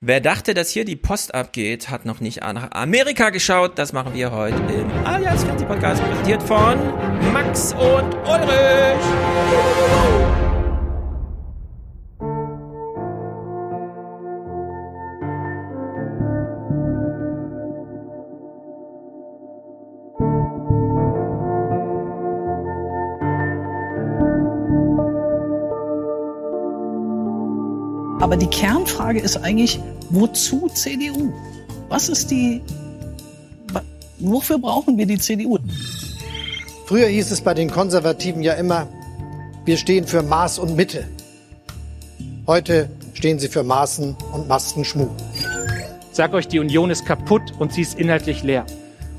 Wer dachte, dass hier die Post abgeht, hat noch nicht nach Amerika geschaut. Das machen wir heute im Alias Fernsehpodcast, präsentiert von Max und Ulrich. Die Kernfrage ist eigentlich, wozu CDU? Was ist die, wofür brauchen wir die CDU? Früher hieß es bei den Konservativen ja immer, wir stehen für Maß und Mitte. Heute stehen sie für Maßen und Mastenschmuck. Sag euch, die Union ist kaputt und sie ist inhaltlich leer.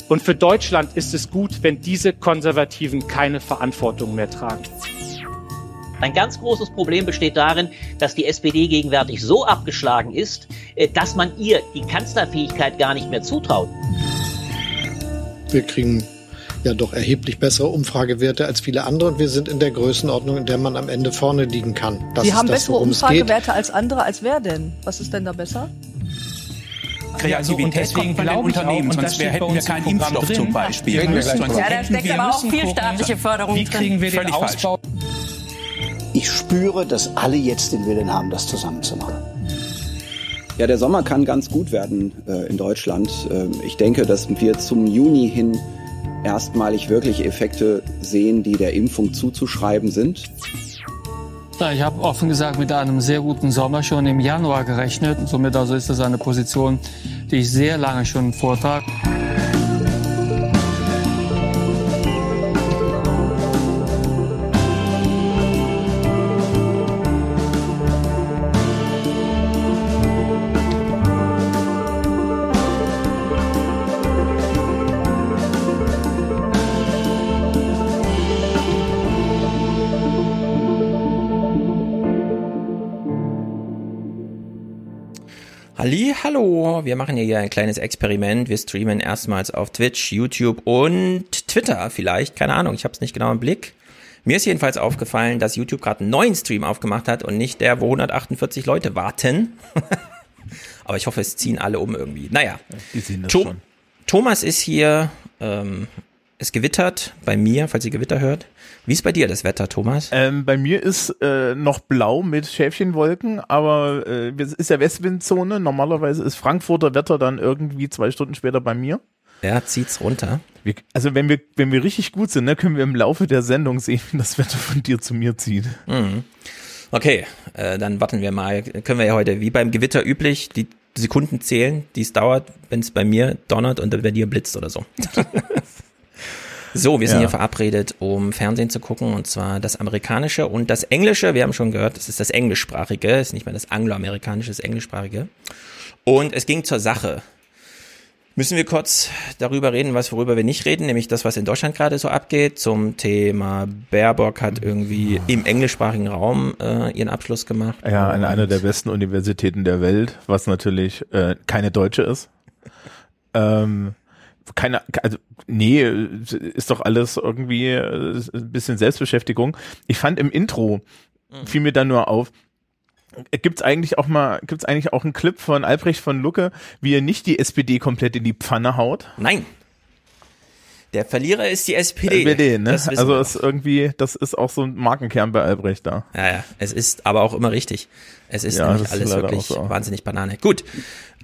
Und für Deutschland ist es gut, wenn diese Konservativen keine Verantwortung mehr tragen. Ein ganz großes Problem besteht darin, dass die SPD gegenwärtig so abgeschlagen ist, äh, dass man ihr die Kanzlerfähigkeit gar nicht mehr zutraut. Wir kriegen ja doch erheblich bessere Umfragewerte als viele andere und wir sind in der Größenordnung, in der man am Ende vorne liegen kann. Das Sie haben das, bessere Umfragewerte als andere, als wer denn? Was ist denn da besser? Kreativität ja, deswegen kommt bei den Unternehmen, sonst wär, hätten wir keinen Impfstoff drin. zum Beispiel. Ja, da steckt aber auch viel staatliche Förderung Wie kriegen wir den Ausbau? Ich spüre, dass alle jetzt den Willen haben, das zusammenzumachen. Ja, der Sommer kann ganz gut werden äh, in Deutschland. Äh, ich denke, dass wir zum Juni hin erstmalig wirklich Effekte sehen, die der Impfung zuzuschreiben sind. Ich habe offen gesagt mit einem sehr guten Sommer schon im Januar gerechnet. Somit also ist das eine Position, die ich sehr lange schon vortrage. Hallo, wir machen hier ein kleines Experiment. Wir streamen erstmals auf Twitch, YouTube und Twitter vielleicht, keine Ahnung, ich habe es nicht genau im Blick. Mir ist jedenfalls aufgefallen, dass YouTube gerade einen neuen Stream aufgemacht hat und nicht der, wo 148 Leute warten. Aber ich hoffe, es ziehen alle um irgendwie. Naja, To schon. Thomas ist hier, ähm, es gewittert bei mir, falls ihr Gewitter hört. Wie ist bei dir das Wetter, Thomas? Ähm, bei mir ist äh, noch blau mit Schäfchenwolken, aber äh, es ist ja Westwindzone. Normalerweise ist Frankfurter Wetter dann irgendwie zwei Stunden später bei mir. Ja, zieht's runter. Wir, also wenn wir, wenn wir richtig gut sind, ne, können wir im Laufe der Sendung sehen, wie das Wetter von dir zu mir zieht. Mhm. Okay, äh, dann warten wir mal. Können wir ja heute, wie beim Gewitter üblich, die Sekunden zählen, die es dauert, wenn es bei mir donnert und bei dir blitzt oder so. so, wir sind Ja. hier verabredet, um Fernsehen zu gucken, und zwar das amerikanische und das englische. Wir haben schon gehört, das ist das englischsprachige, ist nicht mehr das angloamerikanische, das englischsprachige. Und es ging zur Sache. Müssen wir kurz darüber reden, was worüber wir nicht reden, nämlich das, was in Deutschland gerade so abgeht. Zum Thema Baerbock hat irgendwie im englischsprachigen Raum äh, ihren Abschluss gemacht. Ja, an einer der besten Universitäten der Welt, was natürlich äh, keine deutsche ist. Ähm, keine, also nee, ist doch alles irgendwie äh, ein bisschen Selbstbeschäftigung. Ich fand im Intro fiel mir dann nur auf. Gibt's eigentlich auch mal, gibt's eigentlich auch einen Clip von Albrecht von Lucke, wie er nicht die SPD komplett in die Pfanne haut? Nein. Der Verlierer ist die SPD. SPD, ne? Also ist irgendwie, das ist auch so ein Markenkern bei Albrecht da. Ja, ja, es ist aber auch immer richtig. Es ist Ja, nämlich alles wirklich so. wahnsinnig Banane. Gut.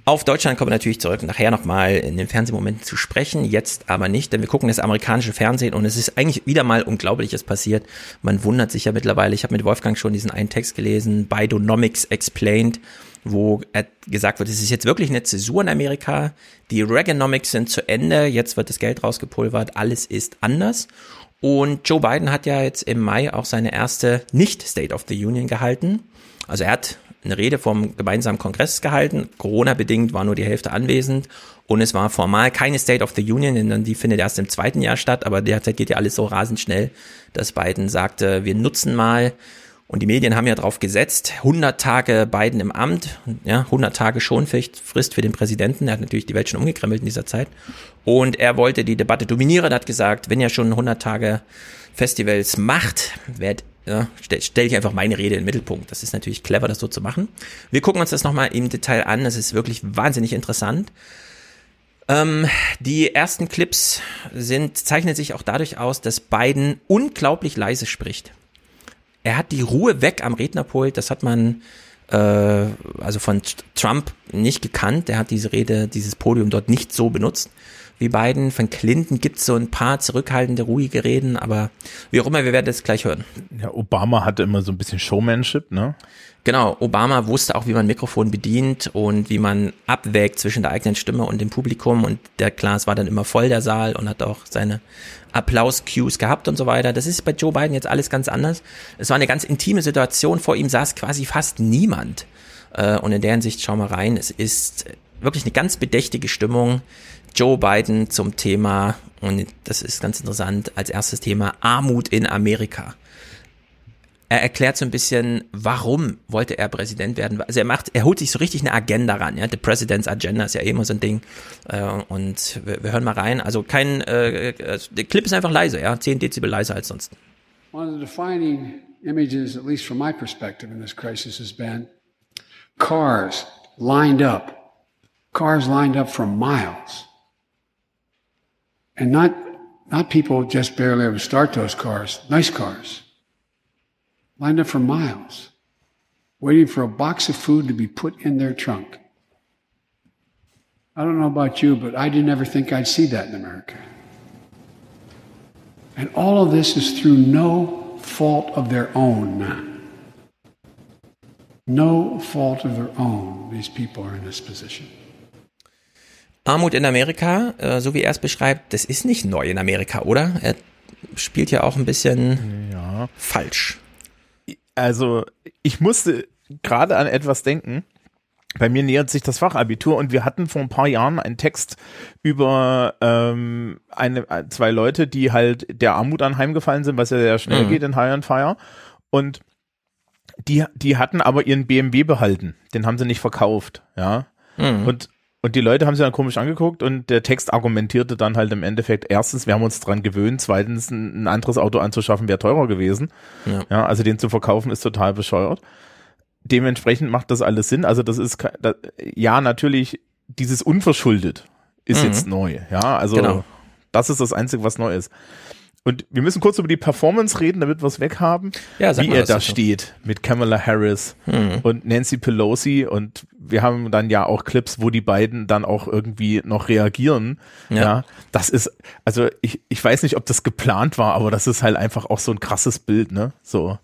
Auf Deutschland kommen wir natürlich zurück, nachher nochmal in den Fernsehmomenten zu sprechen, jetzt aber nicht, denn wir gucken das amerikanische Fernsehen und es ist eigentlich wieder mal Unglaubliches passiert. Man wundert sich ja mittlerweile, ich habe mit Wolfgang schon diesen einen Text gelesen, Bidenomics Explained, wo er gesagt wird, es ist jetzt wirklich eine Zäsur in Amerika, die Reaganomics sind zu Ende, jetzt wird das Geld rausgepulvert, alles ist anders. Und Joe Biden hat ja jetzt im Mai auch seine erste Nicht-State of the Union gehalten. Also er hat eine Rede vom gemeinsamen Kongress gehalten. Corona-bedingt war nur die Hälfte anwesend. Und es war formal keine State of the Union, denn die findet erst im zweiten Jahr statt. Aber derzeit geht ja alles so rasend schnell, dass Biden sagte, wir nutzen mal und die Medien haben ja drauf gesetzt, 100 Tage Biden im Amt, ja, 100 Tage Schonfrist für den Präsidenten. Er hat natürlich die Welt schon umgekrempelt in dieser Zeit. Und er wollte die Debatte dominieren, hat gesagt, wenn ihr schon 100 Tage Festivals macht, werd ja, stelle stell ich einfach meine Rede in den Mittelpunkt. Das ist natürlich clever, das so zu machen. Wir gucken uns das nochmal im Detail an. Das ist wirklich wahnsinnig interessant. Ähm, die ersten Clips sind, zeichnen sich auch dadurch aus, dass Biden unglaublich leise spricht. Er hat die Ruhe weg am Rednerpult, das hat man äh, also von Trump nicht gekannt. Der hat diese Rede, dieses Podium dort nicht so benutzt wie Biden. Von Clinton gibt es so ein paar zurückhaltende, ruhige Reden, aber wie auch immer, wir werden das gleich hören. Ja, Obama hatte immer so ein bisschen Showmanship, ne? Genau, Obama wusste auch, wie man Mikrofon bedient und wie man abwägt zwischen der eigenen Stimme und dem Publikum und der Glas war dann immer voll, der Saal, und hat auch seine Applaus-Cues gehabt und so weiter. Das ist bei Joe Biden jetzt alles ganz anders. Es war eine ganz intime Situation, vor ihm saß quasi fast niemand. Äh, und in der Hinsicht, schau mal rein, es ist wirklich eine ganz bedächtige Stimmung. Joe Biden zum Thema, und das ist ganz interessant, als erstes Thema Armut in Amerika er erklärt so ein bisschen, warum wollte er Präsident werden. Also er macht, er holt sich so richtig eine Agenda ran. Ja, The President's Agenda ist ja eh immer so ein Ding. Äh, und wir, wir hören mal rein. Also kein, äh, der Clip ist einfach leise, ja, 10 Dezibel leiser als sonst. One of the defining images, at least from my perspective in this crisis, has been cars lined up, cars lined up for miles, and not not people just barely able to start those cars, nice cars. lined up for miles, waiting for a box of food to be put in their trunk. I don't know about you, but I didn't ever think I'd see that in America. And all of this is through no fault of their own. No fault of their own, these people are in this position. Armut in Amerika, äh, so wie er es beschreibt, das ist nicht neu in Amerika, oder? Er spielt ja auch ein bisschen ja. falsch. also ich musste gerade an etwas denken. Bei mir nähert sich das Fachabitur und wir hatten vor ein paar Jahren einen Text über ähm, eine, zwei Leute, die halt der Armut anheimgefallen sind, was ja sehr schnell mhm. geht in High and Fire. Und die, die hatten aber ihren BMW behalten. Den haben sie nicht verkauft, ja. Mhm. Und und die Leute haben sich dann komisch angeguckt und der Text argumentierte dann halt im Endeffekt, erstens, wir haben uns dran gewöhnt, zweitens, ein, anderes Auto anzuschaffen wäre teurer gewesen. Ja. ja. also den zu verkaufen ist total bescheuert. Dementsprechend macht das alles Sinn. Also das ist, das, ja, natürlich, dieses unverschuldet ist mhm. jetzt neu. Ja, also genau. das ist das Einzige, was neu ist. Und wir müssen kurz über die Performance reden, damit wir es weghaben. Ja, wie er da steht mit Kamala Harris hm. und Nancy Pelosi. Und wir haben dann ja auch Clips, wo die beiden dann auch irgendwie noch reagieren. Ja. ja. das ist, also ich, ich weiß nicht, ob das geplant war, aber das ist halt einfach auch so ein krasses Bild, ne? So.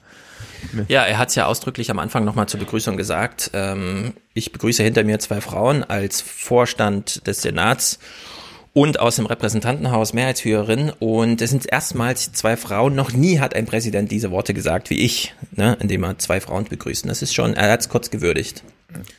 Ja, er hat es ja ausdrücklich am Anfang nochmal zur Begrüßung gesagt. Ähm, ich begrüße hinter mir zwei Frauen als Vorstand des Senats und aus dem Repräsentantenhaus Mehrheitsführerin. Und es sind erstmals zwei Frauen. Noch nie hat ein Präsident diese Worte gesagt wie ich, ne, indem er zwei Frauen begrüßt. Das ist schon, er hat es kurz gewürdigt.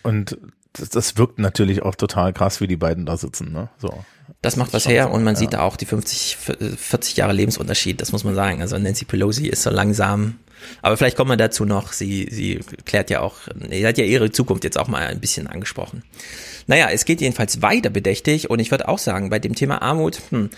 Und das, das wirkt natürlich auch total krass, wie die beiden da sitzen. Ne? So. Das macht was her und man ja. sieht da auch die 50, 40 Jahre Lebensunterschied, das muss man sagen. Also Nancy Pelosi ist so langsam, aber vielleicht kommen wir dazu noch. Sie, sie klärt ja auch, sie hat ja ihre Zukunft jetzt auch mal ein bisschen angesprochen. Naja, es geht jedenfalls weiter bedächtig und ich würde auch sagen, bei dem Thema Armut, hm,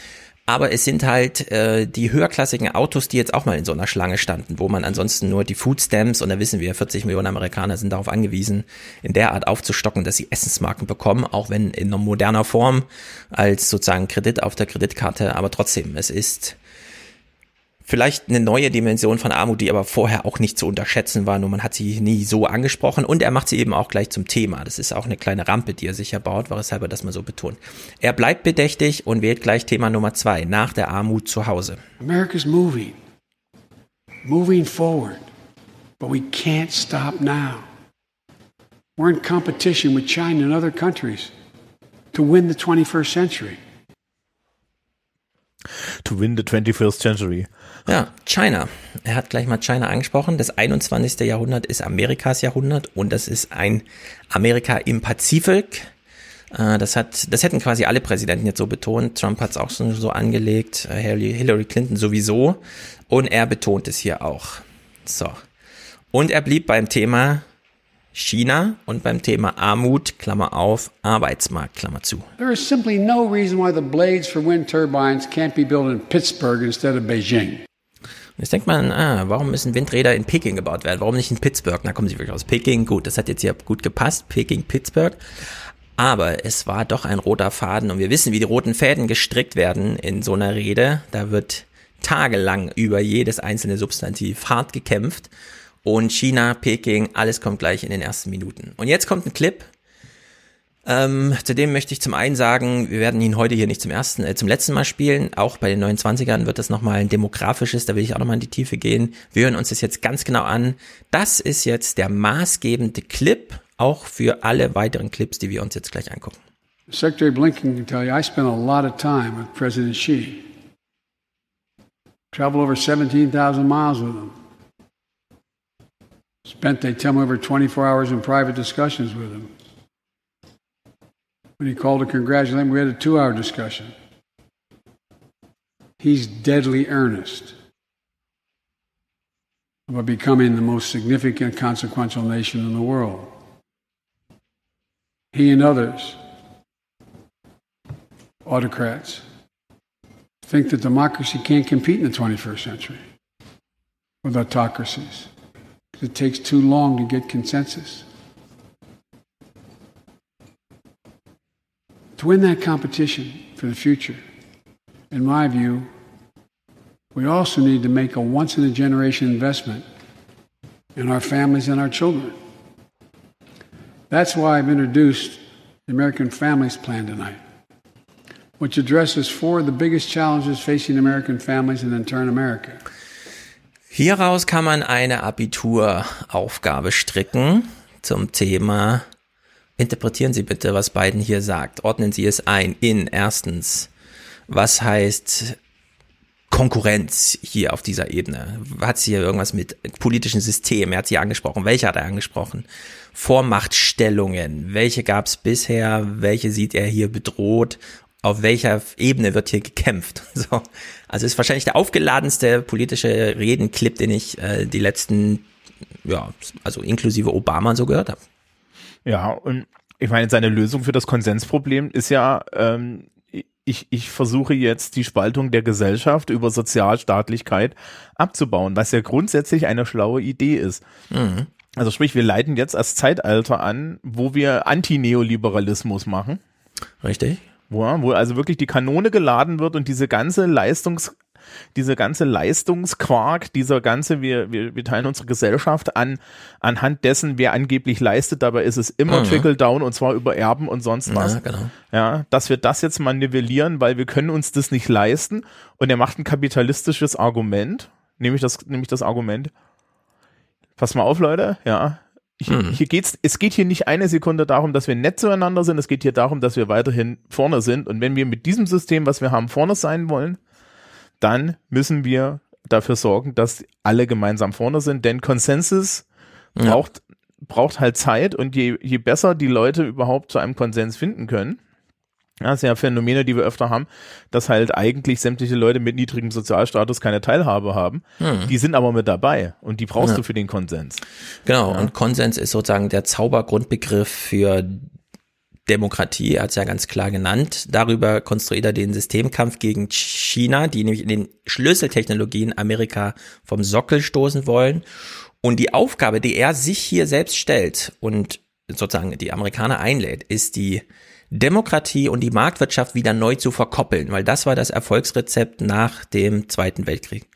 aber es sind halt äh, die höherklassigen Autos, die jetzt auch mal in so einer Schlange standen, wo man ansonsten nur die Food Stamps, und da wissen wir, 40 Millionen Amerikaner sind darauf angewiesen, in der Art aufzustocken, dass sie Essensmarken bekommen, auch wenn in einer moderner Form als sozusagen Kredit auf der Kreditkarte, aber trotzdem, es ist vielleicht eine neue Dimension von Armut, die aber vorher auch nicht zu unterschätzen war, nur man hat sie nie so angesprochen und er macht sie eben auch gleich zum Thema. Das ist auch eine kleine Rampe, die er sicher baut, weshalb er das mal so betont. Er bleibt bedächtig und wählt gleich Thema Nummer zwei, nach der Armut zu Hause. America's moving, moving forward, but we can't stop now. We're in competition with China and other countries to win the 21st century. To win the 21st century. Ja, China. Er hat gleich mal China angesprochen. Das 21. Jahrhundert ist Amerikas Jahrhundert und das ist ein Amerika im Pazifik. Äh, das hat, das hätten quasi alle Präsidenten jetzt so betont. Trump hat es auch so angelegt, äh, Hillary Clinton sowieso. Und er betont es hier auch. So. Und er blieb beim Thema China und beim Thema Armut, Klammer auf, Arbeitsmarkt, Klammer zu. There is simply no reason why the blades for wind turbines can't be built in Pittsburgh instead of Beijing. Jetzt denkt man, ah, warum müssen Windräder in Peking gebaut werden? Warum nicht in Pittsburgh? Da kommen sie wirklich aus Peking. Gut, das hat jetzt hier gut gepasst. Peking, Pittsburgh. Aber es war doch ein roter Faden und wir wissen, wie die roten Fäden gestrickt werden in so einer Rede. Da wird tagelang über jedes einzelne Substantiv hart gekämpft. Und China, Peking, alles kommt gleich in den ersten Minuten. Und jetzt kommt ein Clip. Ähm, zudem möchte ich zum einen sagen, wir werden ihn heute hier nicht zum ersten, äh, zum letzten Mal spielen. Auch bei den 29ern wird das nochmal ein demografisches, da will ich auch nochmal in die Tiefe gehen. Wir hören uns das jetzt ganz genau an. Das ist jetzt der maßgebende Clip, auch für alle weiteren Clips, die wir uns jetzt gleich angucken. Secretary Blinken can tell you I spent a lot of time with President Xi. Traveled over 17,000 miles with him. Spent, they tell me, over 24 hours in private discussions with him. When he called to congratulate him, we had a two hour discussion. He's deadly earnest about becoming the most significant, consequential nation in the world. He and others, autocrats, think that democracy can't compete in the 21st century with autocracies. It takes too long to get consensus. To win that competition for the future, in my view, we also need to make a once in a generation investment in our families and our children. That's why I've introduced the American Families Plan tonight, which addresses four of the biggest challenges facing American families and in turn America. Hieraus kann man eine Abituraufgabe stricken zum Thema. Interpretieren Sie bitte, was Biden hier sagt. Ordnen Sie es ein in erstens, was heißt Konkurrenz hier auf dieser Ebene? Hat sie hier irgendwas mit politischen Systemen? Er hat sie angesprochen. Welche hat er angesprochen? Vormachtstellungen. Welche gab es bisher? Welche sieht er hier bedroht? Auf welcher Ebene wird hier gekämpft? So. Also ist wahrscheinlich der aufgeladenste politische Redenclip, den ich äh, die letzten, ja, also inklusive Obama so gehört habe. Ja, und ich meine, seine Lösung für das Konsensproblem ist ja, ähm, ich, ich versuche jetzt die Spaltung der Gesellschaft über Sozialstaatlichkeit abzubauen, was ja grundsätzlich eine schlaue Idee ist. Mhm. Also sprich, wir leiten jetzt als Zeitalter an, wo wir Antineoliberalismus machen. Richtig. Wo, wo also wirklich die Kanone geladen wird und diese ganze Leistungs diese ganze Leistungsquark, dieser ganze, wir, wir, wir teilen unsere Gesellschaft an, anhand dessen, wer angeblich leistet, dabei ist es immer mhm. Trickle-Down und zwar über Erben und sonst was. Ja, genau. ja, dass wir das jetzt mal nivellieren, weil wir können uns das nicht leisten und er macht ein kapitalistisches Argument, nämlich das, nämlich das Argument, pass mal auf, Leute, ja, ich, hm. hier geht's, es geht hier nicht eine Sekunde darum, dass wir nett zueinander sind, es geht hier darum, dass wir weiterhin vorne sind. Und wenn wir mit diesem System, was wir haben, vorne sein wollen, dann müssen wir dafür sorgen, dass alle gemeinsam vorne sind, denn Konsensus ja. braucht, braucht halt Zeit und je, je besser die Leute überhaupt zu einem Konsens finden können, ja, das sind ja Phänomene, die wir öfter haben, dass halt eigentlich sämtliche Leute mit niedrigem Sozialstatus keine Teilhabe haben. Hm. Die sind aber mit dabei und die brauchst ja. du für den Konsens. Genau, ja. und Konsens ist sozusagen der Zaubergrundbegriff für Demokratie, er hat es ja ganz klar genannt. Darüber konstruiert er den Systemkampf gegen China, die nämlich in den Schlüsseltechnologien Amerika vom Sockel stoßen wollen. Und die Aufgabe, die er sich hier selbst stellt und sozusagen die Amerikaner einlädt, ist die Demokratie und die Marktwirtschaft wieder neu zu verkoppeln, weil das war das Erfolgsrezept nach dem Zweiten Weltkrieg.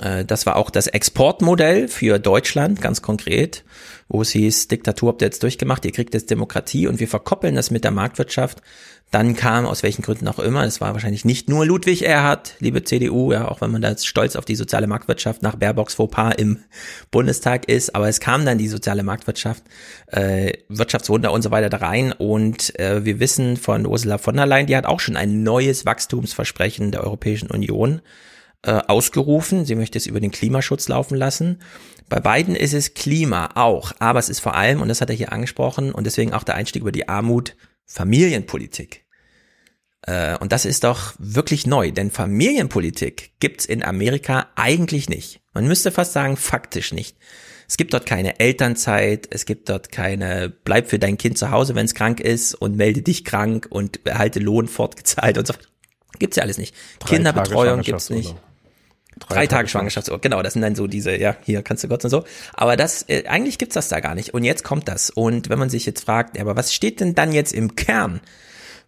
Äh, das war auch das Exportmodell für Deutschland, ganz konkret, wo es hieß, Diktatur habt ihr jetzt durchgemacht, ihr kriegt jetzt Demokratie und wir verkoppeln das mit der Marktwirtschaft. Dann kam, aus welchen Gründen auch immer, es war wahrscheinlich nicht nur Ludwig Erhard, liebe CDU, ja, auch wenn man da stolz auf die soziale Marktwirtschaft nach Baerbocks Fauxpas im Bundestag ist, aber es kam dann die soziale Marktwirtschaft, äh, Wirtschaftswunder und so weiter da rein und äh, wir wissen von Ursula von der Leyen, die hat auch schon ein neues Wachstumsversprechen der Europäischen Union äh, ausgerufen. Sie möchte es über den Klimaschutz laufen lassen. Bei beiden ist es Klima auch, aber es ist vor allem, und das hat er hier angesprochen, und deswegen auch der Einstieg über die Armut, Familienpolitik. Äh, und das ist doch wirklich neu, denn Familienpolitik gibt's in Amerika eigentlich nicht. Man müsste fast sagen, faktisch nicht. Es gibt dort keine Elternzeit, es gibt dort keine bleib für dein Kind zu Hause, wenn es krank ist und melde dich krank und erhalte Lohn fortgezahlt und so. Gibt's ja alles nicht. Drei Kinderbetreuung gibt's nicht. Drei, Tage Schwangerschaftsurlaub, genau, das sind dann so diese, ja, hier kannst du Gott und so. Aber das, äh, eigentlich gibt's das da gar nicht. Und jetzt kommt das. Und wenn man sich jetzt fragt, ja, aber was steht denn dann jetzt im Kern?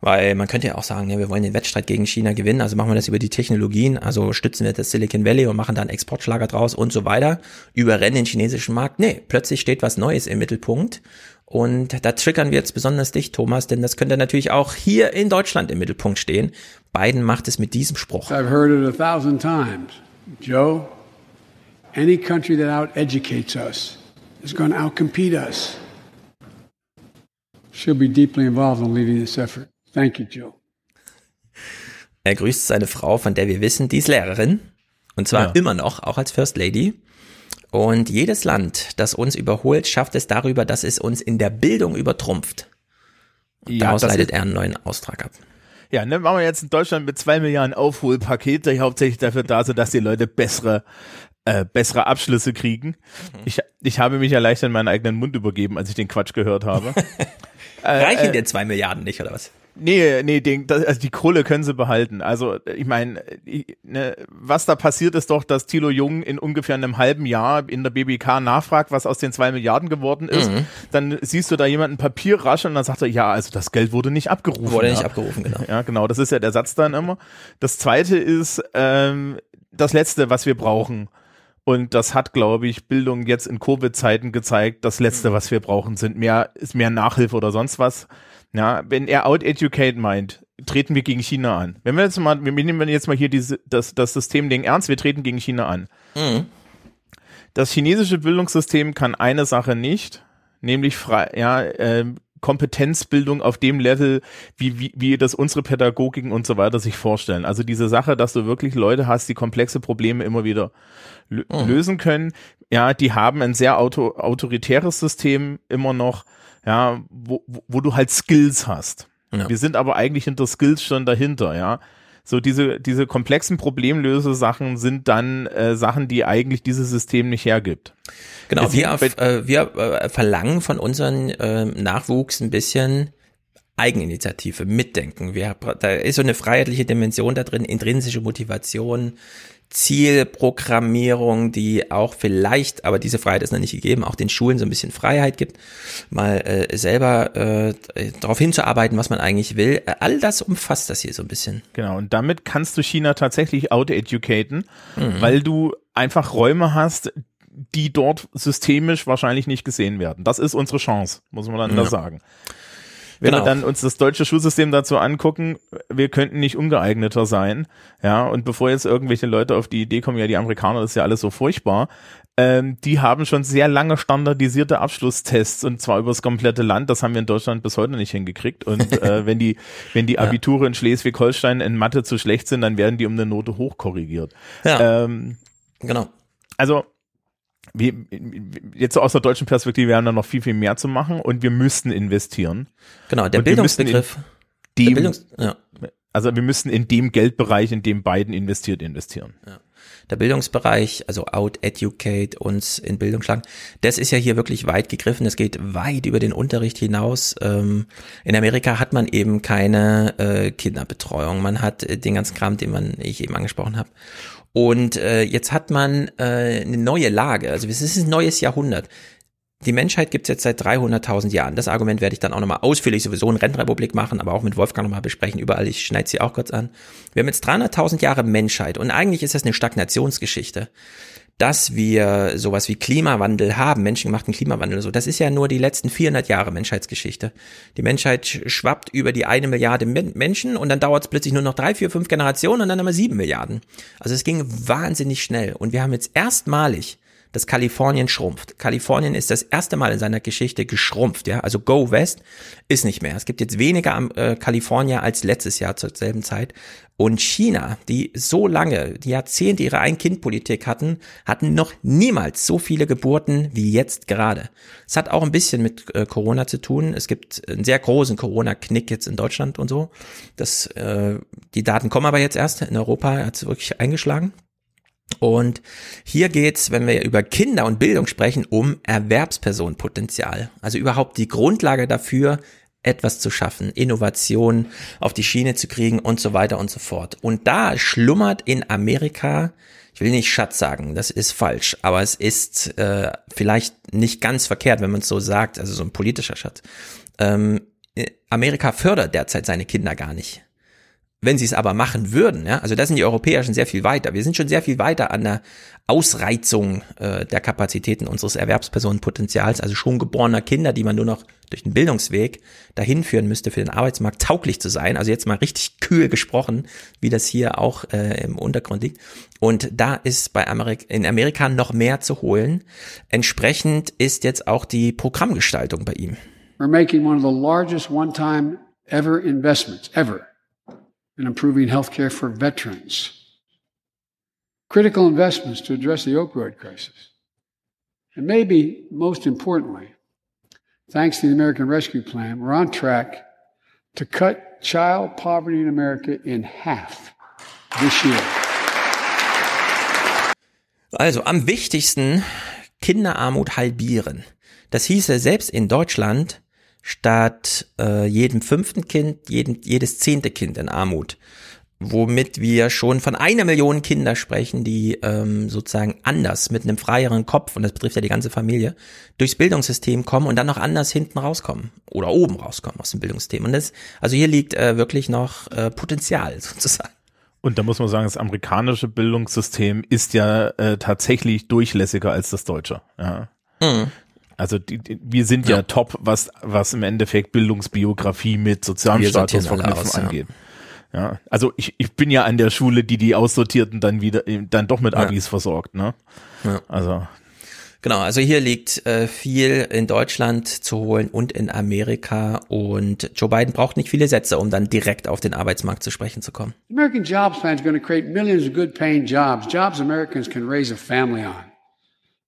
Weil man könnte ja auch sagen, ja, wir wollen den Wettstreit gegen China gewinnen, also machen wir das über die Technologien, also stützen wir das Silicon Valley und machen dann Exportschlager draus und so weiter, überrennen den chinesischen Markt. Nee, plötzlich steht was Neues im Mittelpunkt. Und da triggern wir jetzt besonders dich, Thomas, denn das könnte natürlich auch hier in Deutschland im Mittelpunkt stehen. Biden macht es mit diesem Spruch. I've heard it a thousand times. Joe, any country that out-educates us is going to outcompete us. She'll be deeply involved in leading this effort. Thank you, Joe. Er grüßt seine Frau, von der wir wissen, die ist Lehrerin. Und zwar ja. immer noch, auch als First Lady. Und jedes Land, das uns überholt, schafft es darüber, dass es uns in der Bildung übertrumpft. Und ja, daraus leitet er einen neuen Austrag ab. Ja, ne, machen wir jetzt in Deutschland mit zwei Milliarden Aufholpakete, die hauptsächlich dafür da sind, dass die Leute bessere äh, bessere Abschlüsse kriegen. Mhm. Ich, ich habe mich ja leicht in meinen eigenen Mund übergeben, als ich den Quatsch gehört habe. äh, Reichen äh, dir zwei Milliarden nicht, oder was? Nee, nee, den, das, also die Kohle können sie behalten. Also ich meine, ne, was da passiert ist doch, dass Thilo Jung in ungefähr einem halben Jahr in der BBK nachfragt, was aus den zwei Milliarden geworden ist. Mhm. Dann siehst du da jemanden Papier raschen und dann sagt er, ja, also das Geld wurde nicht abgerufen. Wurde ja. nicht abgerufen, genau. Ja, genau, das ist ja der Satz dann immer. Das zweite ist ähm, das Letzte, was wir brauchen. Und das hat, glaube ich, Bildung jetzt in Covid-Zeiten gezeigt. Das Letzte, was wir brauchen, sind mehr, ist mehr Nachhilfe oder sonst was. Ja, wenn er out-educate meint, treten wir gegen China an. Wenn wir jetzt mal, wir nehmen jetzt mal hier diese, das, das Systemding ernst, wir treten gegen China an. Mhm. Das chinesische Bildungssystem kann eine Sache nicht, nämlich frei, ja, äh, Kompetenzbildung auf dem Level, wie, wie, wie das unsere Pädagogiken und so weiter sich vorstellen. Also diese Sache, dass du wirklich Leute hast, die komplexe Probleme immer wieder mhm. lösen können. Ja, die haben ein sehr auto, autoritäres System immer noch ja, wo, wo du halt Skills hast. Ja. Wir sind aber eigentlich hinter Skills schon dahinter, ja. So diese, diese komplexen Problemlöse-Sachen sind dann äh, Sachen, die eigentlich dieses System nicht hergibt. Genau, wir, auf, äh, wir äh, verlangen von unseren äh, Nachwuchs ein bisschen Eigeninitiative, Mitdenken. Wir, da ist so eine freiheitliche Dimension da drin, intrinsische Motivation, Zielprogrammierung, die auch vielleicht, aber diese Freiheit ist noch nicht gegeben, auch den Schulen so ein bisschen Freiheit gibt, mal äh, selber äh, darauf hinzuarbeiten, was man eigentlich will. All das umfasst das hier so ein bisschen. Genau, und damit kannst du China tatsächlich out-educaten, mhm. weil du einfach Räume hast, die dort systemisch wahrscheinlich nicht gesehen werden. Das ist unsere Chance, muss man dann ja. da sagen. Wenn genau. wir dann uns das deutsche Schulsystem dazu angucken, wir könnten nicht ungeeigneter sein. Ja, und bevor jetzt irgendwelche Leute auf die Idee kommen, ja, die Amerikaner, das ist ja alles so furchtbar, ähm, die haben schon sehr lange standardisierte Abschlusstests und zwar über das komplette Land. Das haben wir in Deutschland bis heute nicht hingekriegt. Und äh, wenn die, wenn die Abiture in Schleswig-Holstein in Mathe zu schlecht sind, dann werden die um eine Note hochkorrigiert. Ja. Ähm, genau. Also wir, jetzt aus der deutschen Perspektive, wir haben da noch viel, viel mehr zu machen und wir müssten investieren. Genau, der und Bildungsbegriff. Dem, der Bildungs ja. Also wir müssen in dem Geldbereich, in dem beiden investiert, investieren. Ja. Der Bildungsbereich, also out-educate, uns in Bildung schlagen, das ist ja hier wirklich weit gegriffen. Es geht weit über den Unterricht hinaus. Ähm, in Amerika hat man eben keine äh, Kinderbetreuung. Man hat den ganzen Kram, den man ich eben angesprochen habe. Und äh, jetzt hat man äh, eine neue Lage. Also es ist ein neues Jahrhundert. Die Menschheit gibt es jetzt seit 300.000 Jahren. Das Argument werde ich dann auch nochmal ausführlich sowieso in Rentenrepublik machen, aber auch mit Wolfgang nochmal besprechen. Überall, ich schneide sie auch kurz an. Wir haben jetzt 300.000 Jahre Menschheit und eigentlich ist das eine Stagnationsgeschichte dass wir sowas wie Klimawandel haben, menschengemachten Klimawandel so, das ist ja nur die letzten 400 Jahre Menschheitsgeschichte. Die Menschheit schwappt über die eine Milliarde Menschen und dann dauert es plötzlich nur noch drei, vier, fünf Generationen und dann haben wir sieben Milliarden. Also es ging wahnsinnig schnell und wir haben jetzt erstmalig dass Kalifornien schrumpft. Kalifornien ist das erste Mal in seiner Geschichte geschrumpft, ja. Also Go West ist nicht mehr. Es gibt jetzt weniger am äh, Kalifornier als letztes Jahr zur selben Zeit. Und China, die so lange, die Jahrzehnte ihre Ein-Kind-Politik hatten, hatten noch niemals so viele Geburten wie jetzt gerade. Es hat auch ein bisschen mit äh, Corona zu tun. Es gibt einen sehr großen Corona-Knick jetzt in Deutschland und so. Das, äh, die Daten kommen aber jetzt erst. In Europa hat es wirklich eingeschlagen. Und hier geht's, wenn wir über Kinder und Bildung sprechen, um Erwerbspersonenpotenzial. Also überhaupt die Grundlage dafür, etwas zu schaffen, Innovation auf die Schiene zu kriegen und so weiter und so fort. Und da schlummert in Amerika, ich will nicht Schatz sagen, das ist falsch, aber es ist äh, vielleicht nicht ganz verkehrt, wenn man es so sagt, also so ein politischer Schatz. Ähm, Amerika fördert derzeit seine Kinder gar nicht. Wenn sie es aber machen würden, ja, also da sind die Europäer schon sehr viel weiter. Wir sind schon sehr viel weiter an der Ausreizung äh, der Kapazitäten unseres Erwerbspersonenpotenzials, also schon geborener Kinder, die man nur noch durch den Bildungsweg dahin führen müsste, für den Arbeitsmarkt tauglich zu sein. Also jetzt mal richtig kühl gesprochen, wie das hier auch äh, im Untergrund liegt. Und da ist bei Amerik in Amerika noch mehr zu holen. Entsprechend ist jetzt auch die Programmgestaltung bei ihm. We're making one of the largest one-time ever investments ever in improving healthcare for veterans. Critical investments to address the opioid crisis. And maybe most importantly, thanks to the American Rescue Plan, we're on track to cut child poverty in America in half this year. Also am wichtigsten Kinderarmut halbieren. Das hieße selbst in Deutschland statt äh, jedem fünften Kind jedem, jedes zehnte Kind in Armut. Womit wir schon von einer Million Kinder sprechen, die ähm, sozusagen anders mit einem freieren Kopf, und das betrifft ja die ganze Familie, durchs Bildungssystem kommen und dann noch anders hinten rauskommen oder oben rauskommen aus dem Bildungssystem. Und das, also hier liegt äh, wirklich noch äh, Potenzial sozusagen. Und da muss man sagen, das amerikanische Bildungssystem ist ja äh, tatsächlich durchlässiger als das deutsche. Ja. Mhm. Also die, die, wir sind ja. ja. top, was, was im Endeffekt Bildungsbiografie mit sozialem Status verknüpfen aus, angeht. Ja. ja. Also ich, ich bin ja an der Schule, die die Aussortierten dann wieder, dann doch mit Abis ja. versorgt, ne? Ja. Also. Genau, also hier liegt äh, viel in Deutschland zu holen und in Amerika und Joe Biden braucht nicht viele Sätze, um dann direkt auf den Arbeitsmarkt zu sprechen zu kommen. American Jobs Plan is going to create millions of good paying jobs, jobs Americans can raise a family on.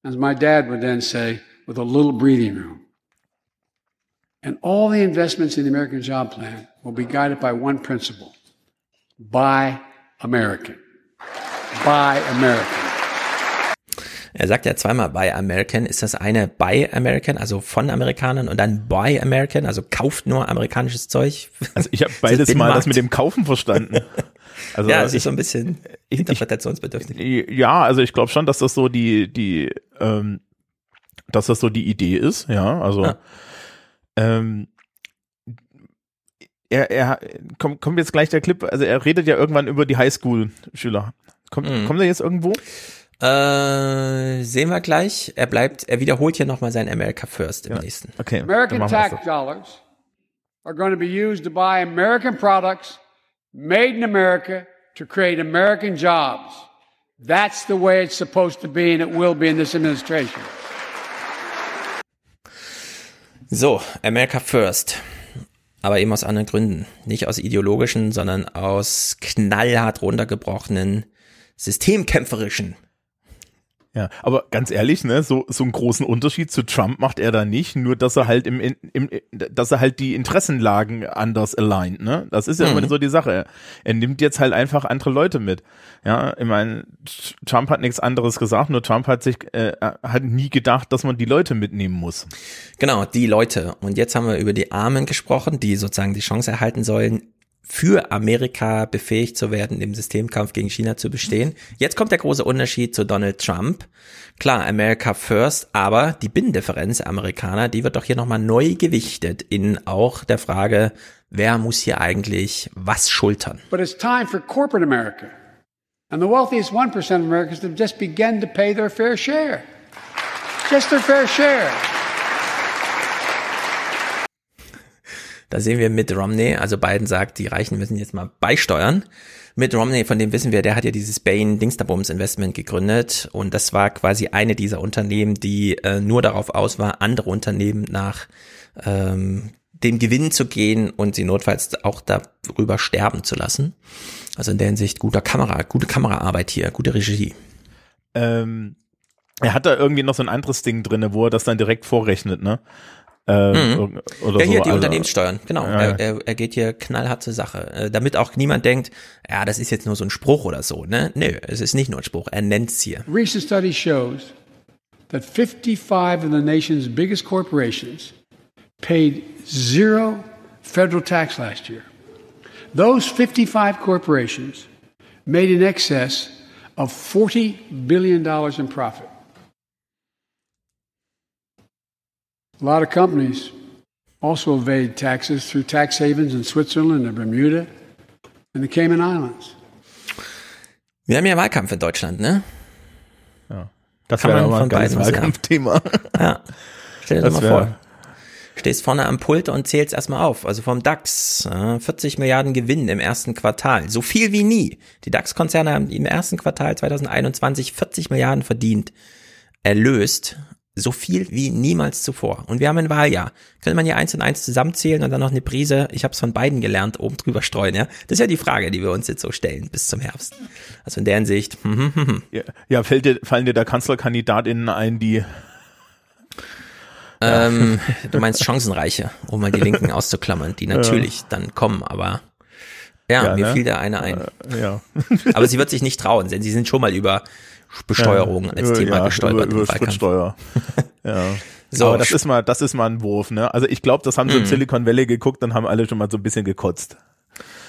As my dad would then say, with a little breathing room. And all the investments in the American Job Plan will be guided by one principle Buy American. Buy American. Er sagt ja zweimal Buy American. Ist das eine Buy American, also von Amerikanern und dann Buy American, also kauft nur amerikanisches Zeug? Also ich habe beides mal das mit dem Kaufen verstanden. Also ja, es ist so ein bisschen interpretationsbedürftig. Ich, ja, also ich glaube schon, dass das so die, die ähm, dass das so die Idee ist, ja, also ja. Ähm, er, er kommt, kommt jetzt gleich der Clip, also er redet ja irgendwann über die Highschool-Schüler. Kommt, mhm. kommt er jetzt irgendwo? Äh, sehen wir gleich. Er bleibt, er wiederholt hier nochmal sein America First im ja. nächsten. Okay. American tax dollars are going to be used to buy American products made in America to create American jobs. That's the way it's supposed to be and it will be in this administration. So, America First. Aber eben aus anderen Gründen. Nicht aus ideologischen, sondern aus knallhart runtergebrochenen, systemkämpferischen ja, aber ganz ehrlich, ne, so, so einen großen Unterschied zu Trump macht er da nicht, nur dass er halt im, im, im dass er halt die Interessenlagen anders aligned, ne? Das ist ja mhm. immer so die Sache. Er nimmt jetzt halt einfach andere Leute mit. Ja, ich meine, Trump hat nichts anderes gesagt, nur Trump hat sich, äh, hat nie gedacht, dass man die Leute mitnehmen muss. Genau, die Leute. Und jetzt haben wir über die Armen gesprochen, die sozusagen die Chance erhalten sollen, für Amerika befähigt zu werden, im Systemkampf gegen China zu bestehen. Jetzt kommt der große Unterschied zu Donald Trump. Klar, America first, aber die Binnendifferenz Amerikaner, die wird doch hier nochmal neu gewichtet in auch der Frage, wer muss hier eigentlich was schultern. But it's time for corporate America. And the wealthiest 1% of Americans have just begun to pay their fair share. Just their fair share. Da sehen wir Mitt Romney, also Biden sagt, die Reichen müssen jetzt mal beisteuern. Mitt Romney, von dem wissen wir, der hat ja dieses Bain Dingsterbums Investment gegründet und das war quasi eine dieser Unternehmen, die äh, nur darauf aus war, andere Unternehmen nach ähm, dem Gewinn zu gehen und sie notfalls auch darüber sterben zu lassen. Also in der Hinsicht guter Kamera, gute Kameraarbeit hier, gute Regie. Ähm, er hat da irgendwie noch so ein anderes Ding drinne, wo er das dann direkt vorrechnet, ne? Äh, mhm. oder ja, hier so. die also, Unternehmenssteuern, genau. Ja, er, er, er geht hier knallhart zur Sache, äh, damit auch niemand denkt, ja, das ist jetzt nur so ein Spruch oder so. Ne? Nö, es ist nicht nur ein Spruch, er nennt's hier. Recent study shows that 55 of the nation's biggest corporations paid zero federal tax last year. Those 55 corporations made in excess of $40 billion in profit. A lot of companies also evade taxes through tax havens in Switzerland and Bermuda and the Cayman Islands. Wir haben ja Wahlkampf in Deutschland, ne? Ja. Das Kann wäre man von ein geiles beiden Wahlkampfthema. Ja. Stell dir das Das mal wär- vor. Stehst vorne am Pult und zählst erstmal auf. Also vom DAX. äh, 40 Milliarden Gewinn im ersten Quartal. So viel wie nie. Die DAX-Konzerne haben im ersten Quartal 2021 40 Milliarden verdient. Erlöst. So viel wie niemals zuvor. Und wir haben ein Wahljahr. Könnte man hier eins und eins zusammenzählen und dann noch eine Prise, ich habe es von beiden gelernt, oben drüber streuen, ja? Das ist ja die Frage, die wir uns jetzt so stellen bis zum Herbst. Also in der Hinsicht, hm, hm, hm, hm. Ja, ja fällt dir, fallen dir da KanzlerkandidatInnen ein, die Ähm, du meinst Chancenreiche, um mal die Linken auszuklammern, die natürlich dann kommen, aber ja, Ja, mir ne? fiel da eine ein. äh, ja. Aber sie wird sich nicht trauen, denn sie sind schon mal über Besteuerung als über- Thema ja, gestolpert über, über. Spritsteuer. ja. So, Aber das ist mal, das ist mal ein Wurf, ne? Also ich glaube, das haben sie im Mhm. Silicon Valley geguckt, dann haben alle schon mal so ein bisschen gekotzt.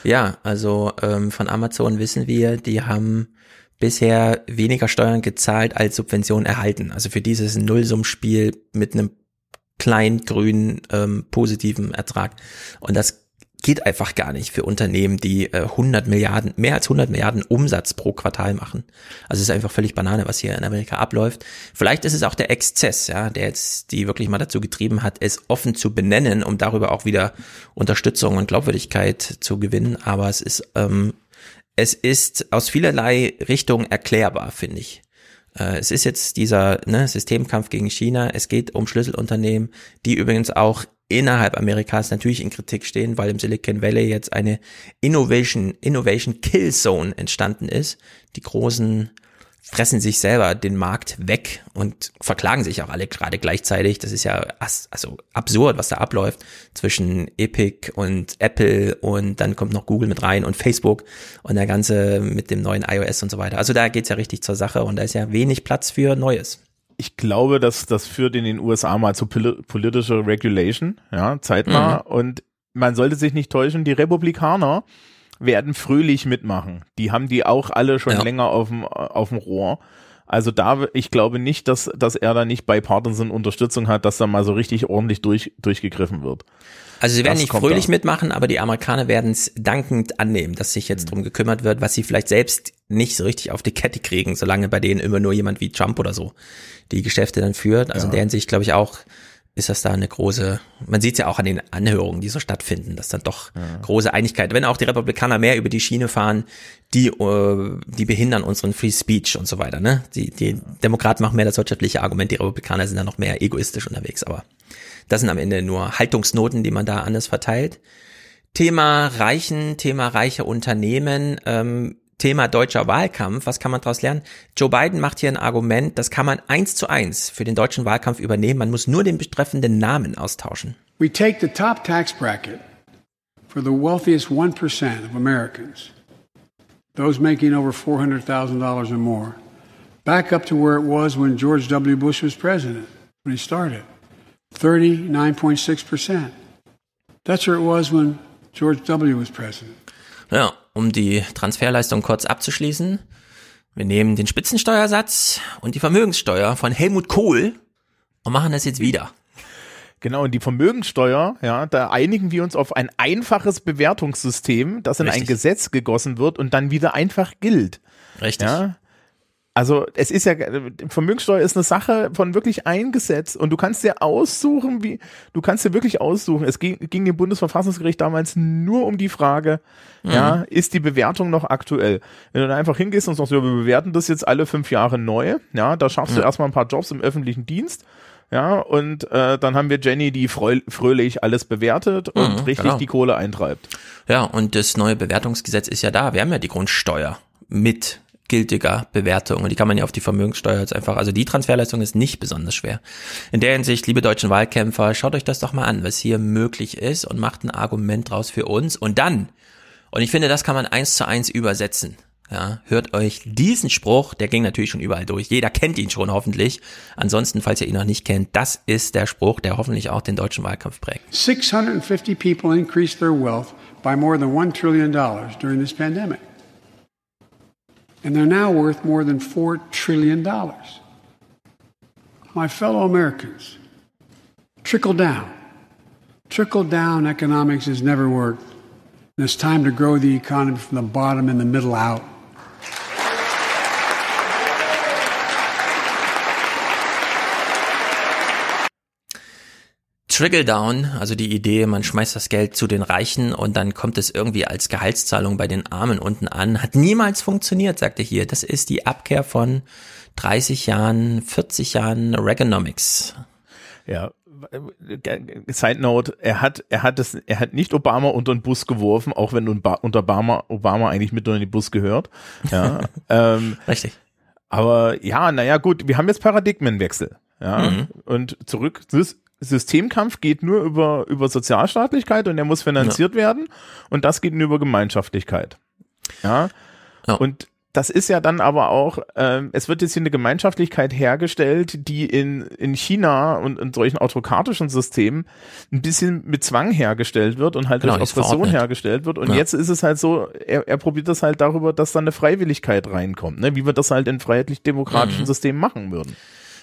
Ja, also ähm, von Amazon wissen wir, die haben bisher weniger Steuern gezahlt als Subventionen erhalten. Also für dieses Nullsummspiel mit einem kleinen grünen ähm, positiven Ertrag. Und das geht einfach gar nicht für Unternehmen, die äh, 100 Milliarden, mehr als 100 Milliarden Umsatz pro Quartal machen. Also es ist einfach völlig Banane, was hier in Amerika abläuft. Vielleicht ist es auch der Exzess, ja, der jetzt die wirklich mal dazu getrieben hat, es offen zu benennen, um darüber auch wieder Unterstützung und Glaubwürdigkeit zu gewinnen. Aber es ist, ähm, es ist aus vielerlei Richtungen erklärbar, finde ich. Äh, Es ist jetzt dieser ne, Systemkampf gegen China. Es geht um Schlüsselunternehmen, die übrigens auch innerhalb Amerikas natürlich in Kritik stehen, weil im Silicon Valley jetzt eine Innovation, Innovation Kill Zone entstanden ist. Die großen fressen sich selber den Markt weg und verklagen sich auch alle gerade gleichzeitig. Das ist ja also absurd, was da abläuft zwischen Epic und Apple und dann kommt noch Google mit rein und Facebook und der ganze mit dem neuen iOS und so weiter. Also da geht's ja richtig zur Sache und da ist ja wenig Platz für Neues. Ich glaube, dass das führt in den USA mal zu poli politischer Regulation, ja, zeitnah. Mhm. Und man sollte sich nicht täuschen, die Republikaner werden fröhlich mitmachen. Die haben die auch alle schon Ja. länger auf dem, auf dem Rohr. Also da, ich glaube nicht, dass, dass er da nicht bipartisan Unterstützung hat, dass da mal so richtig ordentlich durch, durchgegriffen wird. Also sie werden Das nicht fröhlich da. mitmachen, aber die Amerikaner werden es dankend annehmen, dass sich Mhm. jetzt drum gekümmert wird, was sie vielleicht selbst nicht so richtig auf die Kette kriegen, solange bei denen immer nur jemand wie Trump oder so die Geschäfte dann führt. Also in der Hinsicht glaube ich auch, ist das da eine große, man sieht es ja auch an den Anhörungen, die so stattfinden, dass dann doch große Einigkeit, wenn auch die Republikaner mehr über die Schiene fahren, die, äh, die behindern unseren Free Speech und so weiter, ne? Die, die Demokraten machen mehr das wirtschaftliche Argument, die Republikaner sind dann noch mehr egoistisch unterwegs, aber das sind am Ende nur Haltungsnoten, die man da anders verteilt. Thema Reichen, Thema reiche Unternehmen, ähm, Thema deutscher Wahlkampf, was kann man daraus lernen? Joe Biden macht hier ein Argument, das kann man eins zu eins für den deutschen Wahlkampf übernehmen. Man muss nur den betreffenden Namen austauschen. We take the top tax bracket for the wealthiest 1% of Americans, those making over $400,000 or more, back up to where it was when George W. Bush was president, when he started 39.6%. That's where it was when George W. was president. Ja, um die Transferleistung kurz abzuschließen. Wir nehmen den Spitzensteuersatz und die Vermögenssteuer von Helmut Kohl und machen das jetzt wieder. Genau, und die Vermögenssteuer, ja, da einigen wir uns auf ein einfaches Bewertungssystem, das in ein Richtig. Gesetz gegossen wird und dann wieder einfach gilt. Richtig. Ja. Also es ist ja, Vermögenssteuer ist eine Sache von wirklich ein Gesetz und du kannst dir aussuchen, wie, du kannst dir wirklich aussuchen. Es ging, ging dem Bundesverfassungsgericht damals nur um die Frage, ja, ist die Bewertung noch aktuell? Wenn du da einfach hingehst und sagst, ja, wir bewerten das jetzt alle fünf Jahre neu, ja, da schaffst du erstmal ein paar Jobs im öffentlichen Dienst. Ja, und äh, dann haben wir Jenny, die fröhlich alles bewertet und Mhm, richtig genau. die Kohle eintreibt. Ja, und das neue Bewertungsgesetz ist ja da. Wir haben ja die Grundsteuer mit gültiger Bewertung und die kann man ja auf die Vermögenssteuer jetzt einfach, also die Transferleistung ist nicht besonders schwer. In der Hinsicht, liebe deutschen Wahlkämpfer, schaut euch das doch mal an, was hier möglich ist und macht ein Argument draus für uns und dann, und ich finde, das kann man eins zu eins übersetzen Ja, hört euch diesen Spruch, der ging natürlich schon überall durch. Jeder kennt ihn schon hoffentlich. Ansonsten, falls ihr ihn noch nicht kennt, das ist der Spruch, der hoffentlich auch den deutschen Wahlkampf prägt. 650 people increased their wealth by more than $1 trillion during this pandemic. And they're now worth more than $4 trillion. My fellow Americans, trickle down. Trickle down economics has never worked. And it's time to grow the economy from the bottom and the middle out. Trickle Down, also die Idee, man schmeißt das Geld zu den Reichen und dann kommt es irgendwie als Gehaltszahlung bei den Armen unten an, hat niemals funktioniert, sagte hier. Das ist die Abkehr von 30 Jahren, 40 Jahren Reaganomics. Ja, Side Note, er hat, er hat es, er hat nicht Obama unter den Bus geworfen, auch wenn unter Obama, Obama eigentlich mit unter den Bus gehört. Ja, ähm, Richtig. Aber ja, naja, gut, wir haben jetzt Paradigmenwechsel. Ja, Mhm. und zurück, Systemkampf geht nur über, über Sozialstaatlichkeit und der muss finanziert werden und das geht nur über Gemeinschaftlichkeit. Ja, Ja. und das ist ja dann aber auch, ähm, es wird jetzt hier eine Gemeinschaftlichkeit hergestellt, die in, in China und in solchen autokratischen Systemen ein bisschen mit Zwang hergestellt wird und halt Genau, durch Oppression hergestellt wird. Und Ja. jetzt ist es halt so, er, er probiert das halt darüber, dass da eine Freiwilligkeit reinkommt, ne? wie wir das halt in freiheitlich-demokratischen Mhm. Systemen machen würden.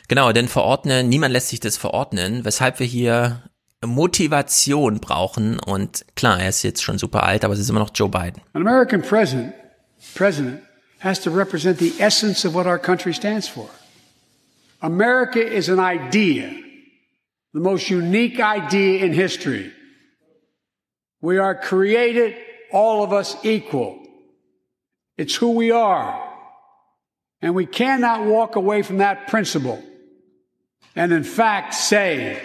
Genau, denn verordnen, niemand lässt sich das verordnen, weshalb wir hier Motivation brauchen und klar, er ist jetzt schon super alt, aber es ist immer noch Joe Biden. An American president, president has to represent the essence of what our country stands for. America is an idea, the most unique idea in history. We are created, all of us equal. It's who we are. And we cannot walk away from that principle. And in fact say,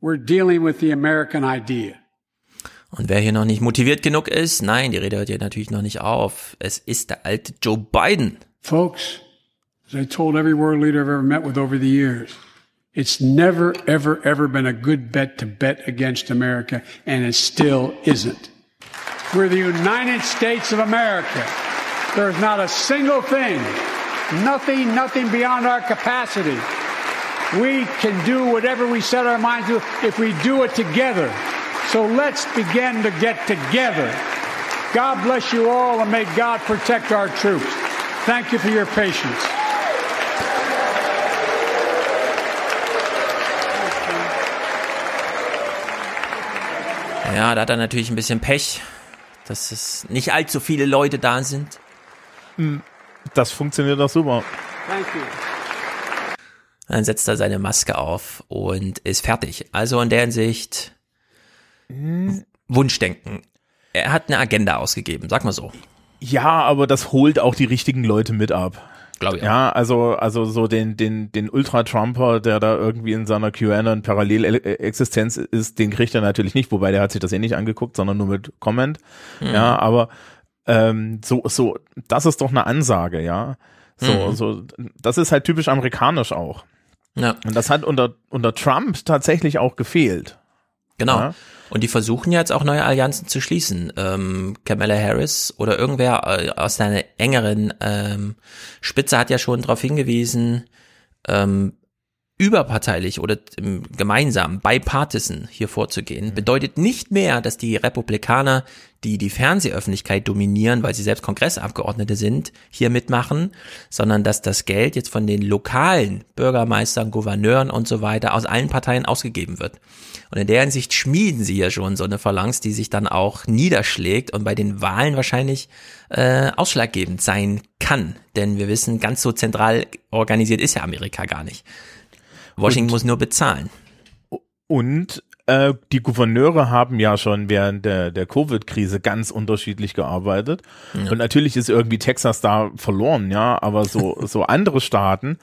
we're dealing with the American idea. Und wer hier noch nicht motiviert genug ist, nein, die Rede hört hier natürlich noch nicht auf. Es ist der alte Joe Biden. Folks, as I told every world leader I've ever met with over the years, it's never, ever, ever been a good bet to bet against America, and it still isn't. We're the United States of America. There's not a single thing, nothing, nothing beyond our capacity. We can do whatever we set our minds to if we do it together. So let's begin to get together. God bless you all and may God protect our troops. Thank you for your patience. Ja, da hat er natürlich ein bisschen Pech, dass es nicht allzu viele Leute da sind. Das funktioniert doch super. Thank you. Dann setzt er seine Maske auf und ist fertig. Also in der Hinsicht Wunschdenken. Er hat eine Agenda ausgegeben, sag mal so. Ja, aber das holt auch die richtigen Leute mit ab. Glaube ich. Ja, also, also so den, den, den Ultra-Trumper, der da irgendwie in seiner QAnon Parallelexistenz ist, den kriegt er natürlich nicht, wobei der hat sich das eh nicht angeguckt, sondern nur mit Comment. Ja, aber ähm, so, so, das ist doch eine Ansage, ja. So, Mhm. so, das ist halt typisch amerikanisch auch. Ja, Und das hat unter, unter Trump tatsächlich auch gefehlt. genau. Ja. Und die versuchen jetzt auch neue Allianzen zu schließen. Ähm, Kamala Harris oder irgendwer äh, aus seiner engeren ähm, Spitze hat ja schon darauf hingewiesen, ähm, überparteilich oder gemeinsam, bipartisan hier vorzugehen, bedeutet nicht mehr, dass die Republikaner, die die Fernsehöffentlichkeit dominieren, weil sie selbst Kongressabgeordnete sind, hier mitmachen, sondern dass das Geld jetzt von den lokalen Bürgermeistern, Gouverneuren und so weiter aus allen Parteien ausgegeben wird. Und in der Hinsicht schmieden sie ja schon so eine Phalanx, die sich dann auch niederschlägt und bei den Wahlen wahrscheinlich äh, ausschlaggebend sein kann. Denn wir wissen, ganz so zentral organisiert ist ja Amerika gar nicht. Washington Und- muss nur bezahlen. Und äh, die Gouverneure haben ja schon während der, der Covid-Krise ganz unterschiedlich gearbeitet. Und natürlich ist irgendwie Texas da verloren, ja, aber so, so andere Staaten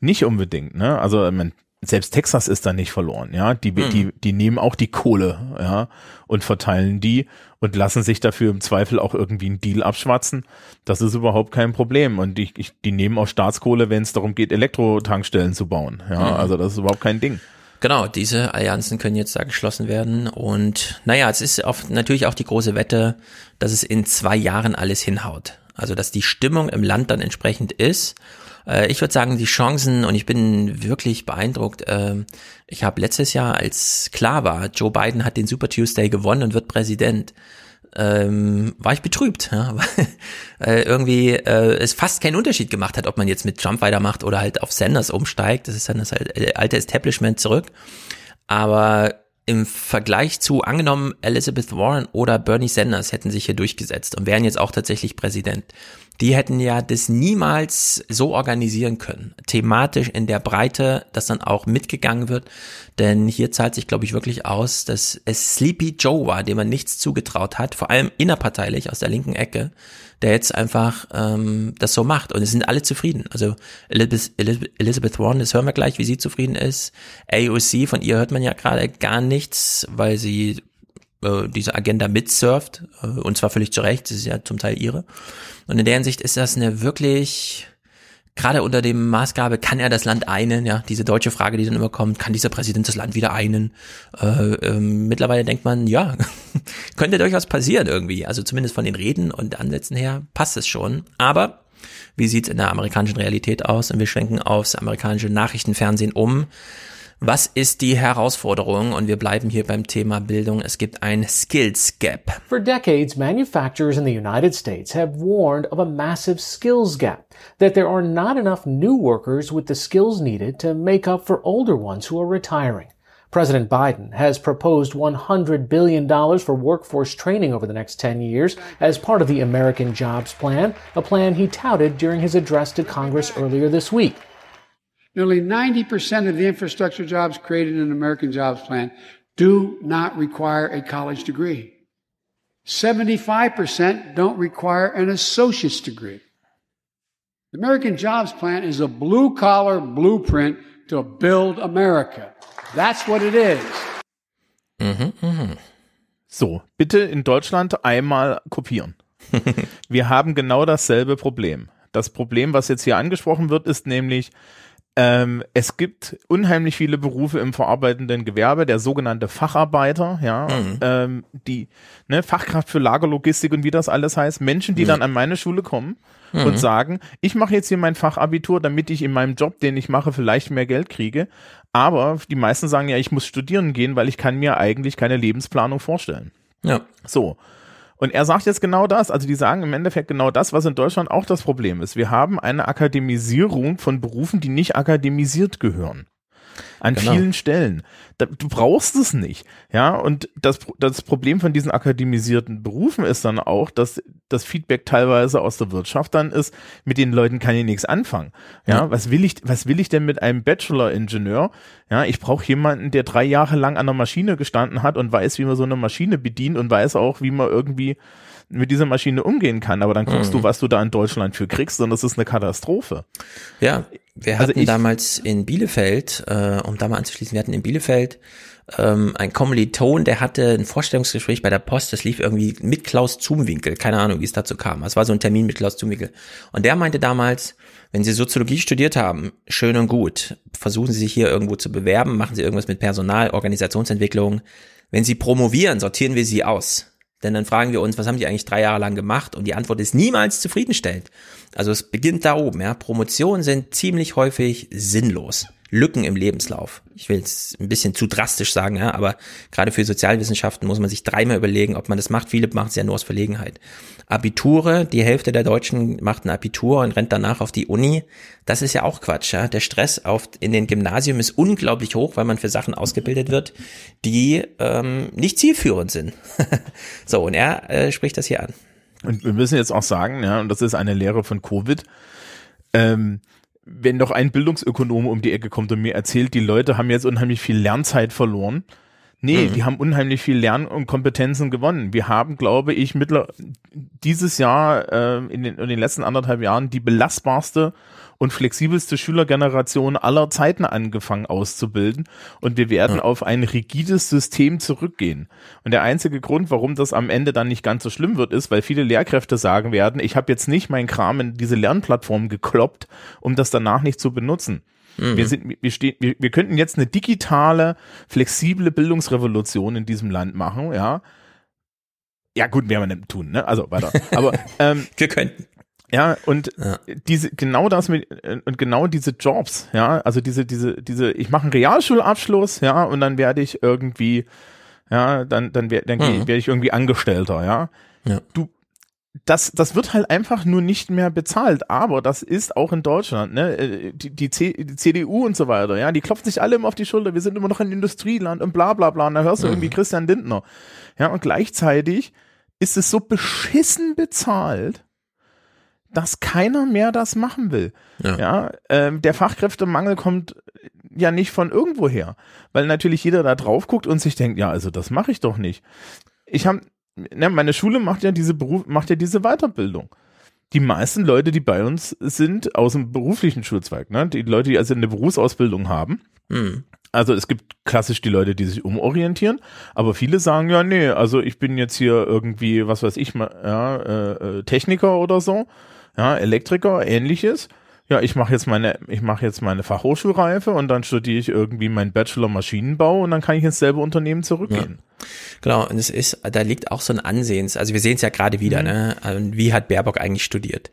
nicht unbedingt, ne? Also ich mein, selbst Texas ist da nicht verloren, ja. Die, die, die nehmen auch die Kohle, ja, und verteilen die und lassen sich dafür im Zweifel auch irgendwie einen Deal abschwatzen. Das ist überhaupt kein Problem. Und die, ich, die nehmen auch Staatskohle, wenn es darum geht, Elektrotankstellen zu bauen. Ja, also das ist überhaupt kein Ding. Genau, diese Allianzen können jetzt da geschlossen werden. Und naja, es ist auf, natürlich auch die große Wette, dass es in zwei Jahren alles hinhaut. Also dass die Stimmung im Land dann entsprechend ist. Äh, ich würde sagen, die Chancen, und ich bin wirklich beeindruckt, äh, ich habe letztes Jahr, als klar war, Joe Biden hat den Super Tuesday gewonnen und wird Präsident, ähm, war ich betrübt, ja, weil äh, irgendwie äh, es fast keinen Unterschied gemacht hat, ob man jetzt mit Trump weitermacht oder halt auf Sanders umsteigt. Das ist dann das halt, alte Establishment zurück. Aber im Vergleich zu angenommen Elizabeth Warren oder Bernie Sanders hätten sich hier durchgesetzt und wären jetzt auch tatsächlich Präsident. Die hätten ja das niemals so organisieren können, thematisch in der Breite, dass dann auch mitgegangen wird. Denn hier zahlt sich, glaube ich, wirklich aus, dass es Sleepy Joe war, dem man nichts zugetraut hat, vor allem innerparteilich aus der linken Ecke, der jetzt einfach ähm, das so macht. Und es sind alle zufrieden. Also Elizabeth, Elizabeth Warren, das hören wir gleich, wie sie zufrieden ist. AOC, von ihr hört man ja gerade gar nichts, weil sie äh, diese Agenda mitsurft. Äh, und zwar völlig zu Recht, das ist ja zum Teil ihre. Und in der Hinsicht ist das eine wirklich gerade unter dem Maßgabe, kann er das Land einen, ja, diese deutsche Frage, die dann immer kommt, kann dieser Präsident das Land wieder einen? Äh, ähm, mittlerweile denkt man, ja, könnte durchaus passieren irgendwie. Also zumindest von den Reden und Ansätzen her passt es schon. Aber wie sieht's in der amerikanischen Realität aus? Und wir schwenken aufs amerikanische Nachrichtenfernsehen um. Was ist die Herausforderung? Und wir bleiben hier beim Thema Bildung. Es gibt ein Skills Gap. For decades, manufacturers in the United States have warned of a massive skills gap, that there are not enough new workers with the skills needed to make up for older ones who are retiring. President Biden has proposed $100 billion for workforce training over the next 10 years as part of the American Jobs Plan, a plan he touted during his address to Congress earlier this week. Nearly 90% of the infrastructure jobs created in the American Jobs Plan do not require a college degree. 75% don't require an associate's degree. The American Jobs Plan is a blue collar blueprint to build America. That's what it is. Mhm, mhm. So, bitte in Deutschland einmal kopieren. Wir haben genau dasselbe Problem. Das Problem, was jetzt hier angesprochen wird, ist nämlich, ähm, es gibt unheimlich viele Berufe im verarbeitenden Gewerbe, der sogenannte Facharbeiter, ja, mhm. ähm, die ne, Fachkraft für Lagerlogistik und wie das alles heißt, Menschen, die mhm. dann an meine Schule kommen mhm. und sagen, ich mache jetzt hier mein Fachabitur, damit ich in meinem Job, den ich mache, vielleicht mehr Geld kriege. Aber die meisten sagen ja, ich muss studieren gehen, weil ich kann mir eigentlich keine Lebensplanung vorstellen. Ja. So. Und er sagt jetzt genau das. Also die sagen im Endeffekt genau das, was in Deutschland auch das Problem ist. Wir haben eine Akademisierung von Berufen, die nicht akademisiert gehören an genau. vielen Stellen. Da, du brauchst es nicht. Ja, und das, das Problem von diesen akademisierten Berufen ist dann auch, dass das Feedback teilweise aus der Wirtschaft dann ist, mit den Leuten kann ich nichts anfangen. Ja, ja. was will ich, was will ich denn mit einem Bachelor-Ingenieur? Ja, ich brauche jemanden, der drei Jahre lang an der Maschine gestanden hat und weiß, wie man so eine Maschine bedient und weiß auch, wie man irgendwie mit dieser Maschine umgehen kann. Aber dann guckst mhm. du, was du da in Deutschland für kriegst und das ist eine Katastrophe. Ja, wir also hatten also ich, damals in Bielefeld, äh, um da mal anzuschließen, wir hatten in Bielefeld ähm, ein Kommiliton, der hatte ein Vorstellungsgespräch bei der Post, das lief irgendwie mit Klaus Zumwinkel, keine Ahnung, wie es dazu kam. Es war so ein Termin mit Klaus Zumwinkel. Und der meinte damals, wenn Sie Soziologie studiert haben, schön und gut, versuchen Sie sich hier irgendwo zu bewerben, machen Sie irgendwas mit Personal, Organisationsentwicklung. Wenn Sie promovieren, sortieren wir Sie aus. Denn dann fragen wir uns, was haben die eigentlich drei Jahre lang gemacht? Und die Antwort ist niemals zufriedenstellend. Also es beginnt da oben, ja. Promotionen sind ziemlich häufig sinnlos. Lücken im Lebenslauf. Ich will es ein bisschen zu drastisch sagen, ja, aber gerade für Sozialwissenschaften muss man sich dreimal überlegen, ob man das macht. Viele machen es ja nur aus Verlegenheit. Abiture, die Hälfte der Deutschen macht ein Abitur und rennt danach auf die Uni. Das ist ja auch Quatsch. Ja? Der Stress auf, in den Gymnasium ist unglaublich hoch, weil man für Sachen ausgebildet wird, die ähm, nicht zielführend sind. so, und er äh, spricht das hier an. Und wir müssen jetzt auch sagen, ja, und das ist eine Lehre von Covid, ähm, wenn doch ein Bildungsökonom um die Ecke kommt und mir erzählt, die Leute haben jetzt unheimlich viel Lernzeit verloren. Nee, mhm. die haben unheimlich viel Lern- und Kompetenzen gewonnen. Wir haben, glaube ich, mittler dieses Jahr äh, in, den, in den letzten anderthalb Jahren die belastbarste und flexibelste Schülergeneration aller Zeiten angefangen auszubilden und wir werden ja. auf ein rigides System zurückgehen. Und der einzige Grund, warum das am Ende dann nicht ganz so schlimm wird, ist, weil viele Lehrkräfte sagen werden, ich habe jetzt nicht meinen Kram in diese Lernplattform gekloppt, um das danach nicht zu benutzen. Mhm. Wir, sind, wir, stehen, wir, wir könnten jetzt eine digitale, flexible Bildungsrevolution in diesem Land machen, ja. Ja, gut, werden wir nicht tun, ne? Also weiter. Aber ähm, wir könnten Ja, und ja. diese genau das mit und genau diese Jobs, ja, also diese diese diese ich mache einen Realschulabschluss, ja, und dann werde ich irgendwie ja, dann dann werde dann mhm. werde ich irgendwie Angestellter, ja. ja. Du das, das wird halt einfach nur nicht mehr bezahlt. Aber das ist auch in Deutschland, ne? Äh, die, die, C, die CDU und so weiter, ja, die klopfen sich alle immer auf die Schulter. Wir sind immer noch ein Industrieland und bla bla bla. Und da hörst du mhm. irgendwie Christian Lindner. Ja, und gleichzeitig ist es so beschissen bezahlt, dass keiner mehr das machen will. Ja, ja ähm, der Fachkräftemangel kommt ja nicht von irgendwo her, weil natürlich jeder da drauf guckt und sich denkt, ja, also das mache ich doch nicht. Ich habe, ne, meine Schule macht ja diese Beruf, macht ja diese Weiterbildung. Die meisten Leute, die bei uns sind, aus dem beruflichen Schulzweig, ne, die Leute, die also eine Berufsausbildung haben, mhm. Also es gibt klassisch die Leute, die sich umorientieren, aber viele sagen ja, nee, also ich bin jetzt hier irgendwie, was weiß ich, ja, äh, äh, Techniker oder so ja, Elektriker, ähnliches. Ja, ich mache jetzt meine, ich mache jetzt meine Fachhochschulreife und dann studiere ich irgendwie meinen Bachelor Maschinenbau und dann kann ich ins selbe Unternehmen zurückgehen. Ja. Genau, und es ist, da liegt auch so ein Ansehens. Also wir sehen es ja gerade wieder, mhm. ne? Also wie hat Baerbock eigentlich studiert?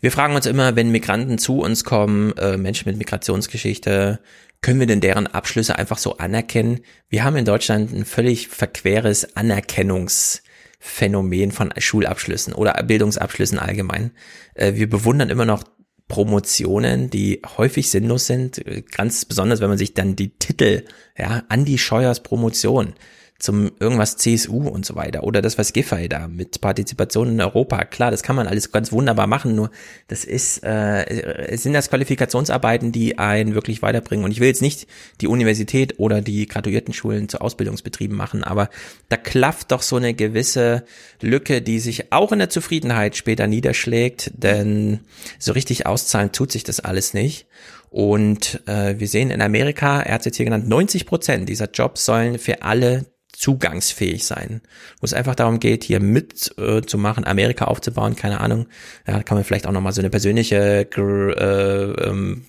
Wir fragen uns immer, wenn Migranten zu uns kommen, äh, Menschen mit Migrationsgeschichte, können wir denn deren Abschlüsse einfach so anerkennen? Wir haben in Deutschland ein völlig verqueres Anerkennungs- Phänomen von Schulabschlüssen oder Bildungsabschlüssen allgemein. Äh, wir bewundern immer noch Promotionen, die häufig sinnlos sind, ganz besonders, wenn man sich dann die Titel, ja, Andy Scheuers Promotion, zum irgendwas CSU und so weiter oder das was Giffey da mit Partizipation in Europa. Klar, das kann man alles ganz wunderbar machen, nur das ist äh, sind das Qualifikationsarbeiten, die einen wirklich weiterbringen. Und ich will jetzt nicht die Universität oder die Graduiertenschulen zu Ausbildungsbetrieben machen, aber da klafft doch so eine gewisse Lücke, die sich auch in der Zufriedenheit später niederschlägt, denn so richtig auszahlen tut sich das alles nicht. Und äh, wir sehen in Amerika, er hat es jetzt hier genannt, 90 Prozent dieser Jobs sollen für alle zugangsfähig sein. Wo es einfach darum geht, hier mit äh, zu machen, Amerika aufzubauen, keine Ahnung. Ja, kann man vielleicht auch nochmal so eine persönliche äh, ähm,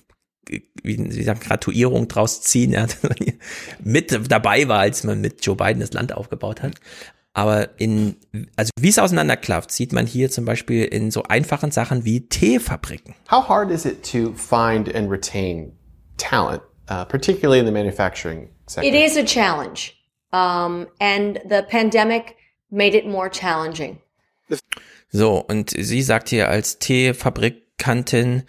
wie, wie sagt, Gratuierung draus ziehen, ja, mit dabei war, als man mit Joe Biden das Land aufgebaut hat. Aber in, also wie es auseinanderklafft, sieht man hier zum Beispiel in so einfachen Sachen wie Teefabriken. How hard is it to find and retain talent, uh, particularly in the manufacturing sector? It is a challenge. Um, and the pandemic made it more challenging. So, und sie sagt hier als Teefabrikantin,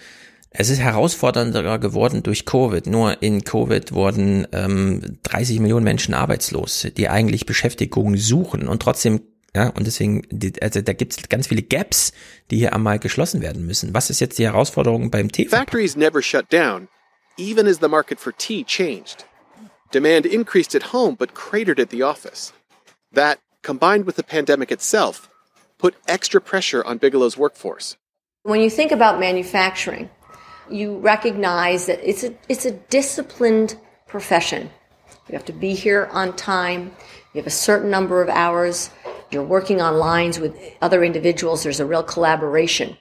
es ist herausfordernder geworden durch Covid. Nur in Covid wurden ähm, 30 Millionen Menschen arbeitslos, die eigentlich Beschäftigung suchen und trotzdem ja, und deswegen, also da gibt es ganz viele Gaps, die hier einmal geschlossen werden müssen. Was ist jetzt die Herausforderung beim Tee? Factories never shut down, even as the market for tea changed. Demand increased at home but cratered at the office. That, combined with the pandemic itself, put extra pressure on Bigelow's workforce. When you think about manufacturing, you recognize that it's a, it's a disciplined profession. You have to be here on time. You have a certain number of hours. You're working on lines with other individuals. There's a real collaboration.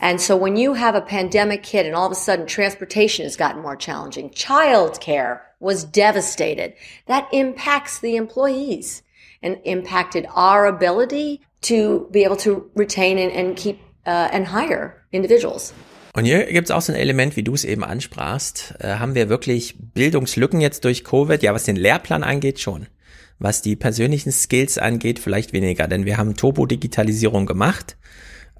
And so when you have a pandemic hit and all of a sudden transportation has gotten more challenging, childcare was devastated, that impacts the employees and impacted our ability to be able to retain and, and keep uh, and hire individuals. Und hier gibt es auch so ein Element, wie du es eben ansprachst. Äh, haben wir wirklich Bildungslücken jetzt durch Covid? Ja, was den Lehrplan angeht, schon. Was die persönlichen Skills angeht, vielleicht weniger, denn wir haben Turbo-Digitalisierung gemacht.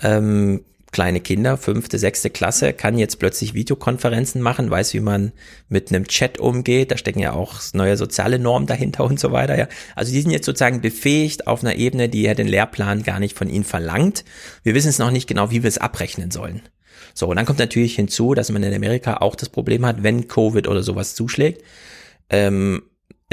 Ähm, kleine Kinder, fünfte, sechste Klasse, kann jetzt plötzlich Videokonferenzen machen, weiß, wie man mit einem Chat umgeht. Da stecken ja auch neue soziale Normen dahinter und so weiter. Ja. Also die sind jetzt sozusagen befähigt auf einer Ebene, die ja den Lehrplan gar nicht von ihnen verlangt. Wir wissen es noch nicht genau, wie wir es abrechnen sollen. So, und dann kommt natürlich hinzu, dass man in Amerika auch das Problem hat, wenn Covid oder sowas zuschlägt, ähm,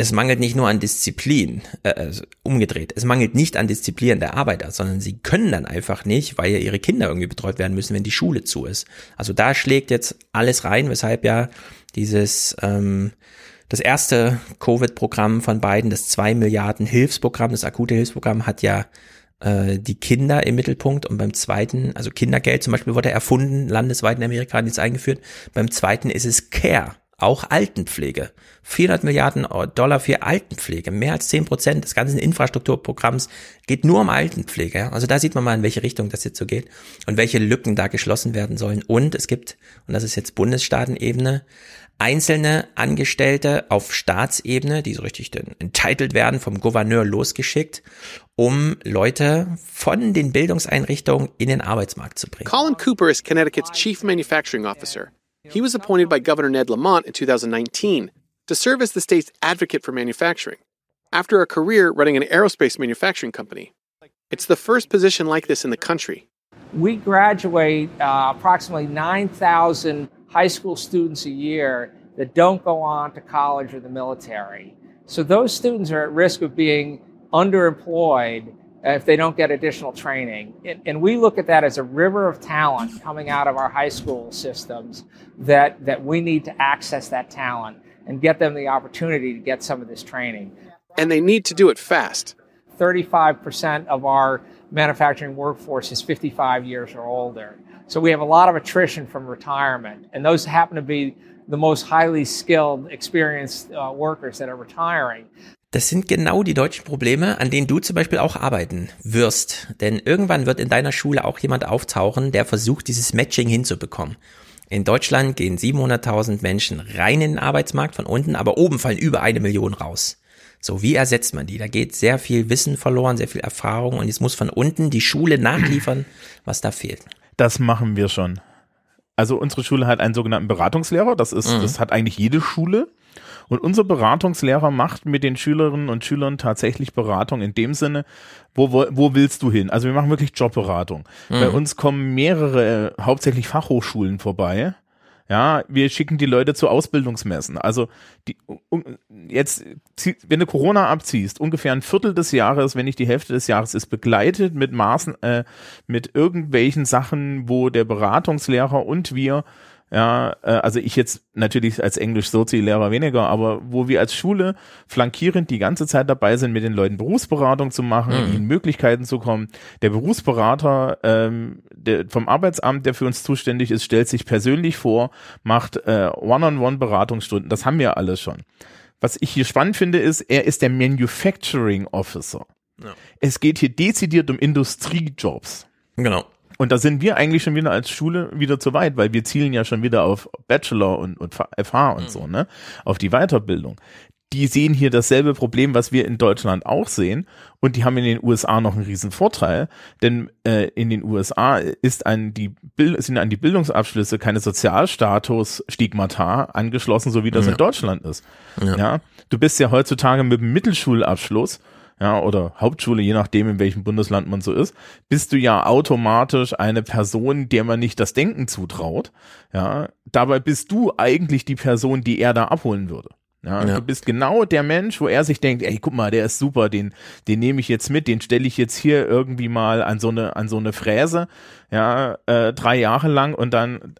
es mangelt nicht nur an Disziplin, äh, also umgedreht, es mangelt nicht an Disziplin der Arbeiter, sondern sie können dann einfach nicht, weil ja ihre Kinder irgendwie betreut werden müssen, wenn die Schule zu ist. Also da schlägt jetzt alles rein, weshalb ja dieses ähm, das erste Covid-Programm von beiden, das zwei Milliarden Hilfsprogramm, das akute Hilfsprogramm, hat ja äh, die Kinder im Mittelpunkt und beim zweiten, also Kindergeld zum Beispiel wurde erfunden, landesweit in Amerika jetzt eingeführt. Beim zweiten ist es Care, auch Altenpflege. 400 Milliarden Dollar für Altenpflege, mehr als 10 Prozent des ganzen Infrastrukturprogramms geht nur um Altenpflege. Also da sieht man mal, in welche Richtung das jetzt so geht und welche Lücken da geschlossen werden sollen. Und es gibt, und das ist jetzt Bundesstaatenebene, einzelne Angestellte auf Staatsebene, die so richtig entitled werden, vom Gouverneur losgeschickt, um Leute von den Bildungseinrichtungen in den Arbeitsmarkt zu bringen. Colin Cooper is Connecticut's chief manufacturing officer. He was appointed by Governor Ned Lamont in 2019 to serve as the state's advocate for manufacturing after a career running an aerospace manufacturing company. It's the first position like this in the country. We graduate uh, approximately 9,000 high school students a year that don't go on to college or the military. So those students are at risk of being underemployed if they don't get additional training. And, and, we look at that as a river of talent coming out of our high school systems that, that we need to access that talent and get them the opportunity to get some of this training. And they need to do it fast. 35% of our manufacturing workforce is 55 years or older. So we have a lot of attrition from retirement, and those happen to be the most highly skilled, experienced uh, workers that are retiring. Das sind genau die deutschen Probleme, an denen du zum Beispiel auch arbeiten wirst. Denn irgendwann wird in deiner Schule auch jemand auftauchen, der versucht, dieses Matching hinzubekommen. In Deutschland gehen 700.000 Menschen rein in den Arbeitsmarkt von unten, aber oben fallen über eine Million raus. So, wie ersetzt man die? Da geht sehr viel Wissen verloren, sehr viel Erfahrung und jetzt muss von unten die Schule nachliefern, was da fehlt. Das machen wir schon. Also unsere Schule hat einen sogenannten Beratungslehrer, das ist, mhm. das hat eigentlich jede Schule. Und unser Beratungslehrer macht mit den Schülerinnen und Schülern tatsächlich Beratung in dem Sinne, wo, wo, wo willst du hin? Also wir machen wirklich Jobberatung. Mhm. Bei uns kommen mehrere, äh, hauptsächlich Fachhochschulen vorbei ja, wir schicken die Leute zu Ausbildungsmessen. Also die, jetzt, wenn du Corona abziehst, ungefähr ein Viertel des Jahres, wenn nicht die Hälfte des Jahres, ist begleitet mit Maßen, äh, mit irgendwelchen Sachen, wo der Beratungslehrer und wir ja, äh, also ich jetzt natürlich als Englisch-Sozi-Lehrer weniger, aber wo wir als Schule flankierend die ganze Zeit dabei sind, mit den Leuten Berufsberatung zu machen, mhm. ihnen Möglichkeiten zu kommen. Der Berufsberater ähm, der, vom Arbeitsamt, der für uns zuständig ist, stellt sich persönlich vor, macht äh, One-on-One-Beratungsstunden. Das haben wir alles schon. Was ich hier spannend finde, ist, er ist der Manufacturing Officer. Ja. Es geht hier dezidiert um Industriejobs. Genau. Und da sind wir eigentlich schon wieder als Schule wieder zu weit, weil wir zielen ja schon wieder auf Bachelor und, und FH und mhm. so, ne? Auf die Weiterbildung. Die sehen hier dasselbe Problem, was wir in Deutschland auch sehen. Und die haben in den USA noch einen riesen Vorteil, denn äh, in den USA ist an die sind an die Bildungsabschlüsse keine Sozialstatus-Stigmata angeschlossen, so wie das ja. in Deutschland ist. Ja. ja. Du bist ja heutzutage mit einem Mittelschulabschluss ja, oder Hauptschule, je nachdem, in welchem Bundesland man so ist, bist du ja automatisch eine Person, der man nicht das Denken zutraut. Ja, dabei bist du eigentlich die Person, die er da abholen würde. Ja, ja, Du bist genau der Mensch, wo er sich denkt, ey, guck mal, der ist super, den, den nehme ich jetzt mit, den stelle ich jetzt hier irgendwie mal an so eine, an so eine Fräse, ja, äh, drei Jahre lang und dann,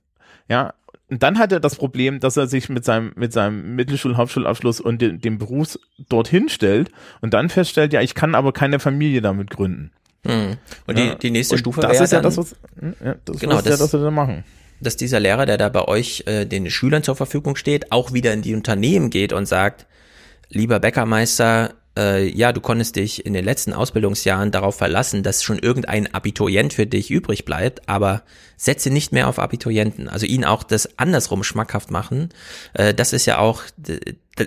ja, und dann hat er das Problem, dass er sich mit seinem, mit seinem Mittelschul-, Hauptschulabschluss und de, dem Berufs dorthin stellt und dann feststellt, ja, ich kann aber keine Familie damit gründen. Hm. Und ja. die, die nächste und Stufe das ist ja dann, das, was, hm, ja, das genau, das, ja, das wir da machen. Dass dieser Lehrer, der da bei euch äh, den Schülern zur Verfügung steht, auch wieder in die Unternehmen geht und sagt, lieber Bäckermeister, äh, ja, du konntest dich in den letzten Ausbildungsjahren darauf verlassen, dass schon irgendein Abiturient für dich übrig bleibt, aber setze nicht mehr auf Abiturienten. Also ihn auch das andersrum schmackhaft machen. Äh, das ist ja auch,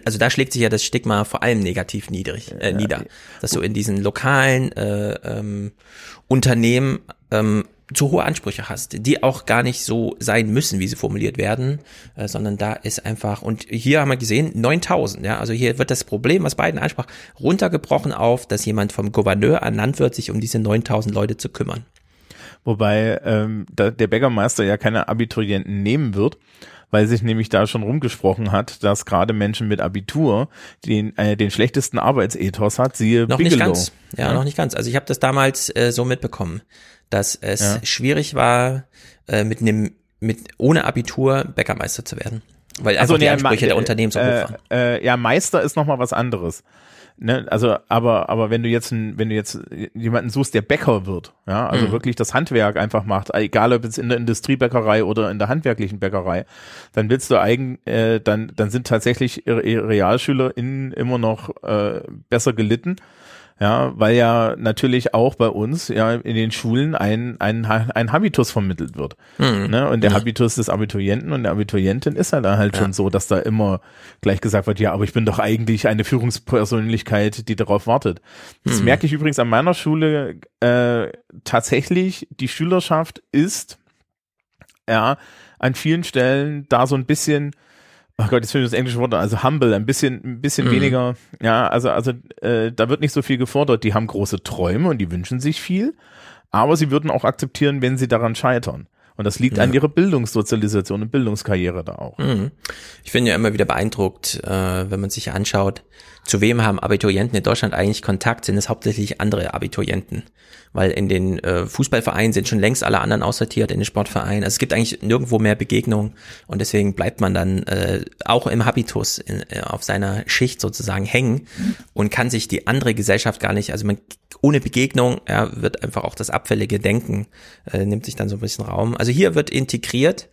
also da schlägt sich ja das Stigma vor allem negativ niedrig, äh, nieder, dass du in diesen lokalen äh, ähm, Unternehmen ähm, zu hohe Ansprüche hast, die auch gar nicht so sein müssen, wie sie formuliert werden, äh, sondern da ist einfach, und hier haben wir gesehen, 9000, ja, also hier wird das Problem, was Biden ansprach, runtergebrochen auf, dass jemand vom Gouverneur ernannt wird, sich um diese 9000 Leute zu kümmern. Wobei ähm, da der Bäckermeister ja keine Abiturienten nehmen wird, weil sich nämlich da schon rumgesprochen hat, dass gerade Menschen mit Abitur den, äh, den schlechtesten Arbeitsethos hat, siehe noch Bigelow. Nicht ganz. Ja, ja, noch nicht ganz. Also ich habe das damals äh, so mitbekommen dass es ja. schwierig war, äh, mit einem mit ohne Abitur Bäckermeister zu werden, weil also, die Ansprüche der Unternehmen so hoch waren. Äh, ja, Meister ist noch mal was anderes. Ne, also, aber, aber wenn du jetzt, ein, wenn du jetzt jemanden suchst, der Bäcker wird, ja, also Mhm. wirklich das Handwerk einfach macht, egal ob jetzt in der Industriebäckerei oder in der handwerklichen Bäckerei, dann willst du eigen, äh, dann, dann sind tatsächlich ihre- ihre RealschülerInnen immer noch äh, besser gelitten. Ja, weil ja natürlich auch bei uns ja in den Schulen ein, ein, ein Habitus vermittelt wird. Mhm. Ne? Und der Ja. Habitus des Abiturienten und der Abiturientin ist halt, halt schon so, dass da immer gleich gesagt wird, ja, aber ich bin doch eigentlich eine Führungspersönlichkeit, die darauf wartet. Das Mhm. merke ich übrigens an meiner Schule äh, tatsächlich, die Schülerschaft ist ja an vielen Stellen da so ein bisschen Oh Gott, jetzt finde ich das englische Wort, also humble, ein bisschen, ein bisschen Mhm. weniger, ja, also, also äh, da wird nicht so viel gefordert. Die haben große Träume und die wünschen sich viel, aber sie würden auch akzeptieren, wenn sie daran scheitern. Und das liegt Ja. an ihrer Bildungssozialisation und Bildungskarriere da auch. Mhm. Ich bin ja immer wieder beeindruckt, äh, wenn man sich anschaut, zu wem haben Abiturienten in Deutschland eigentlich Kontakt, sind es hauptsächlich andere Abiturienten. Weil in den äh, Fußballvereinen sind schon längst alle anderen aussortiert, in den Sportvereinen. Also es gibt eigentlich nirgendwo mehr Begegnung und deswegen bleibt man dann äh, auch im Habitus in, äh, auf seiner Schicht sozusagen hängen und kann sich die andere Gesellschaft gar nicht, also man ohne Begegnung ja, wird einfach auch das abfällige Denken, äh, nimmt sich dann so ein bisschen Raum. Also hier wird integriert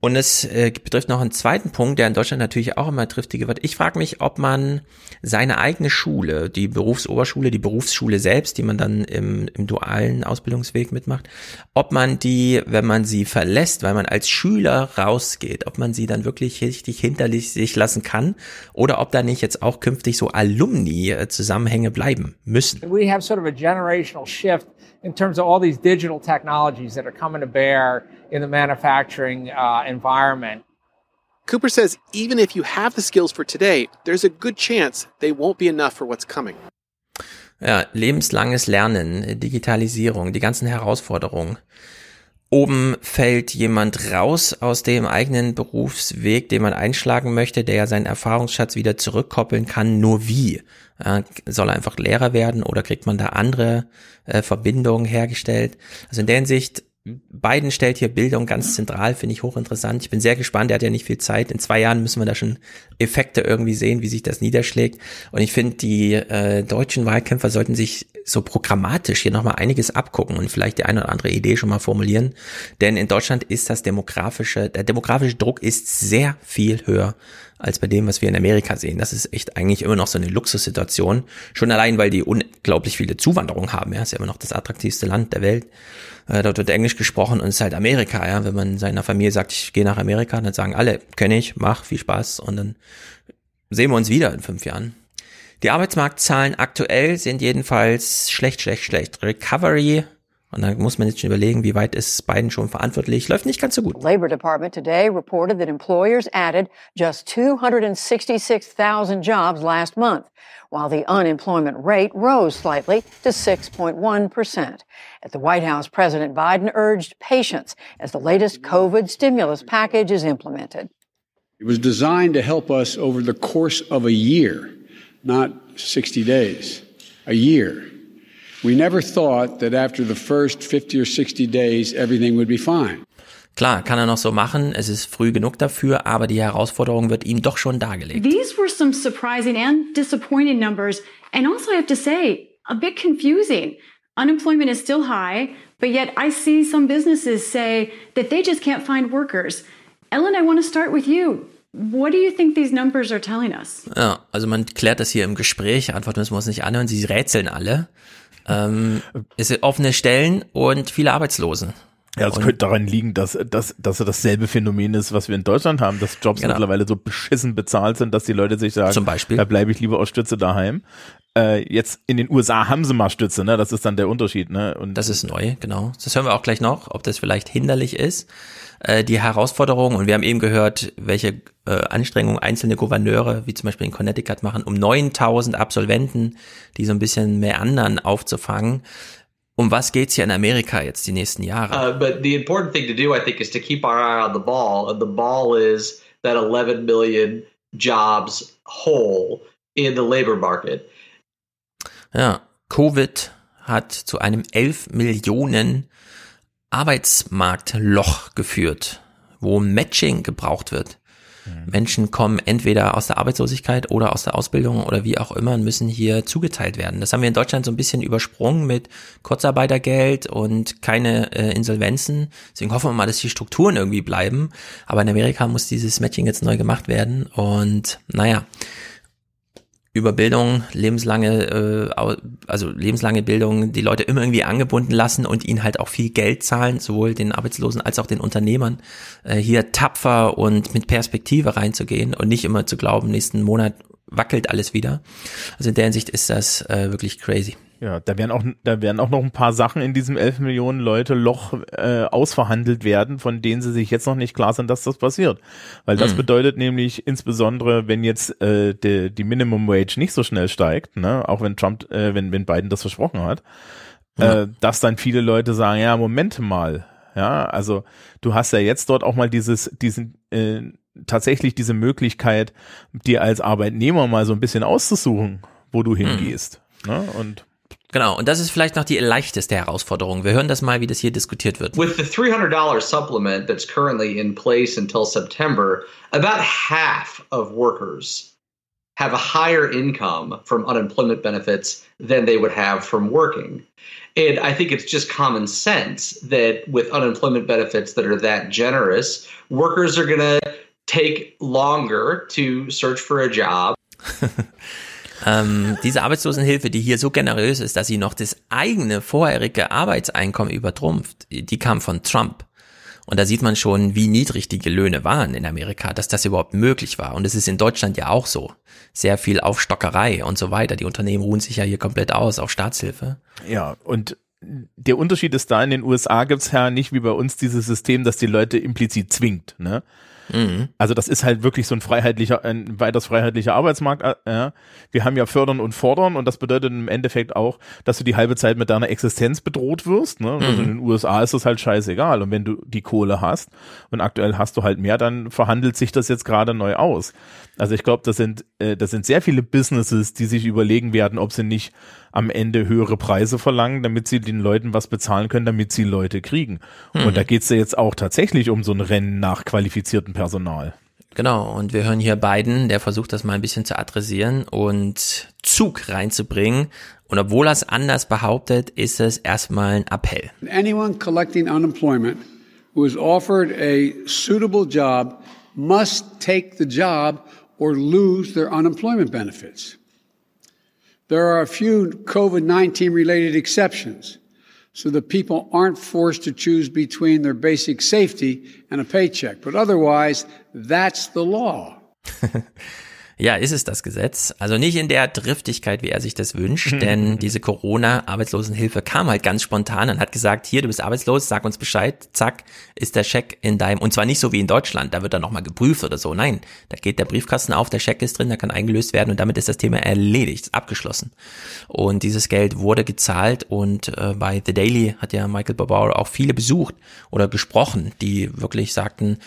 und es äh, betrifft noch einen zweiten Punkt, der in Deutschland natürlich auch immer triftiger wird. Ich frage mich, ob man seine eigene Schule, die Berufsoberschule, die Berufsschule selbst, die man dann im, im dualen Ausbildungsweg mitmacht, ob man die, wenn man sie verlässt, weil man als Schüler rausgeht, ob man sie dann wirklich richtig hinter sich lassen kann oder ob da nicht jetzt auch künftig so Alumni-Zusammenhänge bleiben müssen. We have sort of a generational shift in terms of all these digital technologies that are coming to bear in the manufacturing uh, environment. Cooper says even if you have the skills for today, there's a good chance they won't be enough for what's coming. Ja, lebenslanges Lernen, Digitalisierung, die ganzen Herausforderungen. Oben fällt jemand raus aus dem eigenen Berufsweg, den man einschlagen möchte, der ja seinen Erfahrungsschatz wieder zurückkoppeln kann. Nur wie? Soll er einfach Lehrer werden oder kriegt man da andere äh, Verbindungen hergestellt? Also in der Hinsicht, Biden stellt hier Bildung ganz zentral, finde ich hochinteressant. Ich bin sehr gespannt, er hat ja nicht viel Zeit. In zwei Jahren müssen wir da schon Effekte irgendwie sehen, wie sich das niederschlägt. Und ich finde, die äh, deutschen Wahlkämpfer sollten sich so programmatisch hier nochmal einiges abgucken und vielleicht die eine oder andere Idee schon mal formulieren. Denn in Deutschland ist das demografische, der demografische Druck ist sehr viel höher als bei dem, was wir in Amerika sehen. Das ist echt eigentlich immer noch so eine Luxussituation. Schon allein, weil die unglaublich viele Zuwanderung haben. Ja, ist ja immer noch das attraktivste Land der Welt. Äh, dort wird Englisch gesprochen und es ist halt Amerika. Ja, wenn man seiner Familie sagt, ich gehe nach Amerika, dann sagen alle, kenne ich, mach, viel Spaß und dann sehen wir uns wieder in fünf Jahren. Die Arbeitsmarktzahlen aktuell sind jedenfalls schlecht, schlecht, schlecht. Recovery, und da muss man jetzt schon überlegen, wie weit ist Biden schon verantwortlich, läuft nicht ganz so gut. Labor Department today reported that employers added just 266,000 jobs last month, while the unemployment rate rose slightly to 6.1%. At the White House, President Biden urged patience as the latest COVID stimulus package is implemented. It was designed to help us over the course of a year, not 60 days, a year. We never thought that after the first 50 or 60 days, everything would be fine. Klar, kann er noch so machen, es ist früh genug dafür, aber die Herausforderung wird ihm doch schon dargelegt. These were some surprising and disappointing numbers, and also I have to say, a bit confusing. Unemployment is still high, but yet I see some businesses say that they just can't find workers. Ellen, I want to start with you. What do you think these numbers are telling us? Ja, also man klärt das hier im Gespräch, antworten müssen wir uns nicht anhören, sie rätseln alle. Ähm, es sind offene Stellen und viele Arbeitslose. Ja, es könnte daran liegen, dass, dass, dass dasselbe Phänomen ist, was wir in Deutschland haben, dass Jobs Genau. mittlerweile so beschissen bezahlt sind, dass die Leute sich sagen, Zum Beispiel. da bleibe ich lieber aus Stütze daheim. Äh, jetzt in den USA haben sie mal Stütze, ne? Das ist dann der Unterschied, ne? Und Das ist neu, genau. Das hören wir auch gleich noch, ob das vielleicht hinderlich ist. Äh, die Herausforderung, und wir haben eben gehört, welche äh, Anstrengungen einzelne Gouverneure, wie zum Beispiel in Connecticut, machen, um 9000 Absolventen, die so ein bisschen mehr anderen aufzufangen. Um was geht's hier in Amerika jetzt die nächsten Jahre? Uh, but the important thing to do, I think, is to keep our eye on the ball. And the ball is that 11 million jobs whole in the labor market. Ja, Covid hat zu einem 11 Millionen Arbeitsmarktloch geführt, wo Matching gebraucht wird. Mhm. Menschen kommen entweder aus der Arbeitslosigkeit oder aus der Ausbildung oder wie auch immer und müssen hier zugeteilt werden. Das haben wir in Deutschland so ein bisschen übersprungen mit Kurzarbeitergeld und keine äh, Insolvenzen. Deswegen hoffen wir mal, dass die Strukturen irgendwie bleiben. Aber in Amerika muss dieses Matching jetzt neu gemacht werden und naja, über Bildung, lebenslange, äh, also lebenslange Bildung, die Leute immer irgendwie angebunden lassen und ihnen halt auch viel Geld zahlen, sowohl den Arbeitslosen als auch den Unternehmern, äh, hier tapfer und mit Perspektive reinzugehen und nicht immer zu glauben, nächsten Monat wackelt alles wieder. Also in der Hinsicht ist das äh, wirklich crazy. Ja, da werden auch, da werden auch noch ein paar Sachen in diesem 11 Millionen Leute Loch äh, ausverhandelt werden, von denen sie sich jetzt noch nicht klar sind, dass das passiert. Weil das mhm. bedeutet nämlich insbesondere, wenn jetzt äh, die, die Minimum Wage nicht so schnell steigt, ne, auch wenn Trump, äh, wenn, wenn Biden das versprochen hat, ja. äh, dass dann viele Leute sagen, ja, Moment mal, ja, also du hast ja jetzt dort auch mal dieses, diesen, äh, tatsächlich diese Möglichkeit, dir als Arbeitnehmer mal so ein bisschen auszusuchen, wo du mhm. hingehst. Mhm. Ne? Und Genau, und das ist vielleicht noch die leichteste Herausforderung. Wir hören das mal, wie das hier diskutiert wird. With the $300 supplement that's currently in place until September, about half of workers have a higher income from unemployment benefits than they would have from working. And I think it's just common sense that with unemployment benefits that are that generous, workers are going to take longer to search for a job. Ähm, diese Arbeitslosenhilfe, die hier so generös ist, dass sie noch das eigene vorherige Arbeitseinkommen übertrumpft, die kam von Trump. Und da sieht man schon, wie niedrig die Löhne waren in Amerika, dass das überhaupt möglich war. Und es ist in Deutschland ja auch so. Sehr viel Aufstockerei und so weiter. Die Unternehmen ruhen sich ja hier komplett aus auf Staatshilfe. Ja, und der Unterschied ist da, in den USA gibt's ja nicht wie bei uns dieses System, das die Leute implizit zwingt. Ne? Mhm. Also das ist halt wirklich so ein freiheitlicher, ein weiters freiheitlicher Arbeitsmarkt. Äh, ja. Wir haben ja fördern und fordern und das bedeutet im Endeffekt auch, dass du die halbe Zeit mit deiner Existenz bedroht wirst. Ne? Also mhm. Also in den USA ist das halt scheißegal. Und wenn du die Kohle hast und aktuell hast du halt mehr, dann verhandelt sich das jetzt gerade neu aus. Also ich glaube, das sind, äh, das sind sehr viele Businesses, die sich überlegen werden, ob sie nicht am Ende höhere Preise verlangen, damit sie den Leuten was bezahlen können, damit sie Leute kriegen. Mhm. Und da geht's ja jetzt auch tatsächlich um so ein Rennen nach qualifiziertem Personal. Genau, und wir hören hier Biden, der versucht das mal ein bisschen zu adressieren und Zug reinzubringen. Und obwohl er es anders behauptet, ist es erstmal ein Appell. Anyone collecting unemployment who is offered a suitable job must take the job or lose their unemployment benefits. There are a few COVID 19 related exceptions so that people aren't forced to choose between their basic safety and a paycheck. But otherwise, that's the law. Ja, ist es das Gesetz? Also nicht in der Driftigkeit, wie er sich das wünscht, denn diese Corona-Arbeitslosenhilfe kam halt ganz spontan und hat gesagt, hier, du bist arbeitslos, sag uns Bescheid, zack, ist der Scheck in deinem, und zwar nicht so wie in Deutschland, da wird dann nochmal geprüft oder so, nein, da geht der Briefkasten auf, der Scheck ist drin, der kann eingelöst werden und damit ist das Thema erledigt, abgeschlossen. Und dieses Geld wurde gezahlt und äh, bei The Daily hat ja Michael Barbauer auch viele besucht oder gesprochen, die wirklich sagten,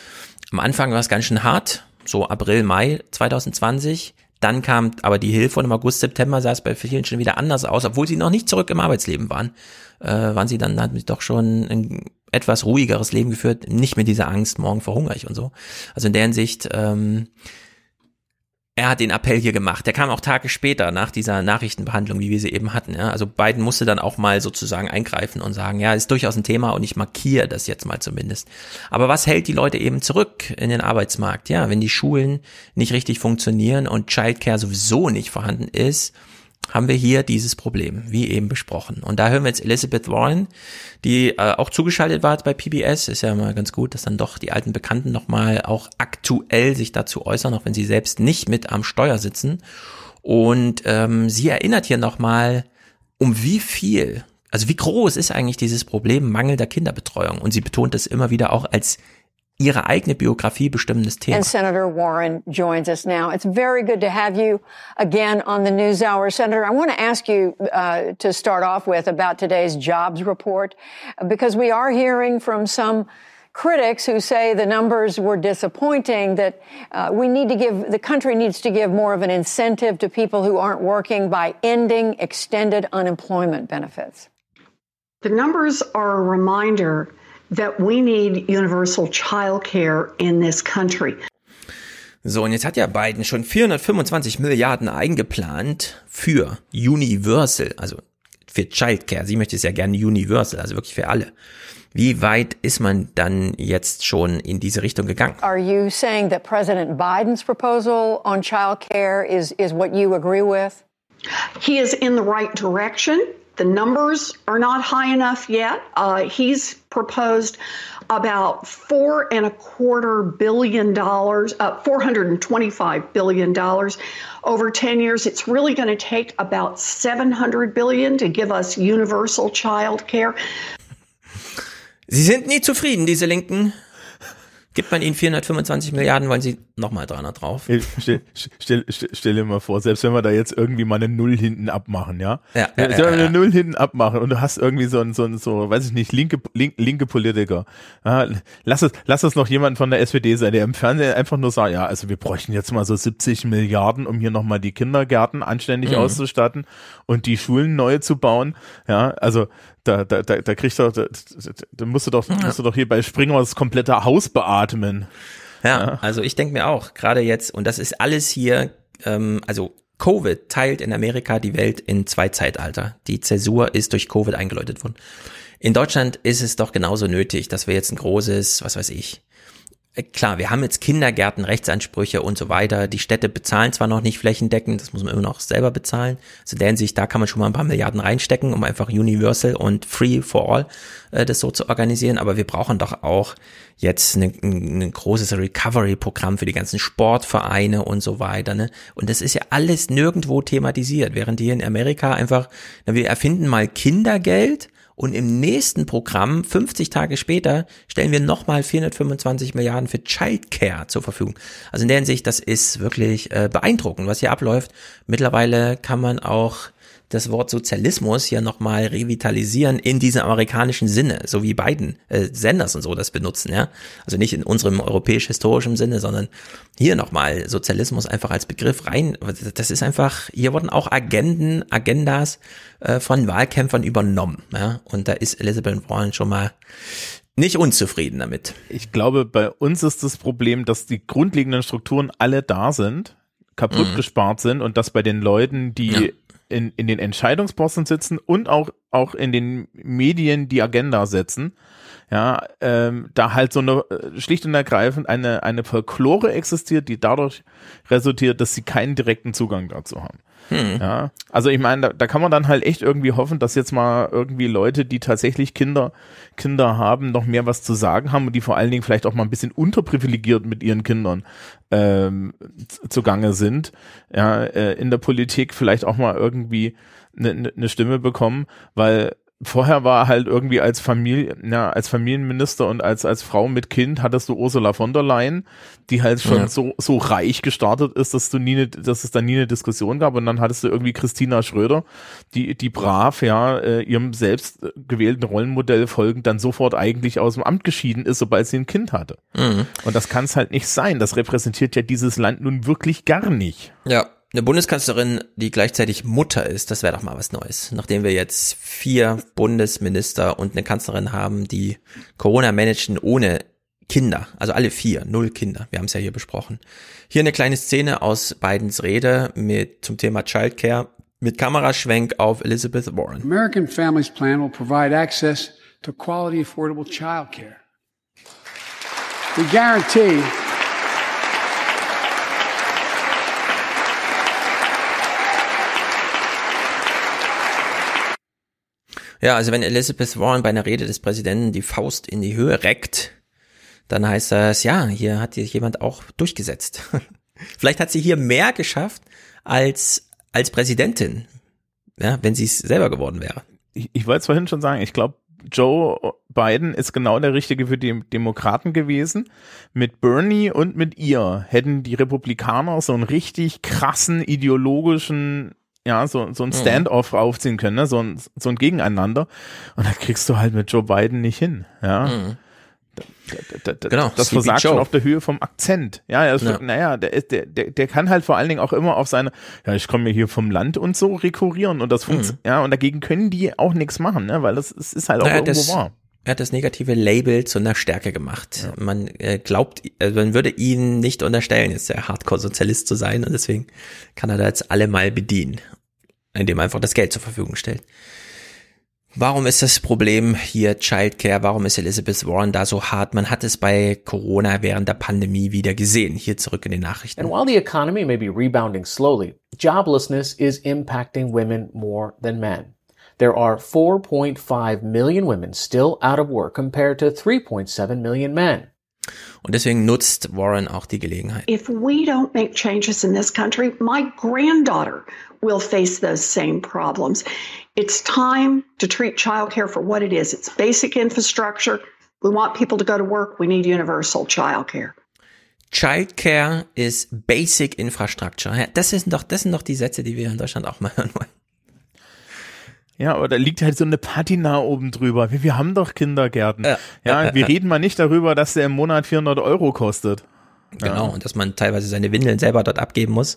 am Anfang war es ganz schön hart, so April, Mai 2020. Dann kam aber die Hilfe und im August, September sah es bei vielen schon wieder anders aus, obwohl sie noch nicht zurück im Arbeitsleben waren. Äh, waren sie dann, hatten sie doch schon ein etwas ruhigeres Leben geführt, nicht mit dieser Angst, morgen verhungere ich und so. Also in der Hinsicht, ähm, er hat den Appell hier gemacht. Der kam auch Tage später nach dieser Nachrichtenbehandlung, wie wir sie eben hatten. Ja? Also Biden musste dann auch mal sozusagen eingreifen und sagen, ja, ist durchaus ein Thema und ich markiere das jetzt mal zumindest. Aber was hält die Leute eben zurück in den Arbeitsmarkt? Ja, wenn die Schulen nicht richtig funktionieren und Childcare sowieso nicht vorhanden ist, haben wir hier dieses Problem, wie eben besprochen. Und da hören wir jetzt Elizabeth Warren, die äh, auch zugeschaltet war bei PBS. Ist ja mal ganz gut, dass dann doch die alten Bekannten nochmal auch aktuell sich dazu äußern, auch wenn sie selbst nicht mit am Steuer sitzen. Und ähm, sie erinnert hier nochmal, um wie viel, also wie groß ist eigentlich dieses Problem mangelnder Kinderbetreuung. Und sie betont es immer wieder auch als ihre eigene Biografie bestimmendes Thema. And Senator Warren joins us now. It's very good to have you again on the News Hour. Senator, I want to ask you uh, to start off with about today's jobs report, because we are hearing from some critics who say the numbers were disappointing, that uh, we need to give, the country needs to give more of an incentive to people who aren't working by ending extended unemployment benefits. The numbers are a reminder that we need universal child care in this country. So, und jetzt hat ja Biden schon 425 Milliarden eingeplant für Universal, also für Childcare. Sie möchte es ja gerne Universal, also wirklich für alle. Wie weit ist man dann jetzt schon in diese Richtung gegangen? Are you saying that President Biden's proposal on child care is, is what you agree with? He is in the right direction. The numbers are not high enough yet. Uh, he's proposed about four and a quarter billion dollars, uh, $425 billion over 10 years. It's really going to take about 700 billion to give us universal child care. Sie sind nie zufrieden, diese Linken. Gibt man ihnen 425 Milliarden, wollen sie nochmal 300 drauf. Stell, stell, stell, stell dir mal vor, selbst wenn wir da jetzt irgendwie mal eine Null hinten abmachen, ja? Ja, ja, ja, wenn wir ja, eine. Null hinten abmachen und du hast irgendwie so ein, so ein, so, weiß ich nicht, linke, link, linke Politiker. Ja, lass es, lass es noch jemand von der SPD sein, der im Fernsehen einfach nur sagt, ja, also wir bräuchten jetzt mal so 70 Milliarden, um hier nochmal die Kindergärten anständig Mhm. auszustatten und die Schulen neu zu bauen. Ja, also da, da, da, da kriegst du, da, da musst du doch, musst du doch hier bei Springer das komplette Haus beatmen. Ja, also ich denke mir auch, gerade jetzt, und das ist alles hier, ähm, also Covid teilt in Amerika die Welt in zwei Zeitalter. Die Zäsur ist durch Covid eingeläutet worden. In Deutschland ist es doch genauso nötig, dass wir jetzt ein großes, was weiß ich, Klar, wir haben jetzt Kindergärten, Rechtsansprüche und so weiter. Die Städte bezahlen zwar noch nicht flächendeckend, das muss man immer noch selber bezahlen. Also in der Hinsicht, da kann man schon mal ein paar Milliarden reinstecken, um einfach universal und free for all äh, das so zu organisieren. Aber wir brauchen doch auch jetzt ein, ein, ein großes Recovery-Programm für die ganzen Sportvereine und so weiter. Ne? Und das ist ja alles nirgendwo thematisiert, während hier in Amerika einfach, na, wir erfinden mal Kindergeld und im nächsten Programm, 50 Tage später, stellen wir nochmal 425 Milliarden für Childcare zur Verfügung. Also in der Hinsicht, das ist wirklich äh, beeindruckend, was hier abläuft. Mittlerweile kann man auch das Wort Sozialismus hier nochmal revitalisieren in diesem amerikanischen Sinne, so wie Biden, äh, Senders und so das benutzen, ja. Also nicht in unserem europäisch-historischen Sinne, sondern hier nochmal Sozialismus einfach als Begriff rein. Das ist einfach, hier wurden auch Agenden, Agendas äh, von Wahlkämpfern übernommen, ja. Und da ist Elizabeth Warren schon mal nicht unzufrieden damit. Ich glaube, bei uns ist das Problem, dass die grundlegenden Strukturen alle da sind, kaputt Mhm. gespart sind und dass bei den Leuten, die Ja. In, in den Entscheidungsposten sitzen und auch, auch in den Medien die Agenda setzen, ja, ähm, da halt so eine äh, schlicht und ergreifend eine, eine Folklore existiert, die dadurch resultiert, dass sie keinen direkten Zugang dazu haben. Hm. Ja, also ich meine, da, da kann man dann halt echt irgendwie hoffen, dass jetzt mal irgendwie Leute, die tatsächlich Kinder, Kinder haben, noch mehr was zu sagen haben und die vor allen Dingen vielleicht auch mal ein bisschen unterprivilegiert mit ihren Kindern ähm, zugange sind, ja, äh, in der Politik vielleicht auch mal irgendwie eine ne, ne Stimme bekommen, weil vorher war halt irgendwie als Familie, ja, als Familienminister und als, als Frau mit Kind hattest du Ursula von der Leyen, die halt schon Ja. so, so reich gestartet ist, dass du nie, ne, dass es da nie eine Diskussion gab und dann hattest du irgendwie Christina Schröder, die, die brav, ja, äh, ihrem selbst äh, gewählten Rollenmodell folgend dann sofort eigentlich aus dem Amt geschieden ist, sobald sie ein Kind hatte. Mhm. Und das kann es halt nicht sein. Das repräsentiert ja dieses Land nun wirklich gar nicht. Ja, eine Bundeskanzlerin, die gleichzeitig Mutter ist, das wäre doch mal was Neues. Nachdem wir jetzt vier Bundesminister und eine Kanzlerin haben, die Corona managen ohne Kinder, also alle vier, null Kinder. Wir haben es ja hier besprochen. Hier eine kleine Szene aus Bidens Rede mit zum Thema Childcare mit Kameraschwenk auf Elizabeth Warren. American Families Plan will provide access to quality, affordable child care. We guarantee Ja, also wenn Elizabeth Warren bei einer Rede des Präsidenten die Faust in die Höhe reckt, dann heißt das, ja, hier hat sich jemand auch durchgesetzt. Vielleicht hat sie hier mehr geschafft als, als Präsidentin, ja, wenn sie es selber geworden wäre. ich, ich wollte es vorhin schon sagen, ich glaube, Joe Biden ist genau der Richtige für die Demokraten gewesen. Mit Bernie und mit ihr hätten die Republikaner so einen richtig krassen ideologischen, ja, so, so ein Mhm. Standoff aufziehen können, ne? so, ein, so ein Gegeneinander. Und das kriegst du halt mit Joe Biden nicht hin, ja. Mhm. Da, da, Genau, das Sleepy versagt Joe. schon auf der Höhe vom Akzent. Ja, er ist, Ja. naja, der, der, der, der kann halt vor allen Dingen auch immer auf seine, ja, ich komme mir hier vom Land und so rekurrieren und das Mhm. funktioniert, ja, und dagegen können die auch nichts machen, ne, weil das, es ist halt auch Naja, irgendwo das, wahr. Er hat das negative Label zu einer Stärke gemacht. Ja. Man äh, glaubt, also man würde ihn nicht unterstellen, jetzt der Hardcore-Sozialist zu sein und deswegen kann er da jetzt alle mal bedienen, indem er einfach das Geld zur Verfügung stellt. Warum ist das Problem hier Childcare? Warum ist Elizabeth Warren da so hart? Man hat es bei Corona während der Pandemie wieder gesehen. Hier zurück in den Nachrichten. And while the economy may be rebounding slowly, joblessness is impacting women more than men. There are 4.5 million women still out of work compared to 3.7 million men. Und deswegen nutzt Warren auch die Gelegenheit. If we don't make changes in this country, my granddaughter will face those same problems. It's time to treat childcare for what it is. It's basic infrastructure. We want people to go to work. We need universal childcare. Childcare is basic infrastructure. Das sind doch, das sind doch die Sätze, die wir in Deutschland auch mal hören wollen. Ja, aber da liegt halt so eine Patina oben drüber. Wir, wir haben doch Kindergärten. Ja, ja wir reden mal nicht darüber, dass der im Monat 400 Euro kostet. Genau, ja. und dass man teilweise seine Windeln selber dort abgeben muss.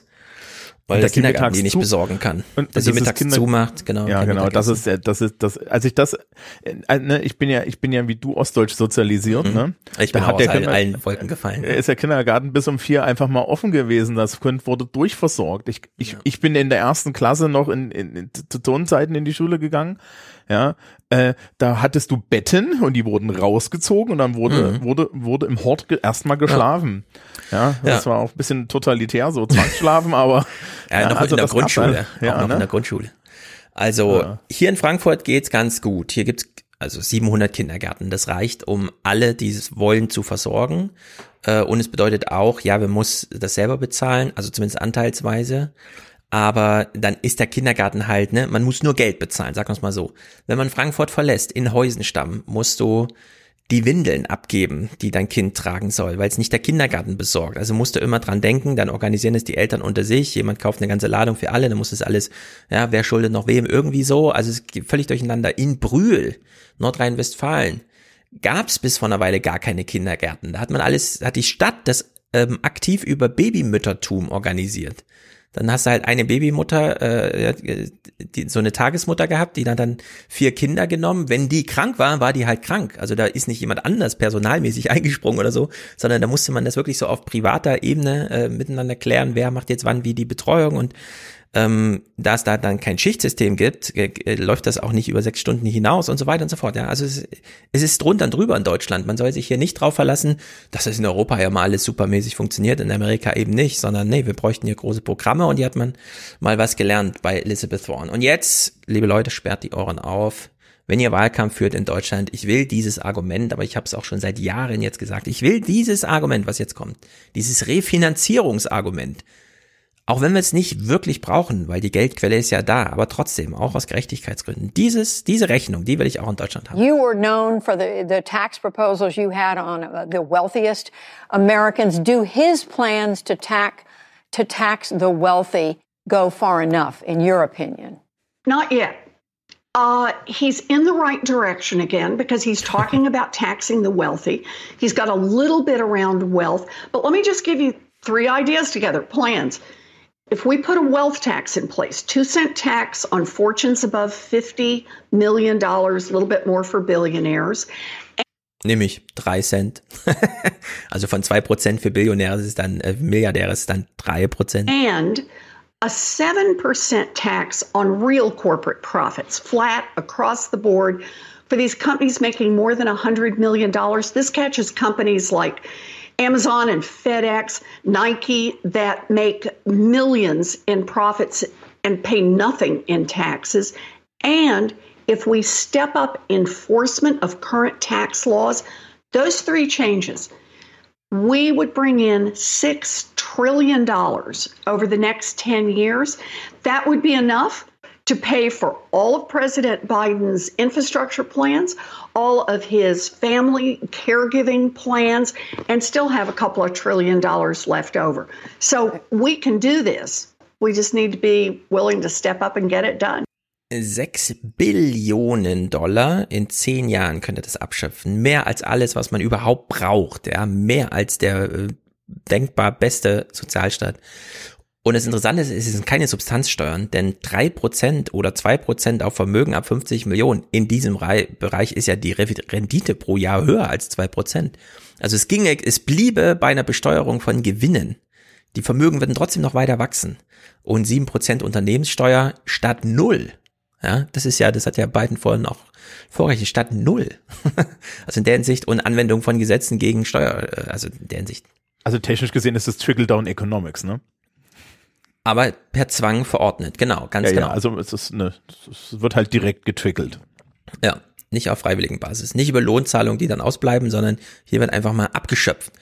Weil der Kindergarten die nicht besorgen kann. Und dass sie mittags Kinder zumacht, genau. Ja, genau. Das ist, das ist, das, als ich das, äh, ne, ich bin ja, ich bin ja wie du ostdeutsch sozialisiert, mhm. ne? Ich bin da hat der allen, allen Wolken gefallen. Ist der Kindergarten bis um vier einfach mal offen gewesen. Das wurde durchversorgt. Ich, ich, ja. ich bin in der ersten Klasse noch in, in, in, zu Tonzeiten in die Schule gegangen ja, äh, da hattest du Betten und die wurden rausgezogen und dann wurde, mhm. wurde, wurde im Hort ge erstmal geschlafen. Ja, ja das ja. war auch ein bisschen totalitär, so Zwangsschlafen, aber. Ja, ja noch also in der Grundschule. Ja, auch noch ne? in der Grundschule. Also hier in Frankfurt geht's ganz gut. Hier gibt's also 700 Kindergärten. Das reicht, um alle, die es wollen, zu versorgen. Äh, und es bedeutet auch, ja, wir muss das selber bezahlen, also zumindest anteilsweise aber dann ist der Kindergarten halt, ne, man muss nur Geld bezahlen, sagen wir es mal so. Wenn man Frankfurt verlässt, in Heusenstamm, musst du die Windeln abgeben, die dein Kind tragen soll, weil es nicht der Kindergarten besorgt. Also musst du immer dran denken, dann organisieren es die Eltern unter sich, jemand kauft eine ganze Ladung für alle, dann muss es alles, ja, wer schuldet noch wem, irgendwie so. Also es geht völlig durcheinander. In Brühl, Nordrhein-Westfalen, gab es bis vor einer Weile gar keine Kindergärten. Da hat man alles, hat die Stadt das ähm, aktiv über Babymüttertum organisiert. Dann hast du halt eine Babymutter, äh, die, so eine Tagesmutter gehabt, die dann dann vier Kinder genommen. Wenn die krank war, war die halt krank. Also da ist nicht jemand anders personalmäßig eingesprungen oder so, sondern da musste man das wirklich so auf privater Ebene äh, miteinander klären, wer macht jetzt wann wie die Betreuung und ähm, da es da dann kein Schichtsystem gibt, äh, äh, läuft das auch nicht über sechs Stunden hinaus und so weiter und so fort. Ja, also es, es ist drunter und drüber in Deutschland. Man soll sich hier nicht drauf verlassen, dass es in Europa ja mal alles supermäßig funktioniert, in Amerika eben nicht, sondern nee, wir bräuchten hier große Programme und hier hat man mal was gelernt bei Elizabeth Warren. Und jetzt, liebe Leute, sperrt die Ohren auf. Wenn ihr Wahlkampf führt in Deutschland, ich will dieses Argument, aber ich habe es auch schon seit Jahren jetzt gesagt, ich will dieses Argument, was jetzt kommt, dieses Refinanzierungsargument, auch wenn wir es nicht wirklich brauchen, weil die Geldquelle ist ja da, aber trotzdem, auch aus Gerechtigkeitsgründen. Dieses, diese Rechnung, die will ich auch in Deutschland haben. You were known for the, the tax proposals you had on uh, the wealthiest Americans. Do his plans to tax, to tax the wealthy go far enough, in your opinion? Not yet. Uh, he's in the right direction again because he's talking about taxing the wealthy. He's got a little bit around wealth. But let me just give you three ideas together, plans. If we put a wealth tax in place, two cent tax on fortunes above $50 million, a little bit more for billionaires. Nämlich drei Cent. also von zwei Prozent für Billionäre ist es dann, äh, Milliardäre ist es dann drei Prozent. And a 7% tax on real corporate profits, flat across the board for these companies making more than $100 million. This catches companies like Amazon and FedEx, Nike that make millions in profits and pay nothing in taxes. And if we step up enforcement of current tax laws, those three changes, we would bring in $6 trillion over the next 10 years. That would be enough to pay for all of President Biden's infrastructure plans, all of his family caregiving plans, and still have a couple of trillion dollars left over. So we can do this. We just need to be willing to step up and get it done. 6 Billionen Dollar in zehn Jahren könnte das abschöpfen. Mehr als alles, was man überhaupt braucht. Ja, mehr als der äh, denkbar beste Sozialstaat. Und das Interessante ist, es sind keine Substanzsteuern, denn drei Prozent oder zwei Prozent auf Vermögen ab 50 Millionen in diesem Bereich ist ja die Rendite pro Jahr höher als zwei Prozent. Also es ginge, es bliebe bei einer Besteuerung von Gewinnen. Die Vermögen würden trotzdem noch weiter wachsen. Und sieben Prozent Unternehmenssteuer statt null. Ja, das ist ja, das hat ja Biden vorhin auch vorrechnet, statt null. also in der Hinsicht und Anwendung von Gesetzen gegen Steuer, äh, also in der Hinsicht. Also technisch gesehen ist es Trickle-Down Economics, ne? Aber per Zwang verordnet. Genau, ganz ja, genau. Ja, also es ist eine, es wird halt direkt getrickelt. Ja, nicht auf freiwilligen Basis, nicht über Lohnzahlungen, die dann ausbleiben, sondern hier wird einfach mal abgeschöpft.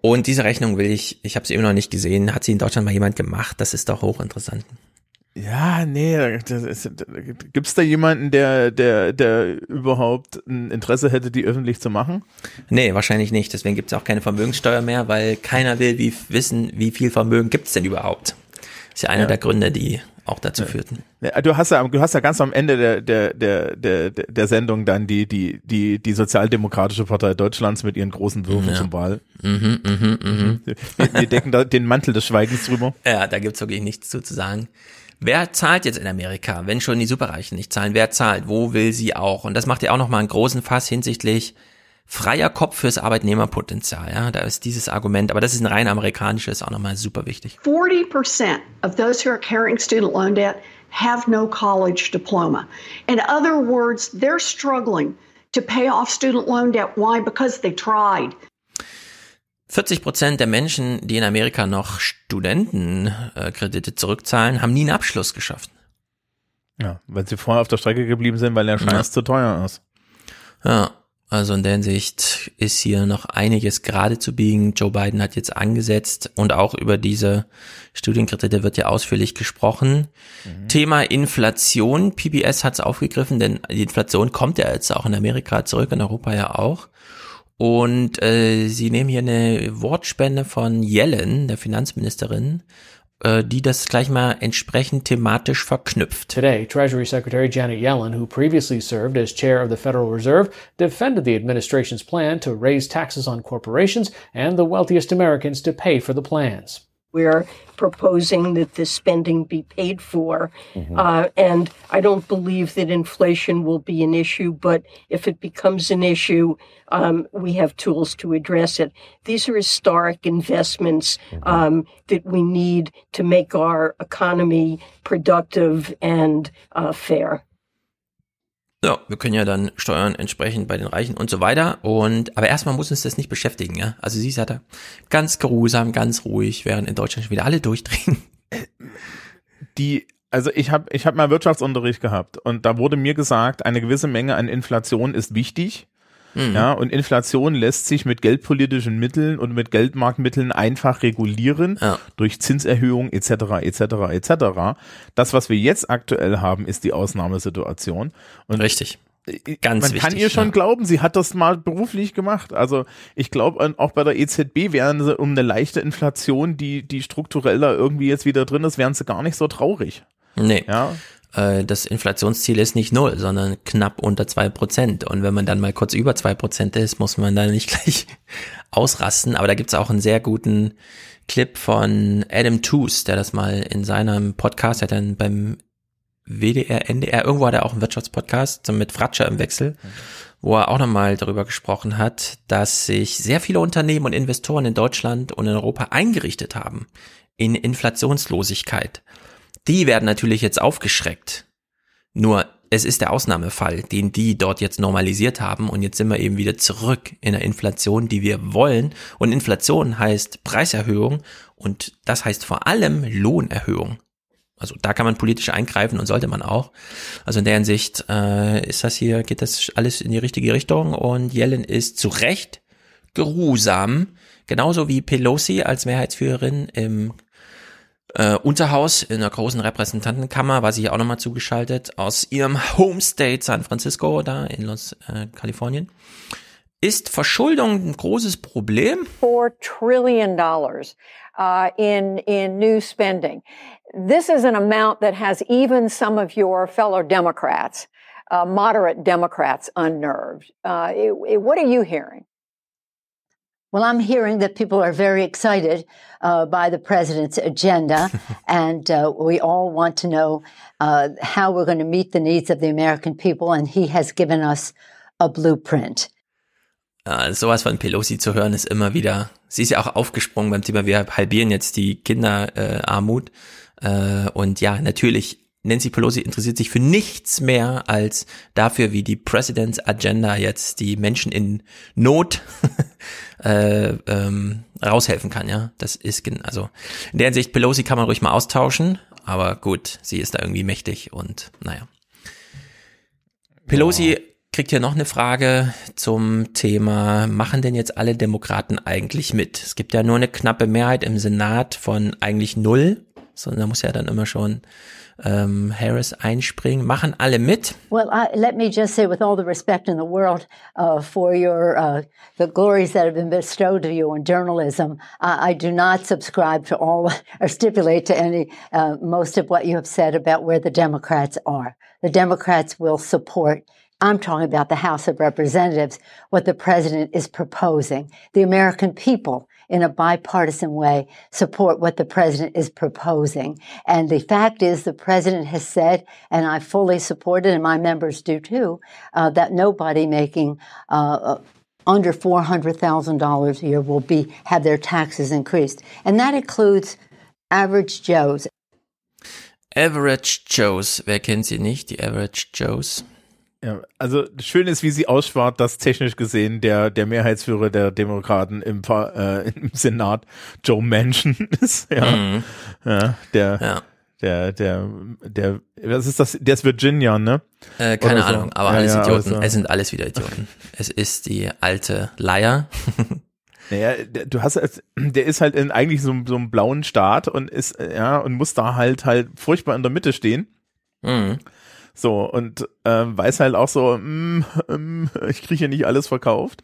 Und diese Rechnung will ich, ich habe sie immer noch nicht gesehen, hat sie in Deutschland mal jemand gemacht? Das ist doch hochinteressant. Ja, nee, gibt es da jemanden, der, der, der überhaupt ein Interesse hätte, die öffentlich zu machen? Nee, wahrscheinlich nicht. Deswegen gibt es auch keine Vermögenssteuer mehr, weil keiner will wie, wissen, wie viel Vermögen gibt es denn überhaupt. Das ist ja einer ja. der Gründe, die auch dazu führten. Du hast ja, du hast ja ganz am Ende der, der, der, der, der Sendung dann die, die, die, die Sozialdemokratische Partei Deutschlands mit ihren großen Würfen ja. zum Wahl. Mhm, mhm, mhm. Wir, wir decken da den Mantel des Schweigens drüber. Ja, da gibt's wirklich nichts zu, zu sagen. Wer zahlt jetzt in Amerika, wenn schon die Superreichen nicht zahlen? Wer zahlt? Wo will sie auch? Und das macht ja auch nochmal einen großen Fass hinsichtlich freier Kopf fürs Arbeitnehmerpotenzial. Ja, da ist dieses Argument, aber das ist ein rein amerikanisches, auch nochmal super wichtig. 40% of those who are carrying student loan debt have no college diploma. In other words, they're struggling to pay off student loan debt. Why? Because they tried. 40 Prozent der Menschen, die in Amerika noch Studentenkredite zurückzahlen, haben nie einen Abschluss geschafft. Ja, weil sie vorher auf der Strecke geblieben sind, weil der Scheiß ja. zu teuer ist. Ja, also in der Hinsicht ist hier noch einiges gerade zu biegen. Joe Biden hat jetzt angesetzt und auch über diese Studienkredite wird ja ausführlich gesprochen. Mhm. Thema Inflation. PBS hat es aufgegriffen, denn die Inflation kommt ja jetzt auch in Amerika zurück, in Europa ja auch. Und äh, sie nehmen hier eine Wortspende von Yellen, der Finanzministerin, Äh, die das gleich mal entsprechend thematisch verknüpft. Today, Treasury Secretary Janet Yellen, who previously served as chair of the Federal Reserve, defended the administration's plan to raise taxes on corporations and the wealthiest Americans to pay for the plans. We're proposing that this spending be paid for. Mm-hmm. Uh, and I don't believe that inflation will be an issue, but if it becomes an issue, um, we have tools to address it. These are historic investments mm-hmm. um, that we need to make our economy productive and uh, fair. Ja, wir können ja dann steuern entsprechend bei den Reichen und so weiter. Und aber erstmal muss uns das nicht beschäftigen, ja. Also sie sagt ganz geruhsam, ganz ruhig, während in Deutschland schon wieder alle durchdrehen. Die, also ich habe ich hab mal Wirtschaftsunterricht gehabt und da wurde mir gesagt, eine gewisse Menge an Inflation ist wichtig. Mhm. Ja, und Inflation lässt sich mit geldpolitischen Mitteln und mit Geldmarktmitteln einfach regulieren ja. durch Zinserhöhung etc. etc. etc. Das, was wir jetzt aktuell haben, ist die Ausnahmesituation. Und Richtig. Ganz Man wichtig, kann ihr schon ja. glauben, sie hat das mal beruflich gemacht. Also ich glaube, auch bei der EZB wären sie um eine leichte Inflation, die, die strukturell da irgendwie jetzt wieder drin ist, wären sie gar nicht so traurig. Nee. Ja äh, das Inflationsziel ist nicht null, sondern knapp unter zwei Prozent. Und wenn man dann mal kurz über zwei Prozent ist, muss man dann nicht gleich ausrasten. Aber da gibt's auch einen sehr guten Clip von Adam Toos, der das mal in seinem Podcast, hat dann beim WDR, NDR, irgendwo hat er auch einen Wirtschaftspodcast mit Fratscher im Wechsel, wo er auch nochmal darüber gesprochen hat, dass sich sehr viele Unternehmen und Investoren in Deutschland und in Europa eingerichtet haben in Inflationslosigkeit die werden natürlich jetzt aufgeschreckt. Nur es ist der Ausnahmefall, den die dort jetzt normalisiert haben und jetzt sind wir eben wieder zurück in der Inflation, die wir wollen. Und Inflation heißt Preiserhöhung und das heißt vor allem Lohnerhöhung. Also da kann man politisch eingreifen und sollte man auch. Also in der Hinsicht äh, ist das hier, geht das alles in die richtige Richtung und Yellen ist zu Recht geruhsam, genauso wie Pelosi als Mehrheitsführerin im äh, Unterhaus in der großen Repräsentantenkammer war sie hier auch nochmal zugeschaltet aus ihrem Home State San Francisco da in Los äh, Kalifornien. Ist Verschuldung ein großes Problem? Four trillion dollars uh, in in new spending. This is an amount that has even some of your fellow Democrats, uh, moderate Democrats, unnerved. Uh, it, it, what are you hearing? Well, I'm hearing that people are very excited uh, by the president's agenda, and uh, we all want to know uh, how we're going to meet the needs of the American people, and he has given us a blueprint. Äh, sowas von Pelosi zu hören ist immer wieder. Sie ist ja auch aufgesprungen beim Thema, wir halbieren jetzt die Kinderarmut. Äh, und ja, natürlich Nancy Pelosi interessiert sich für nichts mehr als dafür, wie die President's Agenda jetzt die Menschen in Not äh, ähm, raushelfen kann. Ja, das ist also in der Hinsicht Pelosi kann man ruhig mal austauschen, aber gut, sie ist da irgendwie mächtig und naja. Pelosi kriegt hier noch eine Frage zum Thema, machen denn jetzt alle Demokraten eigentlich mit? Es gibt ja nur eine knappe Mehrheit im Senat von eigentlich null, sondern da muss ja dann immer schon ähm, Harris einspringen. Machen alle mit? Well, I, let me just say, with all the respect in the world uh, for your uh, the glories that have been bestowed to you in journalism, I, I do not subscribe to all or stipulate to any uh, most of what you have said about where the Democrats are. The Democrats will support. I'm talking about the House of Representatives, what the president is proposing. The American people in a bipartisan way support what the president is proposing. And the fact is, the president has said, and I fully support it, and my members do too, uh, that nobody making uh, under four hundred thousand dollars a year will be have their taxes increased, and that includes average Joes. Average Joes, wer kennt sie nicht? Die Average Joes. Ja, also schön ist, wie sie ausspart, dass technisch gesehen der, der Mehrheitsführer der Demokraten im, äh, im Senat Joe Manchin ist. Ja, mhm. ja der, ja. der, der, der, was ist das? Der ist Virginia, ne? Äh, keine so. Ahnung, aber ja, alles Idioten. Also. Es sind alles wieder Idioten. es ist die alte Leier. Naja, du hast, der ist halt in eigentlich so, so einem blauen Staat und ist, ja, und muss da halt halt furchtbar in der Mitte stehen. Mhm. So, und ähm, weiß halt auch so, mm, mm, ich kriege hier nicht alles verkauft.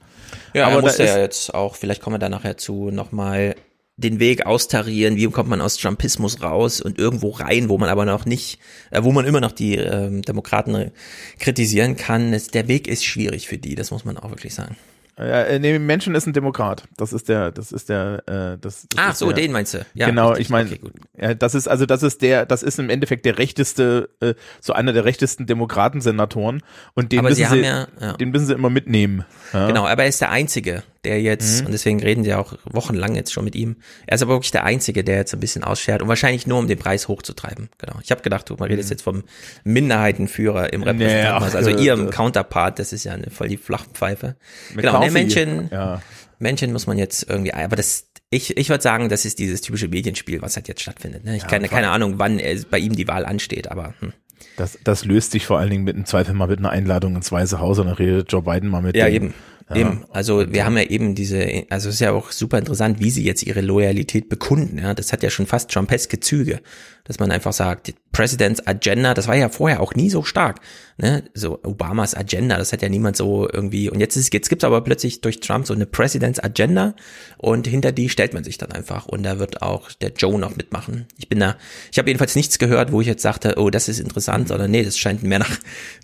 Ja, aber er muss ja jetzt auch, vielleicht kommen wir da nachher zu, nochmal den Weg austarieren, wie kommt man aus Trumpismus raus und irgendwo rein, wo man aber noch nicht, äh, wo man immer noch die ähm, Demokraten kritisieren kann. Es, der Weg ist schwierig für die, das muss man auch wirklich sagen. Ja, äh, nee, Menschen ist ein Demokrat. Das ist der, das ist der, äh, das, das Ach so, der, den meinst du? Ja, genau, richtig. ich meine, okay, ja, das ist also, das ist der, das ist im Endeffekt der rechteste, äh, so einer der rechtesten Demokratensenatoren und den aber müssen sie, sie, ja, ja. den müssen sie immer mitnehmen. Genau, aber er ist der Einzige, der jetzt, mhm. und deswegen reden sie auch wochenlang jetzt schon mit ihm. Er ist aber wirklich der Einzige, der jetzt ein bisschen ausschert und wahrscheinlich nur, um den Preis hochzutreiben. Genau. Ich habe gedacht, du man redet mhm. jetzt vom Minderheitenführer im Repräsentantenhaus, nee, also ihrem Counterpart, das ist ja eine voll die Flachpfeife. Genau, der Männchen, ja. Männchen muss man jetzt irgendwie, aber das, ich, ich würde sagen, das ist dieses typische Medienspiel, was halt jetzt stattfindet. Ne? Ich ja, keine, keine Ahnung, wann er, bei ihm die Wahl ansteht, aber hm. Das, das löst sich vor allen Dingen mit einem Zweifel mal mit einer Einladung ins Weiße Haus und dann redet Joe Biden mal mit Ja, dem. eben. Ja. Eben, also wir haben ja eben diese, also es ist ja auch super interessant, wie sie jetzt ihre Loyalität bekunden. Ja, das hat ja schon fast Trumpeske Züge, dass man einfach sagt, President's Agenda, das war ja vorher auch nie so stark. Ne? So Obamas Agenda, das hat ja niemand so irgendwie. Und jetzt ist, jetzt gibt's aber plötzlich durch Trump so eine President's Agenda und hinter die stellt man sich dann einfach und da wird auch der Joe noch mitmachen. Ich bin da, ich habe jedenfalls nichts gehört, wo ich jetzt sagte, oh, das ist interessant, sondern nee, das scheint mehr nach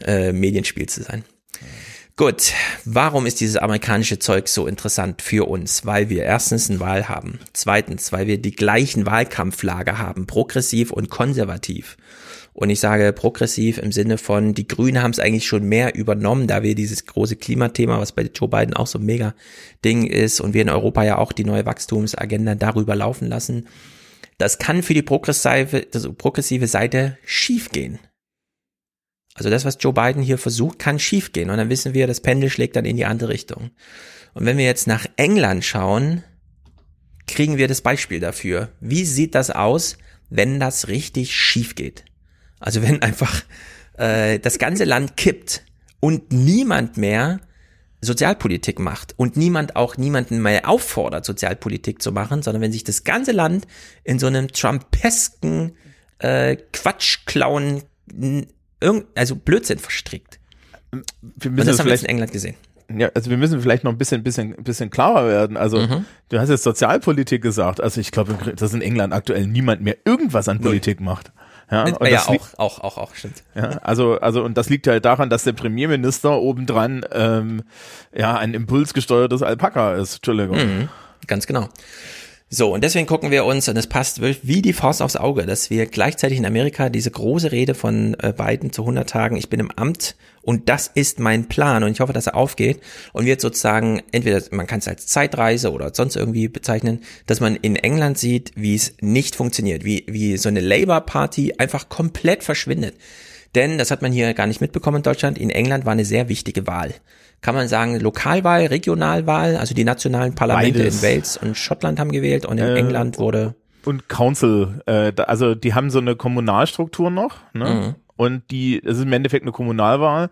äh, Medienspiel zu sein. Gut, warum ist dieses amerikanische Zeug so interessant für uns? Weil wir erstens eine Wahl haben. Zweitens, weil wir die gleichen Wahlkampflager haben, progressiv und konservativ. Und ich sage progressiv im Sinne von, die Grünen haben es eigentlich schon mehr übernommen, da wir dieses große Klimathema, was bei Joe Biden auch so ein mega Ding ist und wir in Europa ja auch die neue Wachstumsagenda darüber laufen lassen. Das kann für die progressive, also progressive Seite schiefgehen. Also das, was Joe Biden hier versucht, kann schiefgehen. Und dann wissen wir, das Pendel schlägt dann in die andere Richtung. Und wenn wir jetzt nach England schauen, kriegen wir das Beispiel dafür. Wie sieht das aus, wenn das richtig schief geht? Also wenn einfach äh, das ganze Land kippt und niemand mehr Sozialpolitik macht und niemand auch niemanden mehr auffordert, Sozialpolitik zu machen, sondern wenn sich das ganze Land in so einem Trumpesken äh, Quatschklauen irgend, also Blödsinn verstrickt. Wir müssen Und das haben wir jetzt in England gesehen. Ja, also wir müssen vielleicht noch ein bisschen, bisschen, bisschen klarer werden. Also mhm. du hast jetzt Sozialpolitik gesagt. Also ich glaube, dass in England aktuell niemand mehr irgendwas an Politik macht. Ja, und ja auch, auch, auch, auch, stimmt. Ja, also, also, und das liegt halt daran, dass der Premierminister obendran ähm, ja ein impulsgesteuertes Alpaka ist. Entschuldigung. Mhm, ganz genau. So, und deswegen gucken wir uns, und es passt wie die Faust aufs Auge, dass wir gleichzeitig in Amerika diese große Rede von äh, Biden zu 100 Tagen, ich bin im Amt und das ist mein Plan und ich hoffe, dass er aufgeht und wird sozusagen, entweder man kann es als Zeitreise oder sonst irgendwie bezeichnen, dass man in England sieht, wie es nicht funktioniert, wie, wie so eine Labour Party einfach komplett verschwindet. Denn, das hat man hier gar nicht mitbekommen in Deutschland, in England war eine sehr wichtige Wahl kann man sagen, Lokalwahl, Regionalwahl, also die nationalen Parlamente Beides. in Wales und Schottland haben gewählt und in äh, England wurde und Council, äh, also die haben so eine Kommunalstruktur noch, ne? Mhm. Und die, es ist im Endeffekt eine Kommunalwahl.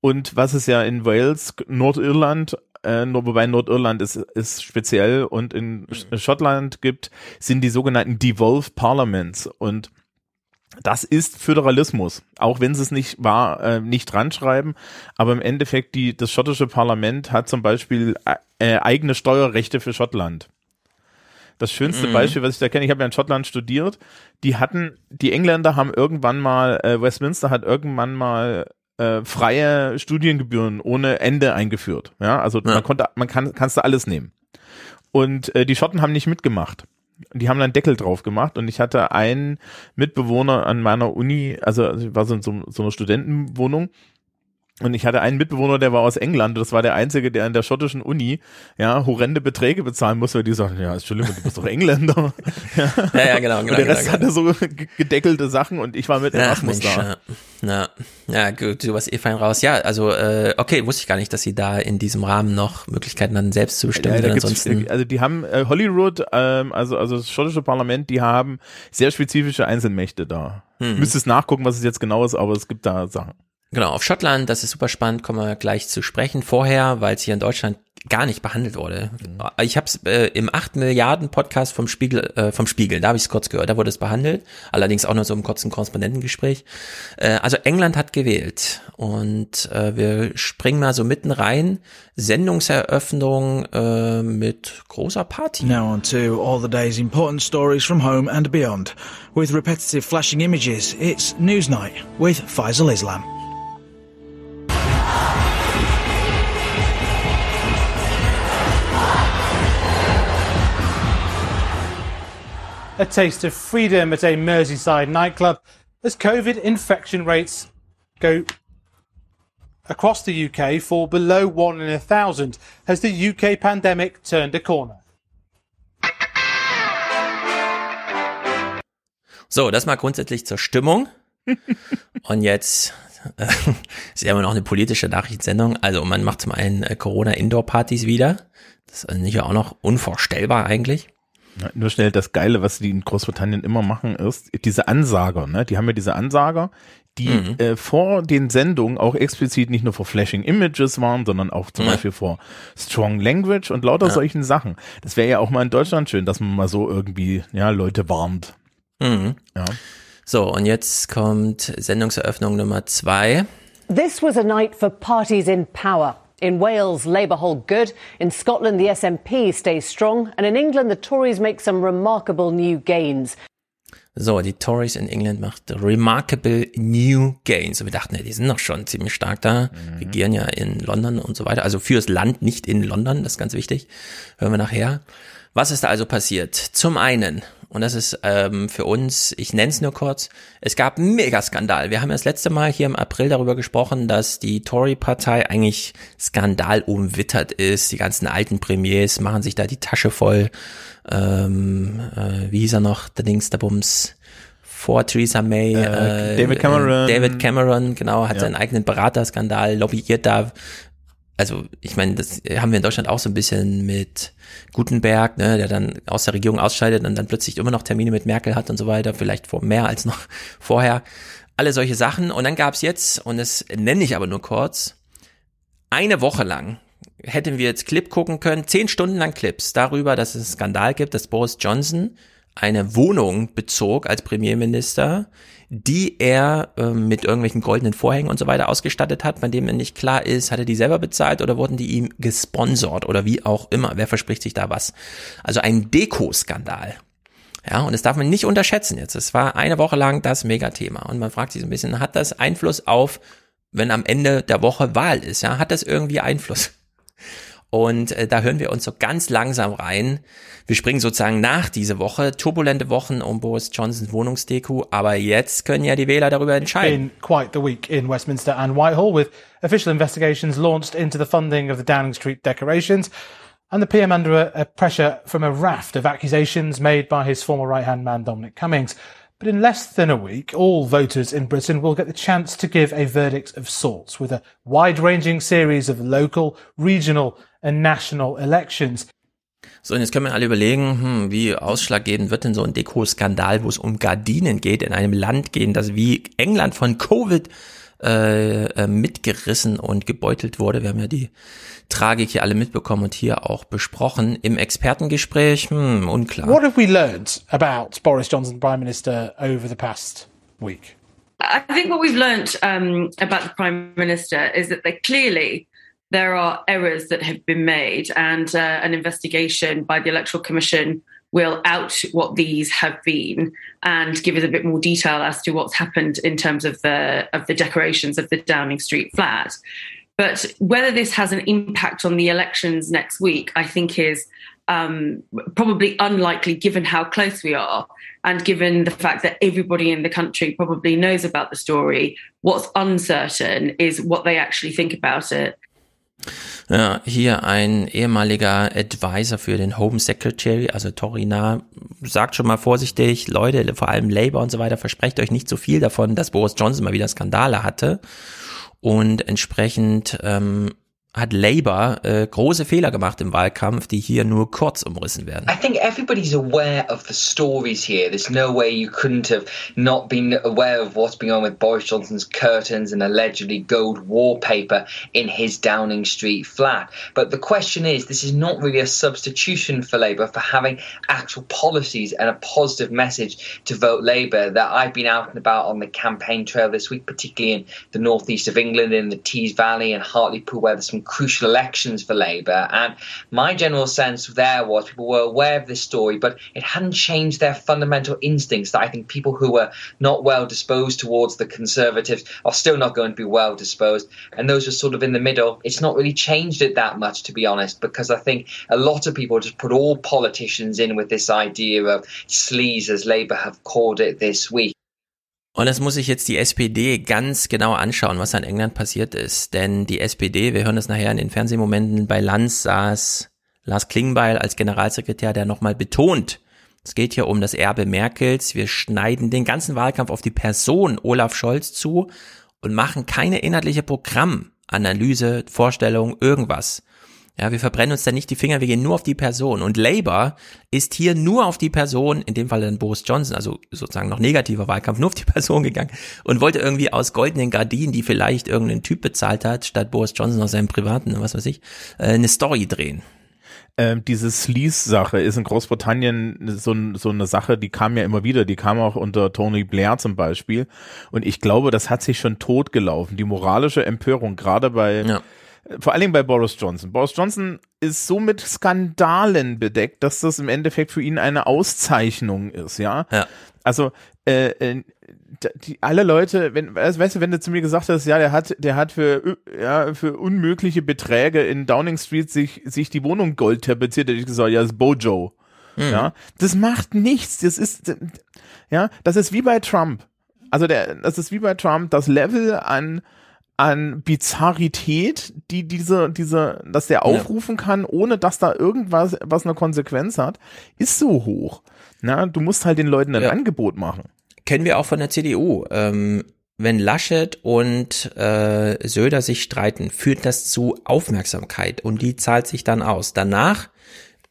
Und was es ja in Wales, Nordirland, äh, nur wobei Nordirland ist, ist speziell und in. Schottland gibt, sind die sogenannten Devolved Parliaments. Und das ist Föderalismus, auch wenn sie es nicht war, äh, nicht dran schreiben. Aber im Endeffekt, die, das schottische Parlament hat zum Beispiel äh, eigene Steuerrechte für Schottland. Das schönste mhm. Beispiel, was ich da kenne, ich habe ja in Schottland studiert, die hatten, die Engländer haben irgendwann mal, äh, Westminster hat irgendwann mal äh, freie Studiengebühren ohne Ende eingeführt. Ja, also ja. man konnte, man kann, kannst du alles nehmen. Und äh, die Schotten haben nicht mitgemacht die haben dann Deckel drauf gemacht und ich hatte einen Mitbewohner an meiner Uni, also ich war so so, so einer Studentenwohnung und ich hatte einen Mitbewohner, der war aus England. Das war der einzige, der an der schottischen Uni ja horrende Beträge bezahlen musste, weil die sagten, ja, Entschuldigung, du bist doch Engländer. ja. ja, ja, genau, genau. Und der Rest genau, genau. hatte so gedeckelte Sachen und ich war mit Erasmus Ach, Mensch, da. Ja. ja, gut, du warst eh fein raus. Ja, also äh, okay, wusste ich gar nicht, dass sie da in diesem Rahmen noch Möglichkeiten hatten, selbst zu bestimmen. Ja, ansonsten also die haben äh, Holyrood, ähm, also also das schottische Parlament, die haben sehr spezifische Einzelmächte da. Hm. Müsstest nachgucken, was es jetzt genau ist, aber es gibt da Sachen. Genau, auf Schottland, das ist super spannend, kommen wir gleich zu sprechen. Vorher, weil es hier in Deutschland gar nicht behandelt wurde. Mhm. Ich habe es äh, im 8 Milliarden Podcast vom Spiegel, äh, vom Spiegel, da habe ich es kurz gehört, da wurde es behandelt, allerdings auch nur so im kurzen Korrespondentengespräch. Äh, also England hat gewählt und äh, wir springen mal so mitten rein. Sendungseröffnung äh, mit großer Party. Now on to all the day's important stories from home and beyond. With repetitive flashing images, it's Newsnight with Faisal Islam. A taste of freedom at a Merseyside nightclub as COVID infection rates go across the UK fall below one in a thousand. Has the UK pandemic turned a corner? So, das mal grundsätzlich zur Stimmung. Und jetzt äh, ist ja immer noch eine politische Nachrichtensendung. Also man macht zum einen äh, Corona-Indoor-Partys wieder. Das ist nicht auch noch unvorstellbar eigentlich. Ja, nur schnell das Geile, was die in Großbritannien immer machen, ist diese Ansager. Ne? Die haben ja diese Ansager, die mhm. äh, vor den Sendungen auch explizit nicht nur vor Flashing Images waren, sondern auch zum ja. Beispiel vor Strong Language und lauter ja. solchen Sachen. Das wäre ja auch mal in Deutschland schön, dass man mal so irgendwie ja Leute warnt. Mhm. Ja. So, und jetzt kommt Sendungseröffnung Nummer zwei. This was a night for parties in power. In Wales, Labour hold good. In Scotland, the SNP stays strong. And in England, the Tories make some remarkable new gains. So, die Tories in England macht remarkable new gains. Und wir dachten, ja, die sind noch schon ziemlich stark da, mhm. regieren ja in London und so weiter. Also fürs Land, nicht in London, das ist ganz wichtig. Hören wir nachher. Was ist da also passiert? Zum einen, und das ist ähm, für uns, ich nenne es nur kurz, es gab einen Megaskandal. Wir haben ja das letzte Mal hier im April darüber gesprochen, dass die Tory-Partei eigentlich Skandal umwittert ist. Die ganzen alten Premiers machen sich da die Tasche voll. Ähm, äh, wie hieß er noch, der Dings, der Bums? vor Theresa May. Äh, David äh, Cameron. David Cameron, genau, hat ja. seinen eigenen Beraterskandal, lobbyiert da also ich meine, das haben wir in Deutschland auch so ein bisschen mit Gutenberg, ne, der dann aus der Regierung ausscheidet und dann plötzlich immer noch Termine mit Merkel hat und so weiter, vielleicht vor mehr als noch vorher. Alle solche Sachen. Und dann gab's jetzt, und das nenne ich aber nur kurz, eine Woche lang hätten wir jetzt Clip gucken können, zehn Stunden lang Clips darüber, dass es einen Skandal gibt, dass Boris Johnson eine Wohnung bezog als Premierminister, die er äh, mit irgendwelchen goldenen Vorhängen und so weiter ausgestattet hat, bei dem nicht klar ist, hat er die selber bezahlt oder wurden die ihm gesponsert oder wie auch immer. Wer verspricht sich da was? Also ein Dekoskandal. Ja, und das darf man nicht unterschätzen jetzt. Es war eine Woche lang das Megathema. Und man fragt sich so ein bisschen, hat das Einfluss auf, wenn am Ende der Woche Wahl ist? Ja, hat das irgendwie Einfluss? Und äh, da hören wir uns so ganz langsam rein. Wir springen sozusagen nach diese Woche, turbulente Wochen um Boris Johnsons Wohnungsdeko, aber jetzt können ja die Wähler darüber entscheiden. Been quite the week in Westminster and Whitehall with official investigations launched into the funding of the Downing Street decorations and the PM under a, a pressure from a raft of accusations made by his former right-hand man Dominic Cummings. But in less than a week, all voters in Britain will get the chance to give a verdict of sorts with a wide-ranging series of local, regional and national elections. So, und jetzt können wir alle überlegen, hm, wie ausschlaggebend wird denn so ein Deko-Skandal, wo es um Gardinen geht, in einem Land gehen, das wie England von Covid äh, äh, mitgerissen und gebeutelt wurde. Wir haben ja die Tragik hier alle mitbekommen und hier auch besprochen. Im Expertengespräch, hm, unklar. What have we learned about Boris Johnson, Prime Minister, over the past week? I think what we've learned um, about the Prime Minister is that they clearly there are errors that have been made, and uh, an investigation by the Electoral Commission will out what these have been and give us a bit more detail as to what's happened in terms of the of the decorations of the Downing Street flat. But whether this has an impact on the elections next week, I think is um, probably unlikely given how close we are and given the fact that everybody in the country probably knows about the story. What's uncertain is what they actually think about it. Ja, hier ein ehemaliger Advisor für den Home Secretary, also Torina, sagt schon mal vorsichtig, Leute, vor allem Labour und so weiter, versprecht euch nicht so viel davon, dass Boris Johnson mal wieder Skandale hatte. Und entsprechend ähm, hat Labour äh, große Fehler gemacht im Wahlkampf, die hier nur kurz umrissen werden. I think everybody's aware of the stories here. There's no way you couldn't have not been aware of what's been on with Boris Johnson's curtains and allegedly gold wallpaper in his Downing Street flat. But the question is, this is not really a substitution for Labour for having actual policies and a positive message to vote Labour that I've been out and about on the campaign trail this week, particularly in the northeast of England, in the Tees Valley and Hartlepool, where there's some crucial elections for Labour. And my general sense there was people were aware of this story, but it hadn't changed their fundamental instincts that I think people who were not well disposed towards the Conservatives are still not going to be well disposed. And those are sort of in the middle. It's not really changed it that much, to be honest, because I think a lot of people just put all politicians in with this idea of sleaze, as Labour have called it this week. Und das muss sich jetzt die SPD ganz genau anschauen, was in England passiert ist. Denn die SPD, wir hören das nachher in den Fernsehmomenten, bei Lanz saß Lars Klingbeil als Generalsekretär, der nochmal betont, es geht hier um das Erbe Merkels. Wir schneiden den ganzen Wahlkampf auf die Person Olaf Scholz zu und machen keine inhaltliche Programmanalyse, Vorstellung, irgendwas. Ja, wir verbrennen uns da nicht die Finger, wir gehen nur auf die Person. Und Labour ist hier nur auf die Person, in dem Fall dann Boris Johnson, also sozusagen noch negativer Wahlkampf, nur auf die Person gegangen und wollte irgendwie aus goldenen Gardinen, die vielleicht irgendein Typ bezahlt hat, statt Boris Johnson aus seinem privaten, was weiß ich, äh, eine Story drehen. Ähm, diese Sleaze-Sache ist in Großbritannien so, so eine Sache, die kam ja immer wieder, die kam auch unter Tony Blair zum Beispiel. Und ich glaube, das hat sich schon totgelaufen. Die moralische Empörung, gerade bei ja vor allen Dingen bei Boris Johnson. Boris Johnson ist so mit Skandalen bedeckt, dass das im Endeffekt für ihn eine Auszeichnung ist, ja. ja. Also äh, äh die, alle Leute, wenn, weißt du, wenn du zu mir gesagt hast, ja, der hat, der hat für, ja, für unmögliche Beträge in Downing Street sich, sich die Wohnung gold tapeziert, hätte ich gesagt, ja, das ist Bojo. Mhm. Ja, das macht nichts. Das ist, ja, das ist wie bei Trump. Also der, das ist wie bei Trump, das Level an, an Bizarrität, die diese, diese, dass der aufrufen kann, ohne dass da irgendwas, was eine Konsequenz hat, ist so hoch. Na, du musst halt den Leuten ein ja. Angebot machen. Kennen wir auch von der CDU. Ähm, wenn Laschet und äh, Söder sich streiten, führt das zu Aufmerksamkeit und die zahlt sich dann aus. Danach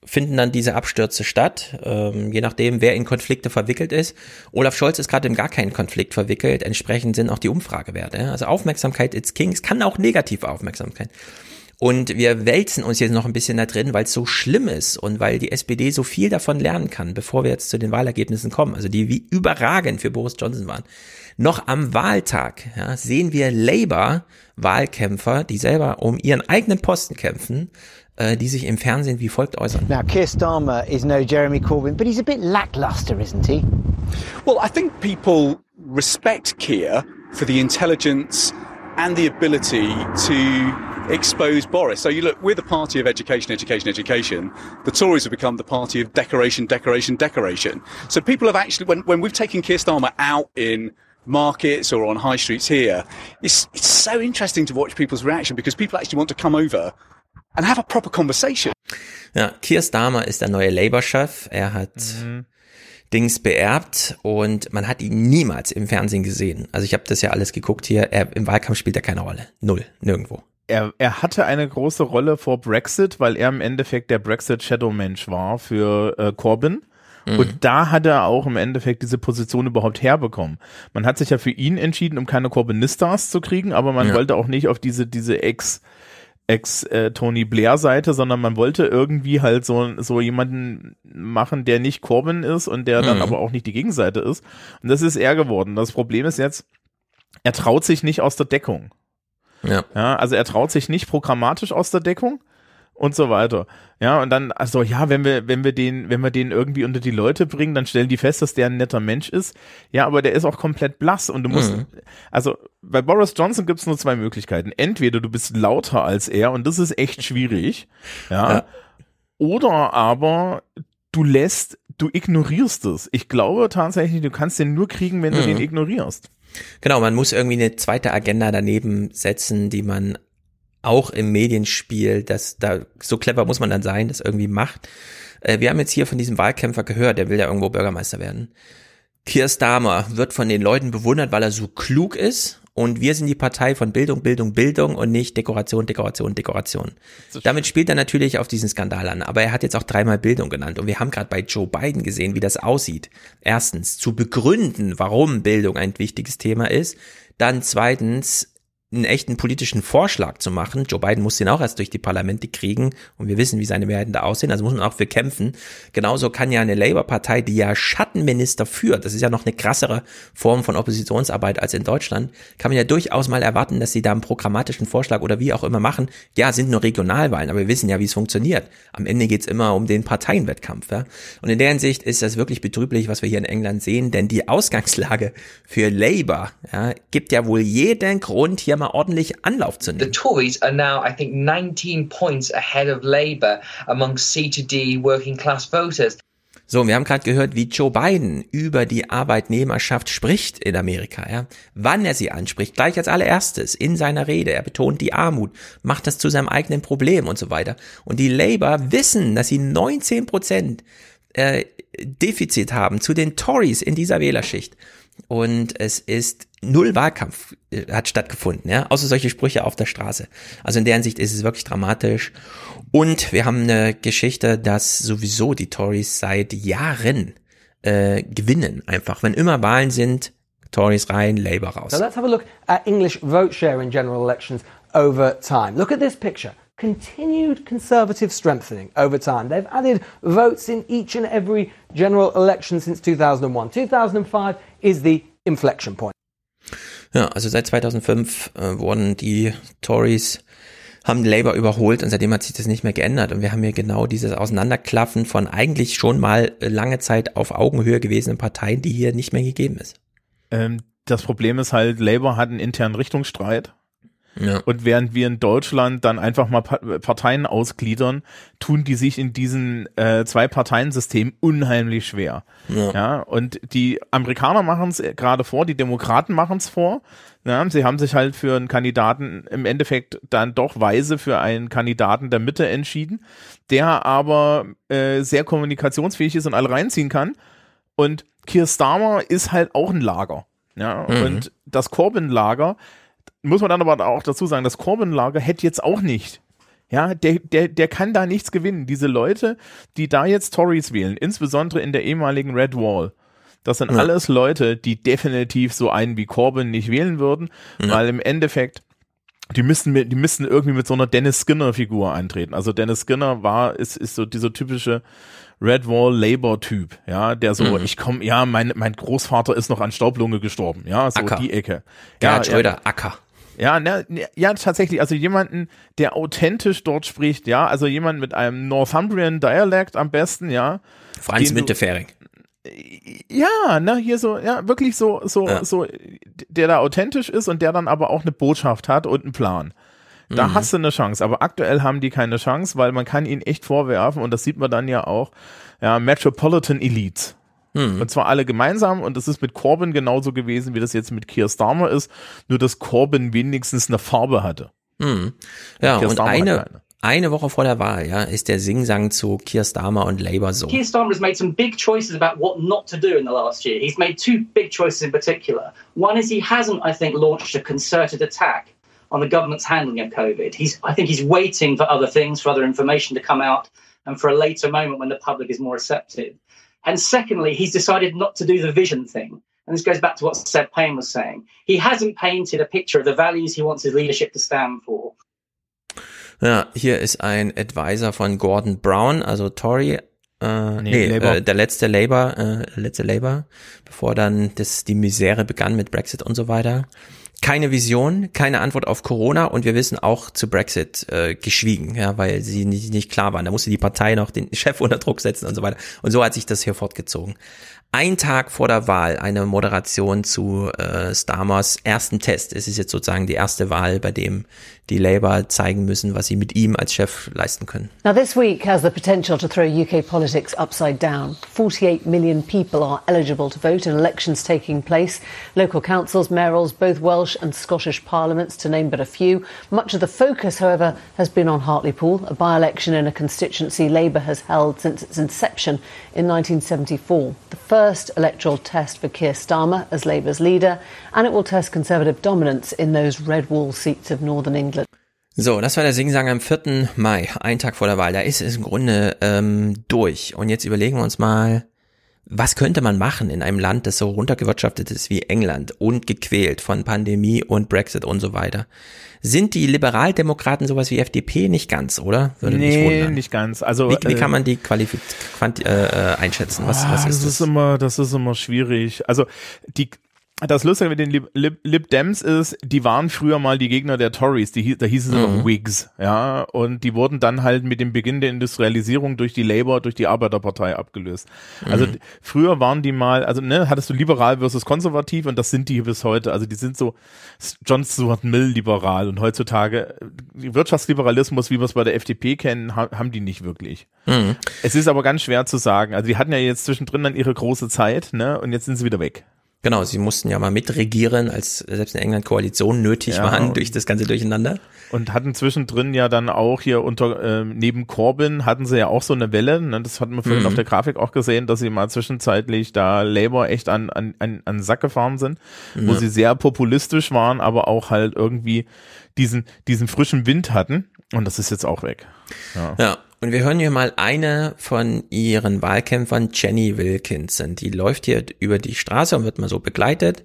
finden dann diese Abstürze statt, ähm, je nachdem, wer in Konflikte verwickelt ist. Olaf Scholz ist gerade in gar keinen Konflikt verwickelt, entsprechend sind auch die Umfragewerte. Also Aufmerksamkeit it's king, es kann auch negative Aufmerksamkeit. Und wir wälzen uns jetzt noch ein bisschen da drin, weil es so schlimm ist und weil die SPD so viel davon lernen kann, bevor wir jetzt zu den Wahlergebnissen kommen, also die wie überragend für Boris Johnson waren. Noch am Wahltag ja, sehen wir Labour-Wahlkämpfer, die selber um ihren eigenen Posten kämpfen, Äh, die sich im Fernsehen wie folgt äußern. Now, Keir Starmer is no Jeremy Corbyn, but he's a bit lackluster, isn't he? Well, I think people respect Keir for the intelligence and the ability to expose Boris. So you look, we're the party of education, education, education. The Tories have become the party of decoration, decoration, decoration. So people have actually, when, when we've taken Keir Starmer out in markets or on high streets here, it's, it's so interesting to watch people's reaction because people actually want to come over and have a proper conversation. Ja, Keir Starmer ist der neue Labour-Chef. Er hat mhm. Dings beerbt und man hat ihn niemals im Fernsehen gesehen. Also ich habe das ja alles geguckt hier. Er, Im Wahlkampf spielt er keine Rolle. Null. Nirgendwo. Er, er hatte eine große Rolle vor Brexit, weil er im Endeffekt der Brexit-Shadow-Mensch war für äh, Corbyn. Mhm. Und da hat er auch im Endeffekt diese Position überhaupt herbekommen. Man hat sich ja für ihn entschieden, um keine Corbynistas zu kriegen, aber man ja. wollte auch nicht auf diese, diese Ex- Ex-Tony äh, Blair-Seite, sondern man wollte irgendwie halt so, so jemanden machen, der nicht Corbyn ist und der dann mhm. aber auch nicht die Gegenseite ist. Und das ist er geworden. Das Problem ist jetzt, er traut sich nicht aus der Deckung. Ja. ja. Also er traut sich nicht programmatisch aus der Deckung und so weiter. Ja, und dann, also ja, wenn wir, wenn wir den, wenn wir den irgendwie unter die Leute bringen, dann stellen die fest, dass der ein netter Mensch ist. Ja, aber der ist auch komplett blass und du musst, mhm. also bei Boris Johnson gibt's nur zwei Möglichkeiten. Entweder du bist lauter als er und das ist echt schwierig. Ja. ja. Oder aber du lässt, du ignorierst es. Ich glaube tatsächlich, du kannst den nur kriegen, wenn du den mhm. ignorierst. Genau, man muss irgendwie eine zweite Agenda daneben setzen, die man auch im Medienspiel, dass da so clever muss man dann sein, das irgendwie macht. Äh, wir haben jetzt hier von diesem Wahlkämpfer gehört, der will ja irgendwo Bürgermeister werden. Keir Starmer wird von den Leuten bewundert, weil er so klug ist und wir sind die Partei von Bildung, Bildung, Bildung und nicht Dekoration, Dekoration, Dekoration. Damit spielt er natürlich auf diesen Skandal an, aber er hat jetzt auch dreimal Bildung genannt und wir haben gerade bei Joe Biden gesehen, wie das aussieht. Erstens, zu begründen, warum Bildung ein wichtiges Thema ist, dann zweitens einen echten politischen Vorschlag zu machen. Joe Biden muss den auch erst durch die Parlamente kriegen und wir wissen, wie seine Mehrheiten da aussehen, also muss man auch für kämpfen. Genauso kann ja eine Labour-Partei, die ja Schattenminister führt, das ist ja noch eine krassere Form von Oppositionsarbeit als in Deutschland, kann man ja durchaus mal erwarten, dass sie da einen programmatischen Vorschlag oder wie auch immer machen. Ja, sind nur Regionalwahlen, aber wir wissen ja, wie es funktioniert. Am Ende geht's immer um den Parteienwettkampf. Ja? Und in der Hinsicht ist das wirklich betrüblich, was wir hier in England sehen, denn die Ausgangslage für Labour ja, gibt ja wohl jeden Grund, hier mal ordentlich Anlauf zu nehmen. The Tories are now, I think, 19 points ahead of Labour among C2D working class voters. So, wir haben gerade gehört, wie Joe Biden über die Arbeitnehmerschaft spricht in Amerika. Ja? Wann er sie anspricht, gleich als allererstes in seiner Rede. Er betont die Armut, macht das zu seinem eigenen Problem und so weiter. Und die Labour wissen, dass sie 19 Prozent äh, Defizit haben zu den Tories in dieser Wählerschicht und es ist null Wahlkampf äh, hat stattgefunden, ja, außer solche Sprüche auf der Straße. Also in der Hinsicht ist es wirklich dramatisch. Und wir haben eine Geschichte, dass sowieso die Tories seit Jahren äh, gewinnen, einfach. Wenn immer Wahlen sind, Tories rein, Labour raus. So let's have a look at English vote share in general elections over time. Look at this picture. continued conservative strengthening over time. They've added votes in each and every general election since 2001. 2005 is the inflection point. Ja, also seit 2005 äh, wurden die Tories haben Labour überholt und seitdem hat sich das nicht mehr geändert. Und wir haben hier genau dieses Auseinanderklaffen von eigentlich schon mal lange Zeit auf Augenhöhe gewesenen Parteien, die hier nicht mehr gegeben ist. Ähm, das Problem ist halt, Labour hat einen internen Richtungsstreit ja. Und während wir in Deutschland dann einfach mal Parteien ausgliedern, tun die sich in diesem äh, Zwei-Parteien-System unheimlich schwer. Ja. ja. Und die Amerikaner machen es gerade vor, die Demokraten machen es vor. Ja, sie haben sich halt für einen Kandidaten im Endeffekt dann doch weise für einen Kandidaten der Mitte entschieden, der aber äh, sehr kommunikationsfähig ist und alle reinziehen kann. Und Keir Starmer ist halt auch ein Lager. Ja, mhm. und das Corbyn-Lager muss man dann aber auch dazu sagen, das Corbyn-Lager hätte jetzt auch nicht. Ja, der, der, der kann da nichts gewinnen. Diese Leute, die da jetzt Tories wählen, insbesondere in der ehemaligen Red Wall, das sind ja. alles Leute, die definitiv so einen wie Corbyn nicht wählen würden, ja. weil im Endeffekt die müssten mit, die müssten irgendwie mit so einer Dennis Skinner Figur eintreten. Also Dennis Skinner war, ist, ist so dieser typische Red Wall Labor Typ, ja, der so, mhm. ich komme, ja, mein, mein Großvater ist noch an Staublunge gestorben, ja, so Acker. die Ecke. Gerhard ja, Schröder, Acker. Ja, ne, ja, tatsächlich. Also jemanden, der authentisch dort spricht, ja. Also jemand mit einem Northumbrian Dialect am besten, ja. Franz Müntefering. Ja, ne, hier so, ja, wirklich so, so, ja. so, der da authentisch ist und der dann aber auch eine Botschaft hat und einen Plan. Da mhm. hast du eine Chance. Aber aktuell haben die keine Chance, weil man kann ihnen echt vorwerfen, und das sieht man dann ja auch, ja, Metropolitan Elites. Mhm. Und zwar alle gemeinsam und das ist mit Corbyn genauso gewesen, wie das jetzt mit Keir Starmer ist, nur dass Corbyn wenigstens eine Farbe hatte. Mhm. Ja, und, und eine, eine Woche vor der Wahl, ja, ist der Singsang zu Keir Starmer und Labour so. Keir Starmer has made some big choices about what not to do in the last year. He's made two big choices in particular. One is he hasn't, I think, launched a concerted attack on the government's handling of COVID. He's, I think he's waiting for other things, for other information to come out and for a later moment when the public is more receptive. And secondly, he's decided not to do the vision thing. And this goes back to what Seb Payne was saying. He hasn't painted a picture of the values he wants his leadership to stand for. Ja, hier ist ein Advisor von Gordon Brown, also Tory, äh, nee, nee äh, der letzte Labour, äh, letzte Labour, bevor dann das, die Misere begann mit Brexit und so weiter keine Vision, keine Antwort auf Corona und wir wissen auch zu Brexit äh, geschwiegen, ja, weil sie nicht, nicht klar waren. Da musste die Partei noch den Chef unter Druck setzen und so weiter. Und so hat sich das hier fortgezogen ein Tag vor der Wahl eine Moderation zu äh, Starmers ersten Test. Es ist jetzt sozusagen die erste Wahl, bei dem die Labour zeigen müssen, was sie mit ihm als Chef leisten können. Now this week has the potential to throw UK politics upside down. 48 million people are eligible to vote in elections taking place. Local councils, mayorals, both Welsh and Scottish parliaments, to name but a few. Much of the focus, however, has been on Hartlepool, a by-election in a constituency Labour has held since its inception in 1974. The first electoral test for Keir Starmer as Labour's leader, and it will test Conservative dominance in those red wall seats of northern England. So, das war der Singsang am 4. Mai, ein Tag vor der Wahl. Da ist es im Grunde ähm, durch. Und jetzt überlegen wir uns mal, was könnte man machen in einem Land, das so runtergewirtschaftet ist wie England und gequält von Pandemie und Brexit und so weiter? Sind die Liberaldemokraten sowas wie FDP nicht ganz, oder? Würde nee, mich wundern. nicht ganz. Also wie, wie kann äh, man die qualifiz äh, äh, einschätzen? Was, was ist das? Das ist immer, das ist immer schwierig. Also die das Lustige mit den Lib, Lib, Lib Dems ist, die waren früher mal die Gegner der Tories, die, da hießen sie mhm. noch Whigs, ja, und die wurden dann halt mit dem Beginn der Industrialisierung durch die Labour, durch die Arbeiterpartei abgelöst. Also mhm. früher waren die mal, also ne, hattest du liberal versus konservativ und das sind die bis heute, also die sind so John Stuart Mill liberal und heutzutage Wirtschaftsliberalismus, wie wir es bei der FDP kennen, haben die nicht wirklich. Mhm. Es ist aber ganz schwer zu sagen, also die hatten ja jetzt zwischendrin dann ihre große Zeit, ne, und jetzt sind sie wieder weg. Genau, sie mussten ja mal mitregieren, als selbst in England Koalitionen nötig ja, waren durch das ganze Durcheinander. Und hatten zwischendrin ja dann auch hier unter äh, neben Corbyn hatten sie ja auch so eine Welle, ne? das hatten wir vorhin mhm. auf der Grafik auch gesehen, dass sie mal zwischenzeitlich da Labour echt an an an, an Sack gefahren sind, ja. wo sie sehr populistisch waren, aber auch halt irgendwie diesen diesen frischen Wind hatten und das ist jetzt auch weg. Ja. ja. Und wir hören hier mal eine von ihren Wahlkämpfern, Jenny Wilkinson. Die läuft hier über die Straße und wird mal so begleitet.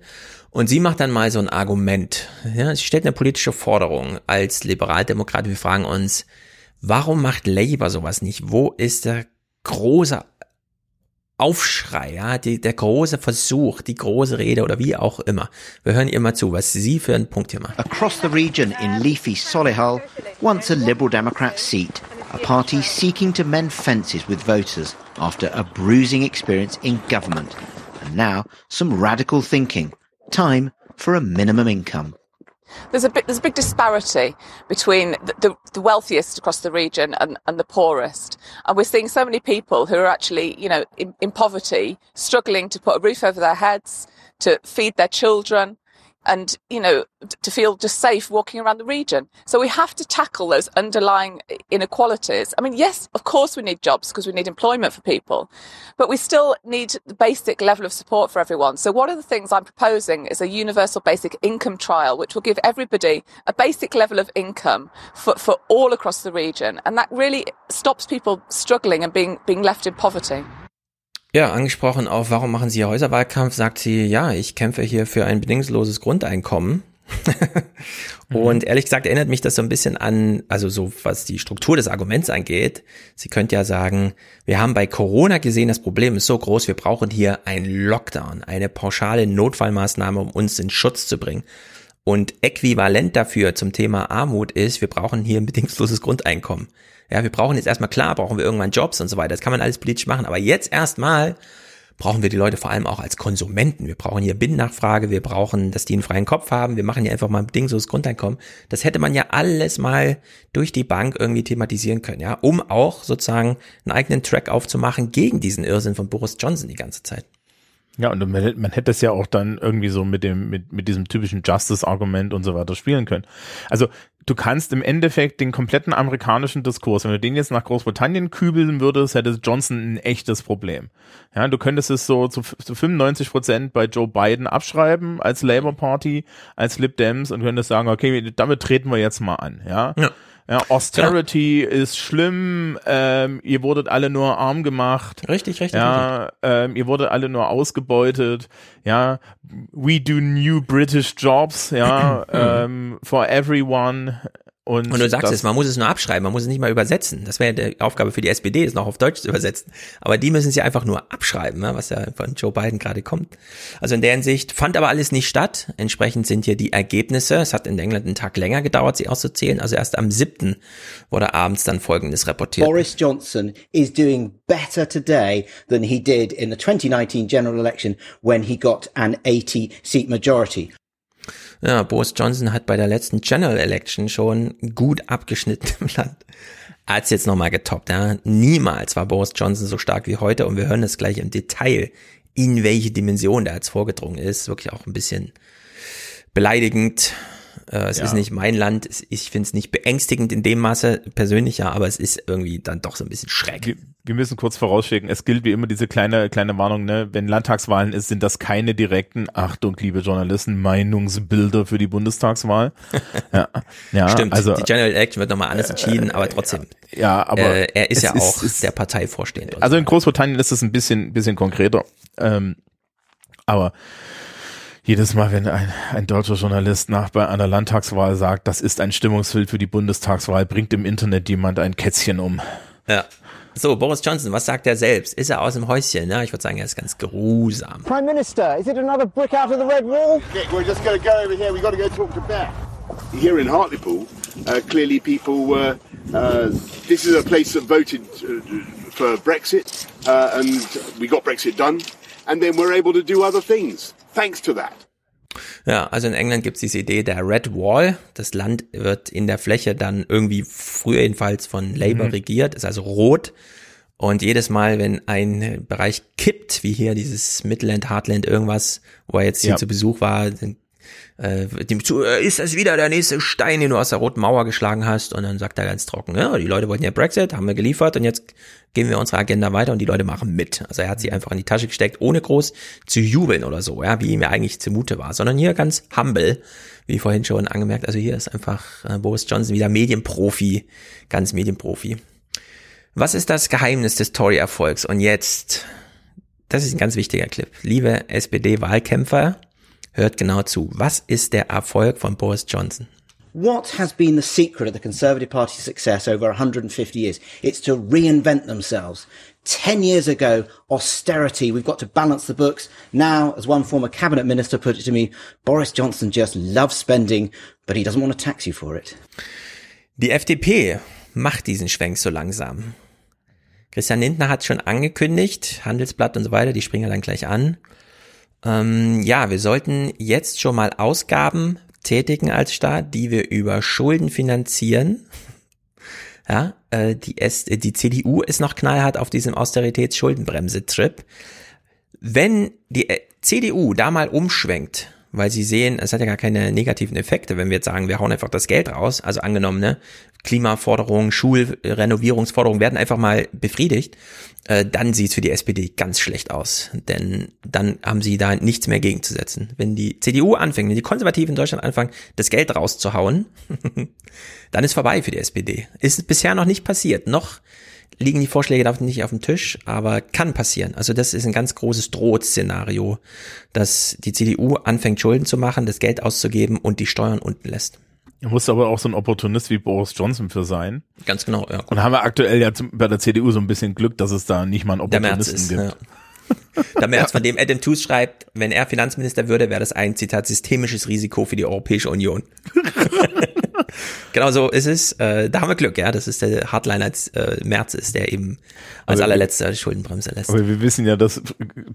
Und sie macht dann mal so ein Argument. Ja, sie stellt eine politische Forderung als Liberaldemokrat. Wir fragen uns, warum macht Labour sowas nicht? Wo ist der große Aufschrei, ja, die, der große Versuch, die große Rede oder wie auch immer. Wir hören ihr mal zu, was sie für einen Punkt hier macht. Across the region in leafy Solihull, once a Liberal Democrat seat, a party seeking to mend fences with voters after a bruising experience in government. And now, some radical thinking. Time for a minimum income. There's a, bit, there's a big disparity between the, the, the wealthiest across the region and, and, the poorest. And we're seeing so many people who are actually, you know, in, in poverty, struggling to put a roof over their heads, to feed their children, and you know to feel just safe walking around the region. So we have to tackle those underlying inequalities. I mean yes of course we need jobs because we need employment for people but we still need the basic level of support for everyone. So one of the things i'm proposing is a universal basic income trial which will give everybody a basic level of income for, for all across the region. And that really stops people struggling and being being left in poverty Ja, angesprochen auf, warum machen Sie Häuserwahlkampf, sagt sie, ja, ich kämpfe hier für ein bedingungsloses Grundeinkommen. und mhm. ehrlich gesagt erinnert mich das so ein bisschen an, also so was die Struktur des Arguments angeht. Sie könnte ja sagen, wir haben bei Corona gesehen, das Problem ist so groß, wir brauchen hier einen Lockdown, eine pauschale Notfallmaßnahme, um uns in Schutz zu bringen. Und äquivalent dafür zum Thema Armut ist, wir brauchen hier ein bedingungsloses Grundeinkommen. Ja, wir brauchen jetzt erstmal klar, brauchen wir irgendwann Jobs und so weiter. Das kann man alles politisch machen. Aber jetzt erstmal brauchen wir die Leute vor allem auch als Konsumenten. Wir brauchen hier Binnennachfrage, wir brauchen, dass die einen freien Kopf haben, wir machen hier einfach mal ein bedingungsloses Grundeinkommen. Das hätte man ja alles mal durch die Bank irgendwie thematisieren können, ja, um auch sozusagen einen eigenen Track aufzumachen gegen diesen Irrsinn von Boris Johnson die ganze Zeit. Ja, und man, man hätte es ja auch dann irgendwie so mit dem, mit, mit diesem typischen Justice-Argument und so weiter spielen können. Also du kannst im Endeffekt den kompletten amerikanischen Diskurs, wenn du den jetzt nach Großbritannien kübeln würdest, hätte Johnson ein echtes Problem. Ja, du könntest es so zu, zu 95 Prozent bei Joe Biden abschreiben als Labour Party, als Lib Dems und könntest sagen, okay, damit treten wir jetzt mal an. Ja. ja. Ja, Austerity ja. ist schlimm, ähm, ihr wurdet alle nur arm gemacht. Richtig, richtig. Ja, richtig. Ähm, ihr wurdet alle nur ausgebeutet. Ja, we do new British jobs, ja, ähm, for everyone. Und, und du sagst es, man muss es nur abschreiben, man muss es nicht mal übersetzen. Das wäre die Aufgabe für die SPD, es noch auf Deutsch zu übersetzen. Aber die müssen sie einfach nur abschreiben, ne, was ja von Joe Biden gerade kommt. Also in der Hinsicht fand aber alles nicht statt. Entsprechend sind hier die Ergebnisse. Es hat in England einen Tag länger gedauert, sie auszuzählen. Also erst am 7. wurde abends dann Folgendes reportiert. Boris Johnson is doing better today than he did in the 2019 general election when he got an 80 seat majority. Ja, Boris Johnson hat bei der letzten General Election schon gut abgeschnitten im Land. Er hat es jetzt nochmal getoppt. Ja. Niemals war Boris Johnson so stark wie heute und wir hören es gleich im Detail, in welche Dimension der jetzt vorgedrungen ist. Wirklich auch ein bisschen beleidigend. Äh, es ja. ist nicht mein Land. Ich finde es nicht beängstigend in dem Maße persönlich, ja, aber es ist irgendwie dann doch so ein bisschen schreck. Wir, müssen kurz vorausschicken, es gilt wie immer diese kleine, kleine Warnung, ne? wenn Landtagswahlen ist, sind das keine direkten, Achtung, liebe Journalisten, Meinungsbilder für die Bundestagswahl. ja, ja, Stimmt, also, die General Election wird nochmal anders entschieden, aber trotzdem. Ja, aber äh, er ist ja auch ist, der Partei vorstehend. Also in Großbritannien ist es ein bisschen, bisschen konkreter. Ähm, aber jedes Mal, wenn ein, ein deutscher Journalist nach bei einer Landtagswahl sagt, das ist ein Stimmungsbild für die Bundestagswahl, bringt im Internet jemand ein Kätzchen um. Ja. So, Boris Johnson, was sagt er selbst? Ist er aus dem Häuschen? Ja, ich würde sagen, er ist ganz grusam. Prime Minister, is it another brick out of the red wall? Nick, we're just going to go over here. We've got to go talk to Beth. Here in Hartlepool, uh, clearly people were. Uh, this is a place that voted uh, for Brexit, uh, and we got Brexit done, and then we're able to do other things thanks to that. Ja, also in England gibt es diese Idee der Red Wall. Das Land wird in der Fläche dann irgendwie früher jedenfalls von Labour mhm. regiert, ist also rot. Und jedes Mal, wenn ein Bereich kippt, wie hier dieses Midland, Heartland, irgendwas, wo er jetzt hier ja. zu Besuch war, äh, äh, ist das wieder der nächste Stein, den du aus der roten Mauer geschlagen hast? Und dann sagt er ganz trocken, ja, die Leute wollten ja Brexit, haben wir geliefert und jetzt gehen wir unsere Agenda weiter und die Leute machen mit. Also er hat sie einfach in die Tasche gesteckt, ohne groß zu jubeln oder so, ja, wie ihm ja eigentlich zumute war, sondern hier ganz humble, wie vorhin schon angemerkt. Also hier ist einfach äh, Boris Johnson wieder Medienprofi, ganz Medienprofi. Was ist das Geheimnis des Tory-Erfolgs? Und jetzt, das ist ein ganz wichtiger Clip. Liebe SPD-Wahlkämpfer, Hört genau zu. Was ist der Erfolg von Boris Johnson? What has been the secret of the Conservative Party's success over 150 years? It's to reinvent themselves. 10 years ago, austerity, we've got to balance the books. Now, as one former cabinet minister put it to me, Boris Johnson just loves spending, but he doesn't want to tax you for it. Die FDP macht diesen Schwenk so langsam. Christian Lindner hat schon angekündigt, Handelsblatt und so weiter, die springen dann gleich an. Ähm, ja, wir sollten jetzt schon mal Ausgaben tätigen als Staat, die wir über Schulden finanzieren. Ja, äh, die, S die CDU ist noch knallhart auf diesem Austeritäts-Schuldenbremse-Trip. Wenn die äh, CDU da mal umschwenkt, weil sie sehen, es hat ja gar keine negativen Effekte, wenn wir jetzt sagen, wir hauen einfach das Geld raus, also angenommen, ne, Klimaforderungen, Schulrenovierungsforderungen werden einfach mal befriedigt, äh, dann sieht es für die SPD ganz schlecht aus. Denn dann haben sie da nichts mehr gegenzusetzen. Wenn die CDU anfängt, wenn die Konservativen in Deutschland anfangen, das Geld rauszuhauen, dann ist vorbei für die SPD. Ist bisher noch nicht passiert. Noch liegen die Vorschläge da nicht auf dem Tisch, aber kann passieren. Also das ist ein ganz großes Drohtszenario, dass die CDU anfängt, Schulden zu machen, das Geld auszugeben und die Steuern unten lässt. Er muss aber auch so ein Opportunist wie Boris Johnson für sein. Ganz genau, ja. Und haben wir aktuell ja zum, bei der CDU so ein bisschen Glück, dass es da nicht mal einen Opportunisten ist, gibt. Ja. Da März, von dem Adam Tooze schreibt, wenn er Finanzminister würde, wäre das ein, Zitat, systemisches Risiko für die Europäische Union. genau so ist es. Äh, da haben wir Glück, ja. Das ist der Hardliner als äh, Merz ist, der eben als Aber- allerletzter Schuldenbremse lässt. Aber wir wissen ja, dass,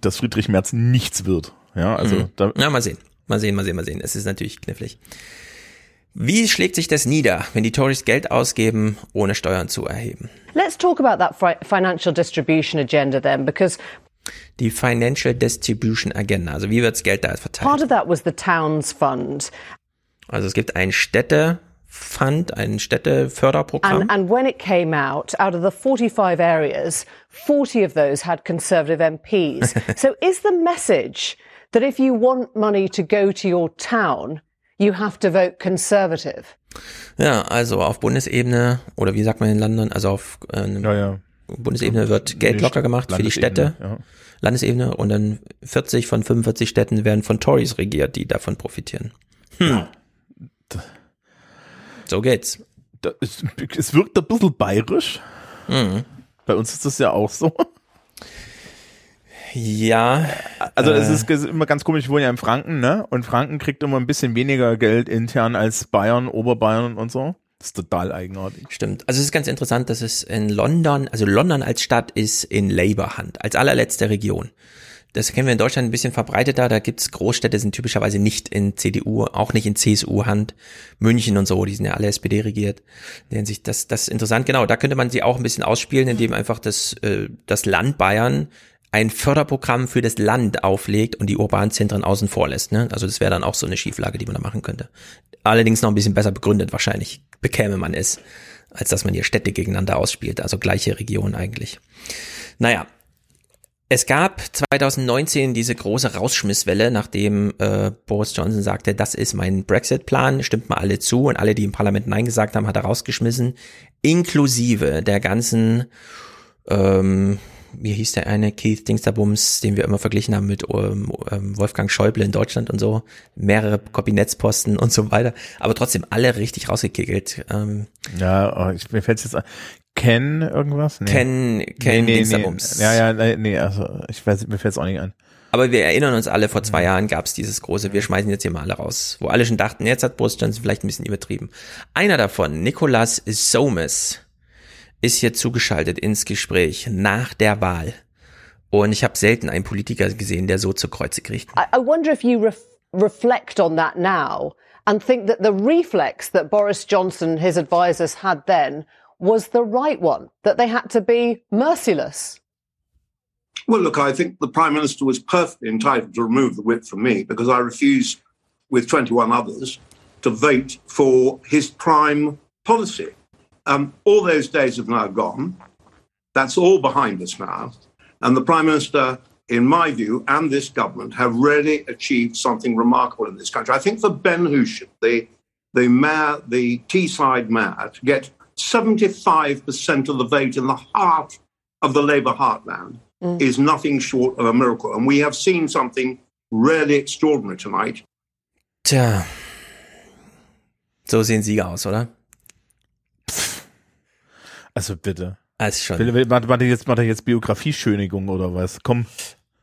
dass Friedrich Merz nichts wird. Ja, also Mhm. da, Ja, mal sehen. Mal sehen, mal sehen, mal sehen. Es ist natürlich knifflig. Wie schlägt sich das nieder, wenn die Tories Geld ausgeben, ohne Steuern zu erheben? Let's talk about that fi- financial distribution agenda then, because Die Financial Distribution Agenda. Also wie wirds Geld da verteilt? part of that was the Towns Fund. Also es gibt ein Städtefund, ein Städteförderprogramm. And, and when it came out, out of the 45 areas, 40 of those had Conservative MPs. so is the message that if you want money to go to your town, you have to vote Conservative? Ja, also auf Bundesebene oder wie sagt man in London, also auf äh, Bundesebene wird Geld locker gemacht für die Städte, ja. Landesebene und dann 40 von 45 Städten werden von Tories regiert, die davon profitieren. Hm. So geht's. da, es, es wirkt ein bisschen bayerisch. Mhm. Bei uns ist das ja auch so. Ja. Also es äh, ist immer ganz komisch, ich wohne ja in Franken, ne? Und Franken kriegt immer ein bisschen weniger Geld intern als Bayern, Oberbayern und so. Das ist total eigenartig. Stimmt. Also es ist ganz interessant, dass es in London, also London als Stadt ist in Labour-Hand, als allerletzte Region. Das kennen wir in Deutschland ein bisschen verbreiteter. Da gibt's Großstädte, sind typischerweise nicht in CDU, auch nicht in CSU-Hand. München und so, die sind ja alle SPD regiert. In der Hinsicht, das, das ist interessant. Genau, da könnte man sie auch ein bisschen ausspielen, indem einfach das, äh, das Land Bayern ein Förderprogramm für das Land auflegt und die urbanen Zentren außen vor lässt. Ne? Also das wäre dann auch so eine Schieflage, die man da machen könnte. Allerdings noch ein bisschen besser begründet wahrscheinlich, bekäme man es, als dass man hier Städte gegeneinander ausspielt, also gleiche Region eigentlich. Naja, es gab 2019 diese große Rausschmisswelle, nachdem äh, Boris Johnson sagte, das ist mein Brexit-Plan, stimmt mal alle zu und alle, die im Parlament Nein gesagt haben, hat er rausgeschmissen, inklusive der ganzen, ähm, wie hieß der eine, Keith Dingsterbums, den wir immer verglichen haben mit ähm, ähm, Wolfgang Schäuble in Deutschland und so, mehrere Kabinettsposten und so weiter, aber trotzdem alle richtig rausgekickelt. Ähm, Ja, oh, ich, mir fällt jetzt an. Ken irgendwas? Nee. Ken- Ken Dingsterbums. Ja, ja, nee, nee, also ich weiß, mir fällt es auch nicht an. Aber wir erinnern uns alle, vor zwei Jahren gab es dieses große, wir schmeißen jetzt hier mal alle raus, wo alle schon dachten, jetzt hat Boris Johnson vielleicht ein bisschen übertrieben. Einer davon, Nicolas Somes, ist hier zugeschaltet ins Gespräch nach der Wahl. Und ich habe selten einen Politiker gesehen, der so zu Kreuze kriegt. I, I wonder if you ref- reflect on that now and think that the reflex that Boris Johnson, his advisers had then was the right one, that they had to be merciless. Well, look, I think the Prime Minister was perfectly entitled to remove the whip from me because I refused, with 21 others, to vote for his crime policy. Um, all those days have now gone. That's all behind us now. And the Prime Minister, in my view, and this government have really achieved something remarkable in this country. I think for Ben Hushan, the, the mayor, the Teesside mayor, to get 75% of the vote in the heart of the Labour heartland is nothing short of a miracle. And we have seen something really extraordinary tonight. Tja, so sehen Sieger aus, oder? Also bitte. Also schon. Will, will, macht, macht er jetzt, macht jetzt Biografieschönigung oder was? Komm.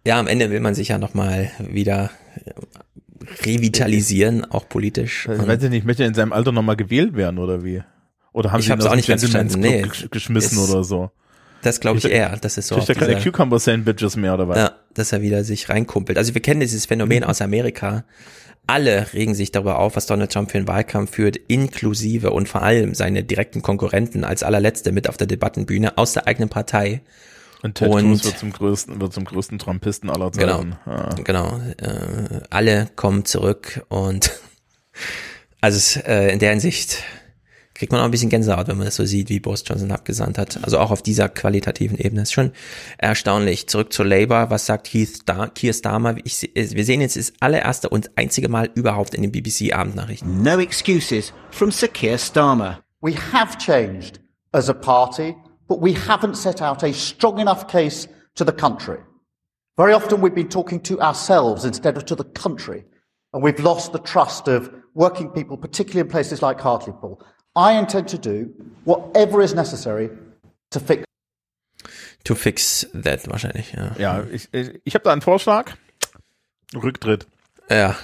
Ja, am Ende will man sich ja nochmal wieder revitalisieren, auch politisch. Ich weiß nicht, möchte er in seinem Alter nochmal gewählt werden oder wie? Oder haben Ich sie ihn auch nicht ganz verstanden. Nee. gesch- geschmissen Ist- oder so? Das glaube ich er- eher. Das ist so er keine dieser- Cucumber-Sandwiches mehr oder was? Ja, dass er wieder sich reinkumpelt. Also wir kennen dieses Phänomen aus Amerika. Alle regen sich darüber auf, was Donald Trump für einen Wahlkampf führt, inklusive und vor allem seine direkten Konkurrenten als allerletzte mit auf der Debattenbühne aus der eigenen Partei. Und Ted Cruz wird zum größten, wird zum größten Trumpisten aller Genau, Zeiten. Ja. genau. Äh, alle kommen zurück und also äh, in der Hinsicht kriegt man auch ein bisschen Gänsehaut, wenn man das so sieht, wie Boris Johnson abgesandt hat. Also auch auf dieser qualitativen Ebene. Ist schon erstaunlich. Zurück zu Labour. Was sagt Keith Star Keir Starmer? Ich, se- wir sehen jetzt das allererste und einzige Mal überhaupt in den BBC-Abendnachrichten. No excuses from Sir Keir Starmer. We have changed as a party, but we haven't set out a strong enough case to the country. Very often we've been talking to ourselves instead of to the country, and we've lost the trust of working people, particularly in places like Hartlepool. I intend to do whatever is necessary to fix To fix that wahrscheinlich, ja. Ja, ich, ich, ich habe da einen Vorschlag. Rücktritt. Ja,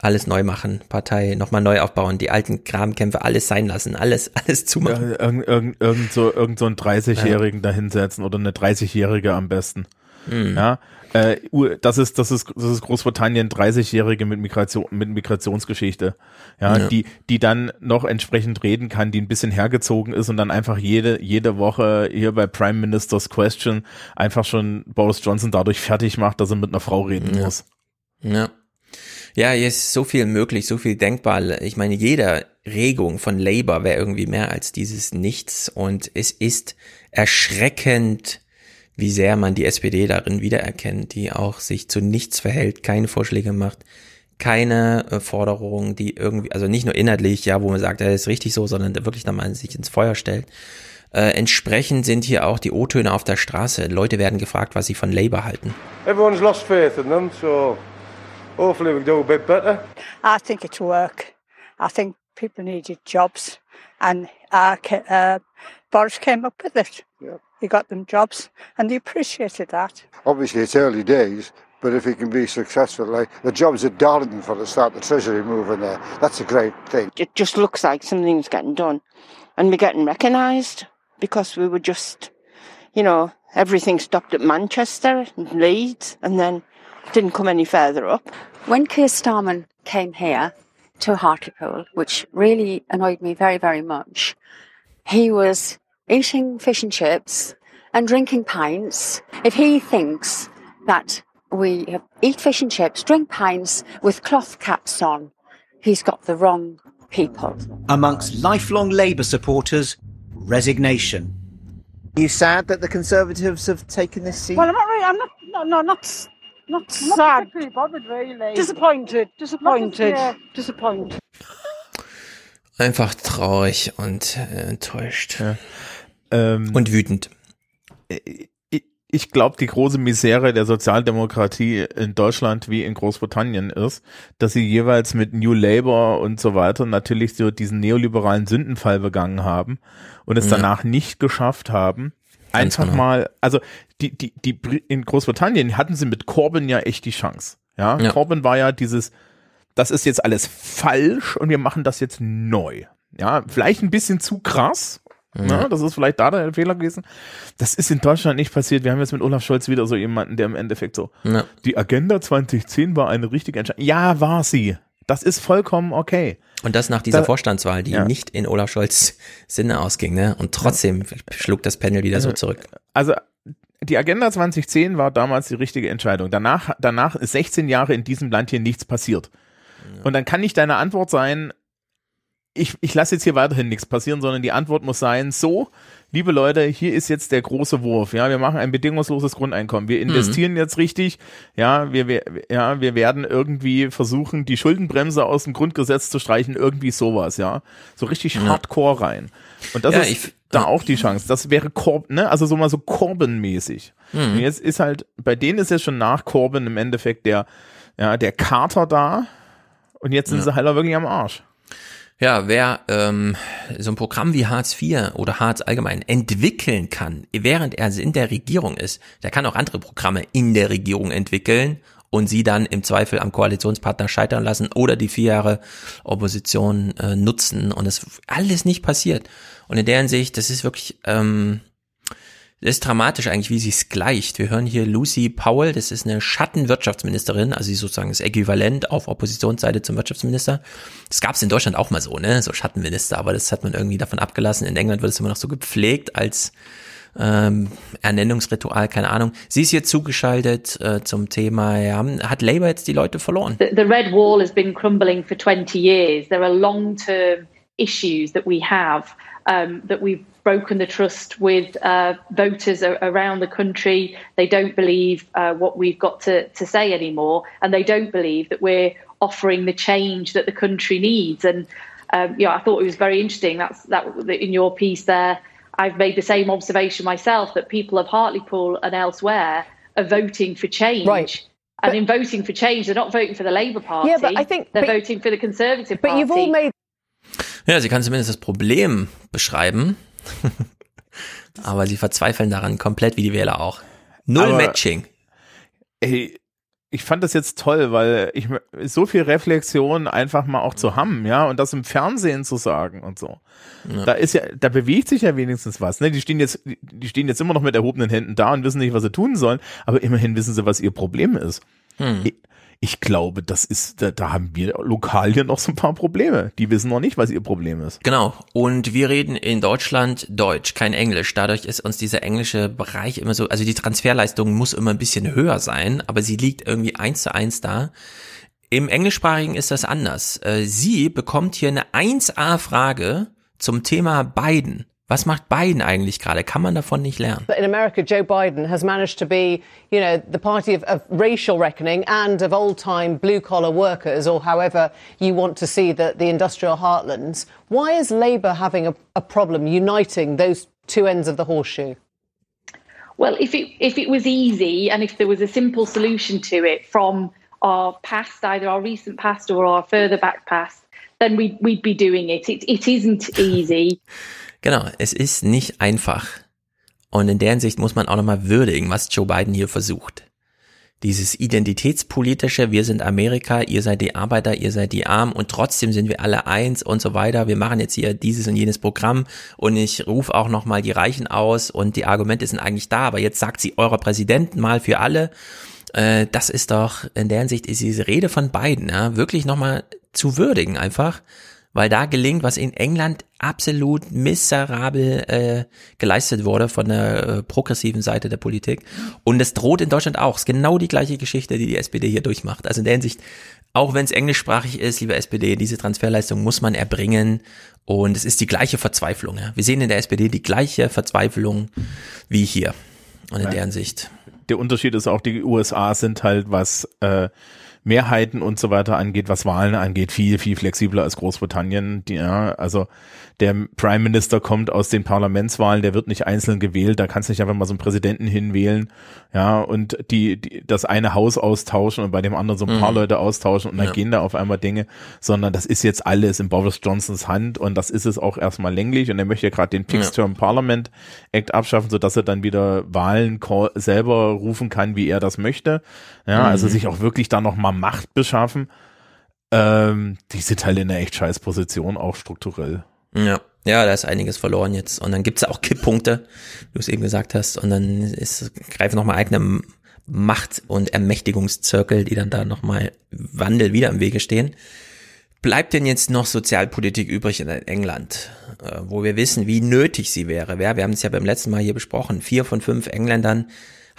alles neu machen, Partei nochmal neu aufbauen, die alten Grabenkämpfe alles sein lassen, alles, alles zumachen. Ja, irgend, irgend, irgend, so, irgend so einen 30-Jährigen ja. dahinsetzen oder eine 30-Jährige am besten. Mhm. Ja, äh, das ist, das ist, das ist Großbritannien 30-Jährige mit Migration, mit Migrationsgeschichte. Ja, ja, die, die dann noch entsprechend reden kann, die ein bisschen hergezogen ist und dann einfach jede, jede Woche hier bei Prime Minister's Question einfach schon Boris Johnson dadurch fertig macht, dass er mit einer Frau reden ja. muss. Ja. Ja, hier ist so viel möglich, so viel denkbar. Ich meine, jeder Regung von Labour wäre irgendwie mehr als dieses Nichts und es ist erschreckend, wie sehr man die SPD darin wiedererkennt, die auch sich zu nichts verhält, keine Vorschläge macht, keine äh, Forderungen, die irgendwie, also nicht nur inhaltlich, ja, wo man sagt, das ist richtig so, sondern wirklich nochmal sich ins Feuer stellt. Äh, entsprechend sind hier auch die O-Töne auf der Straße. Leute werden gefragt, was sie von Labour halten. Everyone's lost faith in them, so hopefully we do a bit better. I think it's work. I think people needed jobs, and uh, uh, Boris came up with it. Yeah. He got them jobs, and they appreciated that. Obviously, it's early days, but if he can be successful, like the jobs at Darlington for the start, the Treasury moving there, that's a great thing. It just looks like something's getting done, and we're getting recognised because we were just, you know, everything stopped at Manchester and Leeds, and then didn't come any further up. When Keir Starmer came here to Hartlepool, which really annoyed me very, very much, he was eating fish and chips and drinking pints. If he thinks that we eat fish and chips, drink pints with cloth caps on, he's got the wrong people. Amongst lifelong Labour supporters, resignation. Are you sad that the Conservatives have taken this seat? Well, I'm not really. I'm not. No, no, not. Not I'm sad. Not bothered, really. Disappointed. Disappointed. Yeah, disappointed. Einfach traurig und äh, enttäuscht. Ja. Ähm, und wütend. Ich, ich glaube, die große Misere der Sozialdemokratie in Deutschland wie in Großbritannien ist, dass sie jeweils mit New Labour und so weiter natürlich so diesen neoliberalen Sündenfall begangen haben und es ja. danach nicht geschafft haben, Ganz einfach genau. mal, also die, die, die in Großbritannien hatten sie mit Corbyn ja echt die Chance. Ja, ja. Corbyn war ja dieses, das ist jetzt alles falsch und wir machen das jetzt neu. Ja, vielleicht ein bisschen zu krass. Ja. ja das ist vielleicht da der Fehler gewesen. Das ist in Deutschland nicht passiert. Wir haben jetzt mit Olaf Scholz wieder so jemanden, der im Endeffekt so, ja. die Agenda 2010 war eine richtige Entscheidung. Ja, war sie. Das ist vollkommen okay. Und das nach dieser da, Vorstandswahl, die nicht in Olaf Scholz Sinne ausging, ne? Und trotzdem schlug das Panel wieder so zurück. Also die Agenda 2010 war damals die richtige Entscheidung. Danach, danach ist 16 Jahre in diesem Land hier nichts passiert. Und dann kann nicht deine Antwort sein, ich, ich lasse jetzt hier weiterhin nichts passieren, sondern die Antwort muss sein, so, liebe Leute, hier ist jetzt der große Wurf. Ja, wir machen ein bedingungsloses Grundeinkommen. Wir investieren mhm. jetzt richtig. Ja, wir, wir, ja, wir werden irgendwie versuchen, die Schuldenbremse aus dem Grundgesetz zu streichen. Irgendwie sowas, ja. So richtig ja. hardcore rein. Und das ja, ist ich, da auch die Chance. Das wäre Corb, ne? Also so mal so Corbyn-mäßig. Mhm. Und jetzt ist halt, bei denen ist jetzt schon nach Corbyn im Endeffekt der, ja, der Kater da. Und jetzt sind ja. sie halt auch wirklich am Arsch. Ja, wer ähm, so ein Programm wie Hartz IV oder Hartz allgemein entwickeln kann, während er in der Regierung ist, der kann auch andere Programme in der Regierung entwickeln und sie dann im Zweifel am Koalitionspartner scheitern lassen oder die vier Jahre Opposition äh, nutzen und das alles nicht passiert. Und in der Hinsicht, das ist wirklich ähm, das ist dramatisch eigentlich, wie sie es gleicht. Wir hören hier Lucy Powell, das ist eine Schattenwirtschaftsministerin, also sie sozusagen das Äquivalent auf Oppositionsseite zum Wirtschaftsminister. Das gab es in Deutschland auch mal so, ne, so Schattenminister, aber das hat man irgendwie davon abgelassen. In England wird es immer noch so gepflegt als ähm, Ernennungsritual, keine Ahnung. Sie ist hier zugeschaltet äh, zum Thema, ja, hat Labour jetzt die Leute verloren? The, the red wall has been crumbling for 20 years. There are long-term issues that we have um, that we've broken the trust with uh, voters around the country. They don't believe uh, what we've got to, to say anymore, and they don't believe that we're offering the change that the country needs. And um, you know, I thought it was very interesting. That's that in your piece there. I've made the same observation myself that people of Hartlepool and elsewhere are voting for change. Right. And but, in voting for change, they're not voting for the Labour Party. Yeah, but I think they're but, voting for the Conservative Party. But you've all made Ja, sie kann zumindest das Problem beschreiben. Aber sie verzweifeln daran komplett, wie die Wähler auch. Null Aber- Matching. Ey, ich fand das jetzt toll, weil ich so viel Reflexion einfach mal auch zu haben, ja, und das im Fernsehen zu sagen und so. Ja. Da ist ja, da bewegt sich ja wenigstens was, ne? Die stehen jetzt, die- die stehen jetzt immer noch mit erhobenen Händen da und wissen nicht, was sie tun sollen, aber immerhin wissen sie, was ihr Problem ist. Hm. Ich, ich glaube, das ist, da, da haben wir lokal hier noch so ein paar Probleme. Die wissen noch nicht, was ihr Problem ist. Genau. Und wir reden in Deutschland Deutsch, kein Englisch. Dadurch ist uns dieser englische Bereich immer so, also die Transferleistung muss immer ein bisschen höher sein, aber sie liegt irgendwie eins zu eins da. Im Englischsprachigen ist das anders. Äh, Sie bekommt hier eine 1A-Frage zum Thema Biden. Was macht Biden eigentlich gerade? Kann man davon nicht lernen? In America, Joe Biden has managed to be, you know, the party of, of racial reckoning and of old time blue collar workers, or however you want to see the, the industrial heartlands. Why is Labour having a, a problem uniting those two ends of the horseshoe? Well, if it if it was easy and if there was a simple solution to it from our past, either our recent past or our further back past, then we'd we'd be doing it. It it isn't easy. Genau, es ist nicht einfach. Und in der Hinsicht muss man auch nochmal würdigen, was Joe Biden hier versucht. Dieses identitätspolitische, wir sind Amerika, ihr seid die Arbeiter, ihr seid die Armen und trotzdem sind wir alle eins und so weiter. Wir machen jetzt hier dieses und jenes Programm und ich rufe auch nochmal die Reichen aus und die Argumente sind eigentlich da, aber jetzt sagt sie eurer Präsidenten mal für alle. Äh, das ist doch, in der Hinsicht ist diese Rede von Biden ja, wirklich nochmal zu würdigen einfach weil da gelingt, was in England absolut miserabel äh, geleistet wurde von der äh, progressiven Seite der Politik. Und es droht in Deutschland auch. Es ist genau die gleiche Geschichte, die die SPD hier durchmacht. Also in der Hinsicht, auch wenn es englischsprachig ist, liebe SPD, diese Transferleistung muss man erbringen. Und es ist die gleiche Verzweiflung. Ja. Wir sehen in der SPD die gleiche Verzweiflung wie hier. Und in Ja. der Hinsicht. Der Unterschied ist auch, die USA sind halt, was äh, Mehrheiten und so weiter angeht, was Wahlen angeht, viel, viel flexibler als Großbritannien. Die, ja, also der Prime Minister kommt aus den Parlamentswahlen, der wird nicht einzeln gewählt, da kannst du nicht einfach mal so einen Präsidenten hinwählen, ja, und die, die das eine Haus austauschen und bei dem anderen so ein paar Mhm. Leute austauschen und dann Ja. gehen da auf einmal Dinge, sondern das ist jetzt alles in Boris Johnsons Hand und das ist es auch erstmal länglich und er möchte ja gerade den Fixed Term Parliament Act abschaffen, sodass er dann wieder Wahlen selber rufen kann, wie er das möchte. Ja, also Mhm. sich auch wirklich da nochmal Macht beschaffen. Ähm, die sind halt in einer echt scheiß Position, auch strukturell. Ja, ja, da ist einiges verloren jetzt. Und dann gibt's auch Kipppunkte, wie du es eben gesagt hast. Und dann ist, greifen nochmal eigene Macht- und Ermächtigungszirkel, die dann da nochmal Wandel wieder im Wege stehen. Bleibt denn jetzt noch Sozialpolitik übrig in England, äh, wo wir wissen, wie nötig sie wäre? Wir haben es ja beim letzten Mal hier besprochen. Vier von fünf Engländern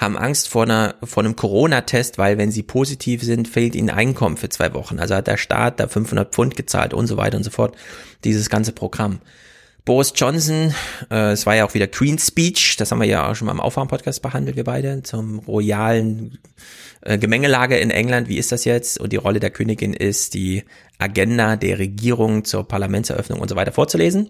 haben Angst vor, einer, vor einem Corona-Test, weil wenn sie positiv sind, fehlt ihnen Einkommen für zwei Wochen. Also hat der Staat da 500 Pfund gezahlt und so weiter und so fort. Dieses ganze Programm. Boris Johnson, äh, es war ja auch wieder Queen's Speech, das haben wir ja auch schon mal im Aufwärm-Podcast behandelt, wir beide, zum royalen äh, Gemengelage in England. Wie ist das jetzt? Und die Rolle der Königin ist, die Agenda der Regierung zur Parlamentseröffnung und so weiter vorzulesen.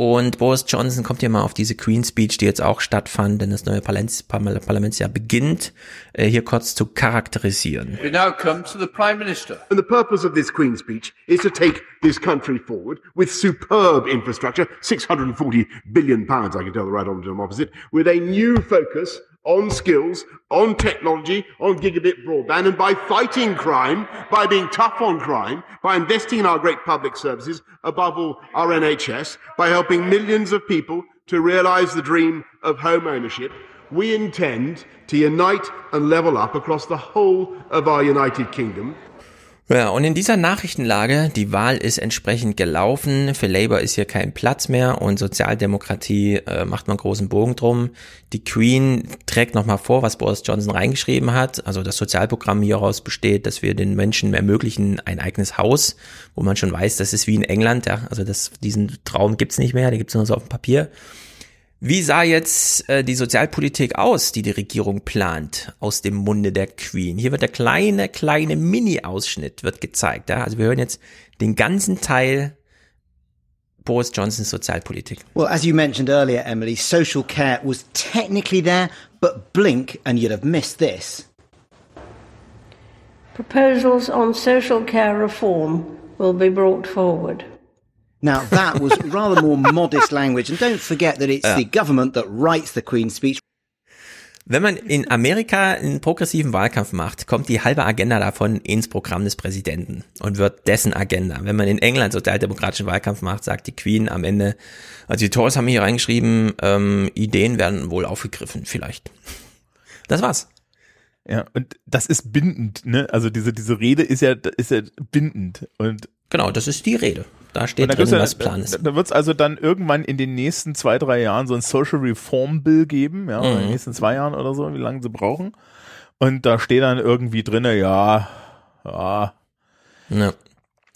Und Boris Johnson kommt hier mal auf diese Queen Speech, die jetzt auch stattfand, denn das neue Parlaments Parlamentsjahr beginnt, äh, hier kurz zu charakterisieren. We now come to the Prime Minister. And the purpose of this Queen's speech is to take this country forward with superb infrastructure, 640 billion pounds, I can tell the right honourable opposite, with a new focus on skills, on technology, on gigabit broadband, and by fighting crime, by being tough on crime, by investing in our great public services, above all our NHS, by helping millions of people to realise the dream of home ownership, we intend to unite and level up across the whole of our United Kingdom. Ja, und in dieser Nachrichtenlage, die Wahl ist entsprechend gelaufen. Für Labour ist hier kein Platz mehr und Sozialdemokratie äh, macht man großen Bogen drum. Die Queen trägt nochmal vor, was Boris Johnson reingeschrieben hat. Also das Sozialprogramm hieraus besteht, dass wir den Menschen ermöglichen ein eigenes Haus, wo man schon weiß, das ist wie in England. Ja, also das, diesen Traum gibt's nicht mehr, den gibt's nur so auf dem Papier. Wie sah jetzt äh, die Sozialpolitik aus, die die Regierung plant, aus dem Munde der Queen? Hier wird der kleine, kleine Mini-Ausschnitt wird gezeigt. Ja? Also wir hören jetzt den ganzen Teil Boris Johnsons Sozialpolitik. Well, as you mentioned earlier, Emily, social care was technically there, but blink and you'd have missed this. Proposals on social care reform will be brought forward. Now, that was rather more modest language. And don't forget that it's Ja. the government that writes the Queen's speech. Wenn man in Amerika einen progressiven Wahlkampf macht, kommt die halbe Agenda davon ins Programm des Präsidenten und wird dessen Agenda. Wenn man in England sozialdemokratischen Wahlkampf macht, sagt die Queen am Ende, also die Tories haben hier reingeschrieben, ähm, Ideen werden wohl aufgegriffen, vielleicht. Das war's. Ja, und das ist bindend, ne? Also diese, diese Rede ist ja, ist ja bindend. Und genau, das ist die Rede. Da steht drin, gibt's ja- was Plan ist. Da, da wird es also dann irgendwann in den nächsten zwei, drei Jahren so ein Social Reform Bill geben, ja, in den Mhm. nächsten zwei Jahren oder so, wie lange sie brauchen. Und da steht dann irgendwie drinne, ja, ja. Ja.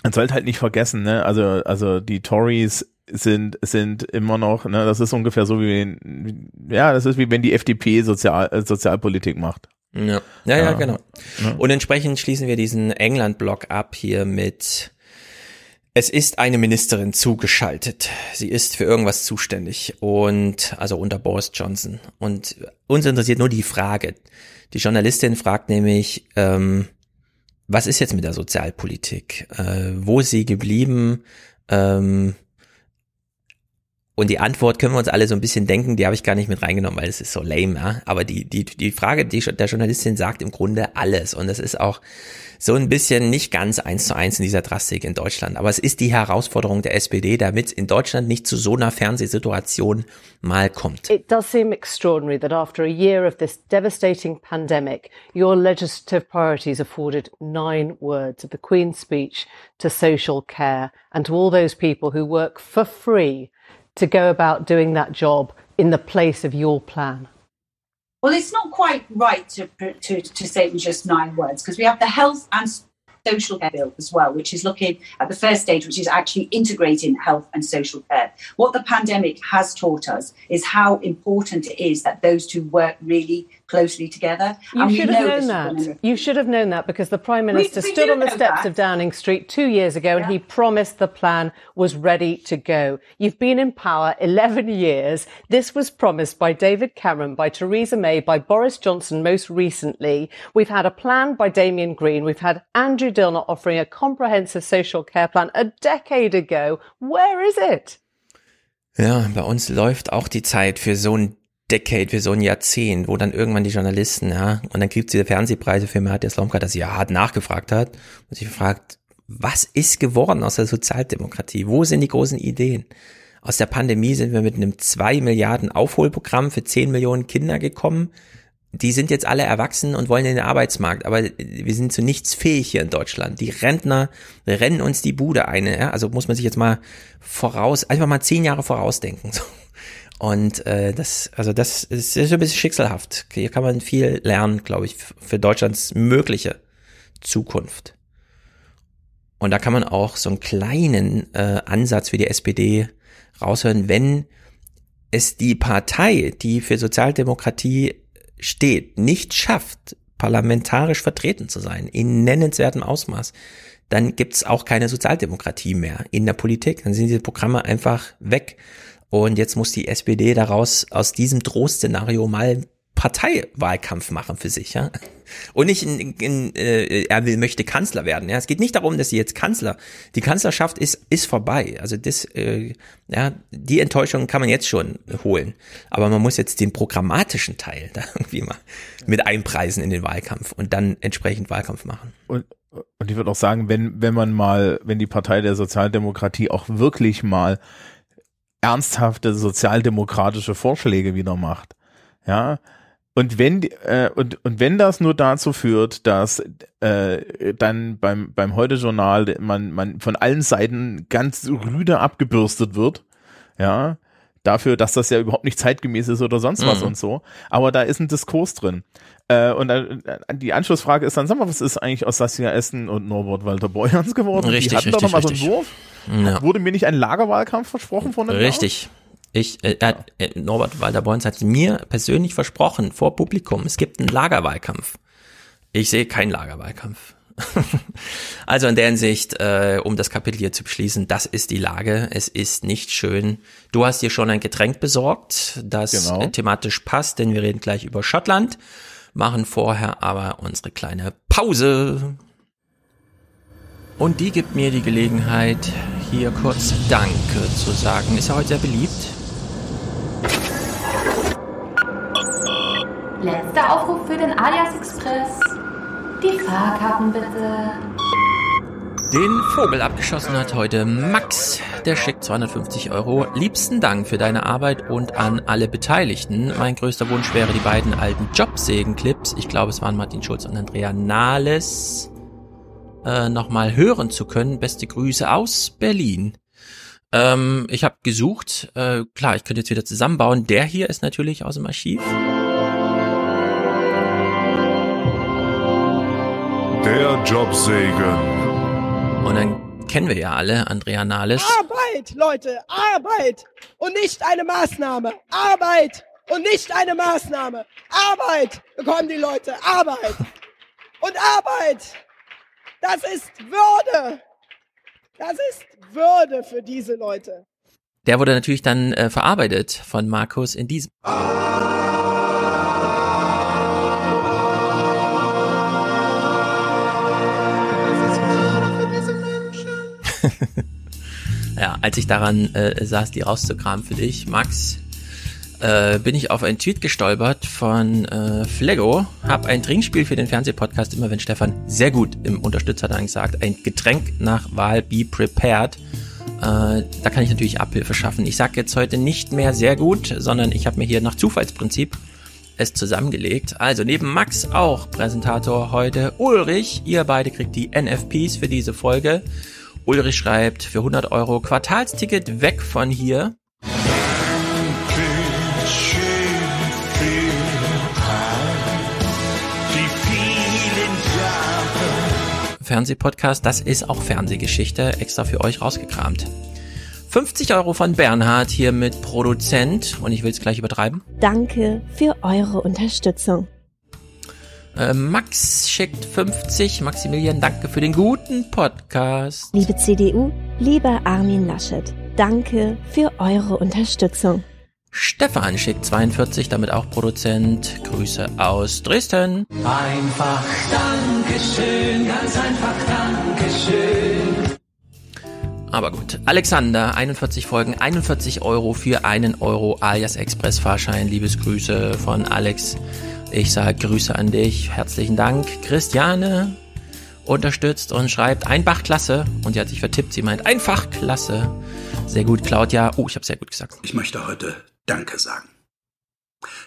Man sollte halt nicht vergessen, ne? Also, also die Tories sind, sind immer noch, ne, das ist ungefähr so wie, wenn- ja, das ist wie wenn die FDP Sozial, äh, Sozialpolitik macht. Ja, ja, ja, Ja. genau. Ja. Und entsprechend schließen wir diesen England-Block ab hier mit es ist eine Ministerin zugeschaltet. Sie ist für irgendwas zuständig und also unter Boris Johnson. Und uns interessiert nur die Frage. Die Journalistin fragt nämlich, ähm, was ist jetzt mit der Sozialpolitik? Äh, wo ist sie geblieben? Ähm, und die Antwort können wir uns alle so ein bisschen denken, die habe ich gar nicht mit reingenommen, weil es ist so lame, ja. Aber die, die, die Frage die, der Journalistin sagt im Grunde alles. Und das ist auch so ein bisschen nicht ganz eins zu eins in dieser Drastik in Deutschland. Aber es ist die Herausforderung der SPD, damit es in Deutschland nicht zu so einer Fernsehsituation mal kommt. It does seem extraordinary that after a year of this devastating pandemic, your legislative priorities afforded nine words of the Queen's speech to social care and to all those people who work for free to go about doing that job in the place of your plan. Well, it's not quite right to, to, to say it in just nine words because we have the health and social care bill as well, which is looking at the first stage, which is actually integrating health and social care. What the pandemic has taught us is how important it is that those two work really closely together. You And should have known is that. You should have known that because the Prime Minister we stood on the steps that. of Downing Street two years ago and he promised the plan was ready to go. You've been in power 11 years. This was promised by David Cameron, by Theresa May, by Boris Johnson most recently. We've had a plan by Damien Green. We've had Andrew Dillner offering a comprehensive social care plan a decade ago. Where is it? Ja, bei uns läuft auch die Zeit für so ein Decade, für so ein Jahrzehnt, wo dann irgendwann die Journalisten, ja, und dann gibt es diese Fernsehpreise für Matthias Slomka, dass sie ja hart nachgefragt hat und sich fragt, was ist geworden aus der Sozialdemokratie? Wo sind die großen Ideen? Aus der Pandemie sind wir mit einem 2 Milliarden Aufholprogramm für 10 Millionen Kinder gekommen. Die sind jetzt alle erwachsen und wollen in den Arbeitsmarkt, aber wir sind zu nichts fähig hier in Deutschland. Die Rentner rennen uns die Bude ein. Ja? Also muss man sich jetzt mal voraus, einfach mal zehn Jahre vorausdenken. So. Und äh, das, also das ist, ist ein bisschen schicksalhaft. Hier kann man viel lernen, glaube ich, für Deutschlands mögliche Zukunft. Und da kann man auch so einen kleinen äh, Ansatz für die SPD raushören, wenn es die Partei, die für Sozialdemokratie steht, nicht schafft, parlamentarisch vertreten zu sein, in nennenswertem Ausmaß, dann gibt's auch keine Sozialdemokratie mehr in der Politik. Dann sind diese Programme einfach weg. Und jetzt muss die SPD daraus aus diesem Drohszenario mal Parteiwahlkampf machen für sich, ja. Und nicht in, in, äh, er will, möchte Kanzler werden. Ja, es geht nicht darum, dass sie jetzt Kanzler. Die Kanzlerschaft ist ist vorbei. Also das, äh, ja, die Enttäuschung kann man jetzt schon holen. Aber man muss jetzt den programmatischen Teil da irgendwie mal mit einpreisen in den Wahlkampf und dann entsprechend Wahlkampf machen. Und, und ich würde auch sagen, wenn, wenn man mal, wenn die Partei der Sozialdemokratie auch wirklich mal ernsthafte sozialdemokratische Vorschläge wieder macht, ja, und wenn äh, und und wenn das nur dazu führt, dass äh, dann beim beim heute Journal man man von allen Seiten ganz rüde abgebürstet wird, ja, dafür, dass das ja überhaupt nicht zeitgemäß ist oder sonst was Mhm. und so, aber da ist ein Diskurs drin. Äh, und dann, äh, die Anschlussfrage ist dann, sag mal, was ist eigentlich aus Saskia Essen und Norbert Walter Borjans geworden? Richtig, die hatten doch richtig, noch mal so einen. Wurf. Ja. Wurde mir nicht ein Lagerwahlkampf versprochen von einem Jahr? Richtig. Ich, äh, äh, Norbert Walter-Borns hat mir persönlich versprochen, vor Publikum, es gibt einen Lagerwahlkampf. Ich sehe keinen Lagerwahlkampf. also in der Hinsicht, äh, um das Kapitel hier zu beschließen, das ist die Lage. Es ist nicht schön. Du hast dir schon ein Getränk besorgt, das Genau. thematisch passt, denn wir reden gleich über Schottland, machen vorher aber unsere kleine Pause. Und die gibt mir die Gelegenheit, hier kurz Danke zu sagen. Ist er heute sehr beliebt? Letzter Aufruf für den Alias Express. Die Fahrkarten bitte. Den Vogel abgeschossen hat heute Max. Der schickt 250 Euro. Liebsten Dank für deine Arbeit und an alle Beteiligten. Mein größter Wunsch wäre die beiden alten Jobsägen-Clips. Ich glaube, es waren Martin Schulz und Andrea Nahles. Äh, nochmal hören zu können. Beste Grüße aus Berlin. Ähm, ich habe gesucht. Äh, klar, ich könnte jetzt wieder zusammenbauen. Der hier ist natürlich aus dem Archiv. Der Jobsegen. Und dann kennen wir ja alle Andrea Nahles. Arbeit, Leute, Arbeit und nicht eine Maßnahme. Arbeit und nicht eine Maßnahme. Arbeit bekommen die Leute, Arbeit. Und Arbeit, das ist Würde. Das ist Würde für diese Leute. Der wurde natürlich dann äh, verarbeitet von Markus in diesem. ja, als ich daran äh, saß, die rauszukramen für dich, Max, äh, bin ich auf einen Tweet gestolpert von äh, Flego, hab ein Trinkspiel für den Fernsehpodcast, immer wenn Stefan sehr gut im Unterstützer dann gesagt, ein Getränk nach Wahl, be prepared. Äh, da kann ich natürlich Abhilfe schaffen. Ich sag jetzt heute nicht mehr sehr gut, sondern ich habe mir hier nach Zufallsprinzip es zusammengelegt. Also neben Max auch Präsentator heute Ulrich. Ihr beide kriegt die NFPs für diese Folge. Ulrich schreibt für 100 Euro Quartalsticket weg von hier. Fernsehpodcast, das ist auch Fernsehgeschichte, extra für euch rausgekramt. 50 Euro von Bernhard hier mit Produzent und ich will es gleich übertreiben. Danke für eure Unterstützung. Äh, Max schickt 50. Maximilian, danke für den guten Podcast. Liebe CDU, lieber Armin Laschet, danke für eure Unterstützung. Stefan schickt 42, damit auch Produzent. Grüße aus Dresden. Einfach Dankeschön, ganz einfach Dankeschön. Aber gut. Alexander, 41 Folgen, 41 Euro für einen Euro alias Express Fahrschein. Liebes Grüße von Alex. Ich sage Grüße an dich, herzlichen Dank. Christiane unterstützt und schreibt einfach klasse. Und sie hat sich vertippt, sie meint einfach klasse. Sehr gut, Claudia. Oh, ich habe sehr gut gesagt. Ich möchte heute Danke sagen.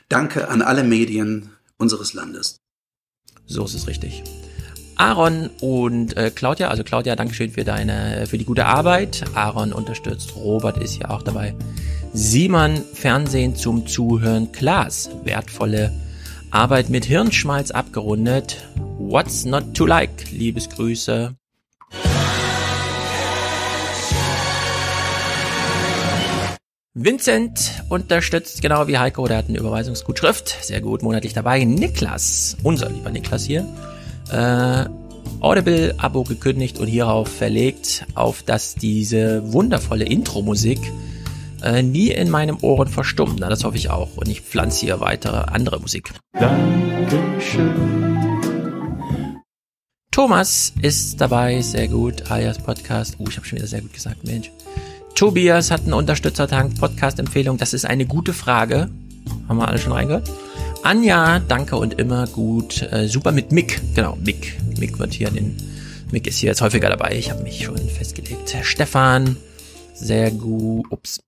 Danke an alle Medien unseres Landes. So ist es richtig. Aaron und äh, Claudia, also Claudia, Dankeschön für deine, für die gute Arbeit. Aaron unterstützt, Robert ist ja auch dabei. Simon, Fernsehen zum Zuhören, Klaas, wertvolle Arbeit mit Hirnschmalz abgerundet. What's not to like? Liebesgrüße. Vincent unterstützt genau wie Heiko, der hat eine Überweisungsgutschrift. Sehr gut, monatlich dabei. Niklas, unser lieber Niklas hier. Äh, Audible-Abo gekündigt und hierauf verlegt, auf dass diese wundervolle Intro-Musik äh, nie in meinem Ohren verstummt. Na, das hoffe ich auch. Und ich pflanze hier weitere andere Musik. Dankeschön. Thomas ist dabei, sehr gut. Alias Podcast. Uh, ich habe schon wieder sehr gut gesagt, Mensch. Tobias hat einen Unterstützertank, Podcast-Empfehlung. Das ist eine gute Frage. Haben wir alle schon reingehört? Anja, danke und immer gut. Äh, super mit Mick. Genau, Mick. Mick wird hier den. Mick ist hier jetzt häufiger dabei. Ich habe mich schon festgelegt. Stefan, sehr gut. Ups.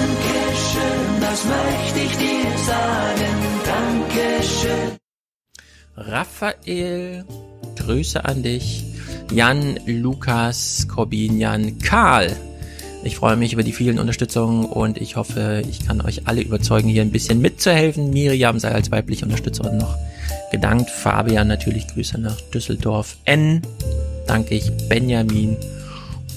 Dankeschön, das möchte ich dir sagen. Dankeschön. Raphael, Grüße an dich. Jan, Lukas, Corbin, Jan, Karl. Ich freue mich über die vielen Unterstützungen und ich hoffe, ich kann euch alle überzeugen, hier ein bisschen mitzuhelfen. Miriam sei als weibliche Unterstützerin noch gedankt. Fabian natürlich Grüße nach Düsseldorf. N danke ich. Benjamin,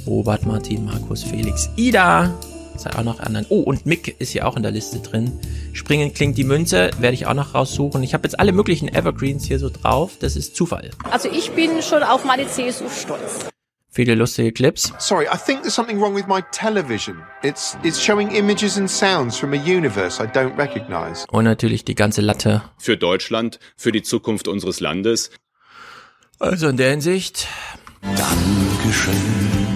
Robert, Martin, Markus, Felix, Ida. Sei auch noch anderen. Oh, und Mick ist hier auch in der Liste drin. Springen klingt die Münze, werde ich auch noch raussuchen. Ich habe jetzt alle möglichen Evergreens hier so drauf. Das ist Zufall. Also ich bin schon auf meine CSU stolz. Viele lustige Clips. Sorry, I think there's something wrong with my television. It's it's showing images and sounds from a universe I don't recognize. Und natürlich die ganze Latte. Für Deutschland, für die Zukunft unseres Landes. Also in der Hinsicht. Dankeschön.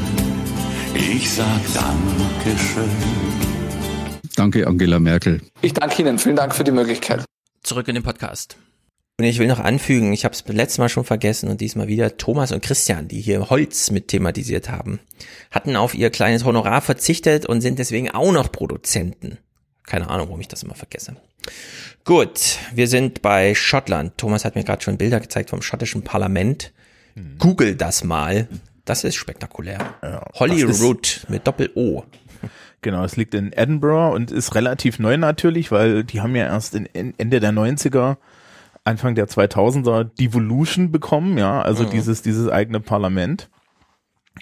Ich sag Dankeschön. Danke, Angela Merkel. Ich danke Ihnen. Vielen Dank für die Möglichkeit. Zurück in den Podcast. Und ich will noch anfügen, ich habe es letztes Mal schon vergessen und diesmal wieder, Thomas und Christian, die hier Holz mit thematisiert haben, hatten auf ihr kleines Honorar verzichtet und sind deswegen auch noch Produzenten. Keine Ahnung, warum ich das immer vergesse. Gut, wir sind bei Schottland. Thomas hat mir gerade schon Bilder gezeigt vom schottischen Parlament. Google das mal. Das ist spektakulär. Holyrood mit Doppel-O. Genau, es liegt in Edinburgh und ist relativ neu natürlich, weil die haben ja erst in, in Ende der 90er, Anfang der 2000er Devolution bekommen, ja, also Mhm. dieses, dieses eigene Parlament.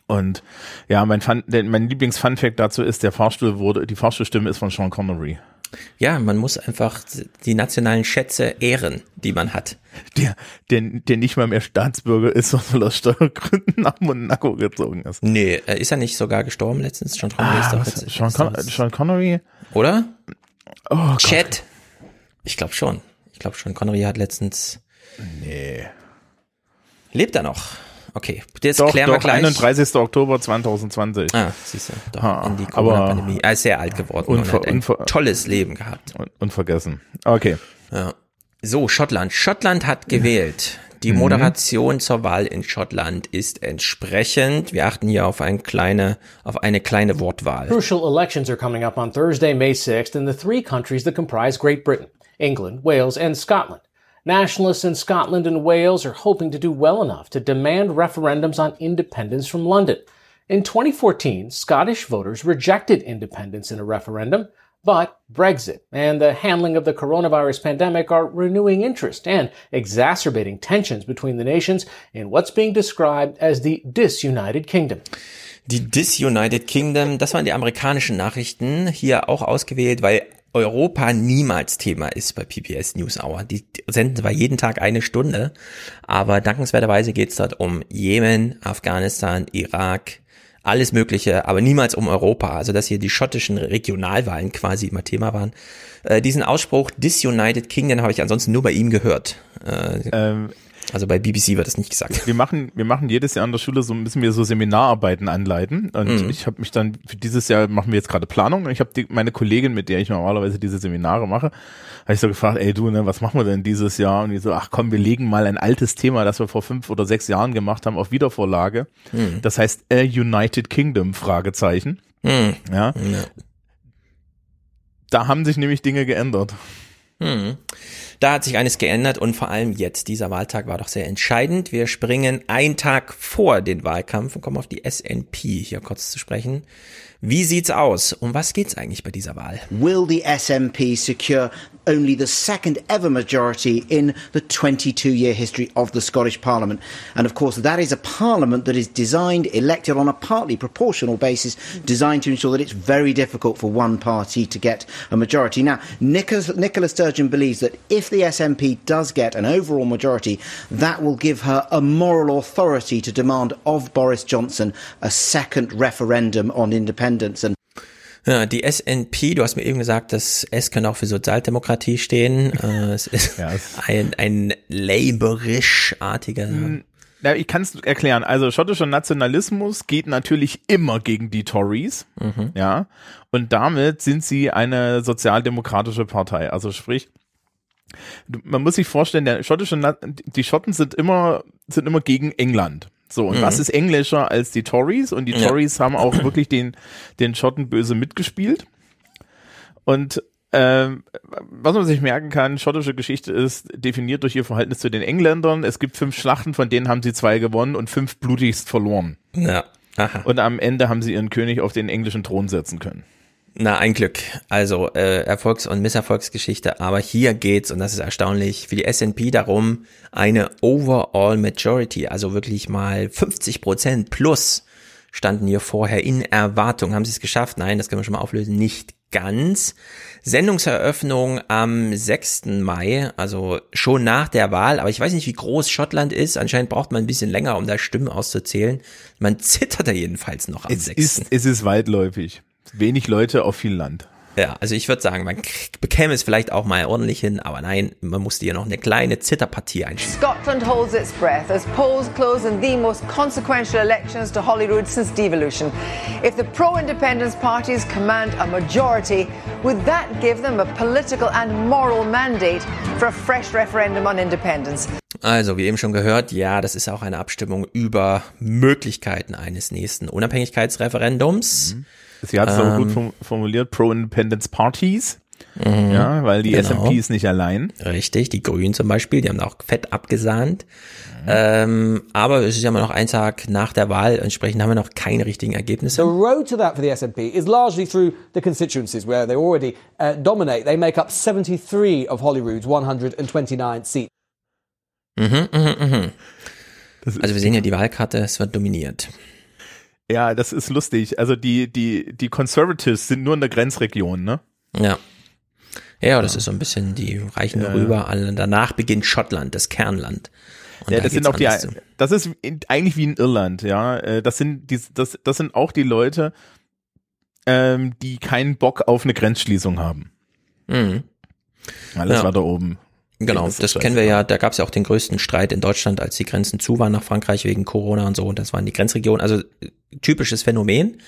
Und ja, mein, Fun, mein Lieblings-Fun-Fact dazu ist, der Fahrstuhl wurde, die Fahrstuhlstimme ist von Sean Connery. Ja, man muss einfach die nationalen Schätze ehren, die man hat. Der, der, der nicht mal mehr Staatsbürger ist, sondern aus Steuergründen nach Monaco gezogen ist. Nee, äh, ist er nicht sogar gestorben letztens? Sean Connery ist Ah, doch was, jetzt, Sean, ist Con doch- Sean Connery? Oder? Oh. Chat. Ich glaube schon. Ich glaube schon. Connery hat letztens. Nee. Lebt er noch? Okay, das Doch, klären wir doch, gleich. 31. Oktober 2020. Ah, siehst du, doch, Ha, in die Corona-Pandemie. Er ist sehr alt geworden und hat ein tolles Leben gehabt. Un unvergessen. Okay. Ja. So, Schottland. Schottland hat gewählt. Die Mhm. Moderation zur Wahl in Schottland ist entsprechend. Wir achten hier auf, ein kleine, auf eine kleine Wortwahl. Crucial elections are coming up on Thursday, May 6th, in the three countries that comprise Great Britain England, Wales, and Scotland. Nationalists in Scotland and Wales are hoping to do well enough to demand referendums on independence from London. In 2014, Scottish voters rejected independence in a referendum, but Brexit and the handling of the coronavirus pandemic are renewing interest and exacerbating tensions between the nations in what's being described as the disunited kingdom. Die Disunited Kingdom, das waren die amerikanischen Nachrichten, hier auch ausgewählt, weil Europa niemals Thema ist bei PBS News Hour. Die senden zwar jeden Tag eine Stunde, aber dankenswerterweise geht es dort um Jemen, Afghanistan, Irak, alles Mögliche, aber niemals um Europa. Also dass hier die schottischen Regionalwahlen quasi immer Thema waren. Äh, diesen Ausspruch Disunited Kingdom habe ich ansonsten nur bei ihm gehört. Äh, Ähm, also bei BBC wird das nicht gesagt. Wir machen, wir machen jedes Jahr an der Schule so müssen wir so Seminararbeiten anleiten und Mhm. ich habe mich dann für dieses Jahr machen wir jetzt gerade Planung und ich habe meine Kollegin, mit der ich normalerweise diese Seminare mache, habe ich so gefragt, ey du, ne, was machen wir denn dieses Jahr? Und die so, ach komm, wir legen mal ein altes Thema, das wir vor fünf oder sechs Jahren gemacht haben, auf Wiedervorlage. Mhm. Das heißt A United Kingdom Fragezeichen. Mhm. Ja. Da haben sich nämlich Dinge geändert. Hm. Da hat sich eines geändert und vor allem jetzt. Dieser Wahltag war doch sehr entscheidend. Wir springen einen Tag vor den Wahlkampf und kommen auf die SNP hier kurz zu sprechen. Wie sieht's aus? Um was geht's eigentlich bei dieser Wahl? Will the SNP secure only the second ever majority in the 22 year history of the Scottish Parliament? And of course, that is a parliament that is designed, elected on a partly proportional basis, designed to ensure that it's very difficult for one party to get a majority. Now, Nicholas, Nicola Sturgeon believes that if the SNP does get an overall majority, that will give her a moral authority to demand of Boris Johnson a second referendum on independence. And Ja, die SNP, du hast mir eben gesagt, das S kann auch für Sozialdemokratie stehen. Äh, es ist ein, ein laborisch-artiger. Ja, ich kann es erklären. Also schottischer Nationalismus geht natürlich immer gegen die Tories, Mhm. ja, und damit sind sie eine sozialdemokratische Partei. Also sprich, man muss sich vorstellen, der schottische, Na die Schotten sind immer sind immer gegen England. So und Mhm. was ist englischer als die Tories? Und die Ja. Tories haben auch wirklich den den Schotten böse mitgespielt. Und ähm, was man sich merken kann, schottische Geschichte ist definiert durch ihr Verhältnis zu den Engländern. Es gibt fünf Schlachten, von denen haben sie zwei gewonnen und fünf blutigst verloren. Ja. Aha. Und am Ende haben sie ihren König auf den englischen Thron setzen können. Na, ein Glück. Also äh, Erfolgs- und Misserfolgsgeschichte. Aber hier geht's, und das ist erstaunlich, für die S&P darum, eine Overall Majority, also wirklich mal 50 Prozent plus standen hier vorher in Erwartung. Haben sie es geschafft? Nein, das können wir schon mal auflösen. Nicht ganz. Sendungseröffnung am 6. Mai, also schon nach der Wahl. Aber ich weiß nicht, wie groß Schottland ist. Anscheinend braucht man ein bisschen länger, um da Stimmen auszuzählen. Man zittert da jedenfalls noch am Es 6. ist, es ist weitläufig. Wenig Leute auf viel Land. Ja, also ich würde sagen, man bekäme es vielleicht auch mal ordentlich hin, aber nein, man musste hier noch eine kleine Zitterpartie einschieben. Scotland holds its breath as polls close in the most consequential elections to Holyrood since devolution. If the pro-independence parties command a majority, would that give them a political and moral mandate for a fresh referendum on independence? Also, wie eben schon gehört, ja, das ist auch eine Abstimmung über Möglichkeiten eines nächsten Unabhängigkeitsreferendums. Mhm. Sie hat es ähm, auch gut formuliert, Pro-Independence Parties. Mhm, ja, weil die genau. SMP ist nicht allein. Richtig, die Grünen zum Beispiel, die haben auch fett abgesahnt. Mhm. Ähm, aber es ist ja immer noch ein Tag nach der Wahl, entsprechend haben wir noch keine richtigen Ergebnisse. The road to that for the SNP is largely through the constituencies where they already uh, dominate. They make up 73 of Holyrood's 129 seats. Mhm, mhm, mhm. Also wir sehen ja die Wahlkarte, es wird dominiert. Ja, das ist lustig. Also die, die, die Conservatives sind nur in der Grenzregion, ne? Ja. Ja, das ja. ist so ein bisschen, die reichen ja. rüber. Alle. Danach beginnt Schottland, das Kernland. Und ja, da das sind auch die, das ist eigentlich wie in Irland, ja. Äh, das sind die, das, das sind auch die Leute, ähm, die keinen Bock auf eine Grenzschließung haben. Mhm. Alles ja. war da oben. Genau, das, das kennen wir ja, da gab es ja auch den größten Streit in Deutschland, als die Grenzen zu waren nach Frankreich wegen Corona und so, und das waren die Grenzregionen, also typisches Phänomen.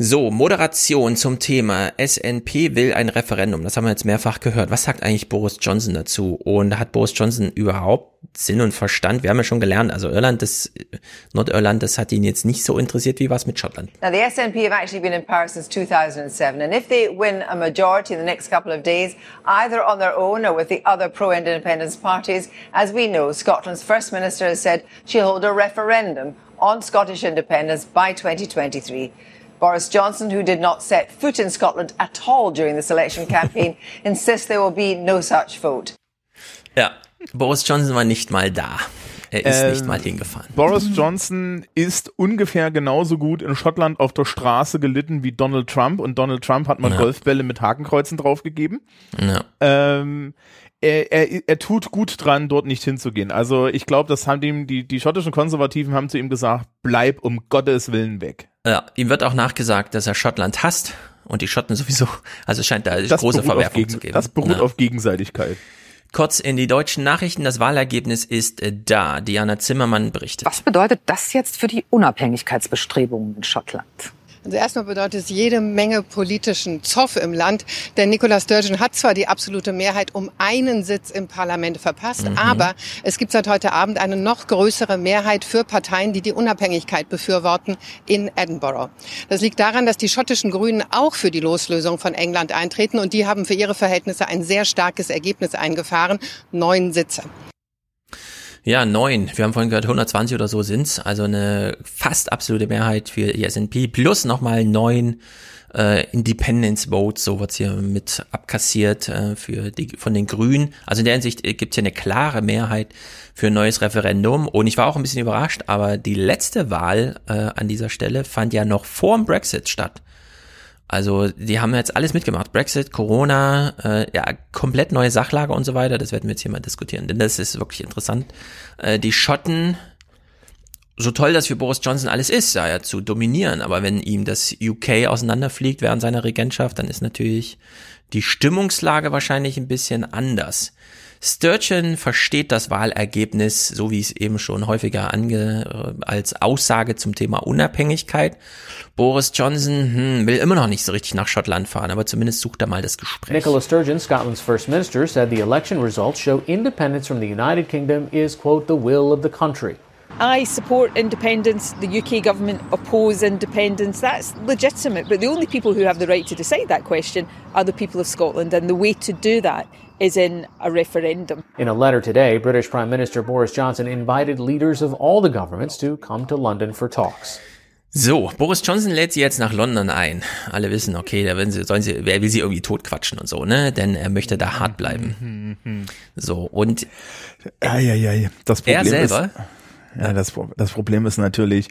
So, Moderation zum Thema SNP will ein Referendum. Das haben wir jetzt mehrfach gehört. Was sagt eigentlich Boris Johnson dazu? Und hat Boris Johnson überhaupt Sinn und Verstand? Wir haben ja schon gelernt, also Irland, das, Nordirland, das hat ihn jetzt nicht so interessiert wie was mit Schottland. Now the SNP have actually been in power since 2007 and if they win a majority in the next couple of days, either on their own or with the other pro-independence parties, as we know, Scotland's First Minister has said she'll hold a referendum on Scottish independence by 2023. Boris Johnson, who did not set foot in Scotland at all during this election campaign, insists there will be no such vote. Ja, Boris Johnson war nicht mal da. Er ist ähm, nicht mal hingefahren. Boris Johnson ist ungefähr genauso gut in Schottland auf der Straße gelitten wie Donald Trump und Donald Trump hat mal ja. Golfbälle mit Hakenkreuzen draufgegeben. Ja. Ähm, er, er, er tut gut dran, dort nicht hinzugehen. Also ich glaube, das haben ihm die, die schottischen Konservativen haben zu ihm gesagt, bleib um Gottes Willen weg. Ja, ihm wird auch nachgesagt, dass er Schottland hasst und die Schotten sowieso. Also es scheint da das große Verwerfung gegen, zu geben. Das beruht ja. auf Gegenseitigkeit. Kurz in die deutschen Nachrichten. Das Wahlergebnis ist äh, da. Diana Zimmermann berichtet. Was bedeutet das jetzt für die Unabhängigkeitsbestrebungen in Schottland? Also erstmal bedeutet es jede Menge politischen Zoff im Land, denn Nicola Sturgeon hat zwar die absolute Mehrheit um einen Sitz im Parlament verpasst, mhm. aber es gibt seit heute Abend eine noch größere Mehrheit für Parteien, die die Unabhängigkeit befürworten in Edinburgh. Das liegt daran, dass die schottischen Grünen auch für die Loslösung von England eintreten und die haben für ihre Verhältnisse ein sehr starkes Ergebnis eingefahren, neun Sitze. Ja, neun. Wir haben vorhin gehört, 120 oder so sind's. Also eine fast absolute Mehrheit für die S&P plus nochmal neun äh, Independence Votes, so wird's hier mit abkassiert äh, für die von den Grünen. Also in der Hinsicht äh, gibt's hier eine klare Mehrheit für ein neues Referendum. Und ich war auch ein bisschen überrascht, aber die letzte Wahl äh, an dieser Stelle fand ja noch vor dem Brexit statt. Also die haben jetzt alles mitgemacht. Brexit, Corona, äh, ja, komplett neue Sachlage und so weiter. Das werden wir jetzt hier mal diskutieren, denn das ist wirklich interessant. Äh, die Schotten, so toll das für Boris Johnson alles ist, da ja zu dominieren, aber wenn ihm das UK auseinanderfliegt während seiner Regentschaft, dann ist natürlich die Stimmungslage wahrscheinlich ein bisschen anders. Sturgeon versteht das Wahlergebnis, so wie es eben schon häufiger ange, äh, als Aussage zum Thema Unabhängigkeit. Boris Johnson hm, will immer noch nicht so richtig nach Schottland fahren, aber zumindest sucht er mal das Gespräch. Nicola Sturgeon, Scotland's first minister, said the election results show independence from the United Kingdom is, quote, the will of the country. I support independence. The UK government oppose independence. That's legitimate. But the only people who have the right to decide that question are the people of Scotland. And the way to do that is in a referendum. In a letter today, British Prime Minister Boris Johnson invited leaders of all the governments to come to London for talks. So, Boris Johnson lädt sie jetzt nach London ein. Alle wissen, okay, da werden sie, sollen sie, wer will sie irgendwie totquatschen und so, ne? Denn er möchte da hart bleiben. So, und ja, ja, ja, das Problem er selber. Ist, ja, das, das Problem ist natürlich,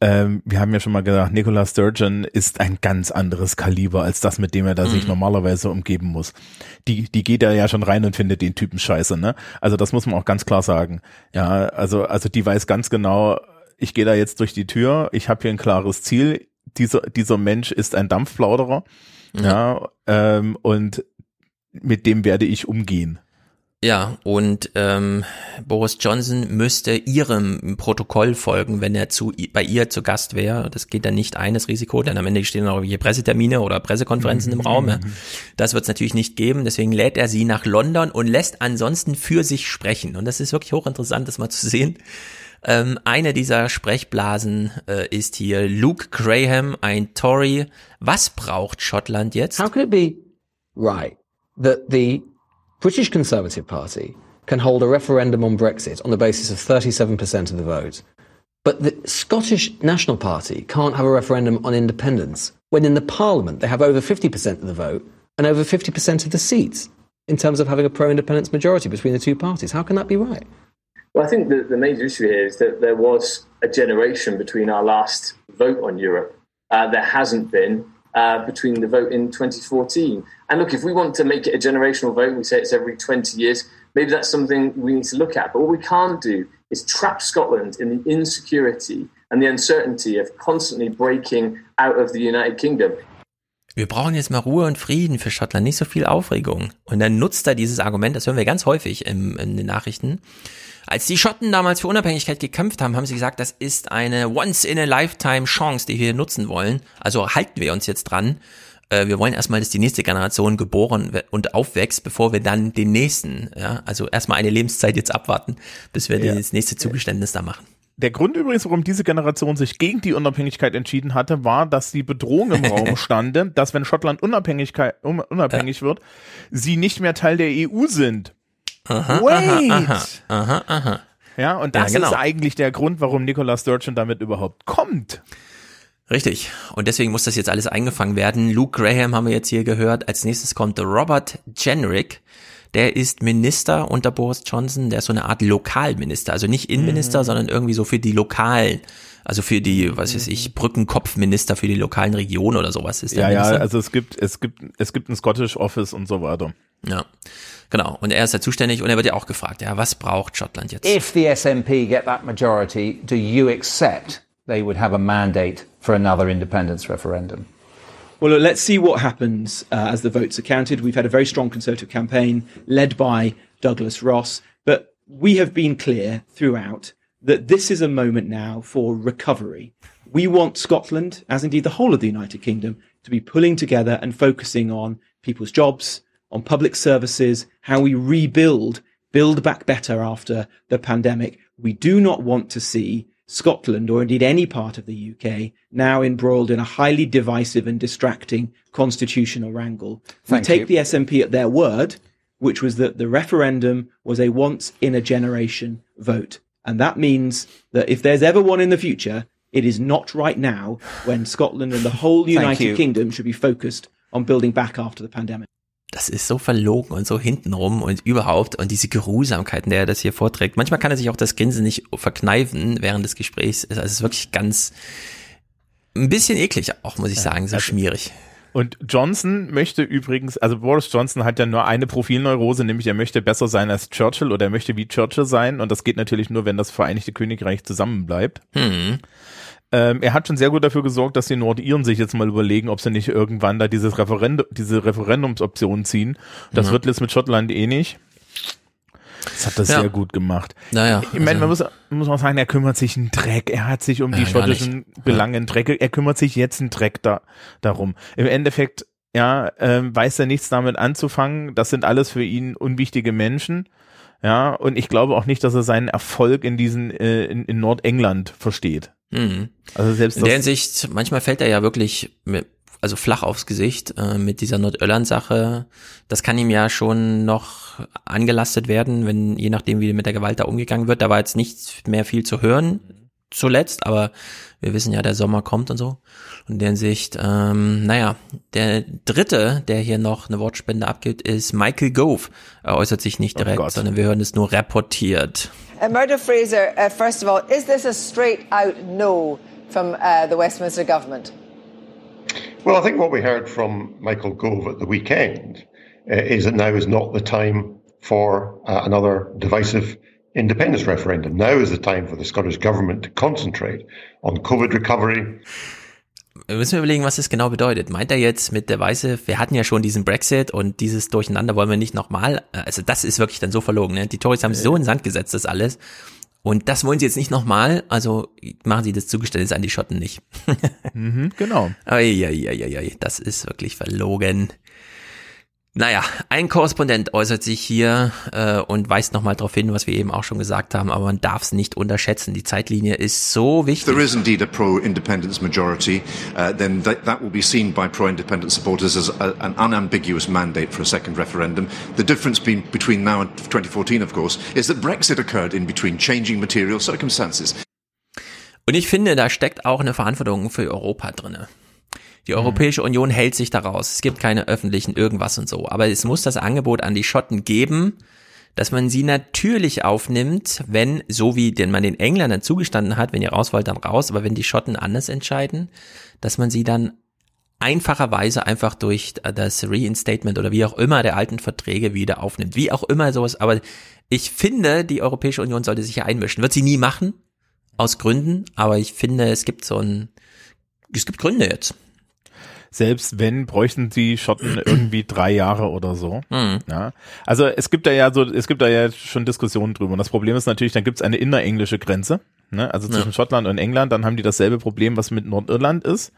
ähm, wir haben ja schon mal gesagt, Nicola Sturgeon ist ein ganz anderes Kaliber als das, mit dem er da mhm. sich normalerweise umgeben muss. Die, die geht da ja schon rein und findet den Typen scheiße, ne? Also das muss man auch ganz klar sagen. Ja, also, also die weiß ganz genau, ich gehe da jetzt durch die Tür, ich habe hier ein klares Ziel, dieser, dieser Mensch ist ein Dampfplauderer Ja, ähm, und mit dem werde ich umgehen. Ja, und ähm, Boris Johnson müsste ihrem Protokoll folgen, wenn er zu bei ihr zu Gast wäre. Das geht dann nicht ein, das Risiko, denn am Ende stehen noch irgendwelche Pressetermine oder Pressekonferenzen im Raum. Ja. Das wird es natürlich nicht geben. Deswegen lädt er sie nach London und lässt ansonsten für sich sprechen. Und das ist wirklich hochinteressant, das mal zu sehen. Ähm, eine dieser Sprechblasen äh, ist hier Luke Graham, ein Tory. Was braucht Schottland jetzt? How can it be right that the British Conservative Party can hold a referendum on Brexit on the basis of 37% of the vote, but the Scottish National Party can't have a referendum on independence when in the Parliament they have over 50% of the vote and over 50% of the seats in terms of having a pro-independence majority between the two parties. How can that be right? Well, I think the, the major issue here is that there was a generation between our last vote on Europe. Uh, there hasn't been uh, between the vote in 2014. And look, if we want to make it a generational vote, we say it's every 20 years, maybe that's something we need to look at. But what we can't do is trap Scotland in the insecurity and the uncertainty of constantly breaking out of the United Kingdom. Wir brauchen jetzt mal Ruhe und Frieden für Schottland, nicht so viel Aufregung. Und dann nutzt er dieses Argument, das hören wir ganz häufig im, in den Nachrichten. Als die Schotten damals für Unabhängigkeit gekämpft haben, haben sie gesagt, das ist eine Once-in-a-Lifetime-Chance, die wir nutzen wollen. Also halten wir uns jetzt dran. Äh, wir wollen erstmal, dass die nächste Generation geboren und aufwächst, bevor wir dann den nächsten, ja, also erstmal eine Lebenszeit jetzt abwarten, bis wir ja. das nächste Zugeständnis da machen. Der Grund übrigens, warum diese Generation sich gegen die Unabhängigkeit entschieden hatte, war, dass die Bedrohung im Raum stand, dass wenn Schottland Unabhängigkeit, unabhängig wird, sie nicht mehr Teil der EU sind. Aha, Wait! Aha, aha, aha. Ja, und das Ja, genau. ist eigentlich der Grund, warum Nicola Sturgeon damit überhaupt kommt. Richtig. Und deswegen muss das jetzt alles eingefangen werden. Luke Graham haben wir jetzt hier gehört. Als nächstes kommt Robert Jenrick. Der ist Minister unter Boris Johnson. Der ist so eine Art Lokalminister. Also nicht Innenminister, Mhm. sondern irgendwie so für die lokalen, also für die, was weiß ich, Brückenkopfminister für die lokalen Regionen oder sowas ist der Ja, ja, Minister. also es gibt, es gibt, es gibt ein Scottish Office und so weiter. Ja, genau. Und er ist da zuständig und er wird ja auch gefragt, ja, was braucht Schottland jetzt? If the SNP get that majority, do you accept they would have a mandate for another independence referendum? Well, look, let's see what happens uh, as the votes are counted. We've had a very strong Conservative campaign led by Douglas Ross, but we have been clear throughout that this is a moment now for recovery. We want Scotland, as indeed the whole of the United Kingdom, to be pulling together and focusing on people's jobs, on public services, how we rebuild, build back better after the pandemic. We do not want to see Scotland, or indeed any part of the UK, now embroiled in a highly divisive and distracting constitutional wrangle. Thank we take you. the SNP at their word, which was that the referendum was a once in a generation vote. And that means that if there's ever one in the future, it is not right now when Scotland and the whole United. Kingdom should be focused on building back after the pandemic. Das ist so verlogen und so hintenrum und überhaupt und diese Geruhsamkeiten, der er das hier vorträgt. Manchmal kann er sich auch das Grinsen nicht verkneifen während des Gesprächs. Also es ist wirklich ganz, ein bisschen eklig auch, muss ich sagen, so schmierig. Und Johnson möchte übrigens, also Boris Johnson hat ja nur eine Profilneurose, nämlich er möchte besser sein als Churchill oder er möchte wie Churchill sein. Und das geht natürlich nur, wenn das Vereinigte Königreich zusammenbleibt. Hm. Ähm, er hat schon sehr gut dafür gesorgt, dass die Nordiren sich jetzt mal überlegen, ob sie nicht irgendwann da dieses Referendum, diese Referendumsoption ziehen. Das Ja. wird jetzt mit Schottland eh nicht. Das hat das Ja. sehr gut gemacht. Naja, Ich meine, also- man muss, muss auch sagen, er kümmert sich einen Dreck. Er hat sich um die Ja, gar schottischen. Belange einen Dreck. Er kümmert sich jetzt einen Dreck da, darum. Im Endeffekt, ja, ähm, weiß er nichts damit anzufangen. Das sind alles für ihn unwichtige Menschen. Ja, und ich glaube auch nicht, dass er seinen Erfolg in diesen, äh, in, in Nordengland versteht. Mhm. Also selbst In der Hinsicht, manchmal fällt er ja wirklich mit, also flach aufs Gesicht äh, mit dieser Nordirland-Sache. Das kann ihm ja schon noch angelastet werden, wenn je nachdem, wie mit der Gewalt da umgegangen wird. Da war jetzt nicht mehr viel zu hören zuletzt, aber wir wissen ja, der Sommer kommt und so. Und in der Hinsicht, ähm, naja, der dritte, der hier noch eine Wortspende abgibt, ist Michael Gove. Er äußert sich nicht direkt, sondern wir hören es nur reportiert. Uh, Murdo Fraser, uh, first of all, is this a straight out no from uh, the Westminster government? Well, I think what we heard from Michael Gove at the weekend uh, is that now is not the time for uh, another divisive independence referendum. Now is the time for the Scottish Government to concentrate on COVID recovery. wir müssen überlegen, was das genau bedeutet. Meint er jetzt mit der Weiße, wir hatten ja schon diesen Brexit und dieses Durcheinander wollen wir nicht nochmal. Also das ist wirklich dann so verlogen. Ne? Die Tories haben so in den Sand gesetzt, das alles. Und das wollen sie jetzt nicht nochmal, also machen sie das Zugeständnis an die Schotten nicht. mhm, genau. Eieieiei, das ist wirklich verlogen. Naja, ein Korrespondent äußert sich hier äh, und weist nochmal darauf hin, was wir eben auch schon gesagt haben, aber man darf es nicht unterschätzen. Die Zeitlinie ist so wichtig. There is indeed a pro-independence majority, uh, then that, that will be seen by pro-independence supporters as a, an unambiguous mandate for a second referendum. The difference be, between now and 2014, of course, is that Brexit occurred in between changing material circumstances. Und ich finde, da steckt auch eine Verantwortung für Europa drinne. Die Europäische Union hält sich daraus. Es gibt keine öffentlichen irgendwas und so. Aber es muss das Angebot an die Schotten geben, dass man sie natürlich aufnimmt, wenn, so wie den man den Engländern zugestanden hat, wenn ihr raus wollt, dann raus, aber wenn die Schotten anders entscheiden, dass man sie dann einfacherweise einfach durch das Reinstatement oder wie auch immer der alten Verträge wieder aufnimmt. Wie auch immer sowas. Aber ich finde, die Europäische Union sollte sich hier einmischen. Wird sie nie machen, aus Gründen, aber ich finde, es gibt so ein, es gibt Gründe jetzt selbst wenn, bräuchten die Schotten irgendwie drei Jahre oder so. Mhm. Ja. Also es gibt da ja so, es gibt da ja schon Diskussionen drüber. Und das Problem ist natürlich, dann gibt es eine innerenglische Grenze, ne? also zwischen Ja. Schottland und England, dann haben die dasselbe Problem, was mit Nordirland ist.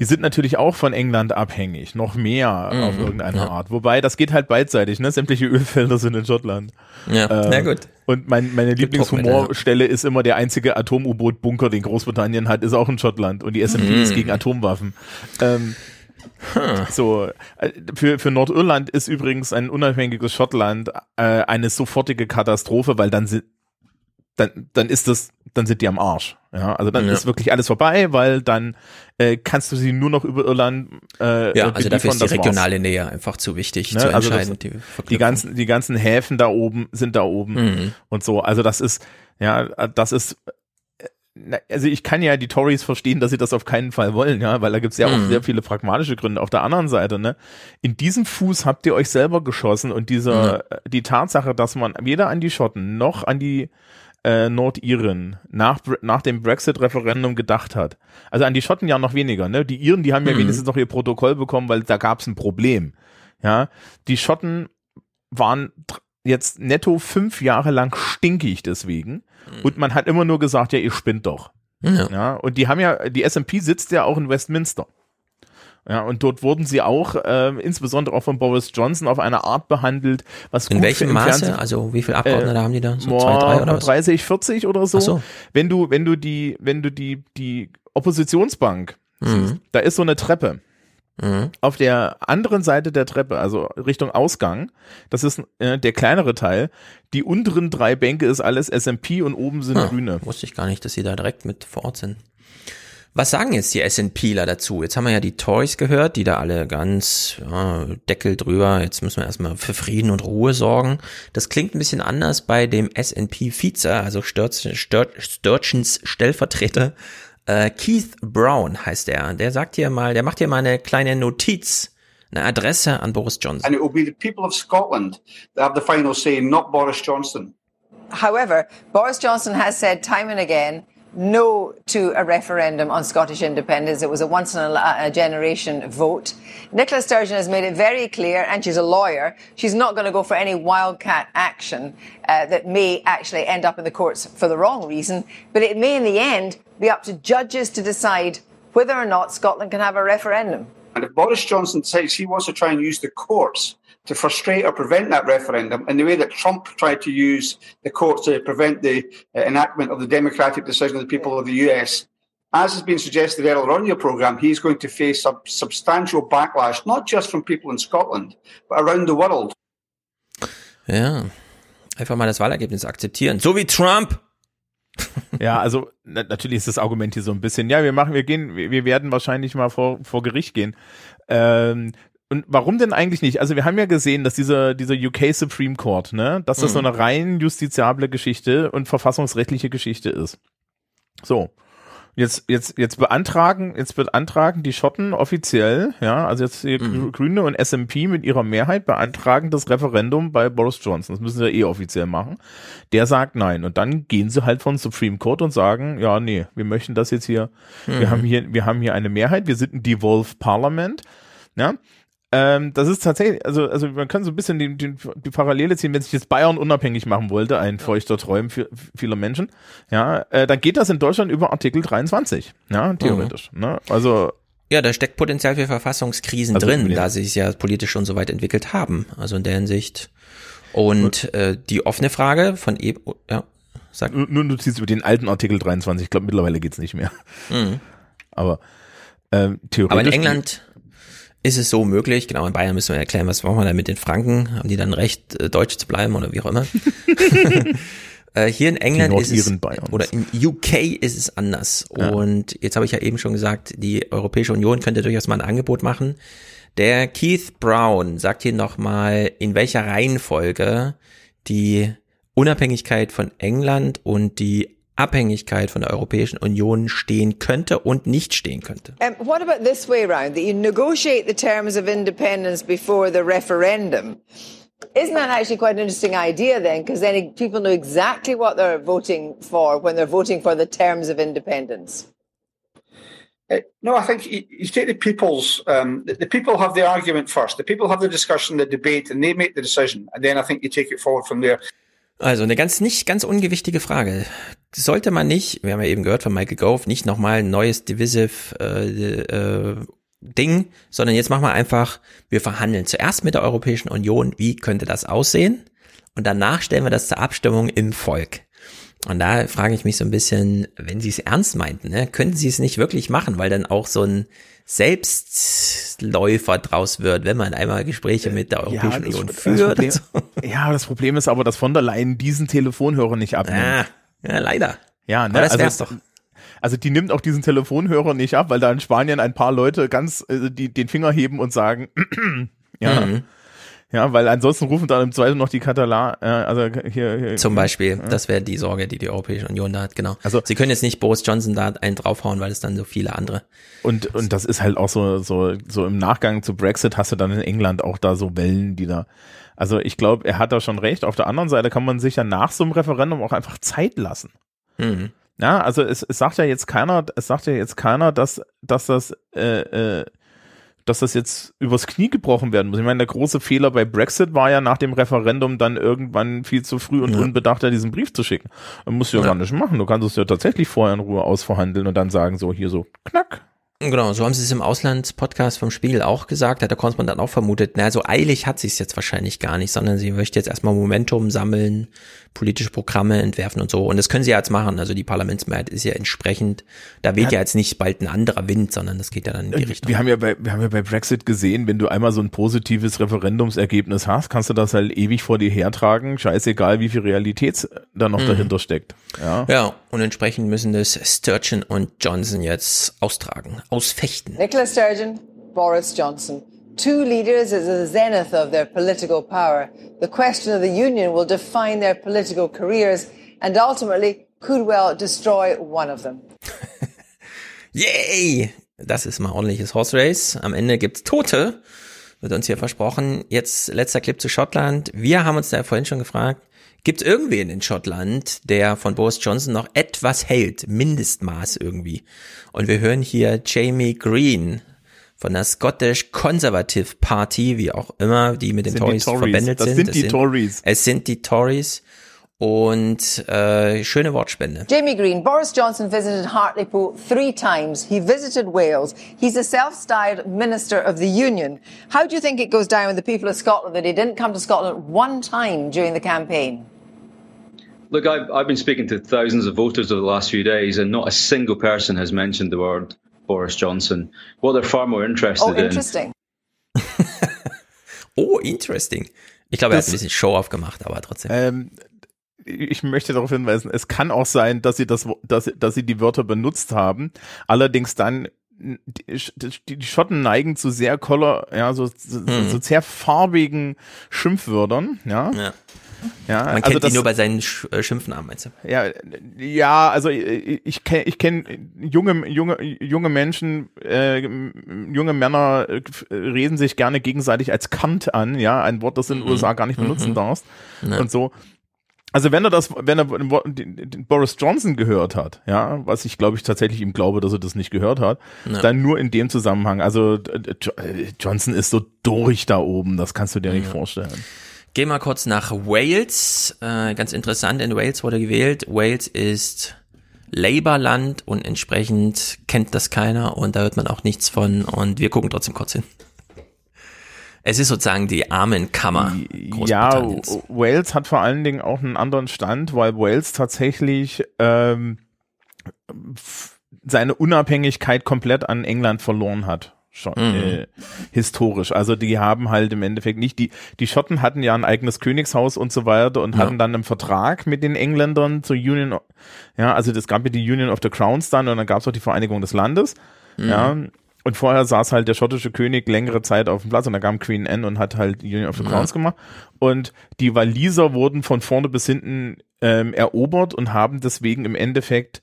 Die sind natürlich auch von England abhängig, noch mehr Mhm. auf irgendeine Ja. Art. Wobei, das geht halt beidseitig, ne? Sämtliche Ölfelder sind in Schottland. Ja, Ähm, na gut. Und mein, meine Lieblingshumorstelle ist immer der einzige Atom-U-Boot-Bunker, den Großbritannien hat, ist auch in Schottland. Und die SMP Mhm. ist gegen Atomwaffen. Ähm, so, äh, für, für Nordirland ist übrigens ein unabhängiges Schottland äh, eine sofortige Katastrophe, weil dann sind dann, dann ist das, dann sind die am Arsch. Ja, also dann Ja. ist wirklich alles vorbei, weil dann äh, kannst du sie nur noch über Irland äh, Ja, also dafür ist die das war's. regionale Nähe einfach zu wichtig, Ne? zu Also das- entscheiden. die die Verknüpfung. ganzen, die ganzen Häfen da oben sind da oben Mhm. und so. Also das ist, ja, das ist, äh, also ich kann ja die Tories verstehen, dass sie das auf keinen Fall wollen, ja, weil da gibt's ja auch Mhm. sehr viele pragmatische Gründe. Auf der anderen Seite, ne, in diesem Fuß habt ihr euch selber geschossen und diese, äh, die Tatsache, dass man weder an die Schotten noch an die äh, Nordiren nach, nach dem Brexit-Referendum gedacht hat. Also an die Schotten ja noch weniger, ne? Die Iren, die haben ja Mhm. wenigstens noch ihr Protokoll bekommen, weil da gab's ein Problem. Ja, die Schotten waren jetzt netto fünf Jahre lang stinkig deswegen. Und man hat immer nur gesagt, ja, ihr spinnt doch. Ja. Ja, und die haben ja, die SMP sitzt ja auch in Westminster. Ja, und dort wurden sie auch, äh, insbesondere auch von Boris Johnson, auf eine Art behandelt, was In gut welchem Maße? Fernsehen- Also wie viele Abgeordnete haben die da? So boah, zwei, drei oder was? 30, 40 oder so. Ach so. Wenn du, wenn du die, wenn du die, die Oppositionsbank Mhm. siehst, da ist so eine Treppe. Mhm. Auf der anderen Seite der Treppe, also Richtung Ausgang, das ist äh, der kleinere Teil. Die unteren drei Bänke ist alles SMP und oben sind Ah, Grüne. Wusste ich gar nicht, dass sie da direkt mit vor Ort sind. Was sagen jetzt die SNPler dazu? Jetzt haben wir ja die Tories gehört, die da alle ganz ja, Deckel drüber. Jetzt müssen wir erstmal für Frieden und Ruhe sorgen. Das klingt ein bisschen anders bei dem SNP-Vize, also Sturgeons Stellvertreter. Äh, Keith Brown heißt er. Der sagt hier mal, der macht hier mal eine kleine Notiz, eine Adresse an Boris Johnson. And it will be the people of Scotland that have the final say, not Boris Johnson. However, Boris Johnson has said time and again no to a referendum on Scottish independence. It was a once in a, generation vote. Nicola Sturgeon has made it very clear, and she's a lawyer, she's not going to go for any wildcat action uh, that may actually end up in the courts for the wrong reason. But it may, in the end, be up to judges to decide whether or not Scotland can have a referendum. And if Boris Johnson decides he wants to try and use the courts to frustrate or prevent that referendum in the way that Trump tried to use the courts to prevent the uh, enactment of the democratic decision of the people of the US, as has been suggested earlier on in your programme, he's going to face a substantial backlash, not just from people in Scotland, but around the world. Ja, einfach mal das Wahlergebnis akzeptieren. So wie Trump. Ja, also na, natürlich ist das Argument hier so ein bisschen, ja, wir machen, wir gehen, wir, wir werden wahrscheinlich mal vor, vor Gericht gehen. Ähm, und warum denn eigentlich nicht? Also wir haben ja gesehen, dass dieser, dieser UK Supreme Court, ne, dass das Mhm. so eine rein justiziable Geschichte und verfassungsrechtliche Geschichte ist. So. Jetzt, jetzt, jetzt beantragen, jetzt beantragen die Schotten offiziell, ja, also jetzt die Mhm. Grüne und SMP mit ihrer Mehrheit beantragen das Referendum bei Boris Johnson. Das müssen sie ja eh offiziell machen. Der sagt nein. Und dann gehen sie halt von Supreme Court und sagen, ja, nee, wir möchten das jetzt hier, Mhm. wir haben hier, wir haben hier eine Mehrheit, wir sind ein Devolved Parliament, ja. Ähm, das ist tatsächlich, also, also man kann so ein bisschen die, die, die Parallele ziehen, wenn sich jetzt Bayern unabhängig machen wollte, ein feuchter Träum für vieler Menschen, ja, äh, dann geht das in Deutschland über Artikel 23, ja, theoretisch. Ne? Also Ja, da steckt Potenzial für Verfassungskrisen Also drin, da sie sich ja politisch schon so weit entwickelt haben. Also in der Hinsicht. Und äh, die offene Frage von eben, ja, sag. nur du ziehst über den alten Artikel 23, ich glaube mittlerweile geht's nicht mehr. Mhm. Aber ähm, theoretisch. Aber in England ist es so möglich, genau, in Bayern müssen wir erklären, was machen wir da mit den Franken? Haben die dann Recht, äh, deutsch zu bleiben oder wie auch immer? äh, hier in England ist es, Bayerns. oder in UK ist es anders. Ja. Und jetzt habe ich ja eben schon gesagt, die Europäische Union könnte durchaus mal ein Angebot machen. Der Keith Brown sagt hier nochmal, in welcher Reihenfolge die Unabhängigkeit von England und die Abhängigkeit von der Europäischen Union stehen könnte und nicht stehen könnte. Um, what about this way round, that you negotiate the terms of independence before the referendum? Isn't that actually quite an interesting idea then? Because then people know exactly what they're voting for when they're voting for the terms of independence. Uh, no, I think you, you take the people's. Um, the, the people have the argument first. The people have the discussion, the debate, and they make the decision. And then I think you take it forward from there. Also eine ganz nicht ganz ungewichtige Frage. Sollte man nicht, wir haben ja eben gehört von Michael Gove, nicht nochmal ein neues Divisive äh, äh, Ding, sondern jetzt machen wir einfach, wir verhandeln zuerst mit der Europäischen Union, wie könnte das aussehen? Und danach stellen wir das zur Abstimmung im Volk. Und da frage ich mich so ein bisschen, wenn Sie es ernst meinten, ne, könnten Sie es nicht wirklich machen, weil dann auch so ein Selbstläufer draus wird, wenn man einmal Gespräche mit der Europäischen das- Union das führt. Problem, so. Ja, das Problem ist aber, dass von der Leyen diesen Telefonhörer nicht abnimmt. Ah, ja, leider. Ja, ne? Aber das also, wär's doch. Also die nimmt auch diesen Telefonhörer nicht ab, weil da in Spanien ein paar Leute ganz äh, die den Finger heben und sagen, ja, Mhm. ja, weil ansonsten rufen dann im Zweifel noch die Katalan, äh, also hier, hier Zum Beispiel, ja. das wäre die Sorge, die die Europäische Union da hat, genau. Also sie können jetzt nicht Boris Johnson da einen draufhauen, weil es dann so viele andere. Und, und das ist halt auch so, so, so im Nachgang zu Brexit hast du dann in England auch da so Wellen, die da, also ich glaube, er hat da schon recht. Auf der anderen Seite kann man sich ja nach so einem Referendum auch einfach Zeit lassen. Mhm. Ja, also es, es sagt ja jetzt keiner, es sagt ja jetzt keiner, dass, dass das, äh, äh, dass das jetzt übers Knie gebrochen werden muss. Ich meine, der große Fehler bei Brexit war ja nach dem Referendum dann irgendwann viel zu früh und Ja. unbedachter diesen Brief zu schicken. Man musst du ja, Ja. gar nicht machen. Du kannst es ja tatsächlich vorher in Ruhe ausverhandeln und dann sagen so, hier so, knack. Genau, so haben sie es im Auslandspodcast vom Spiegel auch gesagt, hat der Korrespondent auch vermutet, na, so eilig hat sie es jetzt wahrscheinlich gar nicht, sondern sie möchte jetzt erstmal Momentum sammeln, politische Programme entwerfen und so. Und das können sie ja jetzt machen. Also die Parlamentsmehrheit ist ja entsprechend, da weht Ja. ja jetzt nicht bald ein anderer Wind, sondern das geht ja dann in die Richtung. Wir haben ja bei, wir haben ja bei Brexit gesehen, wenn du einmal so ein positives Referendumsergebnis hast, kannst du das halt ewig vor dir hertragen, scheißegal, wie viel Realität da noch Mhm. dahinter steckt. Ja. Ja, und entsprechend müssen das Sturgeon und Johnson jetzt austragen, ausfechten. Nicola Sturgeon, Boris Johnson. Two leaders at the zenith of their political power. The question of the union will define their political careers and ultimately could well destroy one of them. Yay! Das ist mal ordentliches Horse Race. Am Ende gibt's Tote, wird uns hier versprochen. Jetzt letzter Clip zu Schottland. Wir haben uns da vorhin schon gefragt, gibt's irgendwen in Schottland, der von Boris Johnson noch etwas hält? Mindestmaß irgendwie. Und wir hören hier Jamie Green von der Scottish Conservative Party, wie auch immer, die mit den Sind die Tories, Tories. verbändelt Das sind. sind die Tories. Es sind die Tories. Und äh, schöne Wortspende. Jamie Green, Boris Johnson visited Hartlepool three times. He visited Wales. He's a self-styled Minister of the Union. How do you think it goes down with the people of Scotland that he didn't come to Scotland one time during the campaign? Look, I've, I've been speaking to thousands of voters over the last few days, and not a single person has mentioned the word Boris Johnson. What they're far more interested Oh, in interesting. Oh, interesting. Ich glaube, er hat Das- ein bisschen Show aufgemacht, aber trotzdem. Ähm, ich möchte darauf hinweisen, es kann auch sein, dass sie das, dass, dass sie die Wörter benutzt haben. Allerdings dann die, die, die Schotten neigen zu sehr color, ja, so, so, Mhm. so sehr farbigen Schimpfwörtern, ja. Ja. Ja, Man also kennt das, ihn nur bei seinen äh, Schimpfnamen, meinst du? Ja, ja, also ich, ich kenne ich kenn junge junge junge Menschen, äh, junge Männer äh, reden sich gerne gegenseitig als Kant an, ja, ein Wort, das du in den USA gar nicht benutzen Mhm. darfst Ja. und so. Also wenn er das, wenn er den, Boris Johnson gehört hat, ja, was ich glaube ich tatsächlich ihm glaube, dass er das nicht gehört hat, Ja. dann nur in dem Zusammenhang. Also äh, Jo- äh, Johnson ist so durch da oben, das kannst du dir nicht Ja. vorstellen. Geh mal kurz nach Wales. Äh, ganz interessant, in Wales wurde gewählt. Wales ist Labour-Land und entsprechend kennt das keiner und da hört man auch nichts von und wir gucken trotzdem kurz hin. Es ist sozusagen die Armenkammer Ja. Wales hat vor allen Dingen auch einen anderen Stand, weil Wales tatsächlich ähm, seine Unabhängigkeit komplett an England verloren hat. Schon, Mhm. äh, historisch. Also die haben halt im Endeffekt nicht, die, die Schotten hatten ja ein eigenes Königshaus und so weiter und Ja. hatten dann einen Vertrag mit den Engländern zur Union, ja, also das gab ja die Union of the Crowns dann und dann gab es auch die Vereinigung des Landes. Mhm. Ja, und vorher saß halt der schottische König längere Zeit auf dem Platz und da kam Queen Anne und hat halt Union of the Ja. Crowns gemacht. Und die Waliser wurden von vorne bis hinten ähm, erobert und haben deswegen im Endeffekt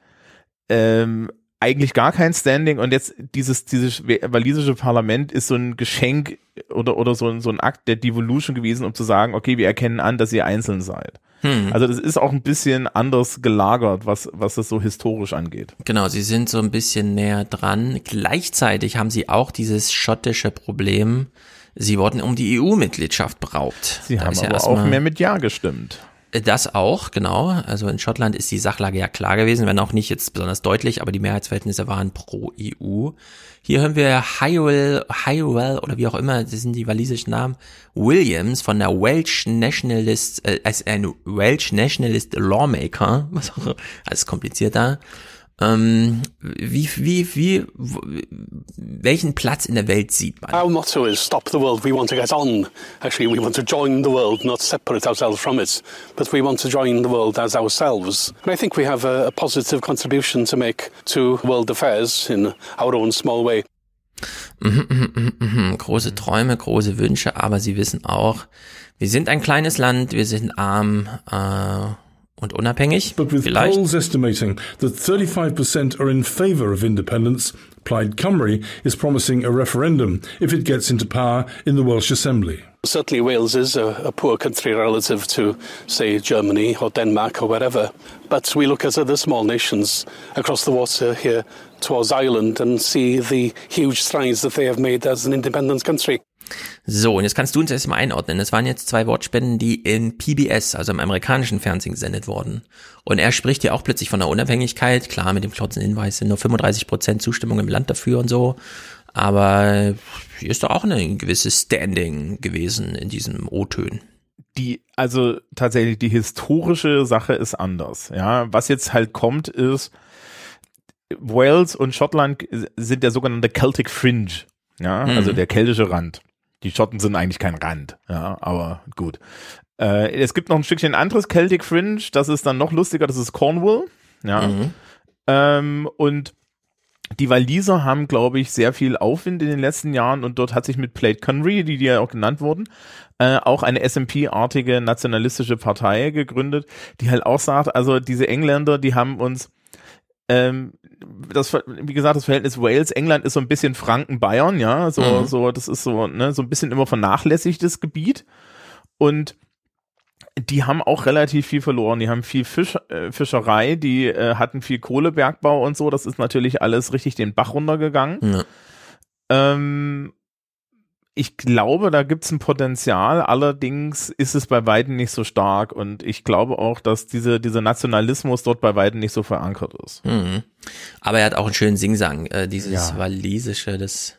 ähm, eigentlich gar kein Standing und jetzt dieses dieses walisische Parlament ist so ein Geschenk oder oder so, ein- so ein Akt der Devolution gewesen, um zu sagen, okay, wir erkennen an, dass ihr einzeln seid. Hm. Also das ist auch ein bisschen anders gelagert, was was das so historisch angeht. Genau, sie sind so ein bisschen näher dran. Gleichzeitig haben sie auch dieses schottische Problem. Sie wurden um die EU-Mitgliedschaft beraubt. Sie Da haben ist ja aber auch mehr mit Ja gestimmt. Das auch, genau. Also in Schottland ist die Sachlage ja klar gewesen, wenn auch nicht jetzt besonders deutlich, aber die Mehrheitsverhältnisse waren pro EU. Hier hören wir Hywel, Hywel oder wie auch immer, das sind die walisischen Namen, Williams von der Welsh Nationalist, äh, als ein Welsh Nationalist Lawmaker, was auch, alles komplizierter. Ähm, wie, wie, wie, welchen Platz in der Welt sieht man? Our motto is stop the world, we want to get on. Actually, we want to join the world, not separate ourselves from it. But we want to join the world as ourselves. And I think we have a, a positive contribution to make to world affairs in our own small way. Mhm, mhm, mhm, mhm. Große Träume, große Wünsche, aber sie wissen auch, wir sind ein kleines Land, wir sind arm äh, und unabhängig. But with Vielleicht. polls estimating that 35% are in favour of independence, Plaid Cymru is promising a referendum if it gets into power in the Welsh Assembly. Certainly, Wales is a, a poor country relative to, say, Germany or Denmark or wherever. But we look at other small nations across the water here towards Ireland and see the huge strides that they have made as an independent country. So, und jetzt kannst du uns erstmal einordnen. Es waren jetzt zwei Wortspenden, die in PBS, also im amerikanischen Fernsehen gesendet wurden. Und er spricht ja auch plötzlich von der Unabhängigkeit. Klar, mit dem klotzen Hinweis sind nur 35 Prozent Zustimmung im Land dafür und so. Aber hier ist doch auch ein gewisses Standing gewesen in diesem O-Tönen. die, also tatsächlich die historische Sache ist anders. Ja, was jetzt halt kommt, ist Wales und Schottland sind der sogenannte Celtic Fringe. Ja, Mhm. also der keltische Rand. Die Schotten sind eigentlich kein Rand. Ja, aber gut. Äh, es gibt noch ein Stückchen anderes Celtic Fringe. Das ist dann noch lustiger. Das ist Cornwall. Ja. Mhm. Ähm, und die Waliser haben, glaube ich, sehr viel Aufwind in den letzten Jahren und dort hat sich mit Plaid Cymru, die, die ja auch genannt wurden, äh, auch eine SMP-artige nationalistische Partei gegründet, die halt auch sagt, also diese Engländer, die haben uns ähm, das, wie gesagt, das Verhältnis Wales-England ist so ein bisschen Franken-Bayern, ja, so, Mhm. so, das ist so, ne, so ein bisschen immer vernachlässigtes Gebiet und die haben auch relativ viel verloren. Die haben viel Fisch, äh, Fischerei, die äh, hatten viel Kohlebergbau und so. Das ist natürlich alles richtig den Bach runtergegangen. Ja. Ähm, ich glaube, da gibt's ein Potenzial. Allerdings ist es bei Weitem nicht so stark. Und ich glaube auch, dass diese, dieser Nationalismus dort bei Weitem nicht so verankert ist. Mhm. Aber er hat auch einen schönen Singsang, äh, dieses Ja. walisische, das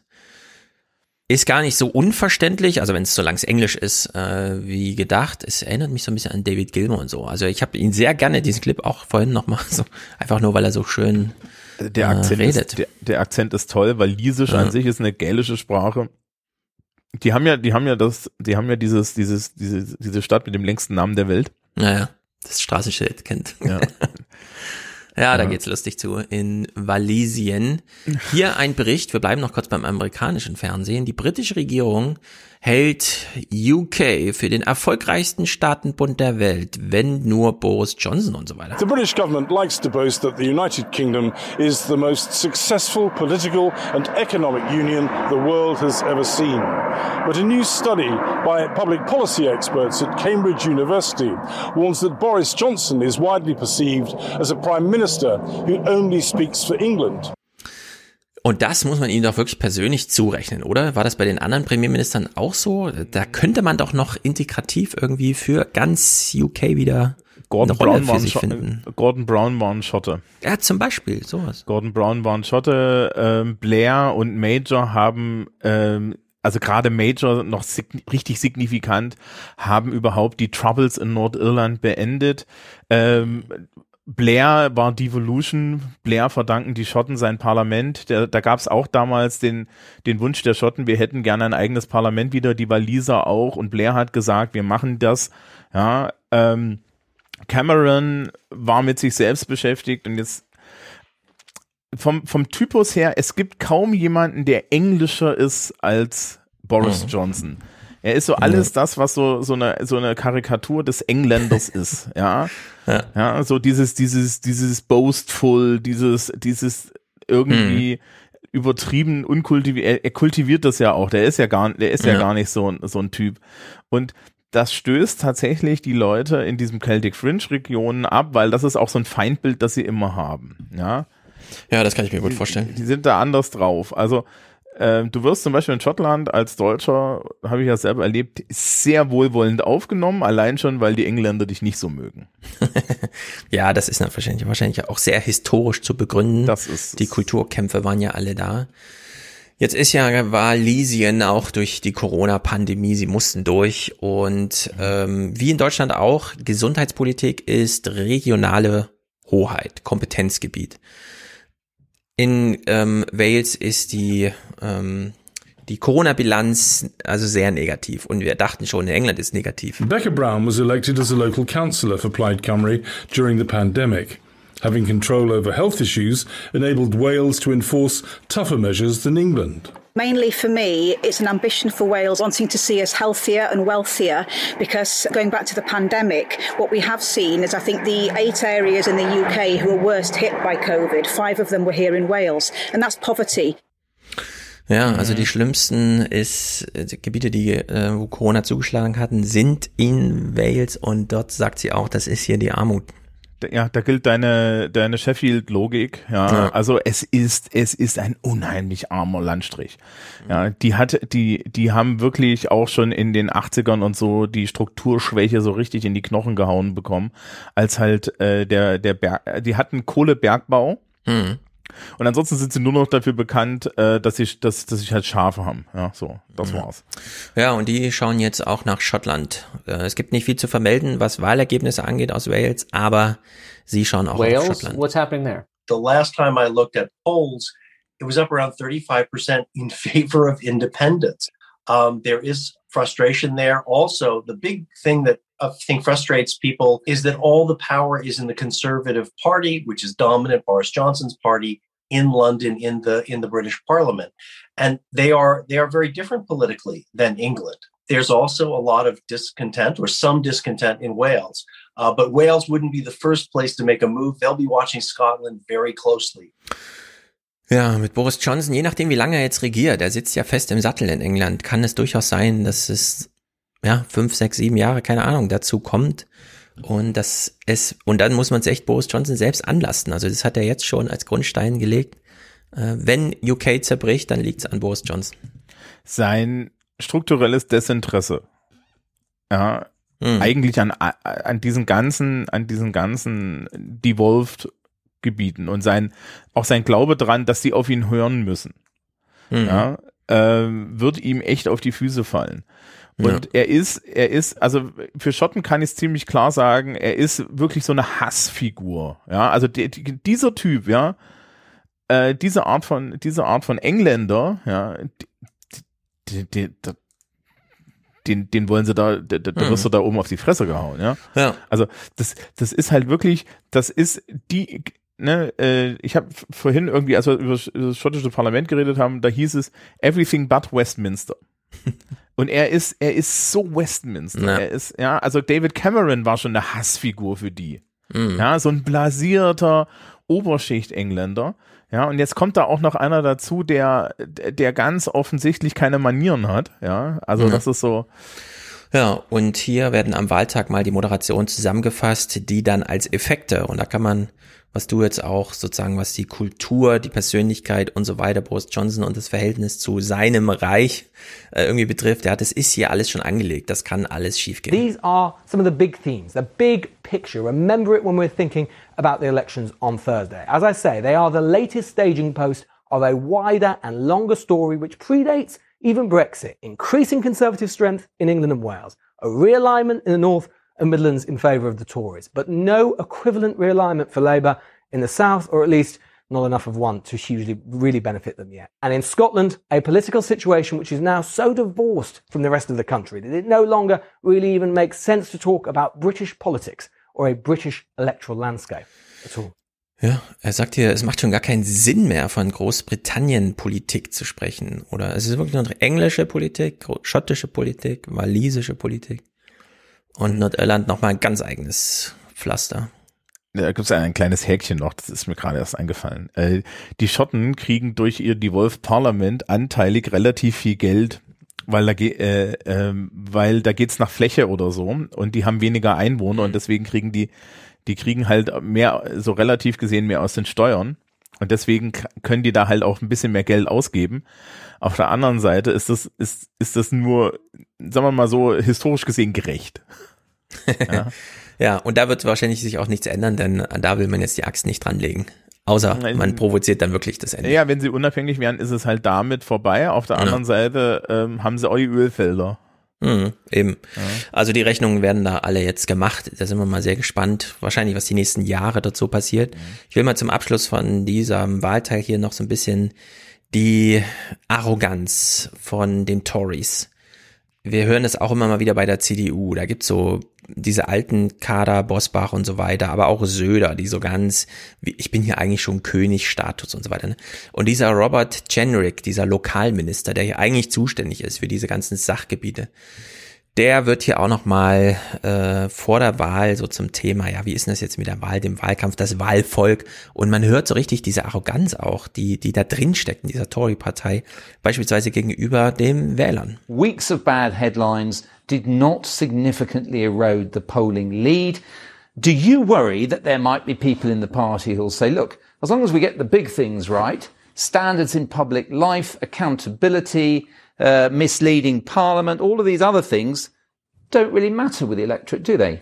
ist gar nicht so unverständlich, also wenn es so langs Englisch ist, äh, wie gedacht. Es erinnert mich so ein bisschen an David Gilmour und so. Also ich habe ihn sehr gerne, diesen Clip auch vorhin nochmal so, einfach nur, weil er so schön Der äh, Akzent, redet. ist, der, der Akzent ist toll, weil Liesisch Ja. an sich ist eine gälische Sprache. Die haben ja, die haben ja das, die haben ja dieses, dieses, diese, diese Stadt mit dem längsten Namen der Welt. Naja, das Straßenschild kennt. Ja. Ja, da geht's lustig zu. In Walisien. Hier ein Bericht, wir bleiben noch kurz beim amerikanischen Fernsehen. Die britische Regierung hält UK für den erfolgreichsten Staatenbund der Welt, wenn nur Boris Johnson und so weiter. The British government likes to boast that the United Kingdom is the most successful political and economic union the world has ever seen. But a new study by public policy experts at Cambridge University warns that Boris Johnson is widely perceived as a prime minister who only speaks for England. Und das muss man ihm doch wirklich persönlich zurechnen, oder? War das bei den anderen Premierministern auch so? Da könnte man doch noch integrativ irgendwie für ganz UK wieder Gordon eine Rolle Brown, für sich finden. Gordon Brown war ein Schotte. Ja, zum Beispiel, sowas. Gordon Brown war ein Schotte. Ähm, Blair und Major haben, ähm, also gerade Major noch sign richtig signifikant, haben überhaupt die Troubles in Nordirland beendet. Ähm, Blair war Devolution. Blair verdanken die Schotten sein Parlament. Der, da gab es auch damals den, den Wunsch der Schotten, wir hätten gerne ein eigenes Parlament wieder, die Waliser auch. Und Blair hat gesagt, wir machen das. Ja, ähm, Cameron war mit sich selbst beschäftigt und jetzt vom, vom Typus her, es gibt kaum jemanden, der englischer ist als Boris Mhm. Johnson. Er ist so alles das, was so, so eine, so eine Karikatur des Engländers ist, ja. Ja. so dieses, dieses, dieses boastful, dieses, dieses irgendwie übertrieben, unkultiviert, er, er kultiviert das ja auch, der ist ja gar, der ist ja, Ja. gar nicht so, ein- so ein Typ. Und das stößt tatsächlich die Leute in diesem Celtic Fringe Regionen ab, weil das ist auch so ein Feindbild, das sie immer haben, ja. Ja, das kann ich mir gut vorstellen. Die sind da anders drauf. Also ähm, du wirst zum Beispiel in Schottland als Deutscher, habe ich ja selber erlebt, sehr wohlwollend aufgenommen, allein schon, weil die Engländer dich nicht so mögen. Ja, das ist dann wahrscheinlich, wahrscheinlich auch sehr historisch zu begründen. Das ist die Kulturkämpfe waren ja alle da. Jetzt ist ja Walisien auch durch die Corona-Pandemie, sie mussten durch und ähm, wie in Deutschland auch, Gesundheitspolitik ist regionale Hoheit, Kompetenzgebiet. In ähm, Wales ist die ähm, die Corona-Bilanz also sehr negativ und wir dachten schon, in England ist negativ. Becca Brown was elected as a local councillor for Plaid Cymru during the pandemic. Having control over health issues enabled Wales to enforce tougher measures than England. Mainly for me, it's an ambition for Wales wanting to see us healthier and wealthier because going back to the pandemic, what we have seen is I think the eight areas in the UK who were worst hit by COVID, five of them were here in Wales, and that's poverty. Ja, also die schlimmsten ist, äh, die Gebiete, die äh, wo Corona zugeschlagen hatten, sind in Wales und dort sagt sie auch, das ist hier die Armut. Ja, da gilt deine, deine Sheffield-Logik. Ja, Ja. also es ist, es ist ein unheimlich armer Landstrich. Ja, die hat, die, die haben wirklich auch schon in den 80ern und so die Strukturschwäche so richtig in die Knochen gehauen bekommen, als halt äh, der, der Berg, die hatten Kohlebergbau. Mhm. Und ansonsten sind sie nur noch dafür bekannt, äh, dass sie, dass, dass sie halt Schafe haben. Ja, so, das war's. Ja, und die schauen jetzt auch nach Schottland. Äh, es gibt nicht viel zu vermelden, was Wahlergebnisse angeht aus Wales, aber sie schauen auch auf Wales, Schottland. what's happening there? The last time I looked at polls, it was up around 35% in favor of independence. Um, there is frustration there. Also, the big thing that I think frustrates people is that all the power is in the Conservative Party, which is dominant Boris Johnson's party in London in the in the British Parliament, and they are they are very different politically than England. There's also a lot of discontent or some discontent in Wales, uh, but Wales wouldn't be the first place to make a move. They'll be watching Scotland very closely. Ja, mit Boris Johnson, je nachdem, wie lange er jetzt regiert, er sitzt ja fest im Sattel in England, kann es durchaus sein, dass es ja fünf, sechs, sieben Jahre, keine Ahnung, dazu kommt. Und das es, und dann muss man es echt Boris Johnson selbst anlasten. Also das hat er jetzt schon als Grundstein gelegt. Äh, wenn UK zerbricht, dann liegt es an Boris Johnson. Sein strukturelles Desinteresse. Ja, eigentlich an, an diesen ganzen, an diesen ganzen devolved Gebieten und sein, auch sein Glaube dran, dass sie auf ihn hören müssen. Mhm. Ja, ähm, wird ihm echt auf die Füße fallen. Und Ja. er ist, er ist, also für Schotten kann ich es ziemlich klar sagen, er ist wirklich so eine Hassfigur. Ja, also die, die, dieser Typ, ja, äh, diese Art von, diese Art von Engländer, ja, die, den, den wollen sie da, da, da Mhm. wirst du da oben auf die Fresse gehauen, ja. Ja. Also das, das ist halt wirklich, das ist die, ne, äh, ich habe vorhin irgendwie, als wir über das schottische Parlament geredet haben, da hieß es Everything but Westminster. Und er ist, er ist so Westminster. Ja. Er ist, ja, also David Cameron war schon eine Hassfigur für die. Mhm. Ja, so ein blasierter Oberschicht-Engländer. Ja, und jetzt kommt da auch noch einer dazu, der, der ganz offensichtlich keine Manieren hat. Ja, also Ja. das ist so. Ja, und hier werden am Wahltag mal die Moderationen zusammengefasst, die dann als Effekte, und da kann man, was du jetzt auch sozusagen, was die Kultur, die Persönlichkeit und so weiter, Boris Johnson und das Verhältnis zu seinem Reich äh, irgendwie betrifft, ja, das ist hier alles schon angelegt, das kann alles schiefgehen. These are some of the big themes, the big picture. Remember it when we're thinking about the elections on Thursday. As I say, they are the latest staging post of a wider and longer story which predates even Brexit, increasing Conservative strength in England and Wales, a realignment in the North and Midlands in favour of the Tories, but no equivalent realignment for Labour in the South, or at least not enough of one to hugely really benefit them yet. And in Scotland, a political situation which is now so divorced from the rest of the country that it no longer really even makes sense to talk about British politics or a British electoral landscape at all. Ja, er sagt hier, es macht schon gar keinen Sinn mehr, von Großbritannien-Politik zu sprechen. Oder es ist wirklich nur englische Politik, schottische Politik, walisische Politik. Und Nordirland nochmal ein ganz eigenes Pflaster. Da gibt es ein kleines Häkchen noch, das ist mir gerade erst eingefallen. Äh, die Schotten kriegen durch ihr Devolved Parliament anteilig relativ viel Geld, weil da, ge äh, ähm, weil da geht's nach Fläche oder so und die haben weniger Einwohner und deswegen kriegen die, die kriegen halt mehr, so relativ gesehen mehr aus den Steuern und deswegen können die da halt auch ein bisschen mehr Geld ausgeben. Auf der anderen Seite ist das, ist, ist das nur, sagen wir mal so, historisch gesehen gerecht. Ja. Ja, und da wird wahrscheinlich sich auch nichts ändern, denn da will man jetzt die Axt nicht dranlegen. Außer man provoziert dann wirklich das Ende. Ja, wenn sie unabhängig wären, ist es halt damit vorbei. Auf der Ja. anderen Seite ähm, haben sie auch die Ölfelder. Mhm, eben. Also die Rechnungen werden da alle jetzt gemacht. Da sind wir mal sehr gespannt. Wahrscheinlich, was die nächsten Jahre dazu passiert. Ich will mal zum Abschluss von diesem Wahltag hier noch so ein bisschen die Arroganz von den Tories. Wir hören es auch immer mal wieder bei der CDU. Da gibt's so diese alten Kader, Bosbach und so weiter, aber auch Söder, die so ganz, ich bin hier eigentlich schon König-Status und so weiter. Ne? Und dieser Robert Jenrick, dieser Lokalminister, der hier eigentlich zuständig ist für diese ganzen Sachgebiete, der wird hier auch noch mal äh, vor der Wahl so zum Thema, ja, wie ist denn das jetzt mit der Wahl, dem Wahlkampf, das Wahlvolk und man hört so richtig diese Arroganz auch, die die da drin steckt in dieser Tory-Partei, beispielsweise gegenüber den Wählern. Weeks of bad headlines did not significantly erode the polling lead. Do you worry that there might be people in the party who'll say, look, as long as we get the big things right, standards in public life, accountability, uh, misleading parliament, all of these other things don't really matter with the electorate, do they?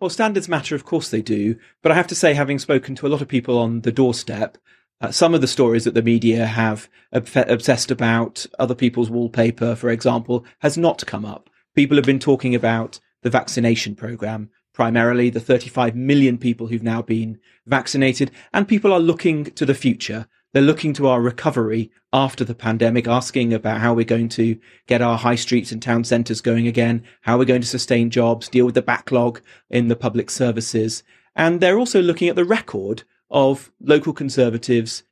Well, standards matter, of course they do. But I have to say, having spoken to a lot of people on the doorstep, uh, some of the stories that the media have ob- obsessed about, other people's wallpaper, for example, has not come up. People have been talking about the vaccination program, primarily the 35 million people who've now been vaccinated, and people are looking to the future. They're looking to our recovery after the pandemic, asking about how we're going to get our high streets and town centres going again, how we're going to sustain jobs, deal with the backlog in the public services. And they're also looking at the record of local conservatives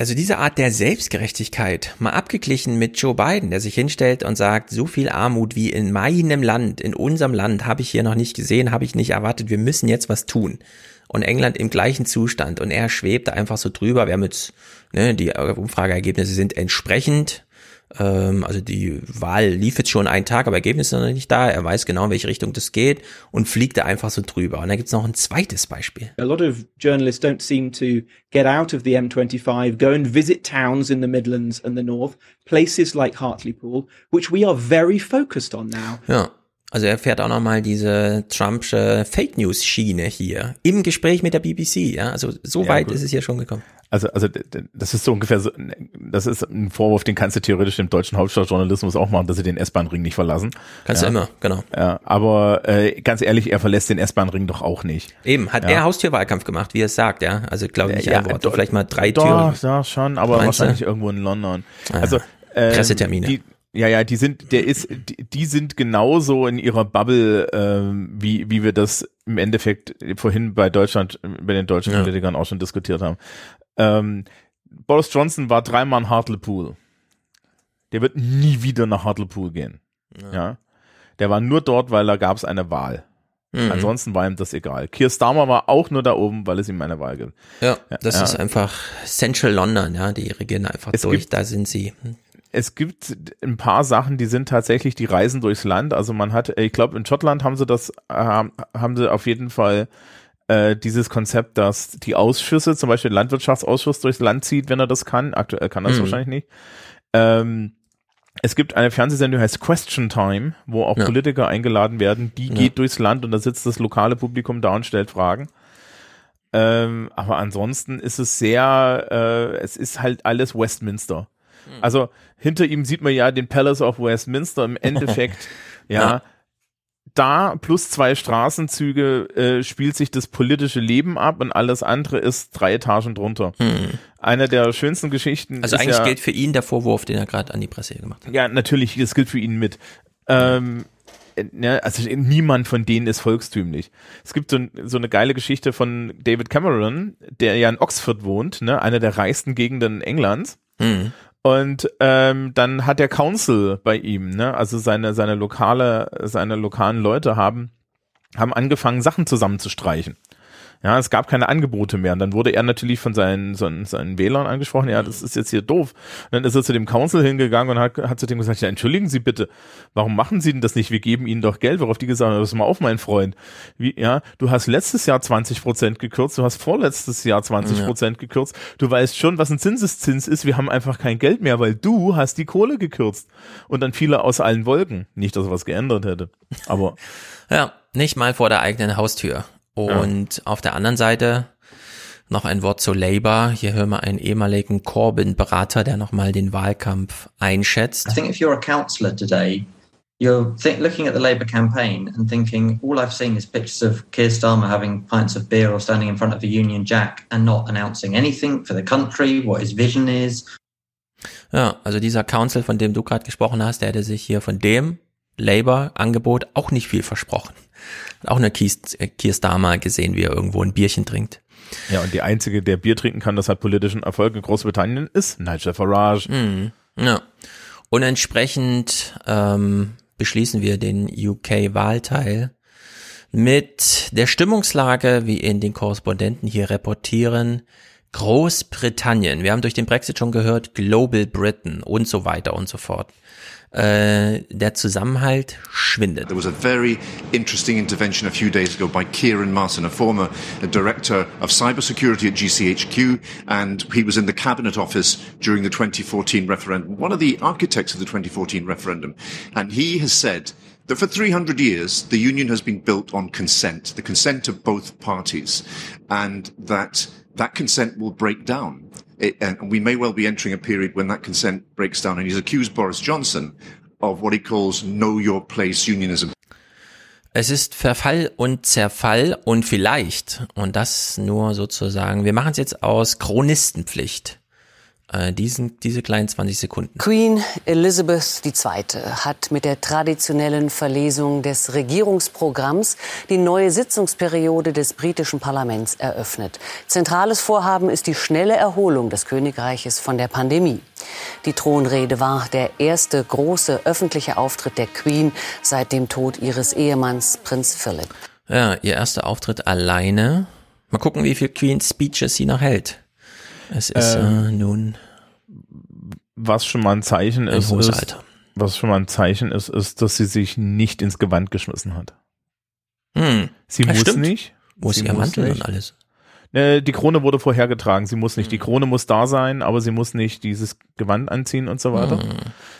Also diese Art der Selbstgerechtigkeit, mal abgeglichen mit Joe Biden, der sich hinstellt und sagt, so viel Armut wie in meinem Land, in unserem Land, habe ich hier noch nicht gesehen, habe ich nicht erwartet, wir müssen jetzt was tun. Und England im gleichen Zustand und er schwebt da einfach so drüber. Wir haben jetzt, ne, die Umfrageergebnisse sind entsprechend. Ähm, also die Wahl lief jetzt schon einen Tag, aber Ergebnisse sind noch nicht da. Er weiß genau, in welche Richtung das geht und fliegt da einfach so drüber. Und dann gibt's noch ein zweites Beispiel. A lot of journalists don't seem to get out of the M25, go and visit towns in the Midlands and the North, places like Hartlepool, which we are very focused on now. Ja. Also er fährt auch nochmal diese Trumpsche Fake News Schiene hier im Gespräch mit der BBC. Ja, also so Ja, weit gut. ist es hier schon gekommen. Also, also das ist so ungefähr so, das ist ein Vorwurf, den kannst du theoretisch dem deutschen Hauptstadtjournalismus auch machen, dass sie den S-Bahn-Ring nicht verlassen. Kannst du ja. immer, genau. Ja, aber äh, ganz ehrlich, er verlässt den S-Bahn-Ring doch auch nicht. Eben, hat Ja. er Haustürwahlkampf gemacht, wie er es sagt, ja. Also glaube ich nicht Ja, ein Wort, doch, vielleicht mal drei doch, Türen. Ja, schon, aber Meinst du? wahrscheinlich irgendwo in London. Ah, Also ähm, Pressetermine. Die, ja, ja, die sind, der ist, die, die sind genauso in ihrer Bubble, ähm, wie wie wir das, im Endeffekt vorhin bei Deutschland, bei den deutschen Ja. Politikern auch schon diskutiert haben. Ähm, Boris Johnson war dreimal in Hartlepool. Der wird nie wieder nach Hartlepool gehen. Ja. Der war nur dort, weil da gab es eine Wahl. Mhm. Ansonsten war ihm das egal. Keir Starmer war auch nur da oben, weil es ihm eine Wahl gibt. Ja, das ja. ist einfach Central London, ja, die regieren einfach Es durch, da sind sie. Es gibt ein paar Sachen, die sind tatsächlich die Reisen durchs Land. Also man hat, ich glaube, in Schottland haben sie das, äh, haben sie auf jeden Fall äh, dieses Konzept, dass die Ausschüsse, zum Beispiel der Landwirtschaftsausschuss durchs Land zieht, wenn er das kann. Aktuell kann er das Mhm. wahrscheinlich nicht. Ähm, es gibt eine Fernsehsendung, die heißt Question Time, wo auch Ja. Politiker eingeladen werden. Die Ja. geht durchs Land und da sitzt das lokale Publikum da und stellt Fragen. Ähm, aber ansonsten ist es sehr, äh, es ist halt alles Westminster. Also hinter ihm sieht man ja den Palace of Westminster im Endeffekt, ja, Ja. Da plus zwei Straßenzüge äh, spielt sich das politische Leben ab und alles andere ist drei Etagen drunter. Eine der schönsten Geschichten Also eigentlich ja, gilt für ihn der Vorwurf, den er gerade an die Presse hier gemacht hat. ja, natürlich, das gilt für ihn mit. Ähm, äh, ne, also niemand von denen ist volkstümlich. Es gibt so, so eine geile Geschichte von David Cameron, der ja in Oxford wohnt, ne, einer der reichsten Gegenden Englands. Mhm. Und ähm, dann hat der Council bei ihm, ne, also seine seine lokale seine lokalen Leute haben haben angefangen Sachen zusammenzustreichen. Ja, es gab keine Angebote mehr. Und dann wurde er natürlich von seinen, seinen, seinen Wählern angesprochen, ja, das ist jetzt hier doof. Und dann ist er zu dem Council hingegangen und hat, hat zu dem gesagt, ja, entschuldigen Sie bitte, warum machen Sie denn das nicht? Wir geben Ihnen doch Geld. Worauf die gesagt haben, pass mal auf, mein Freund. Wie, ja, du hast letztes Jahr 20 Prozent gekürzt, du hast vorletztes Jahr 20 Prozent gekürzt. Du weißt schon, was ein Zinseszins ist. Wir haben einfach kein Geld mehr, weil du hast die Kohle gekürzt. Und dann fiel er aus allen Wolken. Nicht, dass er was geändert hätte. Aber Ja, nicht mal vor der eigenen Haustür. Und auf der anderen Seite noch ein Wort zu Labour. Hier hören wir einen ehemaligen Corbyn-Berater, der nochmal den Wahlkampf einschätzt. I think if you're a councillor today, you're th- looking at the Labour campaign and thinking, all I've seen is pictures of Keir Starmer having pints of beer or standing in front of a Union Jack and not announcing anything for the country, what his vision is. Ja, also dieser Council, von dem du gerade gesprochen hast, der hätte sich hier von dem Labour-Angebot auch nicht viel versprochen. Auch eine Keir Keir Starmer gesehen, wie er irgendwo ein Bierchen trinkt. Ja, und die einzige, der Bier trinken kann, das hat politischen Erfolg in Großbritannien, ist Nigel Farage. Mhm. Ja. Und entsprechend ähm, beschließen wir den UK-Wahlteil mit der Stimmungslage, wie in den Korrespondenten hier reportieren. Großbritannien, wir haben durch den Brexit schon gehört, Global Britain und so weiter und so fort. Äh, der Zusammenhalt schwindet. There was a very interesting intervention a few days ago by Kieran Martin, a former director of cybersecurity at GCHQ, and he was in the cabinet office during the 2014 referendum, one of the architects of the 2014 referendum. And he has said that for 300 years, the union has been built on consent, the consent of both parties, and that that consent will break down. It, and we may well be entering a period when that consent breaks down. And he's accused Boris Johnson of what he calls know your place unionism. Es ist Verfall und Zerfall und vielleicht, und das nur sozusagen, wir machen es jetzt aus Chronistenpflicht. Äh, diesen, diese kleinen 20 Sekunden. Queen Elizabeth II. hat mit der traditionellen Verlesung des Regierungsprogramms die neue Sitzungsperiode des britischen Parlaments eröffnet. Zentrales Vorhaben ist die schnelle Erholung des Königreiches von der Pandemie. Die Thronrede war der erste große öffentliche Auftritt der Queen seit dem Tod ihres Ehemanns Prinz Philip. Ja, ihr erster Auftritt alleine. Mal gucken, wie viel Queen's Speeches sie noch hält. Es ist Ähm, äh, nun Was schon mal ein Zeichen Ein ist, hohes ist Alter. was schon mal ein Zeichen ist, ist, dass sie sich nicht ins Gewand geschmissen hat. Hm. Sie Ja, muss stimmt. nicht. Muss sie ihr Mantel und alles. Ne, die Krone wurde vorhergetragen. Sie muss Hm. nicht. Die Krone muss da sein, aber sie muss nicht dieses Gewand anziehen und so weiter. Hm.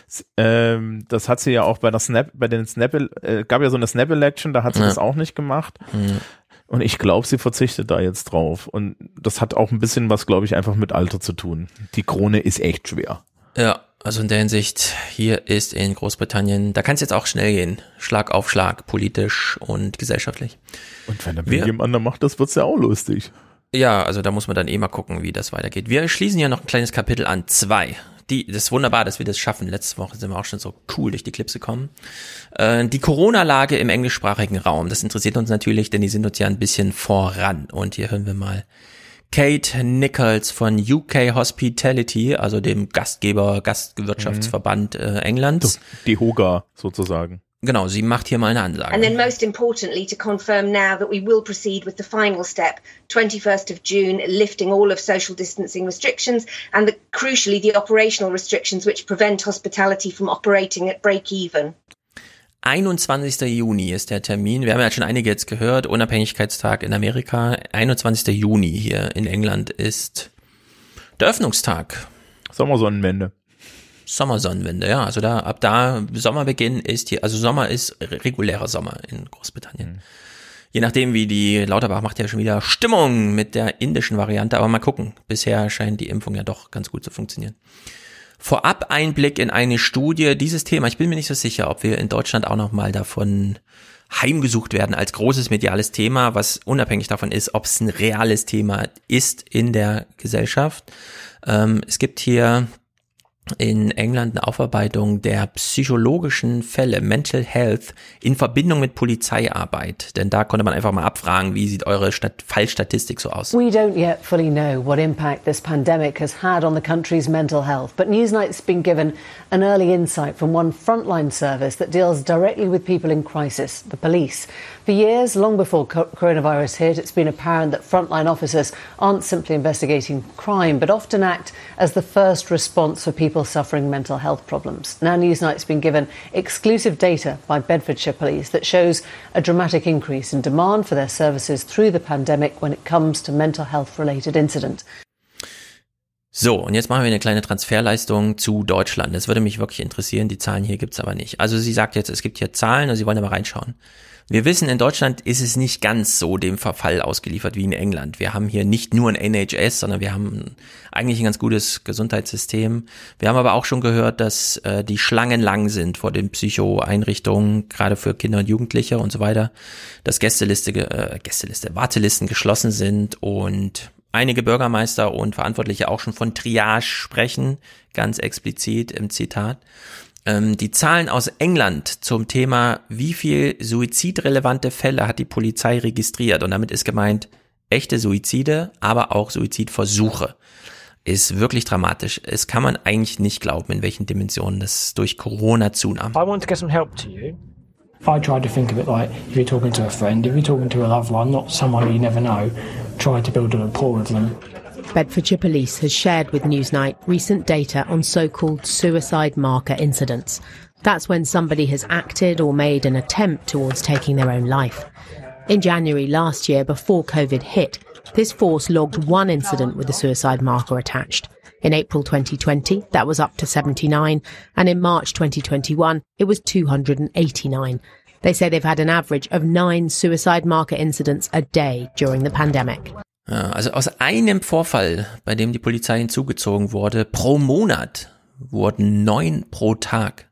S- Ähm, das hat sie ja auch bei der Snap, bei den Snap, äh, gab ja so eine Snap Election, da hat sie Ja. das auch nicht gemacht. Hm. Und ich glaube, sie verzichtet da jetzt drauf. Und das hat auch ein bisschen was, glaube ich, einfach mit Alter zu tun. Die Krone ist echt schwer. Ja, also in der Hinsicht, hier ist in Großbritannien, da kann es jetzt auch schnell gehen. Schlag auf Schlag, politisch und gesellschaftlich. Und wenn der William an der macht, das wird's ja auch lustig. Ja, also da muss man dann eh mal gucken, wie das weitergeht. Wir schließen hier noch ein kleines Kapitel an. Zwei. Die, das ist wunderbar, dass wir das schaffen. Letzte Woche sind wir auch schon so cool durch die Clips gekommen. Äh, die Corona-Lage im englischsprachigen Raum, das interessiert uns natürlich, denn die sind uns ja ein bisschen voran. Und hier hören wir mal Kate Nichols von UK Hospitality, also dem Gastgeber, Gastwirtschaftsverband äh, Englands. Die Hoga sozusagen. Genau, sie macht hier mal eine Ansage. And then most importantly to confirm now that we will proceed with the final step, 21st of June, lifting all of social distancing restrictions and the, crucially the operational restrictions which prevent hospitality from operating at break even. 21. Juni ist der Termin. Wir haben ja schon einige jetzt gehört. Unabhängigkeitstag in Amerika. 21. Juni hier in England ist der Öffnungstag. Sommersonnenwende. Sommersonnenwende, ja. Also da, ab da, Sommerbeginn ist hier, also Sommer ist regulärer Sommer in Großbritannien. Mhm. Je nachdem, wie die Lauterbach macht ja schon wieder Stimmung mit der indischen Variante, aber mal gucken. Bisher scheint die Impfung ja doch ganz gut zu funktionieren. Vorab Einblick in eine Studie, dieses Thema, ich bin mir nicht so sicher, ob wir in Deutschland auch noch mal davon heimgesucht werden als großes mediales Thema, was unabhängig davon ist, ob es ein reales Thema ist in der Gesellschaft. Ähm, es gibt hier in England eine Aufarbeitung der psychologischen Fälle, Mental Health, in Verbindung mit Polizeiarbeit. Denn da konnte man einfach mal abfragen, wie sieht eure Stat Fallstatistik so aus? We don't yet fully know what impact this pandemic has had on the country's mental health, but Newsnight's been given an early insight from one frontline service that deals directly with people in crisis, the police. For years, long before coronavirus hit, it's been apparent that frontline officers aren't simply investigating crime, but often act as the first response for people suffering mental health problems. Now, Newsnight's been given exclusive data by Bedfordshire Police that shows a dramatic increase in demand for their services through the pandemic when it comes to mental health related incidents. So, und jetzt machen wir eine kleine Transferleistung zu Deutschland. Das würde mich wirklich interessieren. Die Zahlen hier gibt's aber nicht. Also sie sagt jetzt, es gibt hier Zahlen, also Sie wollen aber reinschauen. Wir wissen, in Deutschland ist es nicht ganz so dem Verfall ausgeliefert wie in England. Wir haben hier nicht nur ein NHS, sondern wir haben eigentlich ein ganz gutes Gesundheitssystem. Wir haben aber auch schon gehört, dass äh, die Schlangen lang sind vor den Psychoeinrichtungen, gerade für Kinder und Jugendliche und so weiter. Dass Gästeliste, äh, Gästeliste, Wartelisten geschlossen sind und einige Bürgermeister und Verantwortliche auch schon von Triage sprechen, ganz explizit im Zitat. Ähm, die Zahlen aus England zum Thema, wie viel suizidrelevante Fälle hat die Polizei registriert? Und damit ist gemeint echte Suizide, aber auch Suizidversuche. Ist wirklich dramatisch. Es kann man eigentlich nicht glauben, in welchen Dimensionen das durch Corona zunahm. I want to get some help to you. If I try to think of it like if you're talking to a friend, if you're talking to a loved one, not someone you never know, try to build a rapport with them. Bedfordshire Police has shared with Newsnight recent data on so-called suicide marker incidents. That's when somebody has acted or made an attempt towards taking their own life. In January last year, before COVID hit, this force logged one incident with a suicide marker attached. In April 2020, that was up to 79, and in March 2021, it was 289. They say they've had an average of nine suicide marker incidents a day during the pandemic. Also aus einem Vorfall, bei dem die Polizei hinzugezogen wurde, pro Monat wurden neun pro Tag.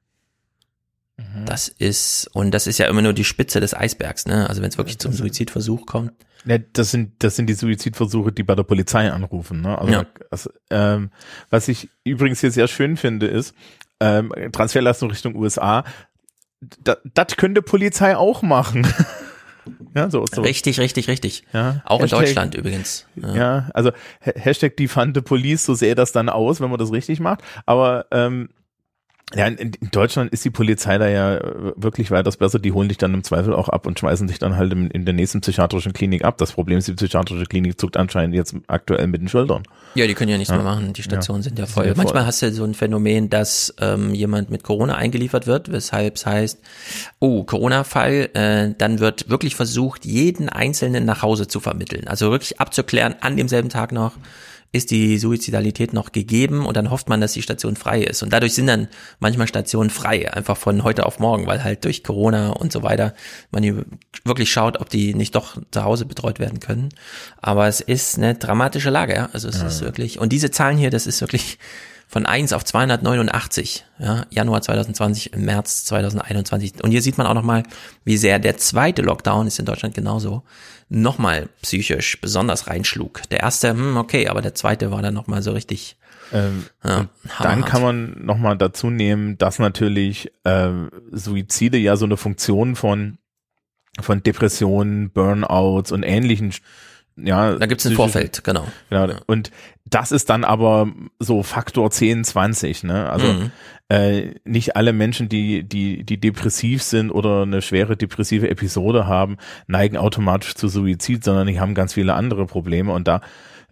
Mhm. Das ist, und das ist ja immer nur die Spitze des Eisbergs, ne? Also wenn es wirklich zum Suizidversuch kommt. Ja, das sind, das sind die Suizidversuche, die bei der Polizei anrufen, ne? Also, ja. das, ähm, was ich übrigens hier sehr schön finde, ist, ähm, Transferleistung Richtung USA, das könnte Polizei auch machen. Ja, so, so. Richtig, richtig, richtig. Ja. Auch Hashtag, in Deutschland übrigens. Ja. ja, also Hashtag Defund Police, so sähe das dann aus, wenn man das richtig macht. Aber ähm, ja, in, Deutschland ist die Polizei da ja wirklich weitaus besser. Die holen dich dann im Zweifel auch ab und schmeißen dich dann halt in, in der nächsten psychiatrischen Klinik ab. Das Problem ist, die psychiatrische Klinik zuckt anscheinend jetzt aktuell mit den Schultern. Ja, die können ja nichts ja. mehr machen. Die Stationen ja. sind ja voll. Sind Manchmal voll. hast du so ein Phänomen, dass ähm, jemand mit Corona eingeliefert wird, weshalb es heißt, oh, Corona-Fall, äh, dann wird wirklich versucht, jeden Einzelnen nach Hause zu vermitteln. Also wirklich abzuklären an demselben Tag noch ist die Suizidalität noch gegeben und dann hofft man, dass die Station frei ist. Und dadurch sind dann manchmal Stationen frei, einfach von heute auf morgen, weil halt durch Corona und so weiter man wirklich schaut, ob die nicht doch zu Hause betreut werden können. Aber es ist eine dramatische Lage, ja. Also es ja. ist wirklich, und diese Zahlen hier, das ist wirklich von 1 auf 289, ja, Januar 2020, März 2021. Und hier sieht man auch nochmal, wie sehr der zweite Lockdown ist in Deutschland genauso nochmal psychisch besonders reinschlug. Der erste, hm, okay, aber der zweite war dann nochmal so richtig Ähm, ja, dann kann man nochmal dazu nehmen, dass natürlich äh, Suizide ja so eine Funktion von, von Depressionen, Burnouts und ähnlichen ja, da gibt's ein Vorfeld, genau. genau. Und das ist dann aber so Faktor 10, 20, ne? Also mhm. äh, nicht alle Menschen, die, die, die depressiv sind oder eine schwere depressive Episode haben, neigen automatisch zu Suizid, sondern die haben ganz viele andere Probleme und da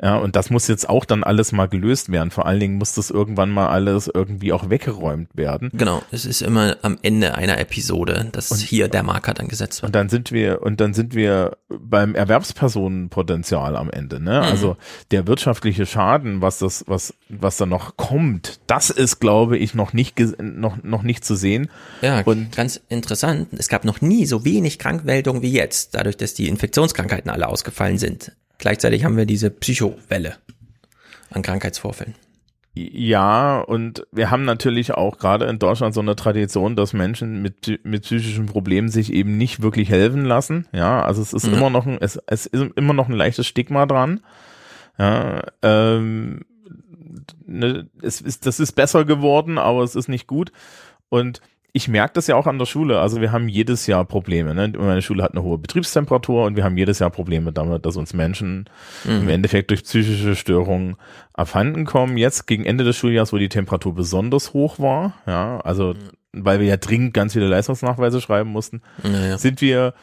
ja, und das muss jetzt auch dann alles mal gelöst werden. Vor allen Dingen muss das irgendwann mal alles irgendwie auch weggeräumt werden. Genau, es ist immer am Ende einer Episode, dass und, hier der Marker dann gesetzt wird. Und dann sind wir, und dann sind wir beim Erwerbspersonenpotenzial am Ende, ne? Mhm. Also der wirtschaftliche Schaden, was das, was, was da noch kommt, das ist, glaube ich, noch nicht, noch, noch nicht zu sehen. Ja, und ganz interessant. Es gab noch nie so wenig Krankmeldungen wie jetzt, dadurch, dass die Infektionskrankheiten alle ausgefallen sind. Gleichzeitig haben wir diese Psychowelle an Krankheitsvorfällen. Ja, und wir haben natürlich auch gerade in Deutschland so eine Tradition, dass Menschen mit, mit psychischen Problemen sich eben nicht wirklich helfen lassen. Ja, also es ist mhm. immer noch ein, es, es ist immer noch ein leichtes Stigma dran. Ja, ähm, ne, es ist, das ist besser geworden, aber es ist nicht gut. Und ich merke das ja auch an der Schule. Also wir haben jedes Jahr Probleme. Ne? Meine Schule hat eine hohe Betriebstemperatur und wir haben jedes Jahr Probleme damit, dass uns Menschen mhm. im Endeffekt durch psychische Störungen abhanden kommen. Jetzt gegen Ende des Schuljahres, wo die Temperatur besonders hoch war, ja, also mhm. weil wir ja dringend ganz viele Leistungsnachweise schreiben mussten, naja. sind wir,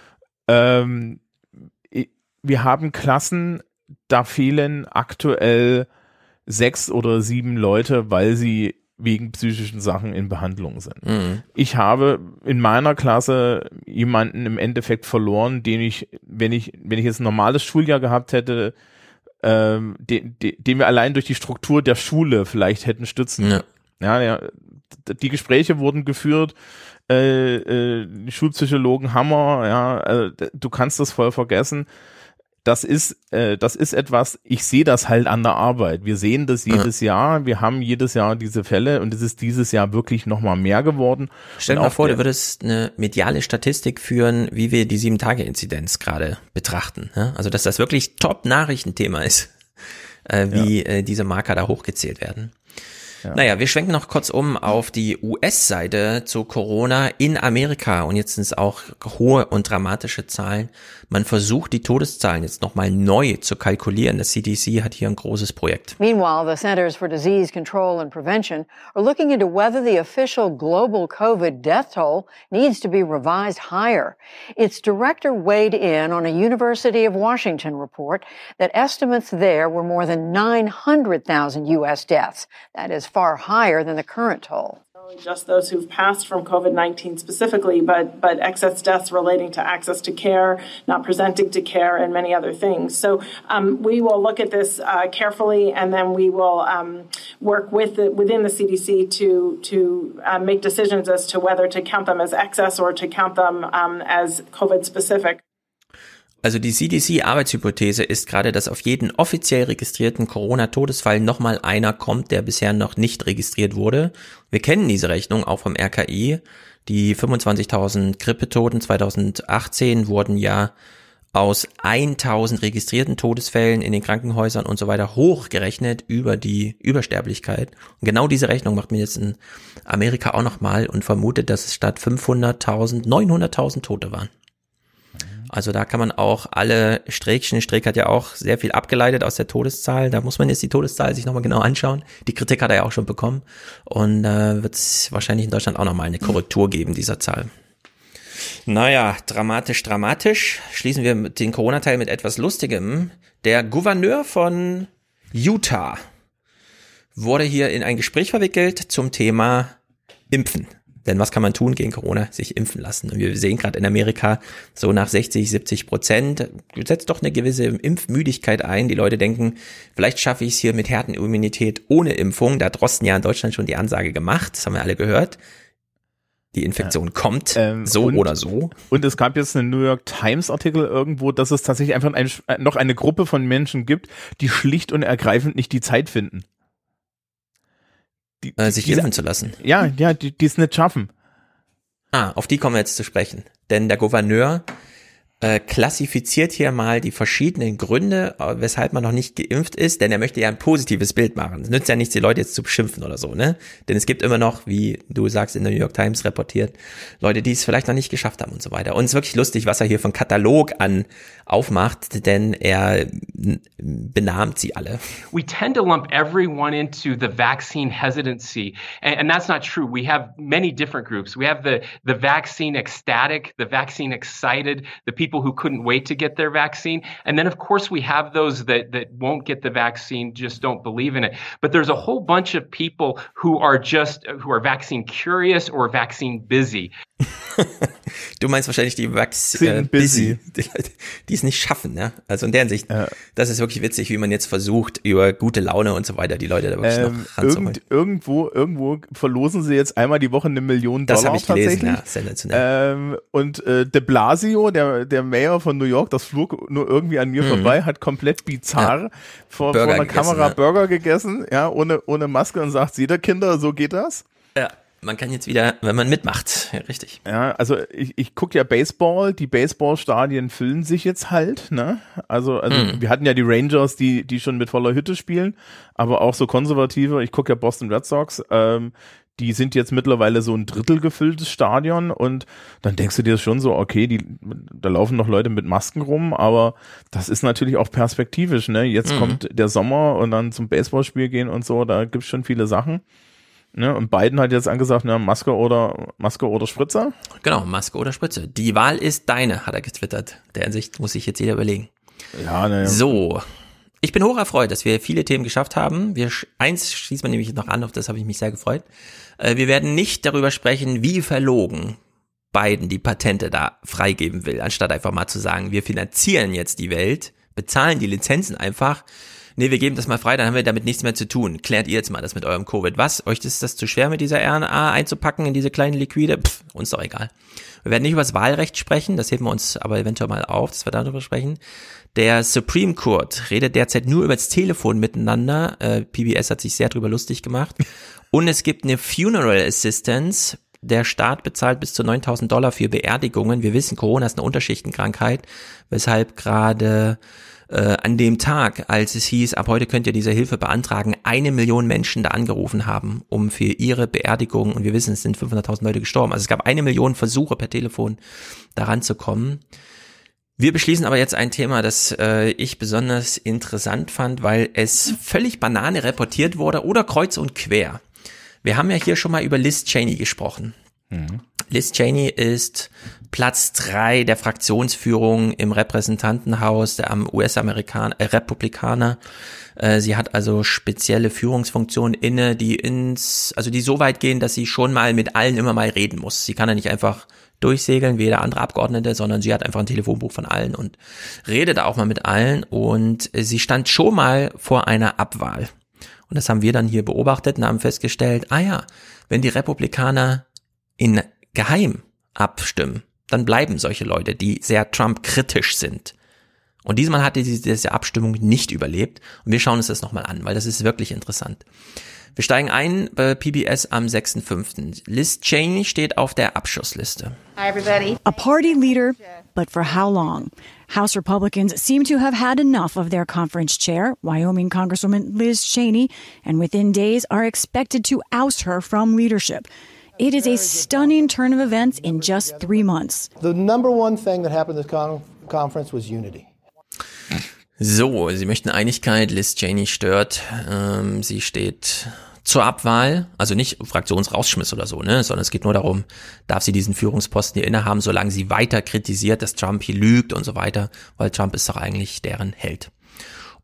ähm, wir haben Klassen, da fehlen aktuell sechs oder sieben Leute, weil sie wegen psychischen Sachen in Behandlung sind. Mhm. Ich habe in meiner Klasse jemanden im Endeffekt verloren, den ich, wenn ich, wenn ich jetzt ein normales Schuljahr gehabt hätte, ähm, den, den, den wir allein durch die Struktur der Schule vielleicht hätten stützen. Ja, ja, ja die Gespräche wurden geführt, äh, äh, Schulpsychologen Hammer, ja, äh, du kannst das voll vergessen das ist, äh, das ist etwas, ich sehe das halt an der Arbeit. Wir sehen das jedes ja. Jahr, wir haben jedes Jahr diese Fälle und es ist dieses Jahr wirklich nochmal mehr geworden. Stell dir mal vor, du würdest eine mediale Statistik führen, wie wir die Sieben-Tage-Inzidenz gerade betrachten. Ja? Also, dass das wirklich Top-Nachrichtenthema ist, äh, wie ja. äh, diese Marker da hochgezählt werden. Ja. Naja, wir schwenken noch kurz um auf die US-Seite zu Corona in Amerika und jetzt sind es auch hohe und dramatische Zahlen. Man versucht die Todeszahlen jetzt nochmal neu zu kalkulieren. Das CDC hat hier ein großes Projekt. Meanwhile, the Centers for Disease Control and Prevention are looking into whether the official global COVID death toll needs to be revised higher. Its director weighed in on a University of Washington report that estimates there were more than 900,000 U.S. deaths. That is far higher than the current toll just those who've passed from COVID 19 specifically, but, but excess deaths relating to access to care, not presenting to care, and many other things. So um, we will look at this uh, carefully and then we will um, work with the, within the CDC to, to uh, make decisions as to whether to count them as excess or to count them um, as COVID specific. Also die CDC-Arbeitshypothese ist gerade, dass auf jeden offiziell registrierten Corona-Todesfall nochmal einer kommt, der bisher noch nicht registriert wurde. Wir kennen diese Rechnung auch vom RKI. Die 25.000 Grippetoten 2018 wurden ja aus 1000 registrierten Todesfällen in den Krankenhäusern und so weiter hochgerechnet über die Übersterblichkeit. Und genau diese Rechnung macht man jetzt in Amerika auch nochmal und vermutet, dass es statt 500.000 900.000 Tote waren. Also da kann man auch alle Sträkchen, Streeck hat ja auch sehr viel abgeleitet aus der Todeszahl. Da muss man jetzt die Todeszahl sich nochmal genau anschauen. Die Kritik hat er ja auch schon bekommen. Und äh, wird es wahrscheinlich in Deutschland auch nochmal eine Korrektur geben dieser Zahl. Naja, dramatisch, dramatisch. Schließen wir den Corona-Teil mit etwas Lustigem. Der Gouverneur von Utah wurde hier in ein Gespräch verwickelt zum Thema Impfen. Denn was kann man tun gegen Corona? Sich impfen lassen. Und wir sehen gerade in Amerika so nach 60, 70 Prozent setzt doch eine gewisse Impfmüdigkeit ein. Die Leute denken, vielleicht schaffe ich es hier mit Herdenimmunität ohne Impfung. Da hat Drosten ja in Deutschland schon die Ansage gemacht. Das haben wir alle gehört. Die Infektion ja. kommt, ähm, so und, oder so. Und es gab jetzt einen New York Times Artikel irgendwo, dass es tatsächlich einfach ein, noch eine Gruppe von Menschen gibt, die schlicht und ergreifend nicht die Zeit finden die, äh, sich diese, impfen zu lassen. Ja, ja, die, die es nicht schaffen. Ah, auf die kommen wir jetzt zu sprechen. Denn der Gouverneur äh, klassifiziert hier mal die verschiedenen Gründe, äh, weshalb man noch nicht geimpft ist, denn er möchte ja ein positives Bild machen. Es nützt ja nichts, die Leute jetzt zu beschimpfen oder so, ne? Denn es gibt immer noch, wie du sagst, in der New York Times reportiert, Leute, die es vielleicht noch nicht geschafft haben und so weiter. Und es ist wirklich lustig, was er hier von Katalog an aufmacht, denn er benahmt sie alle. We tend to lump everyone into the vaccine hesitancy, and, and that's not true. We have many different groups. We have the the vaccine ecstatic, the vaccine excited, the people who couldn't wait to get their vaccine. And then, of course, we have those that, that won't get the vaccine, just don't believe in it. But there's a whole bunch of people who are just, who are vaccine curious or vaccine busy. du meinst wahrscheinlich die Vaccine äh, busy, die, die es nicht schaffen, ne? Also in der Hinsicht, ja. das ist wirklich witzig, wie man jetzt versucht, über gute Laune und so weiter die Leute da wirklich ähm, noch ranzuholen. Irgend, irgendwo, irgendwo verlosen sie jetzt einmal die Woche eine Million Dollar. Das habe ich gelesen, ja, sensationell. Ähm, und äh, de Blasio, der, der Mayor von New York, das flog nur irgendwie an mir mhm. vorbei, hat komplett bizarr ja. vor, vor einer Kamera ja. Burger gegessen, ja, ohne, ohne Maske und sagt, seht ihr Kinder, so geht das. Ja man kann jetzt wieder, wenn man mitmacht, ja, richtig. Ja, also ich, ich gucke ja Baseball, die Baseballstadien füllen sich jetzt halt, ne? Also, also hm. wir hatten ja die Rangers, die, die schon mit voller Hütte spielen, aber auch so konservative, ich gucke ja Boston Red Sox, ähm, die sind jetzt mittlerweile so ein Drittel gefülltes Stadion und dann denkst du dir schon so, okay, die, da laufen noch Leute mit Masken rum, aber das ist natürlich auch perspektivisch, ne? Jetzt mhm. kommt der Sommer und dann zum Baseballspiel gehen und so, da gibt's schon viele Sachen. Ne, und Biden hat jetzt angesagt, ne, Maske oder Maske oder Spritze. Genau, Maske oder Spritze. Die Wahl ist deine, hat er getwittert. Der Ansicht muss sich jetzt jeder überlegen. Ja, ne. So. Ich bin hoch erfreut, dass wir viele Themen geschafft haben. Wir, eins schließen wir nämlich noch an, auf das habe ich mich sehr gefreut. Äh, wir werden nicht darüber sprechen, wie verlogen Biden die Patente da freigeben will, anstatt einfach mal zu sagen, wir finanzieren jetzt die Welt, bezahlen die Lizenzen einfach nee, wir geben das mal frei, dann haben wir damit nichts mehr zu tun. Klärt ihr jetzt mal das mit eurem Covid. Was? Euch ist das zu schwer mit dieser RNA einzupacken in diese kleinen Liquide? Pff, uns doch egal. Wir werden nicht über das Wahlrecht sprechen, das heben wir uns aber eventuell mal auf, dass wir darüber sprechen. Der Supreme Court redet derzeit nur über das Telefon miteinander. Äh, PBS hat sich sehr drüber lustig gemacht. Und es gibt eine Funeral Assistance. Der Staat bezahlt bis zu 9000 Dollar für Beerdigungen. Wir wissen, Corona ist eine Unterschichtenkrankheit, weshalb gerade äh, an dem Tag, als es hieß, ab heute könnt ihr diese Hilfe beantragen, eine Million Menschen da angerufen haben, um für ihre Beerdigung, und wir wissen, es sind 500.000 Leute gestorben, also es gab eine Million Versuche per Telefon daran zu kommen. Wir beschließen aber jetzt ein Thema, das äh, ich besonders interessant fand, weil es völlig Banane reportiert wurde oder kreuz und quer. Wir haben ja hier schon mal über Liz Cheney gesprochen. Mhm. Liz Cheney ist Platz drei der Fraktionsführung im Repräsentantenhaus der US-Amerikaner, äh, Republikaner. Äh, sie hat also spezielle Führungsfunktionen inne, die ins, also die so weit gehen, dass sie schon mal mit allen immer mal reden muss. Sie kann ja nicht einfach durchsegeln wie jeder andere Abgeordnete, sondern sie hat einfach ein Telefonbuch von allen und redet auch mal mit allen und sie stand schon mal vor einer Abwahl. Und das haben wir dann hier beobachtet und haben festgestellt, ah ja, wenn die Republikaner in geheim abstimmen, dann bleiben solche Leute, die sehr Trump-kritisch sind. Und diesmal hatte sie diese Abstimmung nicht überlebt. Und wir schauen uns das nochmal an, weil das ist wirklich interessant. Wir steigen ein bei PBS am 6.5. Liz Cheney steht auf der Abschussliste. Hi everybody. A party leader, but for how long? House Republicans seem to have had enough of their conference chair, Wyoming Congresswoman Liz Cheney, and within days are expected to oust her from leadership. It is a stunning turn of events in just three months. The number one thing that happened at this con conference was unity. So, sie möchten Einigkeit. Liz Cheney stört. Ähm, sie steht zur Abwahl, also nicht Fraktionsrausschmiss oder so, ne, sondern es geht nur darum, darf sie diesen Führungsposten hier innehaben, solange sie weiter kritisiert, dass Trump hier lügt und so weiter, weil Trump ist doch eigentlich deren Held.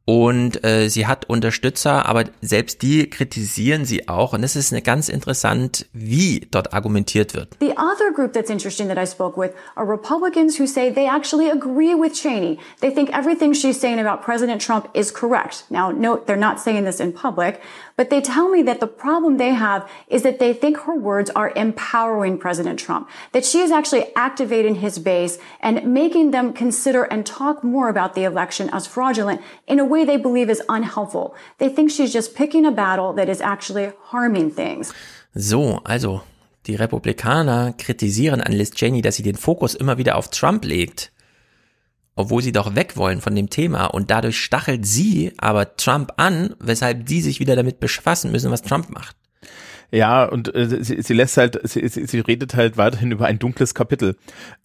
Und äh, sie hat Unterstützer, aber selbst die kritisieren sie auch. Und es ist eine ganz interessant, wie dort argumentiert wird. The other group that's interesting that I spoke with are Republicans who say they actually agree with Cheney. They think everything she's saying about President Trump is correct. Now, note they're not saying this in public, but they tell me that the problem they have is that they think her words are empowering President Trump, that she is actually activating his base and making them consider and talk more about the election as fraudulent in a way they believe is unhelpful. They think she's just picking a battle that is actually harming things. So, also die Republikaner kritisieren an Liz Cheney, dass sie den Fokus immer wieder auf Trump legt. Obwohl sie doch weg wollen von dem Thema und dadurch stachelt sie aber Trump an, weshalb die sich wieder damit befassen müssen, was Trump macht. Ja, und äh, sie, sie lässt halt, sie, sie, sie redet halt weiterhin über ein dunkles Kapitel.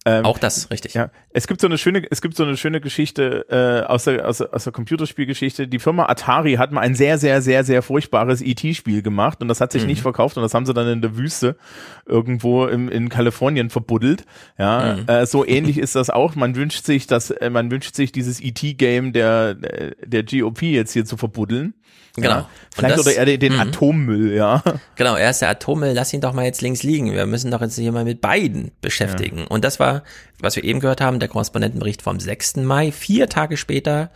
Ähm, Auch das, richtig. Ja, es gibt so eine schöne, es gibt so eine schöne Geschichte äh, aus, der, aus, aus der Computerspielgeschichte. Die Firma Atari hat mal ein sehr, sehr, sehr, sehr furchtbares ET-Spiel gemacht und das hat sich mhm. nicht verkauft und das haben sie dann in der Wüste irgendwo im, in Kalifornien verbuddelt. Ja, mhm. äh, so ähnlich ist das auch. Man wünscht sich, dass äh, man wünscht sich dieses ET-Game der der GOP jetzt hier zu verbuddeln. Genau. Ja, vielleicht das, oder eher den, mhm. Atommüll, ja. Genau, er ist der Atommüll, lass ihn doch mal jetzt links liegen. Wir müssen doch jetzt hier mal mit beiden beschäftigen. Ja. Und das war, was wir eben gehört haben, der Korrespondentenbericht vom 6. Mai, vier Tage später,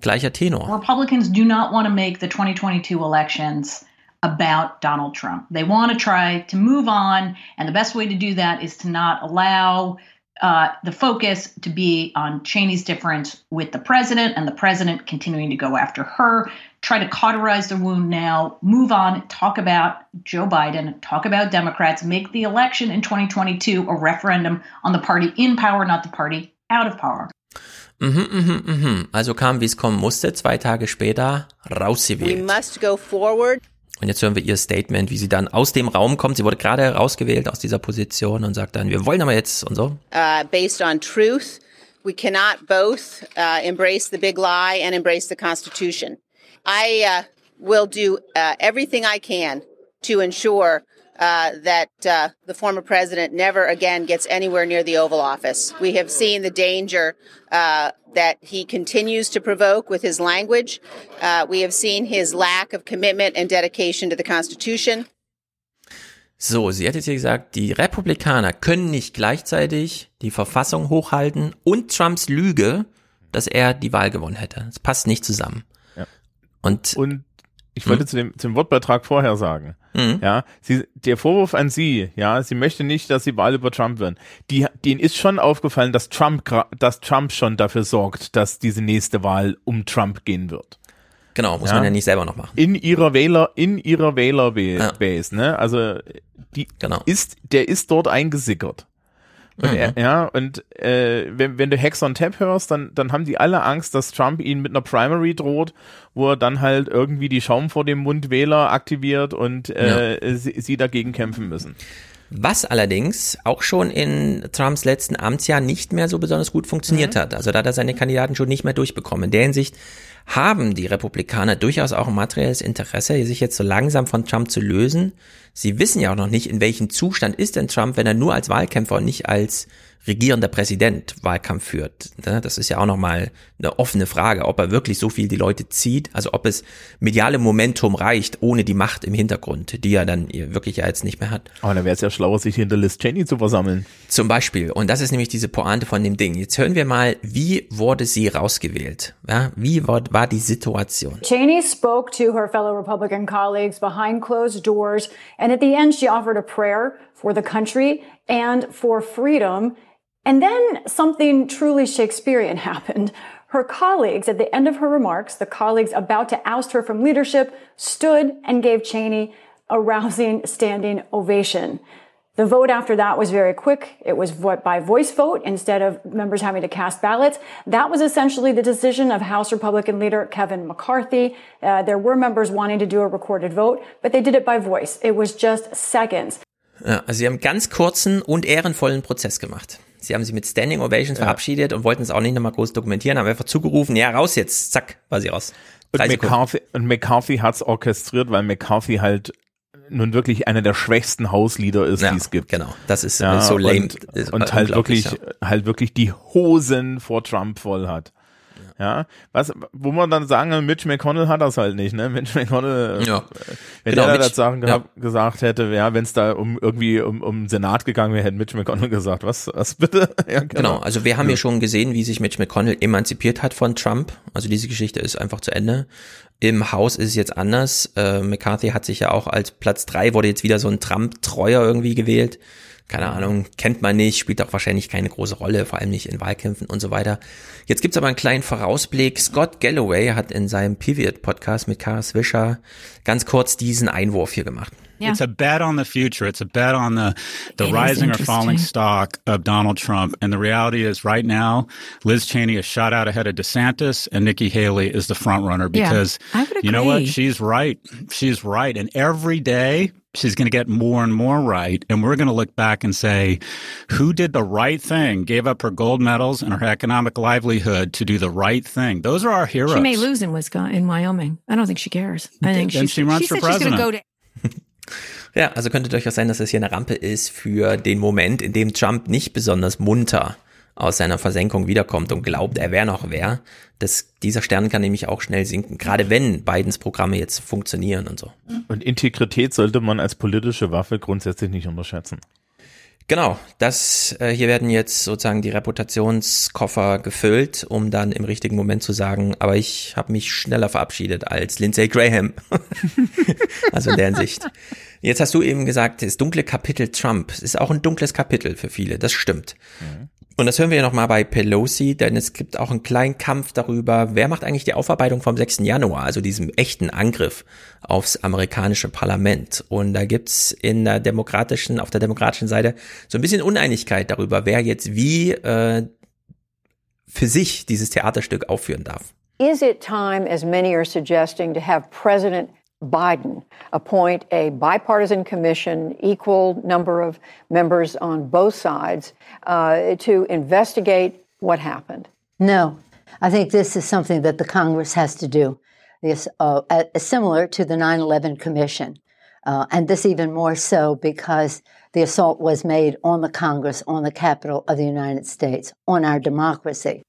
gleicher Tenor. Republicans do not want to make the 2022 elections about Donald Trump. They want to try to move on, and the best way to do that is to not allow uh, the focus to be on Cheney's difference with the president and the president continuing to go after her try to cauterize the wound now, move on, talk about Joe Biden, talk about Democrats, make the election in 2022 a referendum on the party in power, not the party out of power. Mhm, mhm, mhm. Also kam, wie es kommen musste, zwei Tage später rausgewählt. We must go forward. Und jetzt hören wir ihr Statement, wie sie dann aus dem Raum kommt. Sie wurde gerade rausgewählt aus dieser Position und sagt dann, wir wollen aber jetzt und so. Uh, based on truth, we cannot both uh, embrace the big lie and embrace the Constitution. I uh, will do uh, everything I can to ensure uh, that uh, the former president never again gets anywhere near the Oval Office. We have seen the danger uh, that he continues to provoke with his language. Uh, we have seen his lack of commitment and dedication to the Constitution. So, sie hat jetzt hier gesagt, die Republikaner können nicht gleichzeitig die Verfassung hochhalten und Trumps Lüge, dass er die Wahl gewonnen hätte. Das passt nicht zusammen. Und, und ich wollte hm? zu, dem, zum Wortbeitrag vorher sagen, mhm. ja, sie, der Vorwurf an sie, ja, sie möchte nicht, dass sie Wahl über Trump werden. Die, denen ist schon aufgefallen, dass Trump, dass Trump schon dafür sorgt, dass diese nächste Wahl um Trump gehen wird. Genau, muss ja. man ja nicht selber noch machen. In ihrer Wähler, in ihrer Wählerbase, ja. ne? Also die genau. ist, der ist dort eingesickert. Und mhm. er, ja, und äh, wenn, wenn du Hex on Tap hörst, dann, dann haben die alle Angst, dass Trump ihnen mit einer Primary droht, wo er dann halt irgendwie die Schaum vor dem Mund Wähler aktiviert und äh, ja. sie, sie dagegen kämpfen müssen. Was allerdings auch schon in Trumps letzten Amtsjahr nicht mehr so besonders gut funktioniert mhm. hat. Also da hat er seine Kandidaten schon nicht mehr durchbekommen. In der Hinsicht haben die Republikaner durchaus auch ein materielles Interesse, sich jetzt so langsam von Trump zu lösen. Sie wissen ja auch noch nicht, in welchem Zustand ist denn Trump, wenn er nur als Wahlkämpfer und nicht als regierender Präsident Wahlkampf führt. Ne? Das ist ja auch nochmal eine offene Frage, ob er wirklich so viel die Leute zieht, also ob es mediale Momentum reicht, ohne die Macht im Hintergrund, die er dann wirklich ja jetzt nicht mehr hat. Aber dann wäre es ja schlauer, sich hinter Liz Cheney zu versammeln. Zum Beispiel. Und das ist nämlich diese Pointe von dem Ding. Jetzt hören wir mal, wie wurde sie rausgewählt? Ja, wie war, war die Situation? Cheney spoke to her fellow Republican colleagues behind closed doors, and at the end she offered a prayer for the country and for freedom. And then something truly Shakespearean happened. Her colleagues, at the end of her remarks, the colleagues about to oust her from leadership, stood and gave Cheney a rousing standing ovation. The vote after that was very quick. It was by voice vote instead of members having to cast ballots. That was essentially the decision of House Republican leader Kevin McCarthy. Uh, there were members wanting to do a recorded vote, but they did it by voice. It was just seconds. Ja, also sie haben ganz kurzen und ehrenvollen Prozess gemacht. Sie haben sich mit Standing Ovations ja. verabschiedet und wollten es auch nicht nochmal groß dokumentieren, haben einfach zugerufen, ja, raus jetzt, zack, war sie raus. Und McCarthy, und McCarthy hat's orchestriert, weil McCarthy halt nun wirklich einer der schwächsten Hauslieder ist, ja, die es gibt. Genau, das ist ja, so lame. Und, und halt wirklich, ja. halt wirklich die Hosen vor Trump voll hat. Ja, was, wo man dann sagen, Mitch McConnell hat das halt nicht, ne? Mitch McConnell, äh, ja. wenn genau, Mitch, das sagen, ja. gesagt hätte, ja, wenn es da um irgendwie um, um Senat gegangen wäre, hätte Mitch McConnell gesagt, was, was bitte? Ja, genau. genau. also wir haben ja schon gesehen, wie sich Mitch McConnell emanzipiert hat von Trump. Also diese Geschichte ist einfach zu Ende. Im Haus ist es jetzt anders. Äh, McCarthy hat sich ja auch als Platz drei wurde jetzt wieder so ein Trump-Treuer irgendwie gewählt keine Ahnung, kennt man nicht, spielt auch wahrscheinlich keine große Rolle, vor allem nicht in Wahlkämpfen und so weiter. Jetzt gibt's aber einen kleinen Vorausblick. Scott Galloway hat in seinem Pivot-Podcast mit Kara Swisher ganz kurz diesen Einwurf hier gemacht. Yeah. It's a bet on the future. It's a bet on the the it rising or falling stock of Donald Trump. And the reality is, right now, Liz Cheney is shot out ahead of DeSantis, and Nikki Haley is the front runner because yeah, you know what? She's right. She's right. And every day she's going to get more and more right. And we're going to look back and say, who did the right thing, gave up her gold medals and her economic livelihood to do the right thing? Those are our heroes. She may lose in Wisconsin, in Wyoming. I don't think she cares. I think then she runs she for president. Go to- ja, also könnte durchaus sein, dass das hier eine Rampe ist für den Moment, in dem Trump nicht besonders munter aus seiner Versenkung wiederkommt und glaubt, er wäre noch wer. Das, dieser Stern kann nämlich auch schnell sinken, gerade wenn Bidens Programme jetzt funktionieren und so. Und Integrität sollte man als politische Waffe grundsätzlich nicht unterschätzen. Genau, das äh, hier werden jetzt sozusagen die Reputationskoffer gefüllt, um dann im richtigen Moment zu sagen, aber ich habe mich schneller verabschiedet als Lindsey Graham. also in der Hinsicht. Jetzt hast du eben gesagt, das dunkle Kapitel Trump ist auch ein dunkles Kapitel für viele, das stimmt. Mhm. Und das hören wir ja nochmal bei Pelosi, denn es gibt auch einen kleinen Kampf darüber, wer macht eigentlich die Aufarbeitung vom 6. Januar, also diesem echten Angriff aufs amerikanische Parlament. Und da gibt's in der demokratischen, auf der demokratischen Seite so ein bisschen Uneinigkeit darüber, wer jetzt wie äh, für sich dieses Theaterstück aufführen darf. Is it time, as many are suggesting, to have President Biden appoint a bipartisan commission, equal number of members on both sides, uh, to investigate what happened? No. I think this is something that the Congress has to do. This, uh, similar to the 9 11 Commission. Uh, and this even more so because the assault was made on the Congress, on the Capitol of the United States, on our democracy.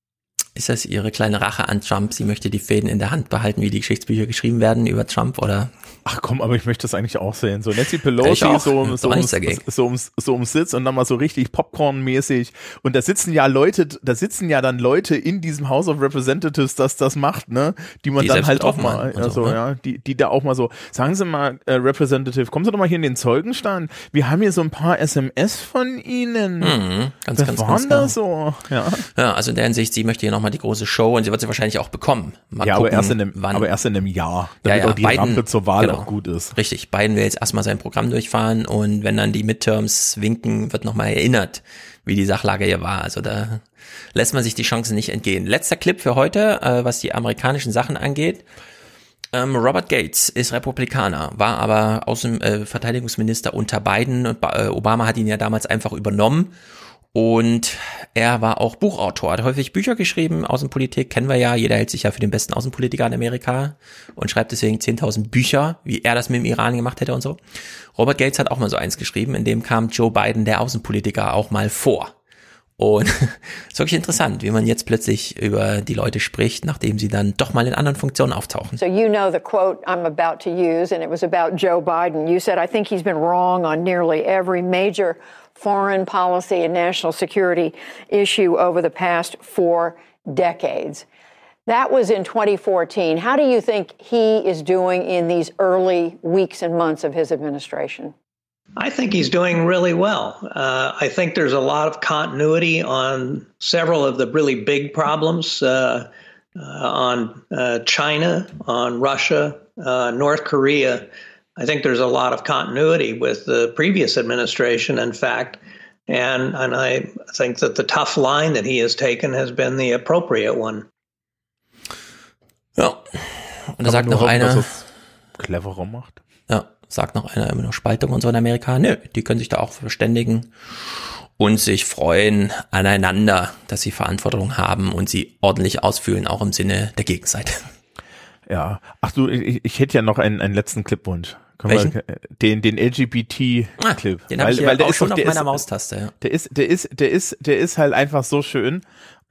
Ist das ihre kleine Rache an Trump? Sie möchte die Fäden in der Hand behalten, wie die Geschichtsbücher geschrieben werden über Trump, oder? Ach komm, aber ich möchte das eigentlich auch sehen. So Nancy Pelosi so, so, so, ums, so, ums, so ums Sitz und dann mal so richtig Popcorn-mäßig. Und da sitzen ja Leute, da sitzen ja dann Leute in diesem House of Representatives, dass das macht, ne? Die man die dann halt auch mal, also, so, ne? ja, die, die da auch mal so, sagen Sie mal, äh, Representative, kommen Sie doch mal hier in den Zeugenstand. Wir haben hier so ein paar SMS von Ihnen. Mhm, ganz, Was ganz, waren ganz da genau. so? Ja. ja, also in der Hinsicht, sie möchte hier nochmal die große Show und sie wird sie wahrscheinlich auch bekommen. Mal ja, gucken, aber erst in einem, wann. aber erst in einem Jahr, damit ja, ja, auch die Biden, Rampe zur Wahl genau. Auch gut ist. Richtig, Biden will jetzt erstmal sein Programm durchfahren und wenn dann die Midterms winken, wird nochmal erinnert, wie die Sachlage hier war. Also da lässt man sich die Chancen nicht entgehen. Letzter Clip für heute, äh, was die amerikanischen Sachen angeht. Ähm, Robert Gates ist Republikaner, war aber Außen äh, Verteidigungsminister unter Biden und äh, Obama hat ihn ja damals einfach übernommen. Und er war auch Buchautor, hat häufig Bücher geschrieben, Außenpolitik, kennen wir ja, jeder hält sich ja für den besten Außenpolitiker in Amerika und schreibt deswegen 10.000 Bücher, wie er das mit dem Iran gemacht hätte und so. Robert Gates hat auch mal so eins geschrieben, in dem kam Joe Biden, der Außenpolitiker, auch mal vor. Und es ist wirklich interessant, wie man jetzt plötzlich über die Leute spricht, nachdem sie dann doch mal in anderen Funktionen auftauchen. So you know the quote I'm about to use, and it was about Joe Biden. You said, I think he's been wrong on nearly every major foreign policy and national security issue over the past four decades. That was in 2014. How do you think he is doing in these early weeks and months of his administration? I think he's doing really well. Uh, I think there's a lot of continuity on several of the really big problems uh, uh, on uh, China, on Russia, uh, North Korea. I think there's a lot of continuity with the previous administration, in fact. And, and I think that the tough line that he has taken has been the appropriate one. Ja, und da sagt noch einer. Cleverer macht. Ja, sagt noch einer immer noch Spaltung und so in Amerika. Nö, die können sich da auch verständigen und sich freuen aneinander, dass sie Verantwortung haben und sie ordentlich ausfüllen, auch im Sinne der Gegenseite. Ja. Ach du, ich, ich hätte ja noch einen, einen letzten Clipwunsch. Welchen? Wir, den den LGBT-Clip. Ah, den habe ich ja auch schon auf meiner Maustaste. Ja. Der ist, der ist, der ist, der ist halt einfach so schön,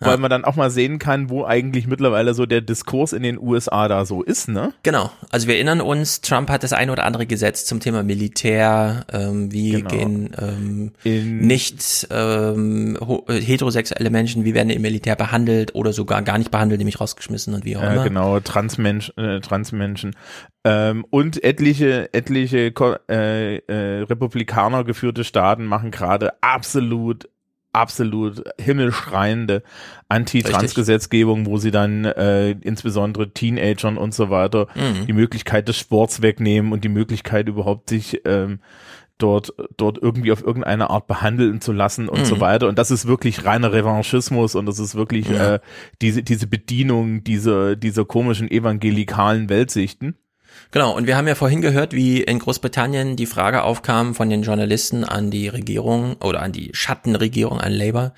Ja. weil man dann auch mal sehen kann, wo eigentlich mittlerweile so der Diskurs in den USA da so ist, ne? Genau. Also wir erinnern uns, Trump hat das eine oder andere Gesetz zum Thema Militär, ähm, wie Genau. gehen ähm, In- nicht ähm, äh, heterosexuelle Menschen, wie werden im Militär behandelt oder sogar gar nicht behandelt, nämlich rausgeschmissen und wie auch Ja, immer. genau, Transmensch, äh, Transmenschen. Ähm, und etliche, etliche äh, äh, Republikaner geführte Staaten machen gerade absolut absolut himmelschreiende Anti-Trans-Gesetzgebung, wo sie dann äh, insbesondere Teenagern und so weiter Mhm. die Möglichkeit des Sports wegnehmen und die Möglichkeit überhaupt sich ähm, dort dort irgendwie auf irgendeine Art behandeln zu lassen und Mhm. so weiter. Und das ist wirklich reiner Revanchismus und das ist wirklich Ja. äh, diese diese Bedienung dieser dieser komischen evangelikalen Weltsichten. Genau, und wir haben ja vorhin gehört, wie in Großbritannien die Frage aufkam von den Journalisten an die Regierung oder an die Schattenregierung, an Labour.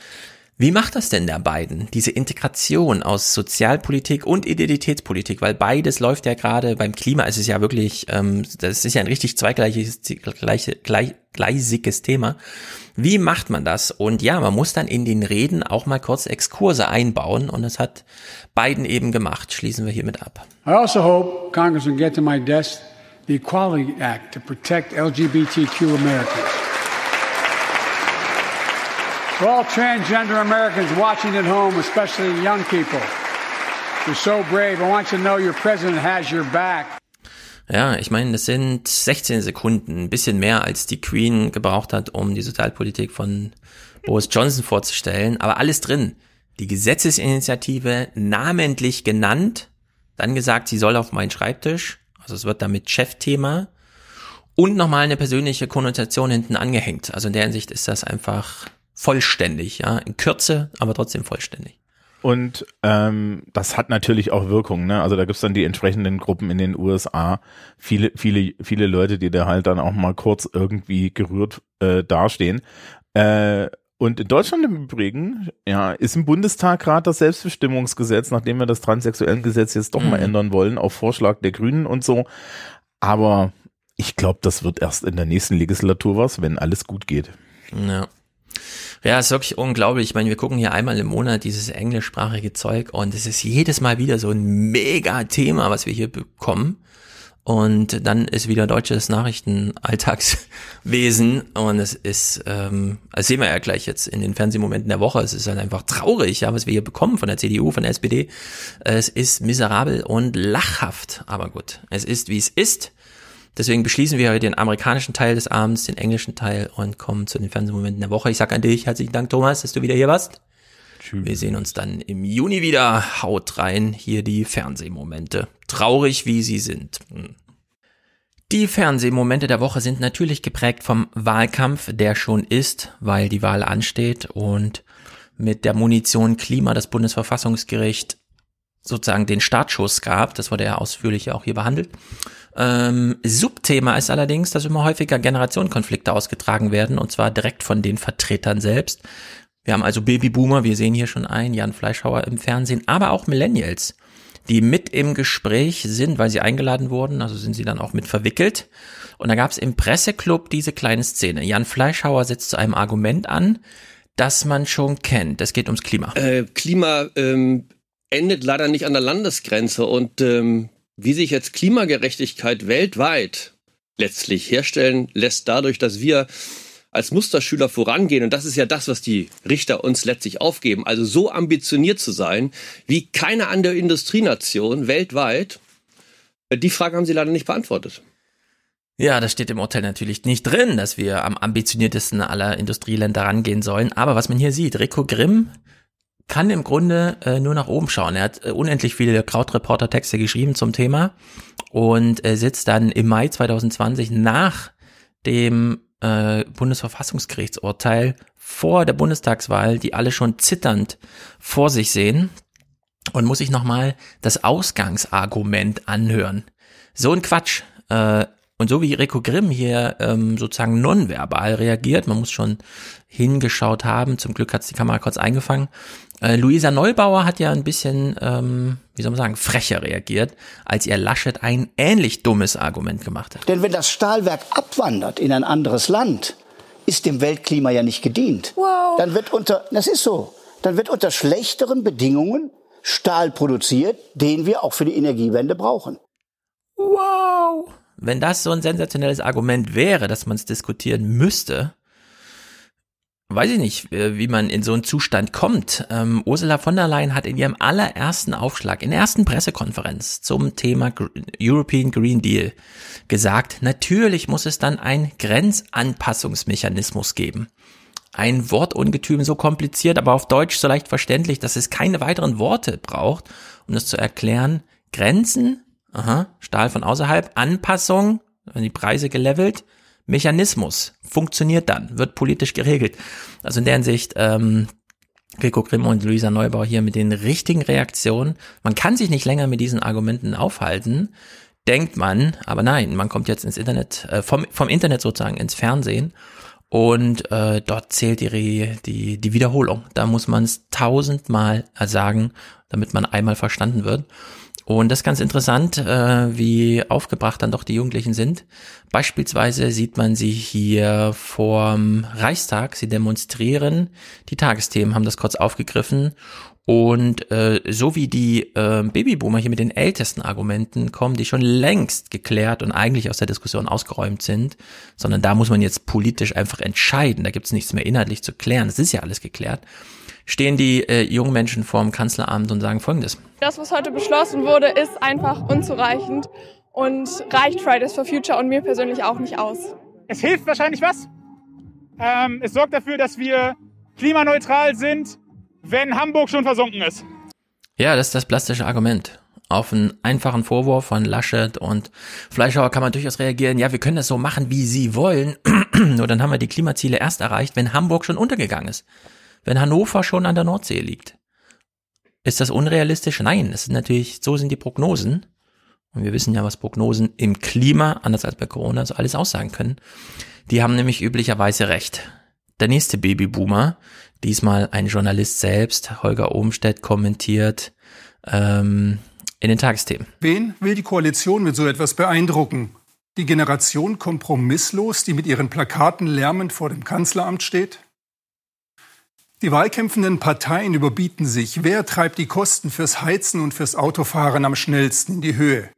Wie macht das denn der beiden, diese Integration aus Sozialpolitik und Identitätspolitik? Weil beides läuft ja gerade, beim Klima ist es ja wirklich, ähm, das ist ja ein richtig zweigleiches, gleiche, gleich, gleisiges Thema. Wie macht man das? Und ja, man muss dann in den Reden auch mal kurz Exkurse einbauen und das hat Biden eben gemacht. Schließen wir hiermit ab. I also hope Congress will get to my desk the Equality Act to protect LGBTQ Americans. For all transgender Americans watching at home, especially young people, you're so brave. I want you to know your president has your back. Ja, ich meine, das sind 16 Sekunden, ein bisschen mehr als die Queen gebraucht hat, um die Sozialpolitik von Boris Johnson vorzustellen, aber alles drin. Die Gesetzesinitiative namentlich genannt, dann gesagt, sie soll auf meinen Schreibtisch, also es wird damit Chefthema und nochmal eine persönliche Konnotation hinten angehängt. Also in der Hinsicht ist das einfach vollständig, ja, in Kürze, aber trotzdem vollständig. Und ähm, das hat natürlich auch Wirkung, ne? Also da gibt's dann die entsprechenden Gruppen in den USA, viele, viele, viele Leute, die da halt dann auch mal kurz irgendwie gerührt äh, dastehen. Äh, und in Deutschland im Übrigen, ja, ist im Bundestag gerade das Selbstbestimmungsgesetz, nachdem wir das Transsexuellengesetz jetzt doch mal Mhm. ändern wollen, auf Vorschlag der Grünen und so. Aber ich glaube, das wird erst in der nächsten Legislatur was, wenn alles gut geht. Ja. Ja, ist wirklich unglaublich. Ich meine, wir gucken hier einmal im Monat dieses englischsprachige Zeug und es ist jedes Mal wieder so ein mega Thema, was wir hier bekommen. Und dann ist wieder deutsches Nachrichtenalltagswesen und es ist, ähm, das sehen wir ja gleich jetzt in den Fernsehmomenten der Woche, es ist halt einfach traurig, ja, was wir hier bekommen von der CDU, von der SPD. Es ist miserabel und lachhaft, aber gut, es ist, wie es ist. Deswegen beschließen wir heute den amerikanischen Teil des Abends, den englischen Teil und kommen zu den Fernsehmomenten der Woche. Ich sag an dich herzlichen Dank, Thomas, dass du wieder hier warst. Wir sehen uns dann im Juni wieder. Haut rein, hier die Fernsehmomente. Traurig wie sie sind. Hm. Die Fernsehmomente der Woche sind natürlich geprägt vom Wahlkampf, der schon ist, weil die Wahl ansteht und mit der Munition Klima das Bundesverfassungsgericht sozusagen den Startschuss gab. Das wurde ja ausführlich auch hier behandelt. Ähm, Subthema ist allerdings, dass immer häufiger Generationenkonflikte ausgetragen werden und zwar direkt von den Vertretern selbst. Wir haben also Babyboomer, wir sehen hier schon einen, Jan Fleischhauer im Fernsehen, aber auch Millennials, die mit im Gespräch sind, weil sie eingeladen wurden, also sind sie dann auch mit verwickelt. Und da gab es im Presseclub diese kleine Szene. Jan Fleischhauer setzt zu einem Argument an, das man schon kennt. Es geht ums Klima. Äh, Klima ähm, endet leider nicht an der Landesgrenze und ähm, wie sich jetzt Klimagerechtigkeit weltweit letztlich herstellen lässt, dadurch, dass wir als Musterschüler vorangehen, und das ist ja das, was die Richter uns letztlich aufgeben, also so ambitioniert zu sein wie keine andere Industrienation weltweit, die Frage haben sie leider nicht beantwortet. Ja, das steht im Urteil natürlich nicht drin, dass wir am ambitioniertesten aller Industrieländer rangehen sollen. Aber was man hier sieht, Rico Grimm kann im Grunde äh, nur nach oben schauen. Er hat äh, unendlich viele Krautreporter-Texte geschrieben zum Thema und äh, sitzt dann im Mai 2020 nach dem äh, Bundesverfassungsgerichtsurteil vor der Bundestagswahl, die alle schon zitternd vor sich sehen und muss sich nochmal das Ausgangsargument anhören. So ein Quatsch. Äh, und so wie Rico Grimm hier ähm, sozusagen nonverbal reagiert, man muss schon hingeschaut haben, zum Glück hat die Kamera kurz eingefangen. Äh, Luisa Neubauer hat ja ein bisschen, ähm, wie soll man sagen, frecher reagiert, als ihr Laschet ein ähnlich dummes Argument gemacht hat. Denn wenn das Stahlwerk abwandert in ein anderes Land, ist dem Weltklima ja nicht gedient. Wow. Dann wird unter, das ist so, dann wird unter schlechteren Bedingungen Stahl produziert, den wir auch für die Energiewende brauchen. Wow! Wenn das so ein sensationelles Argument wäre, dass man es diskutieren müsste, weiß ich nicht, äh, wie man in so einen Zustand kommt. Ähm, Ursula von der Leyen hat in ihrem allerersten Aufschlag, in der ersten Pressekonferenz zum Thema European Green Deal gesagt, natürlich muss es dann einen Grenzanpassungsmechanismus geben. ein Wortungetüm so kompliziert, aber auf Deutsch so leicht verständlich, dass es keine weiteren Worte braucht, um das zu erklären. Grenzen, aha, Stahl von außerhalb, Anpassung, die Preise gelevelt, Mechanismus funktioniert dann, wird politisch geregelt. Also in der Hinsicht, ähm, Rico Grimm und Luisa Neubauer hier mit den richtigen Reaktionen. Man kann sich nicht länger mit diesen Argumenten aufhalten, denkt man, aber nein, man kommt jetzt ins Internet, äh, vom, vom Internet sozusagen ins Fernsehen und äh, dort zählt die, die, die Wiederholung. Da muss man es tausendmal sagen, damit man einmal verstanden wird. Und das ist ganz interessant, äh, wie aufgebracht dann doch die Jugendlichen sind. Beispielsweise sieht man sie hier vorm Reichstag, sie demonstrieren. Die Tagesthemen haben das kurz aufgegriffen. Und äh, so wie die äh, Babyboomer hier mit den ältesten Argumenten kommen, die schon längst geklärt und eigentlich aus der Diskussion ausgeräumt sind, sondern da muss man jetzt politisch einfach entscheiden. Da gibt es nichts mehr inhaltlich zu klären. Es ist ja alles geklärt stehen die äh, jungen Menschen vor dem Kanzleramt und sagen Folgendes. Das, was heute beschlossen wurde, ist einfach unzureichend und reicht Fridays for Future und mir persönlich auch nicht aus. Es hilft wahrscheinlich was. Ähm, es sorgt dafür, dass wir klimaneutral sind, wenn Hamburg schon versunken ist. Ja, das ist das plastische Argument. Auf einen einfachen Vorwurf von Laschet und Fleischhauer kann man durchaus reagieren, ja, wir können das so machen, wie sie wollen. Nur dann haben wir die Klimaziele erst erreicht, wenn Hamburg schon untergegangen ist wenn Hannover schon an der Nordsee liegt. Ist das unrealistisch? Nein, es sind natürlich, so sind die Prognosen. Und wir wissen ja, was Prognosen im Klima, anders als bei Corona, so alles aussagen können. Die haben nämlich üblicherweise recht. Der nächste Babyboomer, diesmal ein Journalist selbst, Holger Ohmstedt, kommentiert ähm, in den Tagesthemen. Wen will die Koalition mit so etwas beeindrucken? Die Generation kompromisslos, die mit ihren Plakaten lärmend vor dem Kanzleramt steht? Die wahlkämpfenden Parteien überbieten sich. Wer treibt die Kosten fürs Heizen und fürs Autofahren am schnellsten in die Höhe?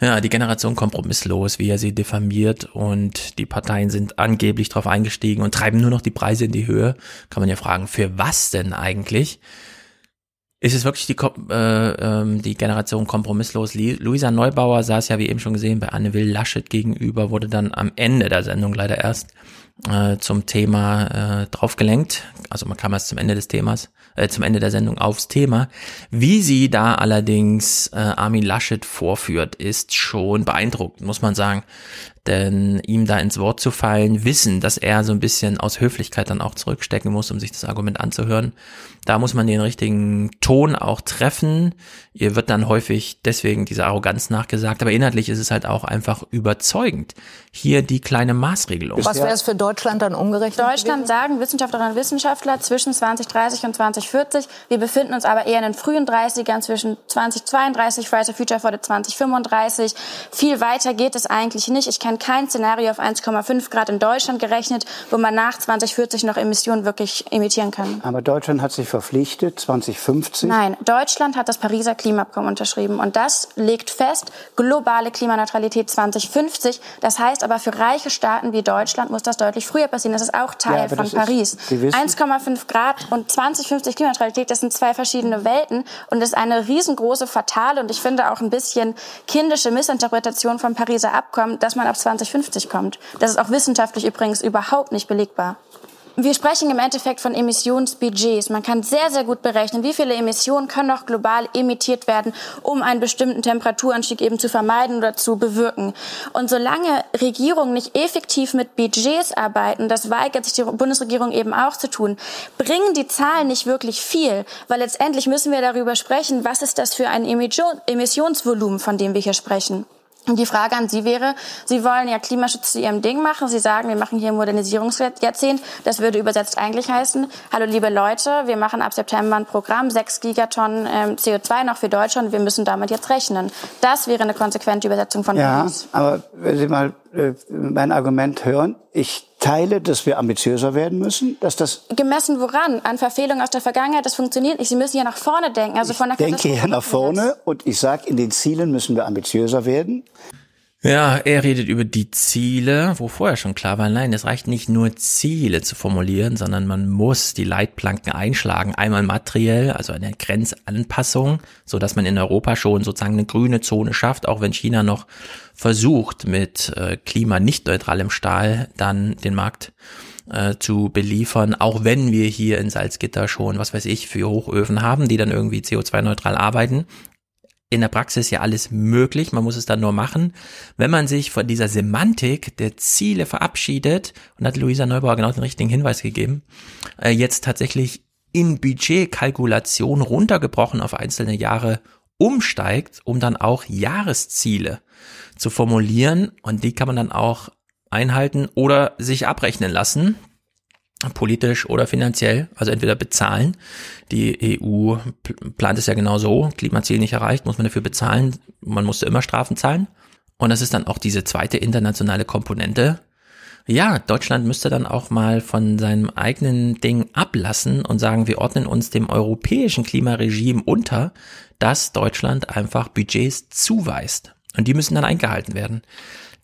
Ja, die Generation kompromisslos, wie er sie diffamiert und die Parteien sind angeblich darauf eingestiegen und treiben nur noch die Preise in die Höhe. Kann man ja fragen, für was denn eigentlich? Ist es wirklich die, äh, ähm, die Generation kompromisslos? Luisa Neubauer saß ja, wie eben schon gesehen, bei Anne Will Laschet gegenüber, wurde dann am Ende der Sendung leider erst äh, zum Thema äh, draufgelenkt. Also man kam erst zum Ende des Themas, äh, zum Ende der Sendung aufs Thema. Wie sie da allerdings äh, Armin Laschet vorführt, ist schon beeindruckend, muss man sagen denn ihm da ins Wort zu fallen, wissen, dass er so ein bisschen aus Höflichkeit dann auch zurückstecken muss, um sich das Argument anzuhören. Da muss man den richtigen Ton auch treffen. Ihr wird dann häufig deswegen diese Arroganz nachgesagt, aber inhaltlich ist es halt auch einfach überzeugend. Hier die kleine Maßregelung. Was wäre es für Deutschland dann ungerecht? Deutschland sagen Wissenschaftlerinnen und Wissenschaftler zwischen 2030 und 2040. Wir befinden uns aber eher in den frühen 30ern zwischen 2032, Fridays for Future fordert 2035. Viel weiter geht es eigentlich nicht. Ich kenne man kein Szenario auf 1,5 Grad in Deutschland gerechnet, wo man nach 2040 noch Emissionen wirklich emittieren kann. Aber Deutschland hat sich verpflichtet, 2050? Nein, Deutschland hat das Pariser Klimaabkommen unterschrieben und das legt fest, globale Klimaneutralität 2050. Das heißt aber für reiche Staaten wie Deutschland muss das deutlich früher passieren. Das ist auch Teil ja, von Paris. 1,5 Grad und 2050 Klimaneutralität, das sind zwei verschiedene Welten und das ist eine riesengroße, fatale und ich finde auch ein bisschen kindische Missinterpretation vom Pariser Abkommen, dass man ab 2050 kommt. Das ist auch wissenschaftlich übrigens überhaupt nicht belegbar. Wir sprechen im Endeffekt von Emissionsbudgets. Man kann sehr, sehr gut berechnen, wie viele Emissionen können noch global emittiert werden, um einen bestimmten Temperaturanstieg eben zu vermeiden oder zu bewirken. Und solange Regierungen nicht effektiv mit Budgets arbeiten, das weigert sich die Bundesregierung eben auch zu tun, bringen die Zahlen nicht wirklich viel, weil letztendlich müssen wir darüber sprechen, was ist das für ein Emissionsvolumen, von dem wir hier sprechen. Und die Frage an Sie wäre, Sie wollen ja Klimaschutz zu Ihrem Ding machen. Sie sagen, wir machen hier ein Modernisierungsjahrzehnt. Das würde übersetzt eigentlich heißen, hallo liebe Leute, wir machen ab September ein Programm, 6 Gigatonnen ähm, CO2 noch für Deutschland. Wir müssen damit jetzt rechnen. Das wäre eine konsequente Übersetzung von ja, uns. aber wenn Sie mal äh, mein Argument hören, ich teile, dass wir ambitiöser werden müssen, dass das gemessen woran an Verfehlungen aus der Vergangenheit, das funktioniert nicht. Sie müssen ja nach vorne denken, also von der ich denke ja nach vorne und ich sage, in den Zielen müssen wir ambitiöser werden. Ja, er redet über die Ziele, wo vorher schon klar war, nein, es reicht nicht nur Ziele zu formulieren, sondern man muss die Leitplanken einschlagen. Einmal materiell, also eine Grenzanpassung, so dass man in Europa schon sozusagen eine grüne Zone schafft, auch wenn China noch versucht, mit äh, Klima nicht neutralem Stahl dann den Markt äh, zu beliefern, auch wenn wir hier in Salzgitter schon, was weiß ich, für Hochöfen haben, die dann irgendwie CO2-neutral arbeiten. In der Praxis ja alles möglich, man muss es dann nur machen. Wenn man sich von dieser Semantik der Ziele verabschiedet, und hat Luisa Neubauer genau den richtigen Hinweis gegeben, äh, jetzt tatsächlich in Budgetkalkulation runtergebrochen auf einzelne Jahre umsteigt, um dann auch Jahresziele zu formulieren und die kann man dann auch einhalten oder sich abrechnen lassen, politisch oder finanziell, also entweder bezahlen. Die EU plant es ja genau so, Klimaziel nicht erreicht, muss man dafür bezahlen, man musste immer Strafen zahlen. Und das ist dann auch diese zweite internationale Komponente. Ja, Deutschland müsste dann auch mal von seinem eigenen Ding ablassen und sagen, wir ordnen uns dem europäischen Klimaregime unter, dass Deutschland einfach Budgets zuweist. Und die müssen dann eingehalten werden.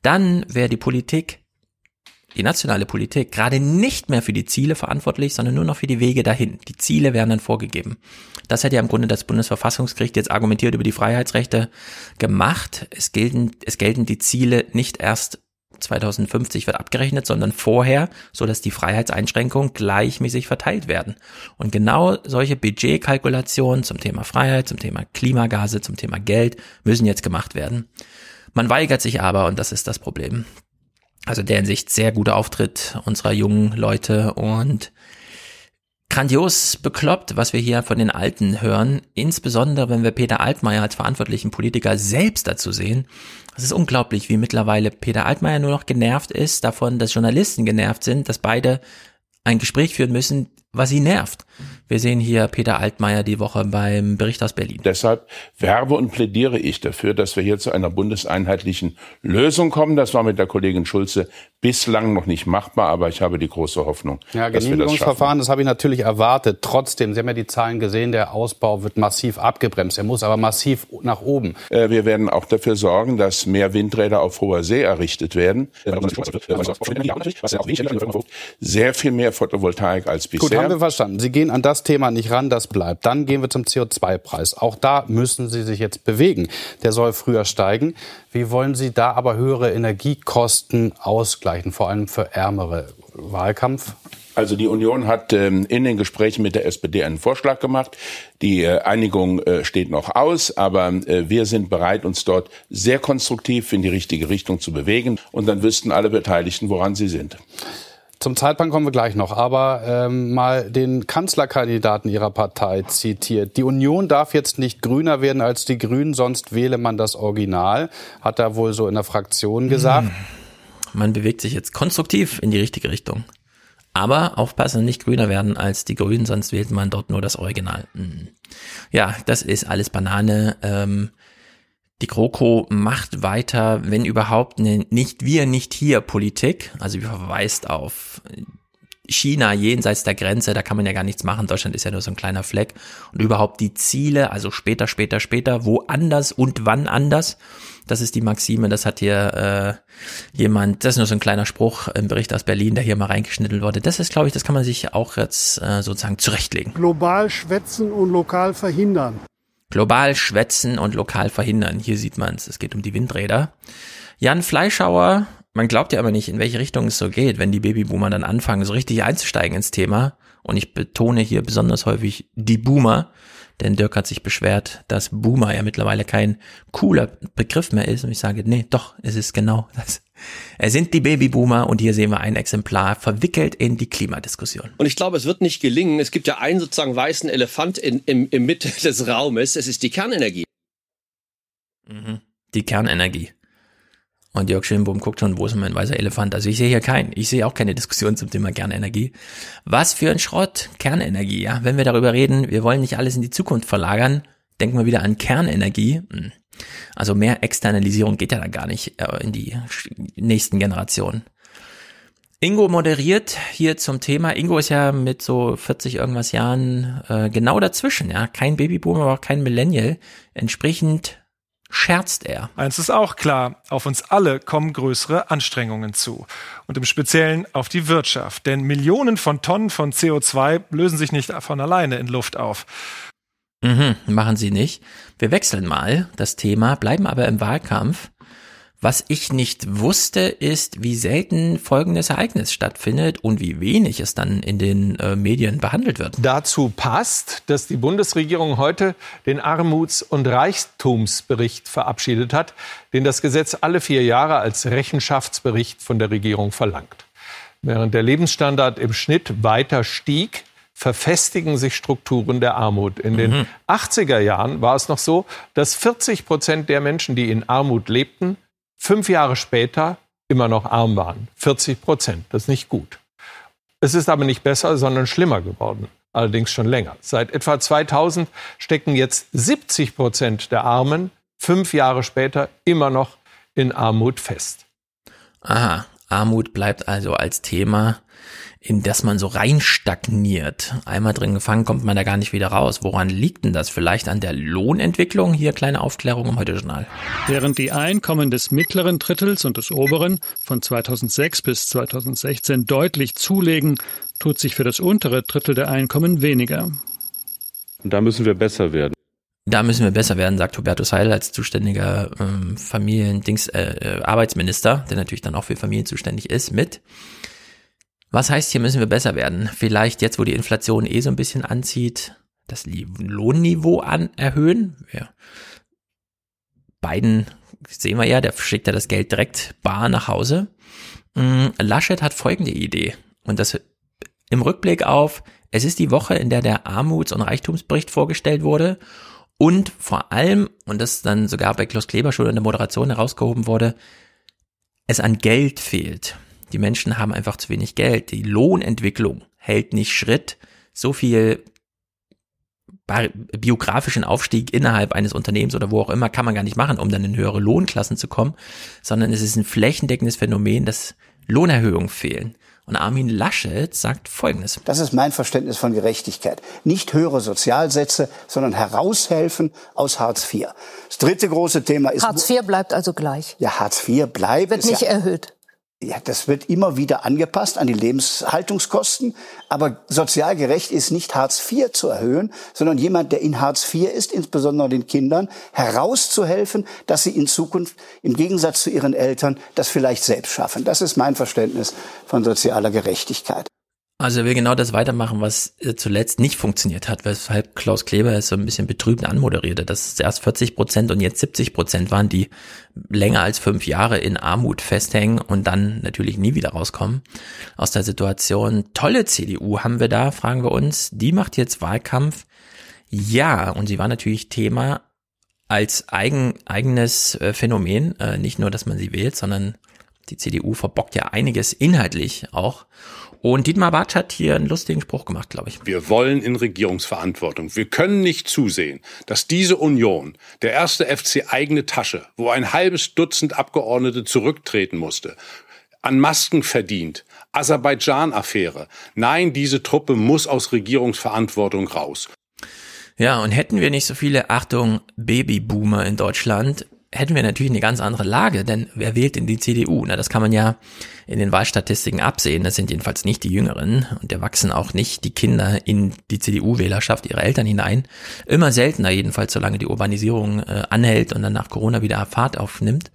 Dann wäre die Politik, die nationale Politik, gerade nicht mehr für die Ziele verantwortlich, sondern nur noch für die Wege dahin. Die Ziele wären dann vorgegeben. Das hat ja im Grunde das Bundesverfassungsgericht jetzt argumentiert über die Freiheitsrechte gemacht. Es gelten, es gelten die Ziele nicht erst 2050 wird abgerechnet, sondern vorher, so dass die Freiheitseinschränkungen gleichmäßig verteilt werden. Und genau solche Budgetkalkulationen zum Thema Freiheit, zum Thema Klimagase, zum Thema Geld müssen jetzt gemacht werden. Man weigert sich aber, und das ist das Problem. Also der in Sicht sehr guter Auftritt unserer jungen Leute und grandios bekloppt, was wir hier von den Alten hören, insbesondere wenn wir Peter Altmaier als verantwortlichen Politiker selbst dazu sehen. Es ist unglaublich, wie mittlerweile Peter Altmaier nur noch genervt ist davon, dass Journalisten genervt sind, dass beide ein Gespräch führen müssen, was sie nervt. Wir sehen hier Peter Altmaier die Woche beim Bericht aus Berlin. Deshalb werbe und plädiere ich dafür, dass wir hier zu einer bundeseinheitlichen Lösung kommen. Das war mit der Kollegin Schulze bislang noch nicht machbar, aber ich habe die große Hoffnung, ja, dass wir das schaffen. das habe ich natürlich erwartet. Trotzdem, Sie haben ja die Zahlen gesehen, der Ausbau wird massiv abgebremst. Er muss aber massiv nach oben. Äh, wir werden auch dafür sorgen, dass mehr Windräder auf hoher See errichtet werden. Sehr viel mehr Photovoltaik als bisher. Gut, haben wir verstanden. Sie gehen an das Thema nicht ran, das bleibt. Dann gehen wir zum CO2-Preis. Auch da müssen Sie sich jetzt bewegen. Der soll früher steigen. Wie wollen Sie da aber höhere Energiekosten ausgleichen, vor allem für ärmere? Wahlkampf? Also die Union hat ähm, in den Gesprächen mit der SPD einen Vorschlag gemacht. Die äh, Einigung äh, steht noch aus, aber äh, wir sind bereit, uns dort sehr konstruktiv in die richtige Richtung zu bewegen. Und dann wüssten alle Beteiligten, woran sie sind. Zum Zeitplan kommen wir gleich noch, aber ähm, mal den Kanzlerkandidaten Ihrer Partei zitiert. Die Union darf jetzt nicht grüner werden als die Grünen, sonst wähle man das Original, hat er wohl so in der Fraktion gesagt. Hm. Man bewegt sich jetzt konstruktiv in die richtige Richtung. Aber aufpassen, nicht grüner werden als die Grünen, sonst wählt man dort nur das Original. Hm. Ja, das ist alles Banane. Ähm, die GroKo macht weiter, wenn überhaupt, eine nicht wir, nicht hier Politik. Also wir verweist auf China jenseits der Grenze, da kann man ja gar nichts machen. Deutschland ist ja nur so ein kleiner Fleck. Und überhaupt die Ziele, also später, später, später, woanders und wann anders. Das ist die Maxime, das hat hier äh, jemand, das ist nur so ein kleiner Spruch im Bericht aus Berlin, der hier mal reingeschnittelt wurde. Das ist, glaube ich, das kann man sich auch jetzt äh, sozusagen zurechtlegen. Global schwätzen und lokal verhindern. Global schwätzen und lokal verhindern. Hier sieht man es. Es geht um die Windräder. Jan Fleischhauer, man glaubt ja aber nicht, in welche Richtung es so geht, wenn die Babyboomer dann anfangen, so richtig einzusteigen ins Thema. Und ich betone hier besonders häufig die Boomer, denn Dirk hat sich beschwert, dass Boomer ja mittlerweile kein cooler Begriff mehr ist. Und ich sage, nee, doch, es ist genau das. Es sind die Babyboomer und hier sehen wir ein Exemplar verwickelt in die Klimadiskussion. Und ich glaube, es wird nicht gelingen. Es gibt ja einen sozusagen weißen Elefant in, im, im Mitte des Raumes. Es ist die Kernenergie. Mhm. Die Kernenergie. Und Jörg Schönbohm guckt schon, wo ist mein weißer Elefant? Also ich sehe hier keinen. Ich sehe auch keine Diskussion zum Thema Kernenergie. Was für ein Schrott. Kernenergie, ja. Wenn wir darüber reden, wir wollen nicht alles in die Zukunft verlagern, denken wir wieder an Kernenergie. Hm. Also mehr Externalisierung geht ja dann gar nicht äh, in die nächsten Generationen. Ingo moderiert hier zum Thema. Ingo ist ja mit so 40 irgendwas Jahren äh, genau dazwischen, ja. Kein Babyboomer, aber auch kein Millennial. Entsprechend scherzt er. Eins ist auch klar, auf uns alle kommen größere Anstrengungen zu. Und im Speziellen auf die Wirtschaft. Denn Millionen von Tonnen von CO2 lösen sich nicht von alleine in Luft auf. Mhm, machen sie nicht. Wir wechseln mal das Thema, bleiben aber im Wahlkampf. Was ich nicht wusste, ist, wie selten folgendes Ereignis stattfindet und wie wenig es dann in den äh, Medien behandelt wird. Dazu passt, dass die Bundesregierung heute den Armuts- und Reichtumsbericht verabschiedet hat, den das Gesetz alle vier Jahre als Rechenschaftsbericht von der Regierung verlangt. Während der Lebensstandard im Schnitt weiter stieg, verfestigen sich Strukturen der Armut. In den mhm. 80er Jahren war es noch so, dass 40 Prozent der Menschen, die in Armut lebten, fünf Jahre später immer noch arm waren. 40 Prozent. Das ist nicht gut. Es ist aber nicht besser, sondern schlimmer geworden. Allerdings schon länger. Seit etwa 2000 stecken jetzt 70 Prozent der Armen fünf Jahre später immer noch in Armut fest. Aha, Armut bleibt also als Thema in das man so rein stagniert. Einmal drin gefangen, kommt man da gar nicht wieder raus. Woran liegt denn das? Vielleicht an der Lohnentwicklung? Hier kleine Aufklärung im Heute-Journal. Während die Einkommen des mittleren Drittels und des oberen von 2006 bis 2016 deutlich zulegen, tut sich für das untere Drittel der Einkommen weniger. Und da müssen wir besser werden. Da müssen wir besser werden, sagt Hubertus Heil als zuständiger ähm, Familien-Dings, äh, äh, Arbeitsminister, der natürlich dann auch für Familien zuständig ist, mit. Was heißt, hier müssen wir besser werden? Vielleicht jetzt, wo die Inflation eh so ein bisschen anzieht, das Lohnniveau an erhöhen. Ja. Biden sehen wir ja, der schickt ja das Geld direkt bar nach Hause. Mm, Laschet hat folgende Idee. Und das im Rückblick auf, es ist die Woche, in der der Armuts- und Reichtumsbericht vorgestellt wurde. Und vor allem, und das dann sogar bei Klaus Kleber schon in der Moderation herausgehoben wurde, es an Geld fehlt. Die Menschen haben einfach zu wenig Geld. Die Lohnentwicklung hält nicht Schritt. So viel biografischen Aufstieg innerhalb eines Unternehmens oder wo auch immer kann man gar nicht machen, um dann in höhere Lohnklassen zu kommen, sondern es ist ein flächendeckendes Phänomen, dass Lohnerhöhungen fehlen. Und Armin Laschet sagt Folgendes. Das ist mein Verständnis von Gerechtigkeit. Nicht höhere Sozialsätze, sondern heraushelfen aus Hartz IV. Das dritte große Thema ist... Hartz IV bleibt also gleich. Ja, Hartz IV bleibt. Wird nicht ja, erhöht. Ja, das wird immer wieder angepasst an die Lebenshaltungskosten. Aber sozial gerecht ist nicht Hartz IV zu erhöhen, sondern jemand, der in Hartz IV ist, insbesondere den Kindern, herauszuhelfen, dass sie in Zukunft im Gegensatz zu ihren Eltern das vielleicht selbst schaffen. Das ist mein Verständnis von sozialer Gerechtigkeit. Also er will genau das weitermachen, was äh, zuletzt nicht funktioniert hat, weshalb Klaus Kleber es so ein bisschen betrübend anmoderierte, dass es erst 40 Prozent und jetzt 70 Prozent waren, die länger als fünf Jahre in Armut festhängen und dann natürlich nie wieder rauskommen aus der Situation. Tolle CDU haben wir da, fragen wir uns. Die macht jetzt Wahlkampf. Ja, und sie war natürlich Thema als eigen, eigenes äh, Phänomen. Äh, nicht nur, dass man sie wählt, sondern die CDU verbockt ja einiges inhaltlich auch. Und Dietmar Bartsch hat hier einen lustigen Spruch gemacht, glaube ich. Wir wollen in Regierungsverantwortung. Wir können nicht zusehen, dass diese Union, der erste FC eigene Tasche, wo ein halbes Dutzend Abgeordnete zurücktreten musste, an Masken verdient, Aserbaidschan-Affäre. Nein, diese Truppe muss aus Regierungsverantwortung raus. Ja, und hätten wir nicht so viele, Achtung, Babyboomer in Deutschland, hätten wir natürlich eine ganz andere Lage, denn wer wählt in die CDU? Na, das kann man ja in den Wahlstatistiken absehen. Das sind jedenfalls nicht die Jüngeren und da wachsen auch nicht die Kinder in die CDU-Wählerschaft ihrer Eltern hinein. Immer seltener jedenfalls, solange die Urbanisierung äh, anhält und dann nach Corona wieder Fahrt aufnimmt.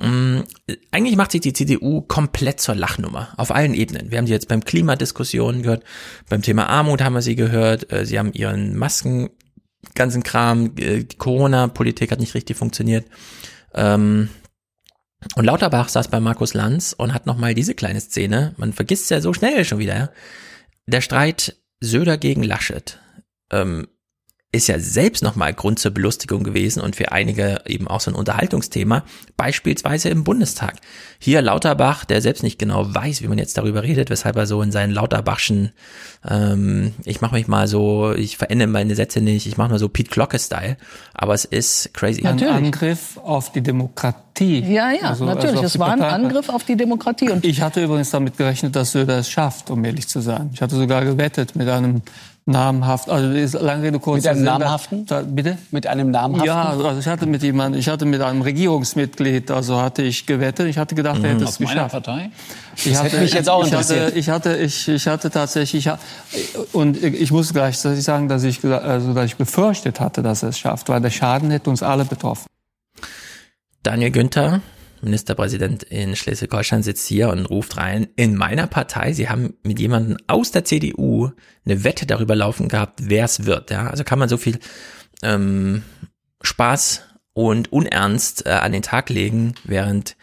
Ähm, eigentlich macht sich die CDU komplett zur Lachnummer auf allen Ebenen. Wir haben sie jetzt beim Klimadiskussionen gehört, beim Thema Armut haben wir sie gehört, äh, sie haben ihren Masken ganzen Kram, äh, die Corona-Politik hat nicht richtig funktioniert. Ähm, und Lauterbach saß bei Markus Lanz und hat nochmal diese kleine Szene, man vergisst ja so schnell schon wieder, der Streit Söder gegen Laschet. Ähm, ist ja selbst nochmal Grund zur Belustigung gewesen und für einige eben auch so ein Unterhaltungsthema, beispielsweise im Bundestag. Hier Lauterbach, der selbst nicht genau weiß, wie man jetzt darüber redet, weshalb er so in seinen Lauterbachschen, ähm, ich mache mich mal so, ich verändere meine Sätze nicht, ich mache mal so Pete Glocke-Style, aber es ist crazy. Natürlich. Ein Angriff auf die Demokratie. Ja, ja, also, natürlich, also es war ein Angriff auf die Demokratie. Und ich hatte übrigens damit gerechnet, dass Söder es schafft, um ehrlich zu sein. Ich hatte sogar gewettet mit einem namhaft, also ist lange Rede kurz. Mit einem namhaften? Da, bitte? Mit einem namhaften? Ja, also ich hatte mit jemandem, ich hatte mit einem Regierungsmitglied, also hatte ich gewettet. Ich hatte gedacht, mhm. er hätte es Aus geschafft. meiner Partei? Ich das hatte, hätte mich jetzt auch ich hatte, ich hatte, ich, ich hatte tatsächlich, und ich muss gleich sagen, dass ich, also, dass ich befürchtet hatte, dass er es schafft, weil der Schaden hätte uns alle betroffen. Daniel Günther, Ministerpräsident in Schleswig-Holstein, sitzt hier und ruft rein, in meiner Partei, sie haben mit jemandem aus der CDU eine Wette darüber laufen gehabt, wer es wird. Ja? Also kann man so viel ähm, Spaß und Unernst äh, an den Tag legen, während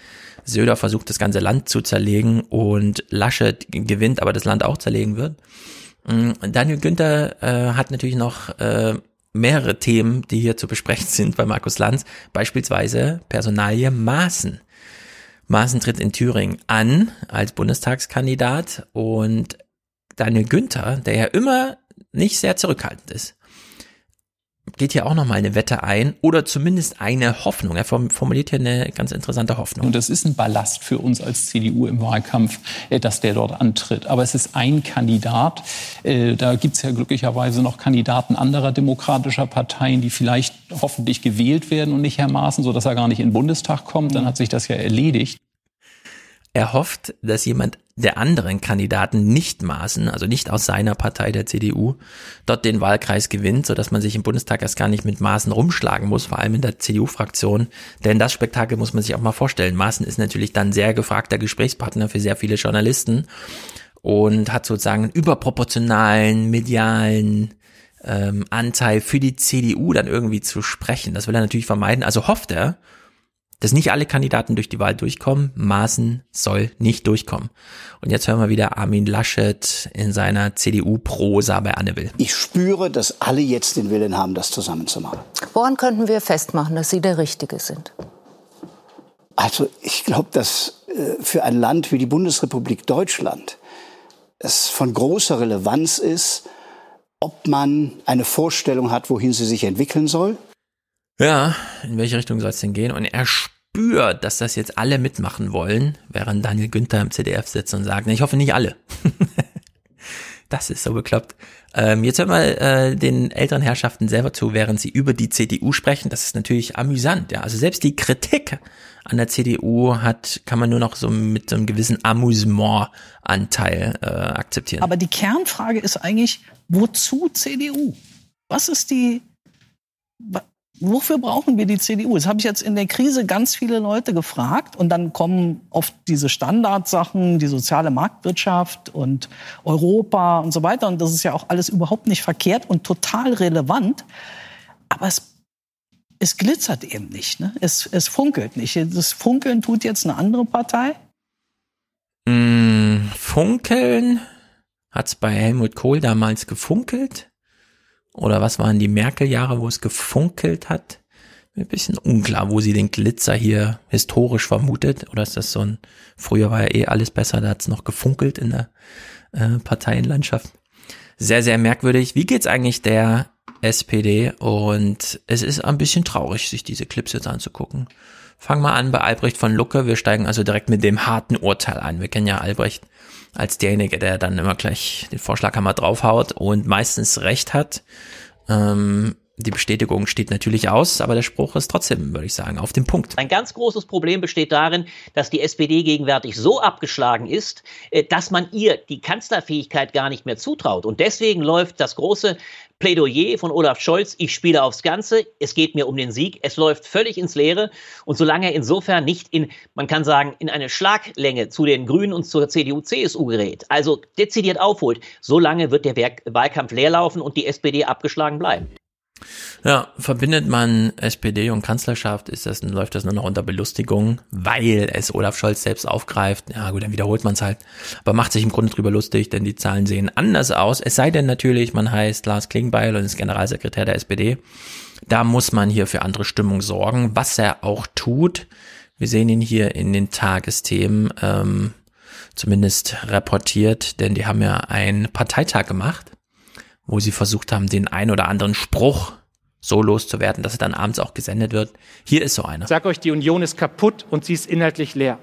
Söder versucht, das ganze Land zu zerlegen und Laschet gewinnt, aber das Land auch zerlegen wird. Mm, Daniel Günther äh, hat natürlich noch äh, mehrere Themen, die hier zu besprechen sind bei Markus Lanz, beispielsweise Personalie Maaßen. Maaßen tritt in Thüringen an als Bundestagskandidat und Daniel Günther, der ja immer nicht sehr zurückhaltend ist, geht hier auch nochmal eine Wette ein oder zumindest eine Hoffnung. Er formuliert hier eine ganz interessante Hoffnung. Und das ist ein Ballast für uns als CDU im Wahlkampf, äh, dass der dort antritt. Aber es ist ein Kandidat. Äh, da gibt es ja glücklicherweise noch Kandidaten anderer demokratischer Parteien, die vielleicht hoffentlich gewählt werden und nicht Herr Maaßen, sodass er gar nicht in den Bundestag kommt. Dann hat sich das ja erledigt. Er hofft, dass jemand der anderen Kandidaten nicht maßen, also nicht aus seiner Partei der CDU, dort den Wahlkreis gewinnt, so dass man sich im Bundestag erst gar nicht mit Maßen rumschlagen muss, vor allem in der CDU-Fraktion. Denn das Spektakel muss man sich auch mal vorstellen. Maßen ist natürlich dann sehr gefragter Gesprächspartner für sehr viele Journalisten und hat sozusagen einen überproportionalen medialen ähm, Anteil für die CDU dann irgendwie zu sprechen. Das will er natürlich vermeiden. Also hofft er, dass nicht alle Kandidaten durch die Wahl durchkommen. Maaßen soll nicht durchkommen. Und jetzt hören wir wieder Armin Laschet in seiner CDU-Prosa bei Anne Will. Ich spüre, dass alle jetzt den Willen haben, das zusammenzumachen. Woran könnten wir festmachen, dass Sie der Richtige sind? Also ich glaube, dass äh, für ein Land wie die Bundesrepublik Deutschland es von großer Relevanz ist, ob man eine Vorstellung hat, wohin sie sich entwickeln soll ja, in welche Richtung soll es denn gehen? Und er spürt, dass das jetzt alle mitmachen wollen, während Daniel Günther im CDF sitzt und sagt, ich hoffe nicht alle. das ist so bekloppt. Ähm, jetzt hören wir äh, den älteren Herrschaften selber zu, während sie über die CDU sprechen. Das ist natürlich amüsant. Ja, also selbst die Kritik an der CDU hat, kann man nur noch so mit so einem gewissen Amüsement-Anteil äh, akzeptieren. Aber die Kernfrage ist eigentlich, wozu CDU? Was ist die, wofür brauchen wir die CDU? Das habe ich jetzt in der Krise ganz viele Leute gefragt und dann kommen oft diese Standardsachen, die soziale Marktwirtschaft und Europa und so weiter und das ist ja auch alles überhaupt nicht verkehrt und total relevant, aber es es glitzert eben nicht, ne? es, es funkelt nicht. Das Funkeln tut jetzt eine andere Partei? Mm, funkeln hat's bei Helmut Kohl damals gefunkelt? Oder was waren die Merkel-Jahre, wo es gefunkelt hat? Ein bisschen unklar, wo sie den Glitzer hier historisch vermutet. Oder ist das so ein, früher war ja eh alles besser, da hat es noch gefunkelt in der äh, Parteienlandschaft. Sehr, sehr merkwürdig. Wie geht's eigentlich der SPD? Und es ist ein bisschen traurig, sich diese Clips jetzt anzugucken. Fangen wir an bei Albrecht von Lucke. Wir steigen also direkt mit dem harten Urteil an. Wir kennen ja Albrecht als derjenige, der dann immer gleich den Vorschlaghammer draufhaut und meistens recht hat. Ähm, die Bestätigung steht natürlich aus, aber der Spruch ist trotzdem, würde ich sagen, auf dem Punkt. Ein ganz großes Problem besteht darin, dass die SPD gegenwärtig so abgeschlagen ist, äh, dass man ihr die Kanzlerfähigkeit gar nicht mehr zutraut. Und deswegen läuft das große Plädoyer von Olaf Scholz, ich spiele aufs Ganze, es geht mir um den Sieg, es läuft völlig ins Leere. Und solange er insofern nicht in, man kann sagen, in eine Schlaglänge zu den Grünen und zur CDU, CSU gerät, also dezidiert aufholt, solange wird der Wahlkampf leerlaufen und die SPD abgeschlagen bleiben. Ja, verbindet man SPD und Kanzlerschaft, ist das, läuft das nur noch unter Belustigung, weil es Olaf Scholz selbst aufgreift. Ja gut, dann wiederholt man es halt. Aber macht sich im Grunde drüber lustig, denn die Zahlen sehen anders aus. Es sei denn natürlich, man heißt Lars Klingbeil und ist Generalsekretär der SPD. Da muss man hier für andere Stimmung sorgen, was er auch tut. Wir sehen ihn hier in den Tagesthemen ähm, zumindest reportiert, denn die haben ja einen Parteitag gemacht wo sie versucht haben, den ein oder anderen Spruch so loszuwerden, dass er dann abends auch gesendet wird. Hier ist so einer. Ich sag euch, die Union ist kaputt und sie ist inhaltlich leer.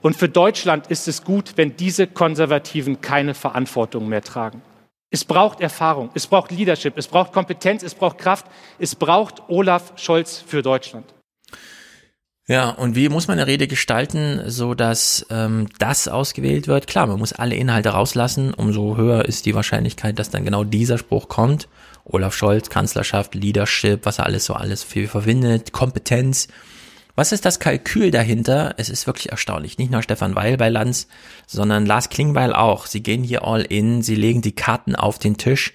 Und für Deutschland ist es gut, wenn diese Konservativen keine Verantwortung mehr tragen. Es braucht Erfahrung, es braucht Leadership, es braucht Kompetenz, es braucht Kraft, es braucht Olaf Scholz für Deutschland. Ja, und wie muss man eine Rede gestalten, so dass ähm, das ausgewählt wird? Klar, man muss alle Inhalte rauslassen, umso höher ist die Wahrscheinlichkeit, dass dann genau dieser Spruch kommt. Olaf Scholz, Kanzlerschaft, Leadership, was er alles so alles viel verwendet, Kompetenz. Was ist das Kalkül dahinter? Es ist wirklich erstaunlich. Nicht nur Stefan Weil bei Lanz, sondern Lars Klingbeil auch. Sie gehen hier all in, sie legen die Karten auf den Tisch.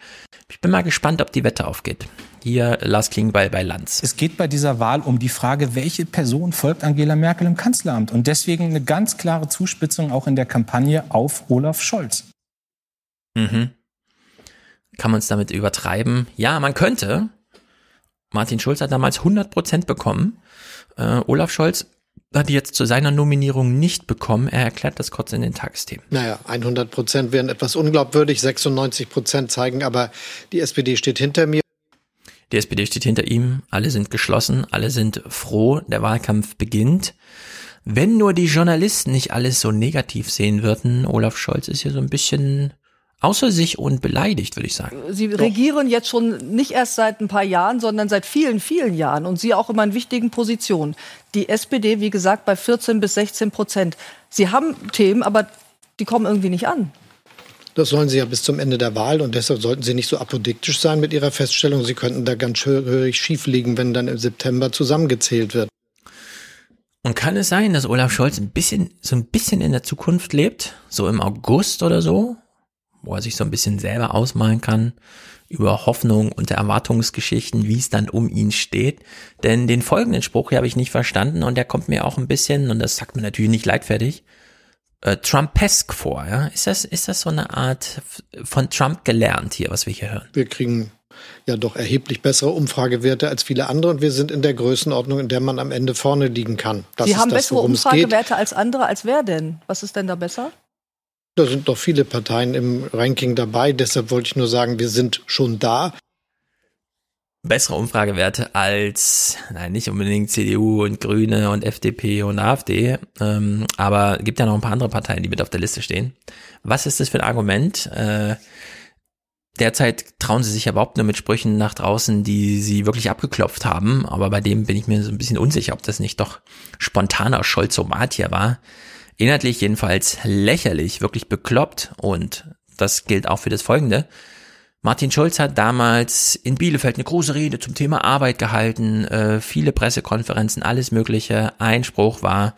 Ich bin mal gespannt, ob die Wette aufgeht. Hier Lars Klingbeil bei Lanz. Es geht bei dieser Wahl um die Frage, welche Person folgt Angela Merkel im Kanzleramt. Und deswegen eine ganz klare Zuspitzung auch in der Kampagne auf Olaf Scholz. Mhm. Kann man es damit übertreiben? Ja, man könnte. Martin Schulz hat damals 100 Prozent bekommen. Äh, Olaf Scholz hat jetzt zu seiner Nominierung nicht bekommen. Er erklärt das kurz in den Tagesthemen. Naja, 100 Prozent wären etwas unglaubwürdig. 96 Prozent zeigen aber, die SPD steht hinter mir. Die SPD steht hinter ihm. Alle sind geschlossen. Alle sind froh. Der Wahlkampf beginnt. Wenn nur die Journalisten nicht alles so negativ sehen würden, Olaf Scholz ist hier so ein bisschen außer sich und beleidigt, würde ich sagen. Sie Doch. regieren jetzt schon nicht erst seit ein paar Jahren, sondern seit vielen, vielen Jahren und Sie auch immer in wichtigen Positionen. Die SPD, wie gesagt, bei 14 bis 16 Prozent. Sie haben Themen, aber die kommen irgendwie nicht an. Das sollen Sie ja bis zum Ende der Wahl und deshalb sollten Sie nicht so apodiktisch sein mit Ihrer Feststellung. Sie könnten da ganz schön schief liegen, wenn dann im September zusammengezählt wird. Und kann es sein, dass Olaf Scholz ein bisschen, so ein bisschen in der Zukunft lebt? So im August oder so? wo er sich so ein bisschen selber ausmalen kann über Hoffnung und Erwartungsgeschichten, wie es dann um ihn steht. Denn den folgenden Spruch hier habe ich nicht verstanden und der kommt mir auch ein bisschen, und das sagt mir natürlich nicht leidfertig, äh, Trumpesk vor. Ja? Ist, das, ist das so eine Art von Trump gelernt hier, was wir hier hören? Wir kriegen ja doch erheblich bessere Umfragewerte als viele andere und wir sind in der Größenordnung, in der man am Ende vorne liegen kann. Das Sie haben das, bessere Umfragewerte als andere, als wer denn? Was ist denn da besser? Da sind doch viele Parteien im Ranking dabei. Deshalb wollte ich nur sagen, wir sind schon da. Bessere Umfragewerte als, nein, nicht unbedingt CDU und Grüne und FDP und AfD, ähm, aber gibt ja noch ein paar andere Parteien, die mit auf der Liste stehen. Was ist das für ein Argument? Äh, derzeit trauen sie sich ja überhaupt nur mit Sprüchen nach draußen, die sie wirklich abgeklopft haben, aber bei dem bin ich mir so ein bisschen unsicher, ob das nicht doch spontaner Scholzomat hier war. Inhaltlich jedenfalls lächerlich, wirklich bekloppt und das gilt auch für das folgende. Martin Schulz hat damals in Bielefeld eine große Rede zum Thema Arbeit gehalten, äh, viele Pressekonferenzen, alles Mögliche. Einspruch war,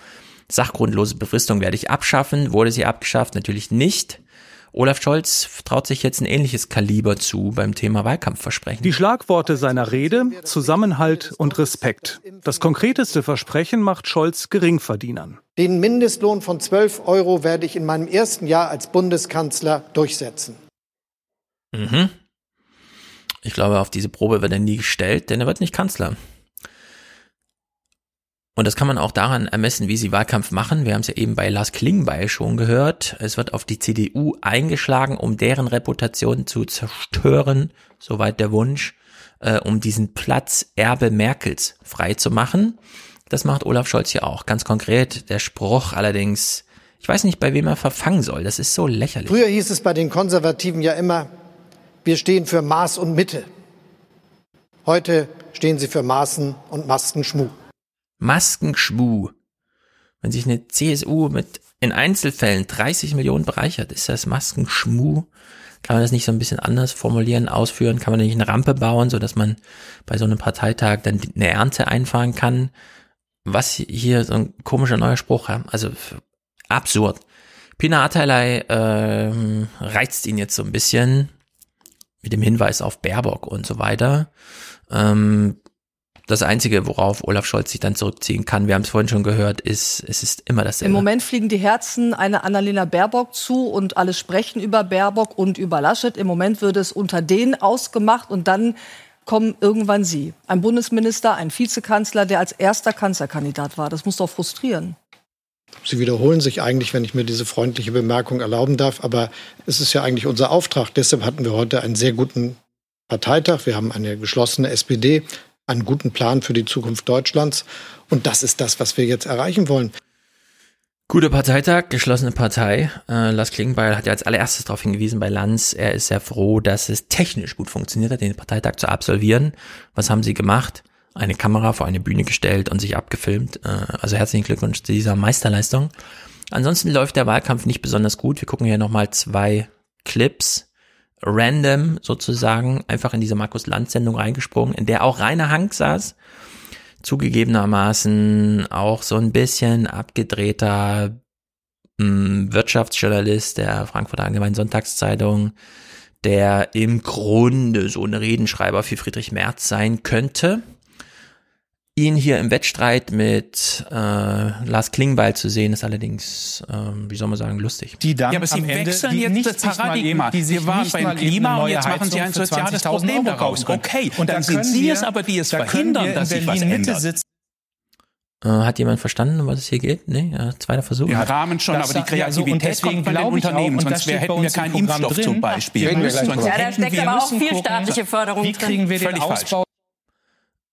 sachgrundlose Befristung werde ich abschaffen. Wurde sie abgeschafft? Natürlich nicht. Olaf Scholz traut sich jetzt ein ähnliches Kaliber zu beim Thema Wahlkampfversprechen. Die Schlagworte seiner Rede Zusammenhalt und Respekt. Das konkreteste Versprechen macht Scholz Geringverdienern. Den Mindestlohn von 12 Euro werde ich in meinem ersten Jahr als Bundeskanzler durchsetzen. Mhm. Ich glaube, auf diese Probe wird er nie gestellt, denn er wird nicht Kanzler. Und das kann man auch daran ermessen, wie sie Wahlkampf machen. Wir haben es ja eben bei Lars Klingbeil schon gehört. Es wird auf die CDU eingeschlagen, um deren Reputation zu zerstören, soweit der Wunsch, äh, um diesen Platz Erbe Merkels frei zu machen. Das macht Olaf Scholz ja auch. Ganz konkret, der Spruch allerdings, ich weiß nicht, bei wem er verfangen soll. Das ist so lächerlich. Früher hieß es bei den Konservativen ja immer, wir stehen für Maß und Mitte. Heute stehen sie für Maßen und Maskenschmuh. Maskenschwu. Wenn sich eine CSU mit in Einzelfällen 30 Millionen bereichert, ist das Maskenschmu. Kann man das nicht so ein bisschen anders formulieren, ausführen? Kann man nicht eine Rampe bauen, so dass man bei so einem Parteitag dann eine Ernte einfahren kann? Was hier so ein komischer neuer Spruch, also absurd. Pina Atalay ähm, reizt ihn jetzt so ein bisschen mit dem Hinweis auf Baerbock und so weiter. Ähm, das Einzige, worauf Olaf Scholz sich dann zurückziehen kann, wir haben es vorhin schon gehört, ist, es ist immer dasselbe. Im Moment fliegen die Herzen einer Annalena Baerbock zu und alle sprechen über Baerbock und über Laschet. Im Moment wird es unter denen ausgemacht und dann kommen irgendwann Sie. Ein Bundesminister, ein Vizekanzler, der als erster Kanzlerkandidat war. Das muss doch frustrieren. Sie wiederholen sich eigentlich, wenn ich mir diese freundliche Bemerkung erlauben darf. Aber es ist ja eigentlich unser Auftrag. Deshalb hatten wir heute einen sehr guten Parteitag. Wir haben eine geschlossene SPD einen guten Plan für die Zukunft Deutschlands. Und das ist das, was wir jetzt erreichen wollen. Guter Parteitag, geschlossene Partei. Äh, Lars Klingbeil hat ja als allererstes darauf hingewiesen bei Lanz. Er ist sehr froh, dass es technisch gut funktioniert hat, den Parteitag zu absolvieren. Was haben sie gemacht? Eine Kamera vor eine Bühne gestellt und sich abgefilmt. Äh, also herzlichen Glückwunsch zu dieser Meisterleistung. Ansonsten läuft der Wahlkampf nicht besonders gut. Wir gucken hier nochmal zwei Clips random sozusagen einfach in diese Markus Land Sendung reingesprungen, in der auch Rainer Hank saß. zugegebenermaßen auch so ein bisschen abgedrehter hm, Wirtschaftsjournalist der Frankfurter Allgemeinen Sonntagszeitung, der im Grunde so ein Redenschreiber für Friedrich Merz sein könnte. Ihn hier im Wettstreit mit äh, Lars Klingbeil zu sehen, ist allerdings, äh, wie soll man sagen, lustig. Die dann ja, aber Sie am Ende, wechseln die jetzt das Paradigma. Die Sie waren beim Klima und jetzt machen Sie ein soziales Problem daraus. Okay, und, dann, dann sind Sie es aber, die es da verhindern, dass sich was ändert. Sitzen. Äh, hat jemand verstanden, um was es hier geht? Nee, äh, zweiter Versuch. Ja, Rahmen schon, das, aber die Kreativität ja, so, kommt von den Unternehmen, sonst wär, hätten wir keinen Impfstoff drin. zum Beispiel. Ja, da steckt aber auch viel staatliche Förderung Wie kriegen wir den Ausbau?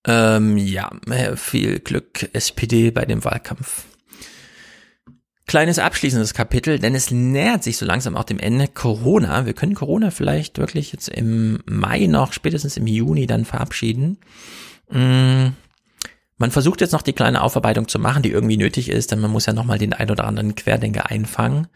Ähm, ja, viel Glück SPD bei dem Wahlkampf. Kleines abschließendes Kapitel, denn es nähert sich so langsam auch dem Ende Corona. Wir können Corona vielleicht wirklich jetzt im Mai noch, spätestens im Juni dann verabschieden. Mmh man versucht jetzt noch die kleine Aufarbeitung zu machen, die irgendwie nötig ist, denn man muss ja nochmal den ein oder anderen Querdenker einfangen.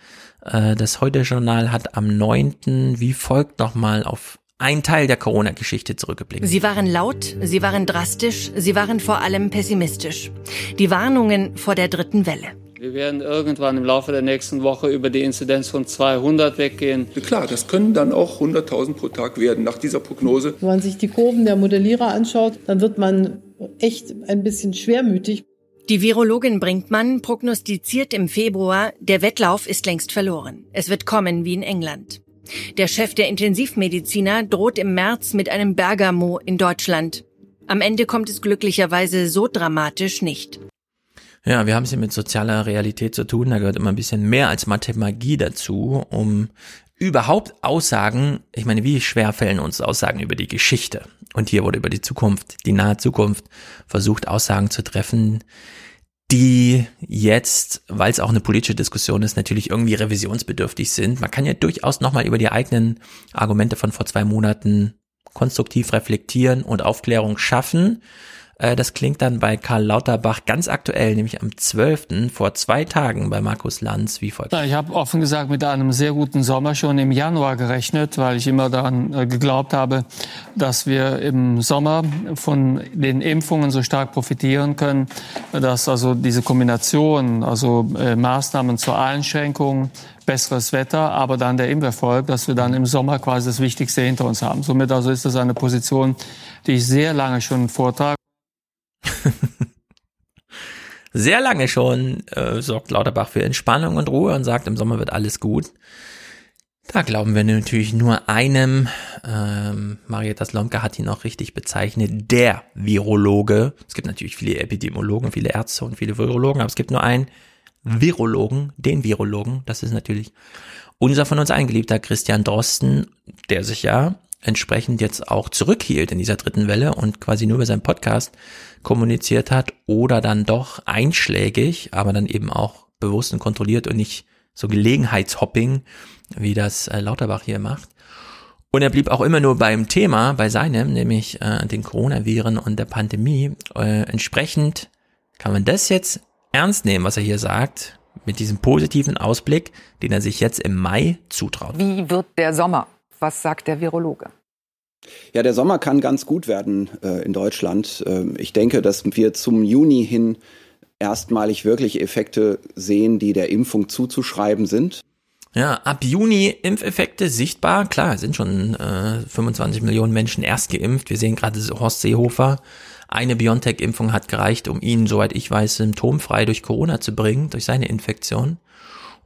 Äh, das Heute-Journal hat am 9. wie folgt nochmal auf ein Teil der Corona-Geschichte zurückgeblickt. Sie waren laut, sie waren drastisch, sie waren vor allem pessimistisch. Die Warnungen vor der dritten Welle. Wir werden irgendwann im Laufe der nächsten Woche über die Inzidenz von 200 weggehen. Klar, das können dann auch 100.000 pro Tag werden nach dieser Prognose. Wenn man sich die Kurven der Modellierer anschaut, dann wird man echt ein bisschen schwermütig. Die Virologin Brinkmann prognostiziert im Februar, der Wettlauf ist längst verloren. Es wird kommen wie in England. Der Chef der Intensivmediziner droht im März mit einem Bergamo in Deutschland. Am Ende kommt es glücklicherweise so dramatisch nicht. Ja, wir haben es hier mit sozialer Realität zu tun. Da gehört immer ein bisschen mehr als Mathemagie dazu, um überhaupt Aussagen, ich meine, wie schwer fällen uns Aussagen über die Geschichte? Und hier wurde über die Zukunft, die nahe Zukunft versucht, Aussagen zu treffen, die jetzt, weil es auch eine politische Diskussion ist, natürlich irgendwie revisionsbedürftig sind. Man kann ja durchaus nochmal über die eigenen Argumente von vor zwei Monaten konstruktiv reflektieren und Aufklärung schaffen. Äh, das klingt dann bei Karl Lauterbach ganz aktuell, nämlich am 12. vor zwei Tagen bei Markus Lanz wie folgt. Ich habe offen gesagt mit einem sehr guten Sommer schon im Januar gerechnet, weil ich immer daran äh, geglaubt habe, dass wir im Sommer von den Impfungen so stark profitieren können, dass also diese Kombination, also äh, Maßnahmen zur Einschränkung, besseres Wetter, aber dann der Impferfolg, dass wir dann im Sommer quasi das Wichtigste hinter uns haben. Somit also ist das eine Position, die ich sehr lange schon vortrage. Sehr lange schon äh, sorgt Lauterbach für Entspannung und Ruhe und sagt, im Sommer wird alles gut. Da glauben wir natürlich nur einem. Ähm, Marietta Slomka hat ihn auch richtig bezeichnet, der Virologe. Es gibt natürlich viele Epidemiologen, viele Ärzte und viele Virologen, aber es gibt nur einen Virologen, den Virologen. Das ist natürlich unser von uns eingeliebter Christian Drosten, der sich ja entsprechend jetzt auch zurückhielt in dieser dritten Welle und quasi nur über seinen Podcast kommuniziert hat oder dann doch einschlägig, aber dann eben auch bewusst und kontrolliert und nicht so Gelegenheitshopping, wie das äh, Lauterbach hier macht. Und er blieb auch immer nur beim Thema, bei seinem, nämlich äh, den Coronaviren und der Pandemie. Äh, entsprechend kann man das jetzt ernst nehmen, was er hier sagt, mit diesem positiven Ausblick, den er sich jetzt im Mai zutraut. Wie wird der Sommer? Was sagt der Virologe? Ja, der Sommer kann ganz gut werden äh, in Deutschland. Ähm, ich denke, dass wir zum Juni hin erstmalig wirklich Effekte sehen, die der Impfung zuzuschreiben sind. Ja, ab Juni Impfeffekte sichtbar. Klar, sind schon äh, 25 Millionen Menschen erst geimpft. Wir sehen gerade Horst Seehofer. Eine BioNTech-Impfung hat gereicht, um ihn, soweit ich weiß, symptomfrei durch Corona zu bringen, durch seine Infektion.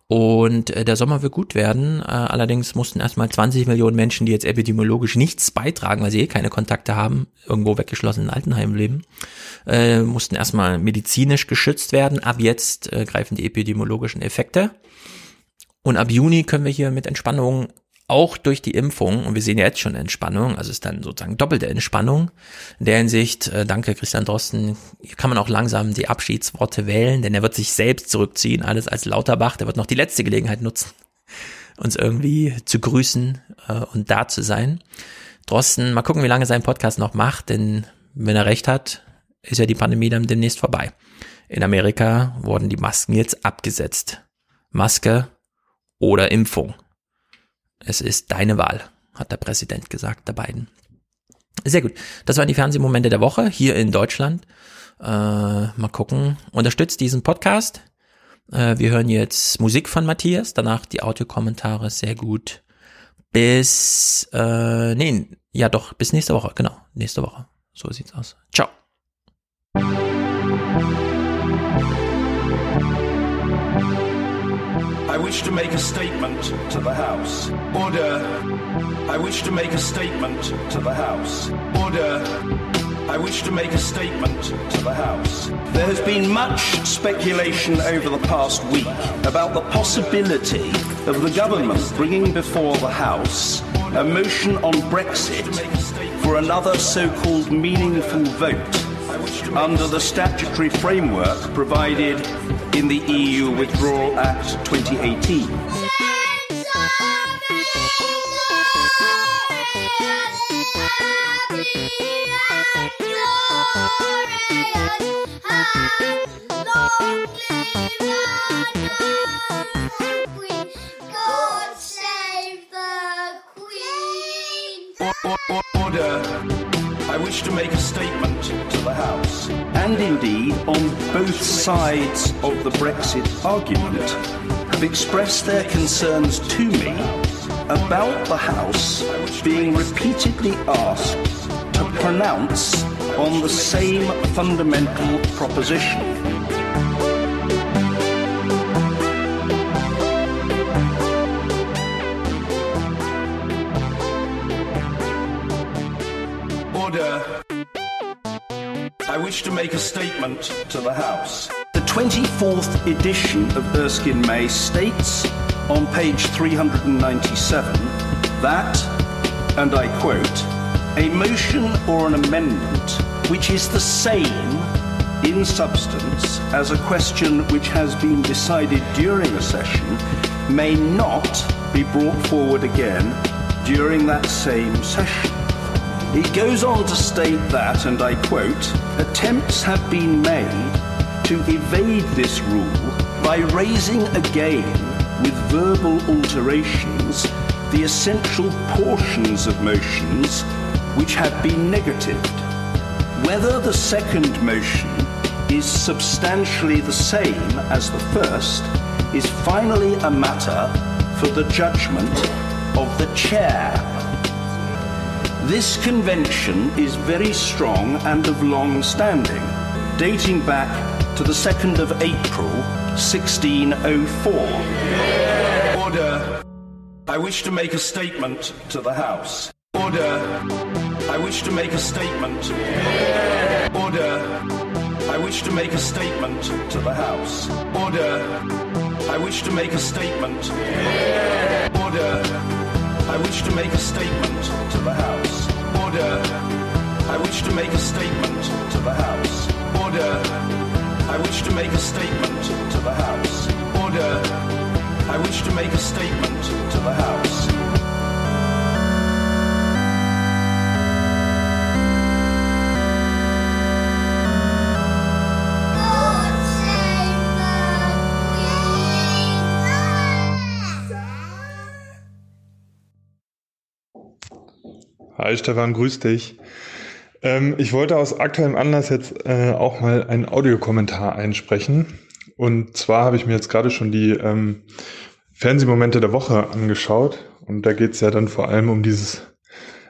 Und äh, der Sommer wird gut werden. Äh, allerdings mussten erstmal 20 Millionen Menschen, die jetzt epidemiologisch nichts beitragen, weil sie eh keine Kontakte haben, irgendwo weggeschlossen in Altenheim leben, äh, mussten erstmal medizinisch geschützt werden. Ab jetzt äh, greifen die epidemiologischen Effekte. Und ab Juni können wir hier mit Entspannung auch durch die Impfung, und wir sehen ja jetzt schon Entspannung, also ist dann sozusagen doppelte Entspannung. In der Hinsicht, äh, danke Christian Drosten, hier kann man auch langsam die Abschiedsworte wählen, denn er wird sich selbst zurückziehen, alles als Lauterbach, der wird noch die letzte Gelegenheit nutzen, uns irgendwie zu grüßen äh, und da zu sein. Drosten, mal gucken, wie lange sein Podcast noch macht, denn wenn er recht hat, ist ja die Pandemie dann demnächst vorbei. In Amerika wurden die Masken jetzt abgesetzt. Maske oder Impfung. Es ist deine Wahl, hat der Präsident gesagt, der beiden. Sehr gut. Das waren die Fernsehmomente der Woche hier in Deutschland. Äh, mal gucken. Unterstützt diesen Podcast. Äh, wir hören jetzt Musik von Matthias, danach die Audiokommentare, sehr gut. Bis, äh, nee, ja doch, bis nächste Woche, genau, nächste Woche. So sieht's aus. Ciao. Wish to make a statement to the House. Order. I wish to make a statement to the House. Order. I wish to make a statement to the House. There has been much speculation over the past week about the possibility of the government bringing before the House a motion on Brexit for another so called meaningful vote under the statutory framework provided in the EU Withdrawal Act 2018. Order. I wish to make a statement to the House. And indeed, on both sides of the Brexit argument, have expressed their concerns to me about the House being repeatedly asked to pronounce on the same fundamental proposition. Wish to make a statement to the House. The 24th edition of Erskine May states on page 397 that, and I quote, a motion or an amendment which is the same in substance as a question which has been decided during a session may not be brought forward again during that same session. It goes on to state that, and I quote, attempts have been made to evade this rule by raising again, with verbal alterations, the essential portions of motions which have been negatived. Whether the second motion is substantially the same as the first is finally a matter for the judgment of the chair this convention is very strong and of long standing, dating back to the 2nd of April 1604. Order. I wish to make a statement to the House. Order. I wish to make a statement. Order. I wish to make a statement to the House. Order. I wish to make a statement. Order. I wish to make a statement to the House. Order. I wish to make a statement to the House. Order. I wish to make a statement to the House. Order. I wish to make a statement to the House. Hi Stefan, grüß dich. Ähm, ich wollte aus aktuellem Anlass jetzt äh, auch mal einen Audiokommentar einsprechen. Und zwar habe ich mir jetzt gerade schon die ähm, Fernsehmomente der Woche angeschaut. Und da geht es ja dann vor allem um dieses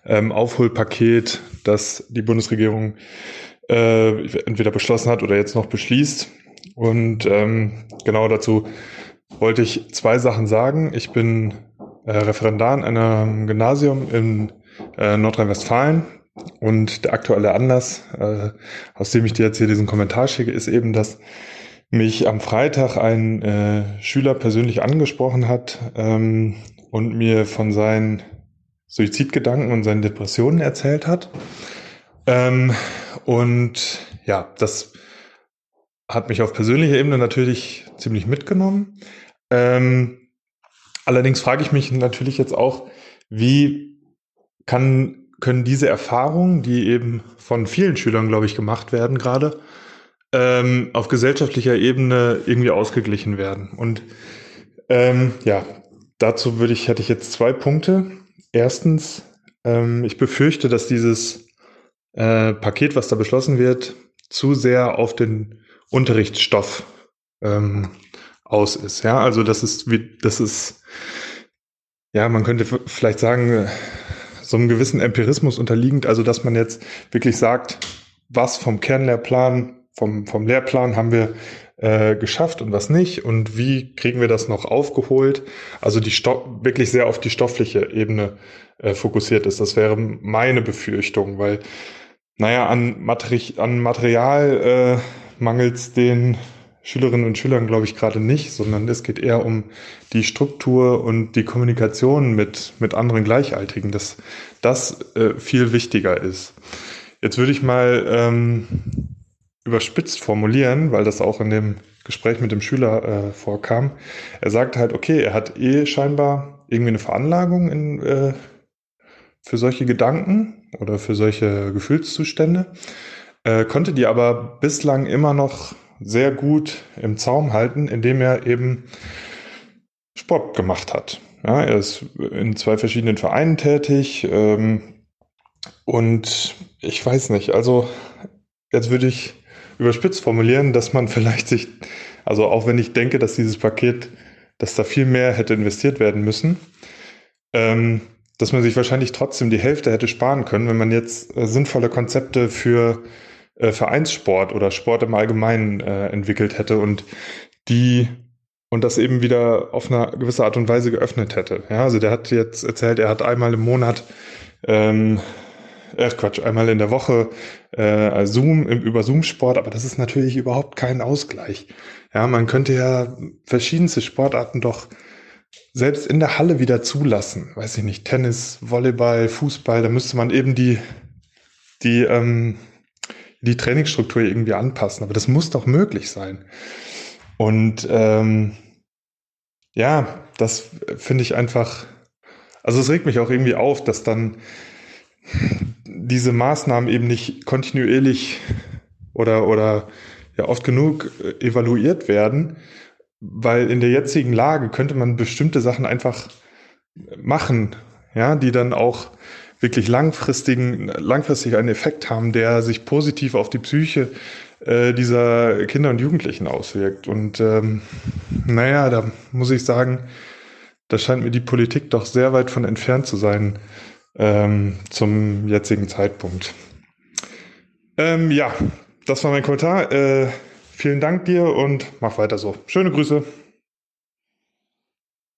ähm, Aufholpaket, das die Bundesregierung äh, entweder beschlossen hat oder jetzt noch beschließt. Und ähm, genau dazu wollte ich zwei Sachen sagen. Ich bin äh, Referendar an einem Gymnasium in äh, Nordrhein-Westfalen. Und der aktuelle Anlass, äh, aus dem ich dir jetzt hier diesen Kommentar schicke, ist eben, dass mich am Freitag ein äh, Schüler persönlich angesprochen hat ähm, und mir von seinen Suizidgedanken und seinen Depressionen erzählt hat. Ähm, und ja, das hat mich auf persönlicher Ebene natürlich ziemlich mitgenommen. Ähm, allerdings frage ich mich natürlich jetzt auch, wie kann, können diese Erfahrungen, die eben von vielen Schülern, glaube ich, gemacht werden gerade, ähm, auf gesellschaftlicher Ebene irgendwie ausgeglichen werden. Und ähm, ja, dazu würde ich, hätte ich jetzt zwei Punkte. Erstens, ähm, ich befürchte, dass dieses äh, Paket, was da beschlossen wird, zu sehr auf den Unterrichtsstoff ähm, aus ist. Ja, also das ist wie, das ist, ja, man könnte vielleicht sagen, so einem gewissen Empirismus unterliegend, also dass man jetzt wirklich sagt, was vom Kernlehrplan, vom, vom Lehrplan haben wir äh, geschafft und was nicht und wie kriegen wir das noch aufgeholt. Also die Sto wirklich sehr auf die stoffliche Ebene äh, fokussiert ist. Das wäre meine Befürchtung, weil, naja, an, Materi an Material äh, mangelt den Schülerinnen und Schülern, glaube ich, gerade nicht, sondern es geht eher um die Struktur und die Kommunikation mit, mit anderen Gleichaltrigen, dass das äh, viel wichtiger ist. Jetzt würde ich mal ähm, überspitzt formulieren, weil das auch in dem Gespräch mit dem Schüler äh, vorkam. Er sagte halt, okay, er hat eh scheinbar irgendwie eine Veranlagung in, äh, für solche Gedanken oder für solche Gefühlszustände, äh, konnte die aber bislang immer noch sehr gut im Zaum halten, indem er eben Sport gemacht hat. Ja, er ist in zwei verschiedenen Vereinen tätig ähm, und ich weiß nicht, also jetzt würde ich überspitzt formulieren, dass man vielleicht sich, also auch wenn ich denke, dass dieses Paket, dass da viel mehr hätte investiert werden müssen, ähm, dass man sich wahrscheinlich trotzdem die Hälfte hätte sparen können, wenn man jetzt äh, sinnvolle Konzepte für äh, Vereinssport oder Sport im Allgemeinen äh, entwickelt hätte und die und das eben wieder auf eine gewisse Art und Weise geöffnet hätte. Ja, also der hat jetzt erzählt, er hat einmal im Monat ähm, äh, Quatsch, einmal in der Woche äh, Zoom über Zoom-Sport, aber das ist natürlich überhaupt kein Ausgleich. Ja, man könnte ja verschiedenste Sportarten doch selbst in der Halle wieder zulassen. Weiß ich nicht, Tennis, Volleyball, Fußball, da müsste man eben die, die, ähm, die Trainingsstruktur irgendwie anpassen. Aber das muss doch möglich sein. Und ähm, ja, das finde ich einfach, also es regt mich auch irgendwie auf, dass dann diese Maßnahmen eben nicht kontinuierlich oder, oder ja oft genug äh, evaluiert werden, weil in der jetzigen Lage könnte man bestimmte Sachen einfach machen, ja, die dann auch wirklich langfristigen, langfristig einen Effekt haben, der sich positiv auf die Psyche äh, dieser Kinder und Jugendlichen auswirkt. Und ähm, naja, da muss ich sagen, da scheint mir die Politik doch sehr weit von entfernt zu sein, ähm, zum jetzigen Zeitpunkt. Ähm, ja, das war mein Kommentar. Äh, vielen Dank dir und mach weiter so. Schöne Grüße.